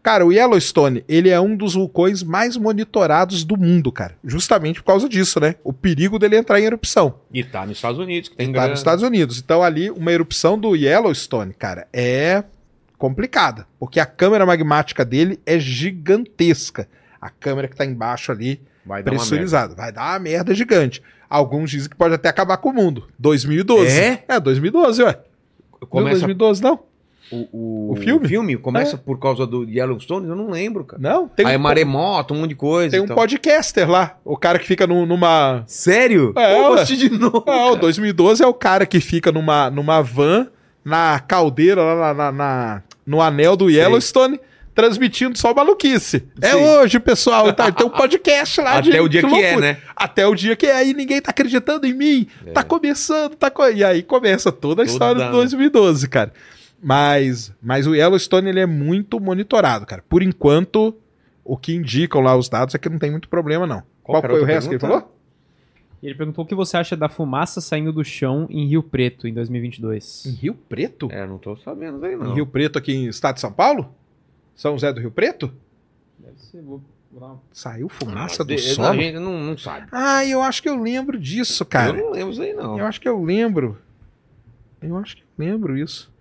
Cara, o Yellowstone, ele é um dos vulcões mais monitorados do mundo, cara. Justamente por causa disso, né? O perigo dele entrar em erupção. E tá nos Estados Unidos, que tem Tá grana. nos Estados Unidos. Então ali, uma erupção do Yellowstone, cara, é complicada. Porque a câmara magmática dele é gigantesca. A câmera que tá embaixo ali, Vai pressurizada. Vai dar uma merda gigante. Alguns dizem que pode até acabar com o mundo. 2012. É? É, 2012, ué. merda. Não, Começa 2012 não. O, o, O filme? começa É. por causa do Yellowstone? Eu não lembro, cara. Não, tem Aí um, maremoto, um monte de coisa. tem um podcaster lá. O cara que fica num- numa... Sério? É, eu de novo. Não, 2012 é o cara que fica numa, numa van na caldeira, lá na, na- no anel do Yellowstone, transmitindo só maluquice. É Sim. hoje, pessoal. Tá, tem um podcast lá de Até o dia de que é, né? Até o dia que é. Aí ninguém tá acreditando em mim. Tá começando, tá co... E aí começa toda a Toda- história de 2012, cara. Mas, mas o Yellowstone ele é muito monitorado, cara. Por enquanto, o que indicam lá os dados é que não tem muito problema, não. Qual Qual, foi o resto que ele pergunta? falou? Ele perguntou o que você acha da fumaça saindo do chão em Rio Preto em 2022. Em Rio Preto? É, não tô sabendo daí, não. Em Rio Preto, aqui em estado de São Paulo? São José do Rio Preto? Deve ser, vou. Ah, Saiu fumaça do de- solo? A gente não, não sabe. Ah, eu acho que eu lembro disso, cara. Eu não lembro isso aí, não. Eu acho que eu lembro. Eu acho que eu lembro isso.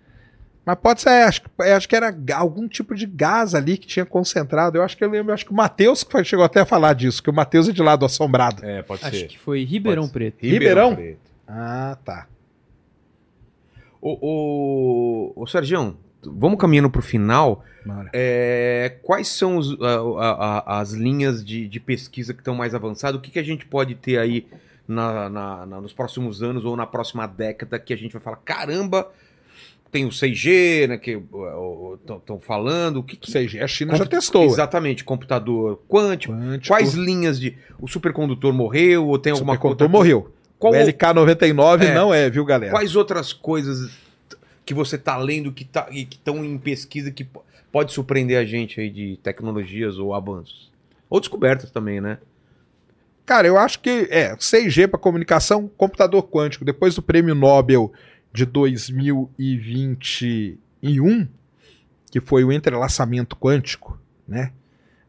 Mas pode ser, acho, que- é, acho que era algum tipo de gás ali que tinha concentrado. Eu acho que eu lembro, acho que o Matheus chegou até a falar disso, que o Matheus é de lado assombrado. É, pode Acho ser. que foi Ribeirão Preto. Ribeirão? Preto. Ah, tá. Ô, ô, ô Sergião, vamos caminhando pro final. Bora. É, quais são os- a- a- a- as linhas de, de pesquisa que estão mais avançadas? O que, que a gente pode ter aí na- na- na- nos próximos anos ou na próxima década que a gente vai falar, caramba, tem o 6G, né, que estão falando, o que, que 6G, a China Compu- já testou. Exatamente, computador quântico. Quântico. Quais linhas de. O supercondutor morreu ou tem O alguma supercondutor outra- morreu. Qual- O LK99 É. não é, viu, galera? Quais outras coisas que você tá lendo que tá, estão em pesquisa que po- pode surpreender a gente aí de tecnologias ou avanços? Ou descobertas também, né? Cara, eu acho que é 6G para comunicação, computador quântico. Depois do prêmio Nobel de 2021, que foi o entrelaçamento quântico, né?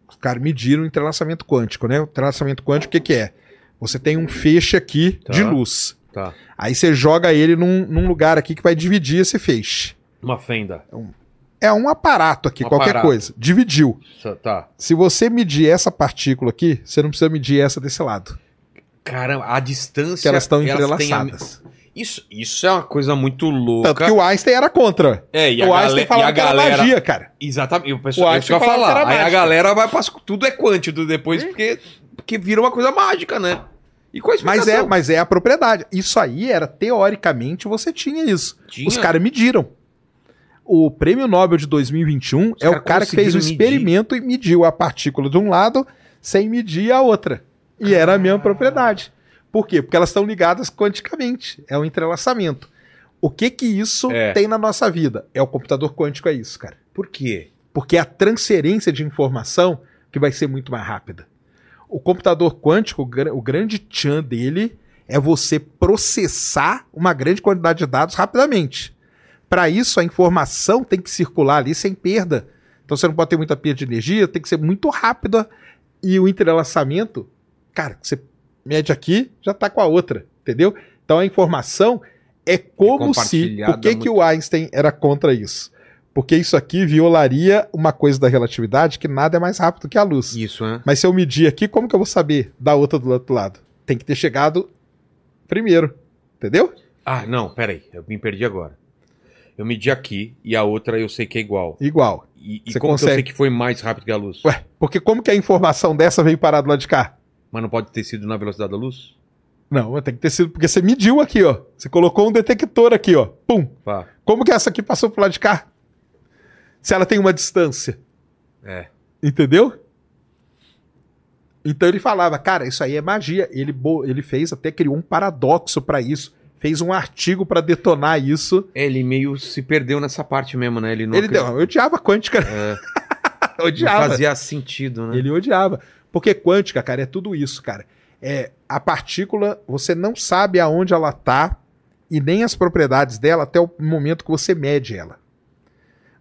Os caras mediram o entrelaçamento quântico, né? O entrelaçamento quântico, o que, que é? Você tem um feixe aqui Tá. de luz. Tá. Aí você joga ele num, num lugar aqui que vai dividir esse feixe. Uma fenda. É um aparato aqui, Um qualquer aparato. coisa. Dividiu. Tá. Se você medir essa partícula aqui, você não precisa medir essa desse lado. Caramba, a distância. Que elas estão entrelaçadas. Isso, isso é uma coisa muito louca. Tanto que o Einstein era contra. É, e a, o gale- Einstein e falava a que era magia, cara. Exatamente. O O pessoal, é isso que eu Einstein falava falar. Aí a galera vai pra. Tudo é quântico depois, porque, porque vira uma coisa mágica, né? E com a Mas é, mas é a propriedade. Isso aí era, teoricamente, você tinha isso. Tinha. Os caras mediram. O prêmio Nobel de 2021 é o cara que fez o conseguiram experimento e mediu a partícula de um lado sem medir a outra. E era a mesma propriedade. Por quê? Porque elas estão ligadas quanticamente. É um entrelaçamento. O que que isso É. tem na nossa vida? É o computador quântico, é isso, cara. Por quê? Porque é a transferência de informação que vai ser muito mais rápida. O computador quântico, o gra- o grande tchan dele é você processar uma grande quantidade de dados rapidamente. Para isso, a informação tem que circular ali sem perda. Então você não pode ter muita perda de energia, tem que ser muito rápida. E o entrelaçamento, cara, você mede aqui, já está com a outra, entendeu? Então a informação é como se. compartilhada Por que, que muito. o Einstein era contra isso? Porque isso aqui violaria uma coisa da relatividade que nada é mais rápido que a luz. Isso, né? Mas se eu medir aqui, como que eu vou saber da outra do outro lado? Tem que ter chegado primeiro. Entendeu? Ah, não, peraí. Eu me perdi agora. Eu medi aqui e a outra eu sei que é igual. Igual. E, e Você como que eu consegue. sei que foi mais rápido que a luz? Ué, porque como que a informação dessa veio parar do lado de cá? Mas não pode ter sido na velocidade da luz? Não, tem que ter sido porque você mediu aqui, ó. Você colocou um detector aqui, ó. Pum. Pá. Como que essa aqui passou pro lado de cá? Se ela tem uma distância. É. Entendeu? Então ele falava, cara, isso aí é magia. Ele, ele fez, até criou um paradoxo pra isso. Fez um artigo pra detonar isso. É, Ele meio se perdeu nessa parte mesmo, né? Ele não, ele deu, eu odiava quântica. É, não odiava. fazia sentido, né? Ele odiava. Porque quântica, cara, é tudo isso, cara. É, a partícula, você não sabe aonde ela tá e nem as propriedades dela até o momento que você mede ela.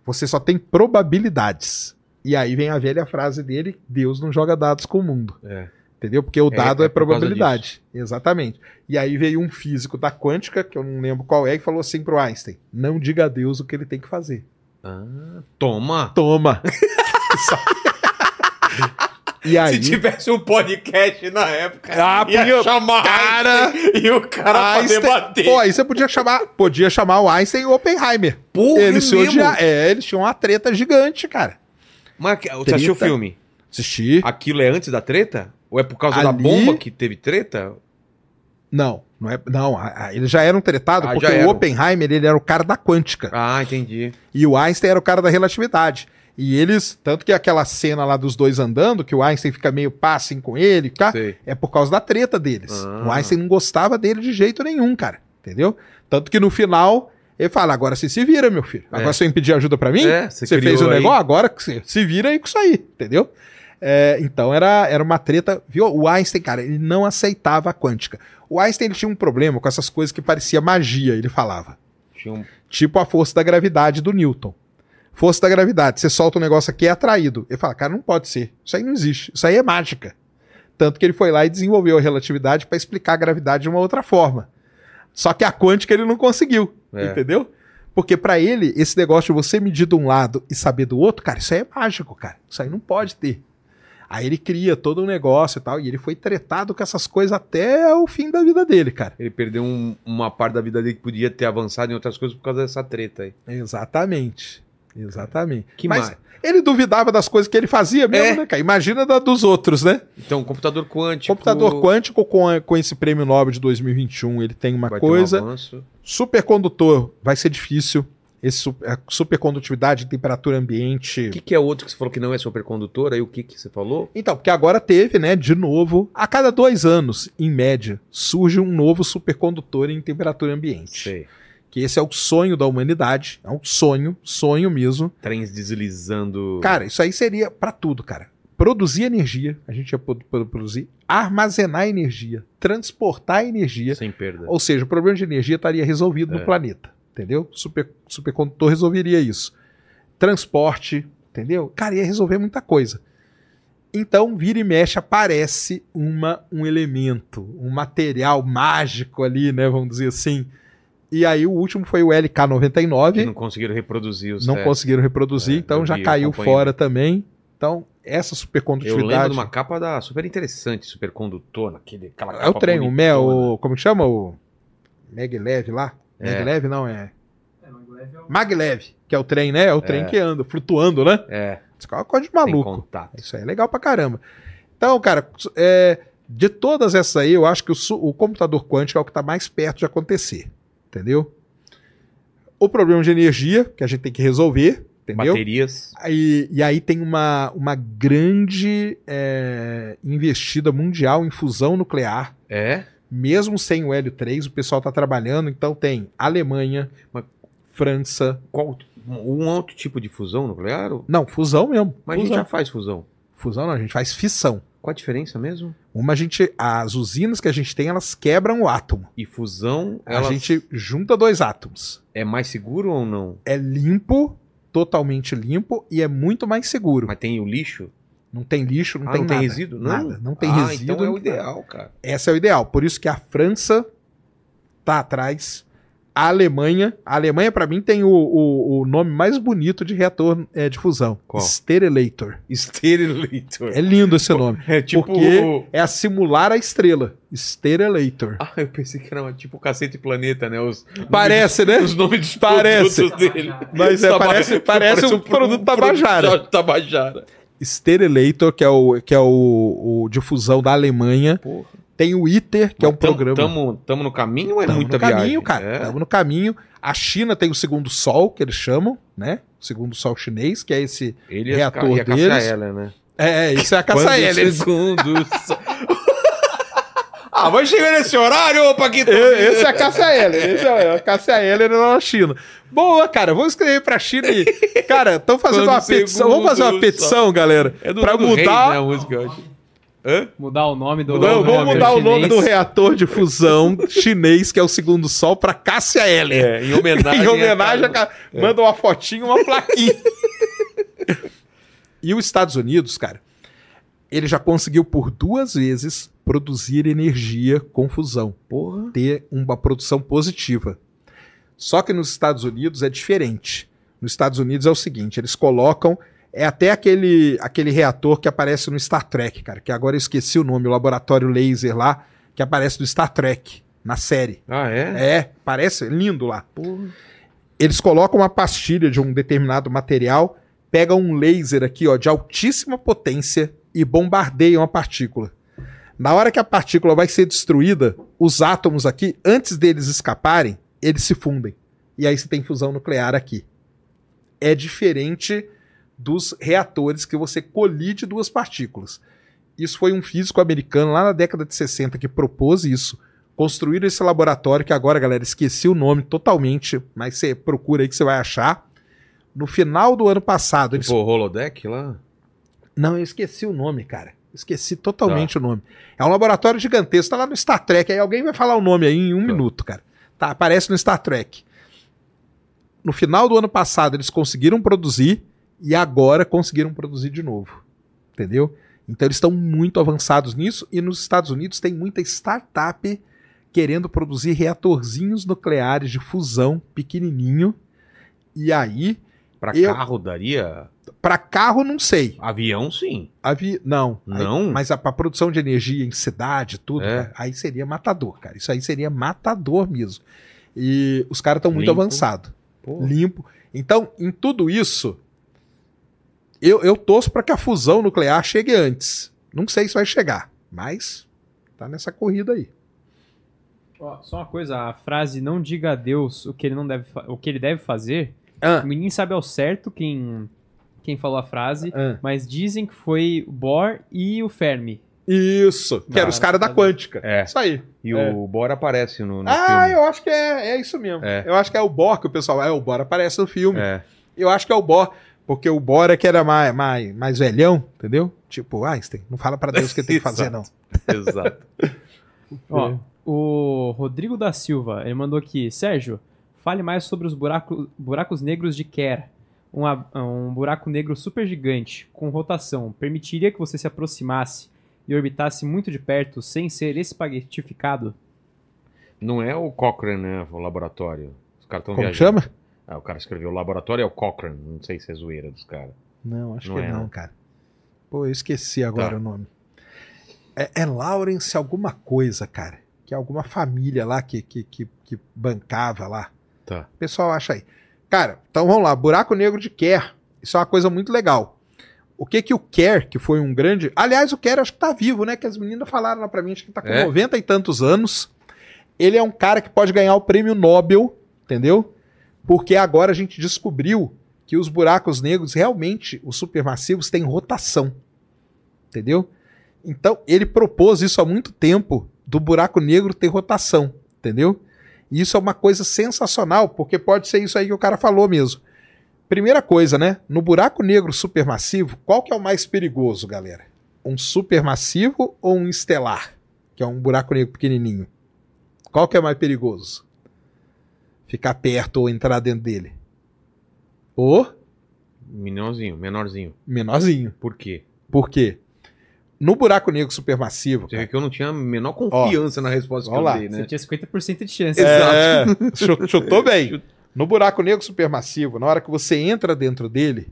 Você só tem probabilidades. E aí vem a velha frase dele: Deus não joga dados com o mundo. É. Entendeu? Porque o É, dado é é, causa probabilidade. Exatamente. E aí veio um físico da quântica, que eu não lembro qual é, e falou assim pro Einstein: Não diga a Deus o que ele tem que fazer. Ah, toma! Toma! e aí. Se tivesse um podcast na época, Ah, ia podia- chamar cara, Einstein e o cara pra Einstein- debater. Pô, aí você podia chamar, podia chamar o Einstein e o Oppenheimer. Porra, eles se é. É, eles tinham uma treta gigante, cara. Mas você assistiu o Treta. filme? Assisti. Aquilo é antes da treta? Ou é por causa da Ali- bomba que teve treta? Não, não é. Não, a- a- eles já eram tretados Ah, porque o. Oppenheimer ele era o cara da quântica Ah, entendi. e o Einstein era o cara da relatividade. E eles, tanto que aquela cena lá dos dois andando, que o Einstein fica meio pá assim com ele, tá? Sei. É por causa da treta deles. Ah. O Einstein não gostava dele de jeito nenhum, cara. Entendeu? Tanto que no final ele fala: agora você se vira, meu filho. Agora É. você vai pedir ajuda pra mim? É, você você fez o negócio, agora que você se vira aí com isso aí, entendeu? É, então era, era uma treta. Viu? O Einstein, cara, ele não aceitava a quântica. O Einstein ele tinha um problema com essas coisas que parecia magia, ele falava. Tinha um... Tipo a força da gravidade do Newton. Força da gravidade, você solta um negócio aqui é atraído. Ele fala, cara, não pode ser. Isso aí não existe. Isso aí é mágica. Tanto que ele foi lá e desenvolveu a relatividade para explicar a gravidade de uma outra forma. Só que a quântica ele não conseguiu, É. entendeu? Porque para ele, esse negócio de você medir de um lado e saber do outro, cara, isso aí é mágico, cara. Isso aí não pode ter. Aí ele cria todo um negócio e tal, e ele foi tretado com essas coisas até o fim da vida dele, cara. Ele perdeu um- uma parte da vida dele que podia ter avançado em outras coisas por causa dessa treta aí. Exatamente. Exatamente. Que Mas mais? ele duvidava das coisas que ele fazia mesmo, É. né, cara? Imagina da dos outros, né? Então, computador quântico. Computador quântico com, a- com esse prêmio Nobel de 2021, ele tem uma vai um coisa. avanço. Supercondutor vai ser difícil. Esse, a supercondutividade em temperatura ambiente. O que, que é outro que você falou que não é supercondutor? Aí o que, que você falou? Então, porque agora teve, né, de novo, a cada dois anos, em média, surge um novo supercondutor em temperatura ambiente. Sei. Que esse é o sonho da humanidade. É um sonho, sonho mesmo. Trens deslizando. Cara, isso aí seria pra tudo, cara. Produzir energia, a gente ia produzir, armazenar energia, transportar energia. sem perda. Ou seja, o problema de energia estaria resolvido É. no planeta. Entendeu? Super, supercondutor resolveria isso. Transporte, entendeu? Cara, ia resolver muita coisa. Então, vira e mexe, aparece uma, um elemento, um material mágico ali, né? Vamos dizer assim. E aí, o último foi o Que LK99. não conseguiram reproduzir os Não testes. conseguiram reproduzir, É, então eu já vi, eu caiu fora também. Então, essa Eu supercondutividade. lembro de uma capa da super interessante, supercondutor, naquele, aquela É o capa trem, o Mel, como que chama? O Maglev lá? É. Maglev não, é. Maglev, que é o trem, né? É o trem que anda, flutuando, né? É, Isso é uma coisa de maluco. Isso aí é legal pra caramba. Então, cara, é, de todas essas aí, eu acho que o, o computador quântico é o que está mais perto de acontecer. Entendeu? O problema de energia, que a gente tem que resolver, entendeu? Baterias. E, e aí tem uma, uma grande é, investida mundial em fusão nuclear. É? Mesmo sem o hélio 3, o pessoal está trabalhando. Então tem Alemanha, Mas- França. Qual, um outro tipo de fusão nuclear? Não, fusão mesmo. Mas a gente fusão. já faz fusão. Fusão não, a gente faz fissão. Qual a diferença mesmo? Uma a gente, as usinas que a gente tem, elas quebram o átomo. E fusão, A ela gente junta dois átomos. é mais seguro ou não? É limpo, totalmente limpo e é muito mais seguro. Mas tem o lixo? Não tem lixo, não ah, tem não nada. tem resíduo? Não? Nada, não tem ah, resíduo. então é o ideal, cara. Esse é o ideal. Por isso que a França tá atrás. A Alemanha. A Alemanha, pra mim, tem o, o, o nome mais bonito de reator é, de fusão: Qual? Sterilitor. É lindo esse nome. É tipo... Porque é a simular a estrela. Sterelator. Ah, eu pensei que era tipo Cacete Planeta, né? Os, Parece, né? Os nomes dos Parece. produtos dele. Mas é, parece, parece um produto Tabajara. Tabajara. Sterelator, que é o, que é o, o de fusão da Alemanha. Porra. Tem o ITER, que é um Mas tamo- programa. Tamo, tamo no caminho ou é Tamo muita no caminho, viagem? cara. É? Estamos no caminho. A China tem o segundo sol, que eles chamam, né? O segundo sol chinês, que é esse. Ele Reator ficar, ia deles. Cassia Eller, né? É, isso é a caça Heller. segundo sol- ah, vai chegar nesse horário, ô Paquito? Esse é a Cássia Heller. Esse é a Cássia Heller na China. Boa, cara. Vamos escrever pra China e. Cara, estão fazendo Quando uma petição. Vamos fazer uma petição, galera. É do pra Reis, mudar. né, a música, eu acho. Hã? Mudar o nome do. Vamos mudar o nome do reator de fusão chinês, que é o segundo sol, pra Cássia Heller. É, em homenagem, em homenagem, a... ca- manda uma fotinha, uma plaquinha. e os Estados Unidos, cara, ele já conseguiu por duas vezes produzir energia com fusão, Porra. ter uma produção positiva. Só que nos Estados Unidos é diferente. Nos Estados Unidos é o seguinte, eles colocam é até aquele, aquele reator que aparece no Star Trek, cara, que agora eu esqueci o nome, o laboratório laser lá, que aparece no Star Trek, na série. Ah, é? É, parece lindo lá Porra. eles colocam uma pastilha de um determinado material, pegam um laser aqui, ó, de altíssima potência e bombardeiam a partícula. Na hora que a partícula vai ser destruída, os átomos aqui, antes deles escaparem, eles se fundem. E aí você tem fusão nuclear aqui. É diferente dos reatores que você colide duas partículas. Isso foi um físico americano lá na década de 60 que propôs isso. Construíram esse laboratório que agora, galera, esqueci o nome totalmente, mas você procura aí que você vai achar. No final do ano passado, eles Tipo, o holodeck lá? não, eu esqueci o nome, cara. Esqueci totalmente o nome. É um laboratório gigantesco, tá lá no Star Trek. Aí alguém vai falar o nome aí em um Tá. minuto, cara. Tá, aparece no Star Trek. No final do ano passado, eles conseguiram produzir e agora conseguiram produzir de novo. Entendeu? Então eles estão muito avançados nisso e nos Estados Unidos tem muita startup querendo produzir reatorzinhos nucleares de fusão pequenininho. E aí Pra Eu- carro daria? Para carro, não sei. Avião, sim. Avi... Não. Não? Aí- mas a, pra produção de energia em cidade, tudo, É. cara, aí seria matador, cara. Isso aí seria matador mesmo. E os caras estão muito avançados. Limpo. Então, em tudo isso, eu, eu torço para que a fusão nuclear chegue antes. Não sei se vai chegar, mas tá nessa corrida aí. Ó, só uma coisa, a frase não diga a Deus o que ele não deve, o que ele deve fazer. Ah, Ninguém sabe ao certo quem quem falou a frase, ah. mas dizem que foi o Bohr e o Fermi. Isso, que eram os caras da quântica. É. Isso aí. E É. o Bora aparece no, no Ah, filme. eu acho que é, é isso mesmo. É. Eu acho que é o Bohr que o pessoal. É, o Bohr aparece no filme. É. Eu acho que é o Bohr, porque o Bohr é que era mais, mais, mais velhão, entendeu? Tipo, Einstein, não fala pra Deus o que tem que fazer, não. Exato. Ó, É. o Rodrigo da Silva, ele mandou aqui, Sérgio, fale mais sobre os buraco, buracos negros de Kerr. Um, um buraco negro super gigante, com rotação, permitiria que você se aproximasse e orbitasse muito de perto sem ser espaguetificado? Não é o Cochrane, né? O laboratório. Os caras estão Como viajando. chama? Ah, o cara escreveu o laboratório é o Cochrane. Não sei se é zoeira dos caras. Não, acho Não que é, não, né? cara. Pô, eu esqueci agora Tá. o nome. É, é Lawrence alguma coisa, cara. Que é alguma família lá que, que, que, que bancava lá. Tá. O pessoal acha aí. Cara, então vamos lá. Buraco Negro de Kerr. Isso é uma coisa muito legal. O que que o Kerr, que foi um grande... Aliás, o Kerr acho que tá vivo, né? Que as meninas falaram lá pra mim, acho que tá com É? 90 e tantos anos. Ele é um cara que pode ganhar o prêmio Nobel, entendeu? Porque agora a gente descobriu que os buracos negros, realmente, os supermassivos, têm rotação. Entendeu? Então, ele propôs isso há muito tempo, do buraco negro ter rotação. Entendeu? E isso é uma coisa sensacional, porque pode ser isso aí que o cara falou mesmo. Primeira coisa, né? No buraco negro supermassivo, qual que é o mais perigoso, galera? Um supermassivo ou um estelar? Que é um buraco negro pequenininho. Qual que é mais perigoso? Ficar perto ou entrar dentro dele? O Menorzinho, menorzinho. menorzinho. Por quê? Por quê? No buraco negro supermassivo, Você vê cara, que eu não tinha a menor confiança na resposta que eu lá. dei, Você né? tinha 50% de chance. É, chu- chutou bem. No buraco negro supermassivo, na hora que você entra dentro dele,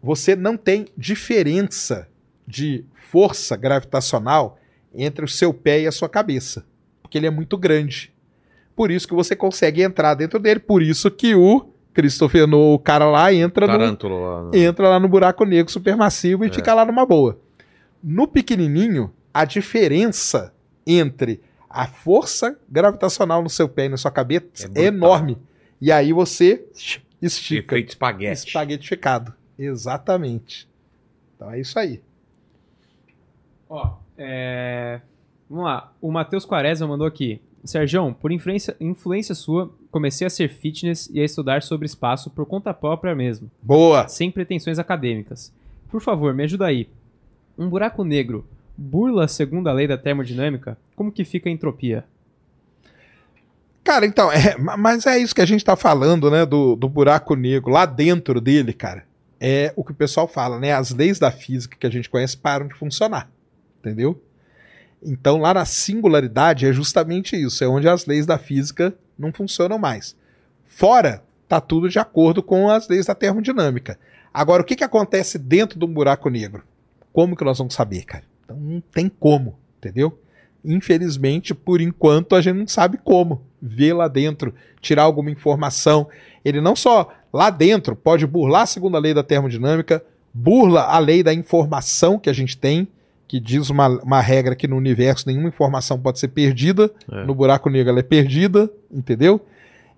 você não tem diferença de força gravitacional entre o seu pé e a sua cabeça, porque ele é muito grande. Por isso que você consegue entrar dentro dele, por isso que o Christopher Nolan, o cara lá, entra no, lá. no- entra lá no buraco negro supermassivo e É. fica lá numa boa. No pequenininho, a diferença entre a força gravitacional no seu pé e na sua cabeça É é, enorme. E aí você estica. Efeito espaguete. Espaguetificado. Exatamente. Então é isso aí. Ó, é... Vamos lá. O Matheus Quaresma mandou aqui. Sérgio, por influência, influência sua, comecei a ser fitness e a estudar sobre espaço por conta própria mesmo, Boa. sem pretensões acadêmicas. Por favor, me ajuda aí. Um buraco negro burla a segunda lei da termodinâmica? Como que fica a entropia? Cara, então, é, ma- mas é isso que a gente tá falando, né? Do, do buraco negro. Lá dentro dele, cara, é o que o pessoal fala, né? As leis da física que a gente conhece param de funcionar. Entendeu? Então, lá na singularidade é justamente isso. É onde as leis da física não funcionam mais. Fora, tá tudo de acordo com as leis da termodinâmica. Agora, o que, que acontece dentro de um buraco negro? Como que nós vamos saber, cara? Então, não tem como, entendeu? Infelizmente, por enquanto, a gente não sabe como ver lá dentro, tirar alguma informação. Ele não só lá dentro pode burlar a segunda lei da termodinâmica, burla a lei da informação que a gente tem, que diz uma, uma regra que no universo nenhuma informação pode ser perdida, É. no buraco negro ela é perdida, entendeu?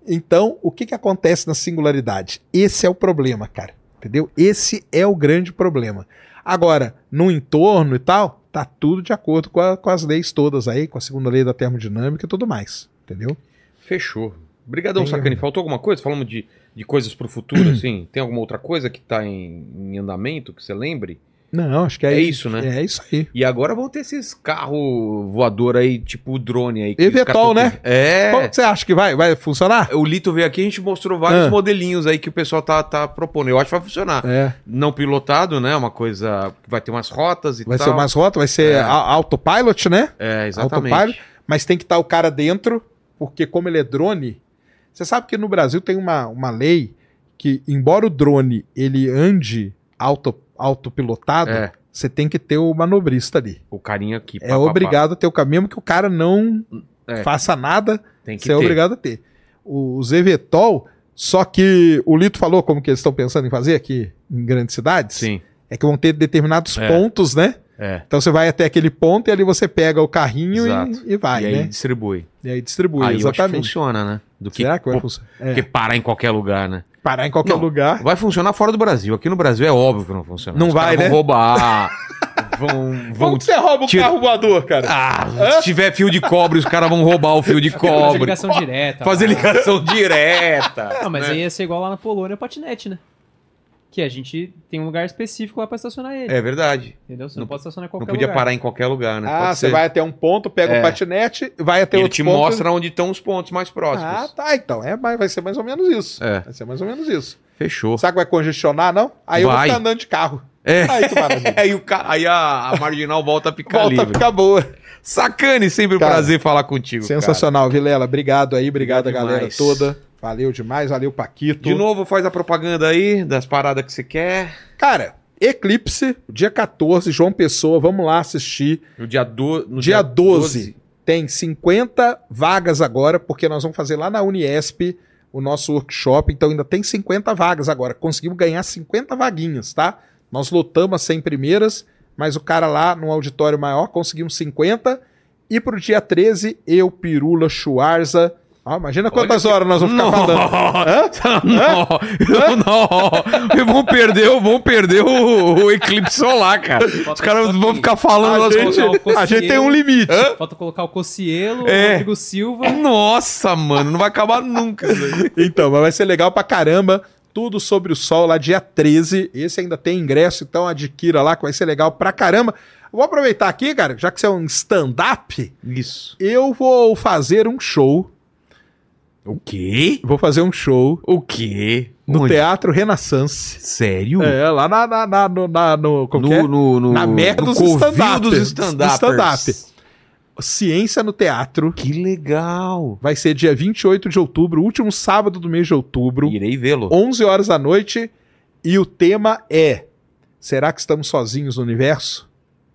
Então, o que, que acontece na singularidade? Esse é o problema, cara. Entendeu? Esse é o grande problema. Agora, no entorno e tal, tá tudo de acordo com, a- com as leis todas aí, com a segunda lei da termodinâmica e tudo mais. Entendeu? Fechou. Obrigadão, Sacani. Faltou alguma coisa? Falamos de, de coisas pro futuro, assim? Tem alguma outra coisa que tá em, em andamento, que você lembre? Não, acho que é, É isso, né? É isso aí. E agora vão ter esses carros voador aí, tipo o drone aí. Evetol, né? É. Como você acha que vai, vai funcionar? O Lito veio aqui, a gente mostrou vários Ah. modelinhos aí que o pessoal tá, tá propondo. Eu acho que vai funcionar. É. Não pilotado, né? Uma coisa que vai ter umas rotas e Vai tal. ser mais rota, vai ser É. autopilot, né? É, exatamente. Autopilot, mas tem que estar o cara dentro, porque como ele é drone, você sabe que no Brasil tem uma, uma lei que, embora o drone ele ande auto, autopilotado, É. você tem que ter o manobrista ali. O carinha aqui. É obrigado a ter o caminho, mesmo que o cara não É. faça nada, Tem que você é ter. obrigado a ter. O, os Evetol, só que o Lito falou como que eles estão pensando em fazer aqui em grandes cidades, Sim. é que vão ter determinados É. pontos, né? É. Então você vai até aquele ponto e ali você pega o carrinho e, e vai, e aí né? distribui. E aí distribui, aí exatamente. funciona, né? Do que, Será que vai funcionar? É. parar em qualquer lugar, né? Parar em qualquer Não. lugar. Vai funcionar fora do Brasil. Aqui no Brasil é óbvio que não funciona. Não Os vai, né? Vão roubar. vão. vão Como que você rouba o tira- carro voador, cara? Ah, se tiver fio de cobre, os caras vão roubar o fio de Fazer cobre. ligação direta. Fazer ligação direta. Não, mas né? aí ia ser igual lá na Polônia o patinete, né? Que a gente tem um lugar específico lá pra estacionar ele. É verdade. Entendeu? Você Não- não, pode estacionar em Não qualquer podia lugar. parar em qualquer lugar, né? ah, Pode você ser. vai até um ponto, pega É. o patinete, vai até Ele outro te ponto. mostra onde estão os pontos mais próximos. Ah, tá. Então, é, vai vai ser mais ou menos isso. É. Vai ser mais ou menos isso. Fechou. Sabe que vai congestionar, não? Aí eu vou Vai. ficar andando de carro. É. Aí aí, o ca... aí a, a marginal volta a ficar Volta a livre. ficar boa. Sacane, sempre um Cara, prazer falar contigo. Sensacional, Vilela. Obrigado aí, obrigado, Obrigado a galera demais. toda. Valeu demais, valeu, Paquito. De novo, faz a propaganda aí das paradas que você quer. Cara, Eclipse, dia 14, João Pessoa, vamos lá assistir. No dia, do... no dia 12, tem 50 vagas agora, porque nós vamos fazer lá na Uniesp o nosso workshop, então ainda tem 50 vagas agora. Conseguimos ganhar 50 vaguinhas, tá? Nós lotamos as 100 primeiras, mas o cara lá no auditório maior conseguimos 50. E pro dia 13, eu, Pirula, Schwarza. Ó, imagina quantas Olha que- horas nós vamos ficar falando. Não, não, vão perder, vão perder o, o eclipse solar, cara. Falta Os caras vão ficar falando A gente, a gente tem um limite. Falta colocar o Cocielo, É. o Rodrigo Silva. Nossa, mano, não vai acabar nunca. Então, mas vai ser legal pra caramba. Tudo sobre o sol lá dia 13. Esse ainda tem ingresso, então adquira lá que vai ser legal pra caramba. Vou aproveitar aqui, cara, já que você é um stand-up, Isso. eu vou fazer um show. O quê? Vou fazer um show O quê? no Onde? Teatro Renaissance. Sério? É, lá na, na, na, no, na, no, que é? no, no, no, Na meca no dos stand-up. dos stand-up. Ciência no Teatro. Que legal. Vai ser dia 28 de outubro, último sábado do mês de outubro. Irei vê-lo. 11 horas da noite. E o tema é: Será que estamos sozinhos no universo?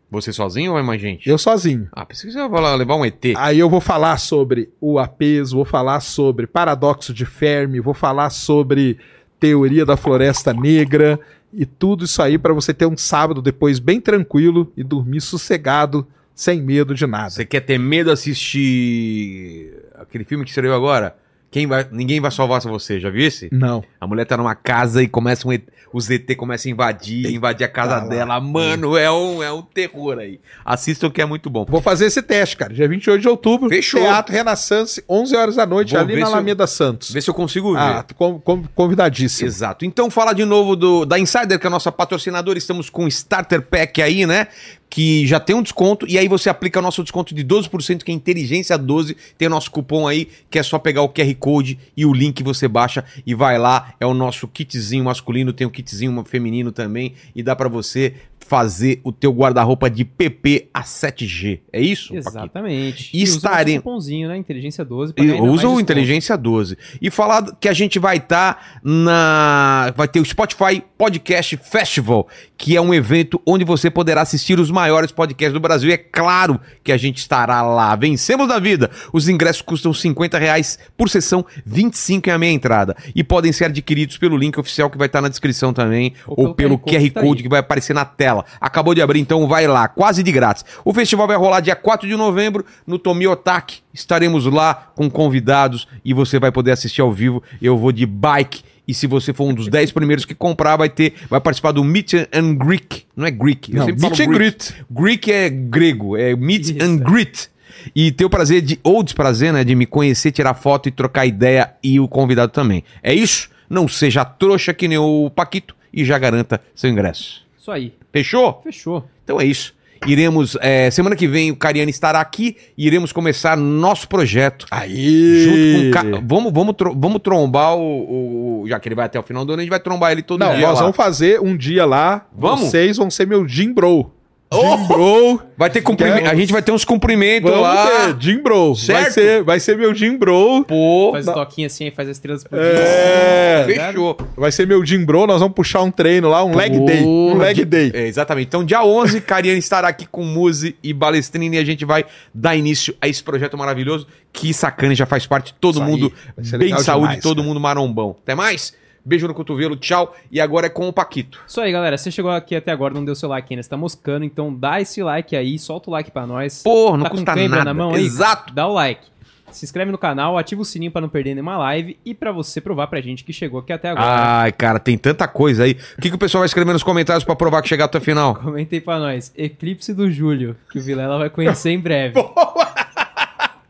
Você sozinho ou vai mais gente? Eu sozinho. Ah, pensei que você ia falar- levar um ET. Aí eu vou falar sobre o apeso, vou falar sobre paradoxo de Fermi, vou falar sobre teoria da floresta negra e tudo isso aí para você ter um sábado depois bem tranquilo e dormir sossegado, sem medo de nada. Você quer ter medo de assistir aquele filme que escreveu agora? Quem vai... Ninguém vai salvar você, já viu esse? Não. A mulher tá numa casa e começa um os ET começam a invadir, invadir a casa dela. Mano, é um, é um terror aí. Assistam que é muito bom. Vou fazer esse teste, cara. Dia 28 de outubro, Fechou. Teatro Renaissance, 11 horas da noite, Vou ali na se eu- Alameda Santos. Vê se eu consigo ver. Ah, com- com- convidadíssimo. Exato. Então fala de novo do, da Insider, que é a nossa patrocinadora. Estamos com o Starter Pack aí, né? Que já tem um desconto. E aí você aplica o nosso desconto de 12%, que é Inteligência 12. Tem o nosso cupom aí, que é só pegar o QR Code e o link você baixa e vai lá. É o nosso kitzinho masculino, tem o kitzinho feminino também. E dá pra você fazer o teu guarda-roupa de PP a 7G. É isso? Exatamente. E usa estarem- né? Inteligência 12. E pra ganhar ainda usa o. Inteligência 12. E falar que a gente vai estar na. Vai ter o Spotify Podcast Festival, que é um evento onde você poderá assistir os maiores podcasts do Brasil. E é claro que a gente estará lá. Vencemos da vida. Os ingressos custam 50 reais por sessão, 25 é a meia entrada. E podem ser adquiridos pelo link oficial que vai estar na descrição também, ou, Ou pelo QR QR Code que tá Code aí. que vai aparecer na tela. Acabou de abrir, então vai lá, quase de grátis. O festival vai rolar dia 4 de novembro no Tomi Otaki. Estaremos lá com convidados e você vai poder assistir ao vivo. Eu vou de bike. E se você for um dos 10 primeiros que comprar, vai ter, vai participar do Meet and Greek. Não é Greek. eu Não, sempre meet and Greek. Greek é grego, é Meet Isso. and Greet. E ter o prazer de, ou desprazer, né, de me conhecer, tirar foto e trocar ideia e o convidado também. É isso? Não seja trouxa que nem o Paquito e já garanta seu ingresso. Isso aí. Fechou? Fechou. Então é isso. Iremos, é, semana que vem o Cariani estará aqui e iremos começar nosso projeto. Aí! Junto com o Ca- vamos, vamos, tro- vamos trombar o, o- Já que ele vai até o final do ano, a gente vai trombar ele todo Não, dia. nós lá. vamos fazer um dia lá. Vamos? Vocês vão ser meu Jim Bro. Jim Bro. Vai ter cumprimento. A gente vai ter uns cumprimentos Vamos lá. ter, Jim Bro. Vai Certo? ser, vai ser meu Jim Bro. Pô, Faz o toquinho assim e faz as estrelas É. fechou. Vai ser meu Jim Bro, nós vamos puxar um treino lá, um leg day. Um leg day. É, exatamente. Então, dia 11, Cariane estará aqui com Muse e Balestrini e a gente vai dar início a esse projeto maravilhoso que Sacane já faz parte. Todo Isso mundo Vai bem de saúde, demais, todo cara. mundo marombão. Até mais. Beijo no cotovelo, tchau. E agora é com o Paquito. Isso aí, galera. Você chegou aqui até agora, não deu seu like ainda, você tá moscando, então dá esse like aí, solta o like pra nós. Porra, não tá custa nada. na mão aí? Exato. Dá o like. Se inscreve no canal, ativa o sininho pra não perder nenhuma live e pra você provar pra gente que chegou aqui até agora. Ai, cara, tem tanta coisa aí. O que, que o pessoal vai escrever nos comentários pra provar que chegar até o final? Comenta aí pra nós. Eclipse do Júlio, que o Vilela vai conhecer em breve.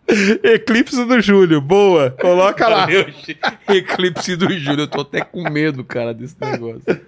Eclipse do Júlio, boa. Coloca lá. Eclipse do Júlio. Eu tô até com medo, cara, desse negócio.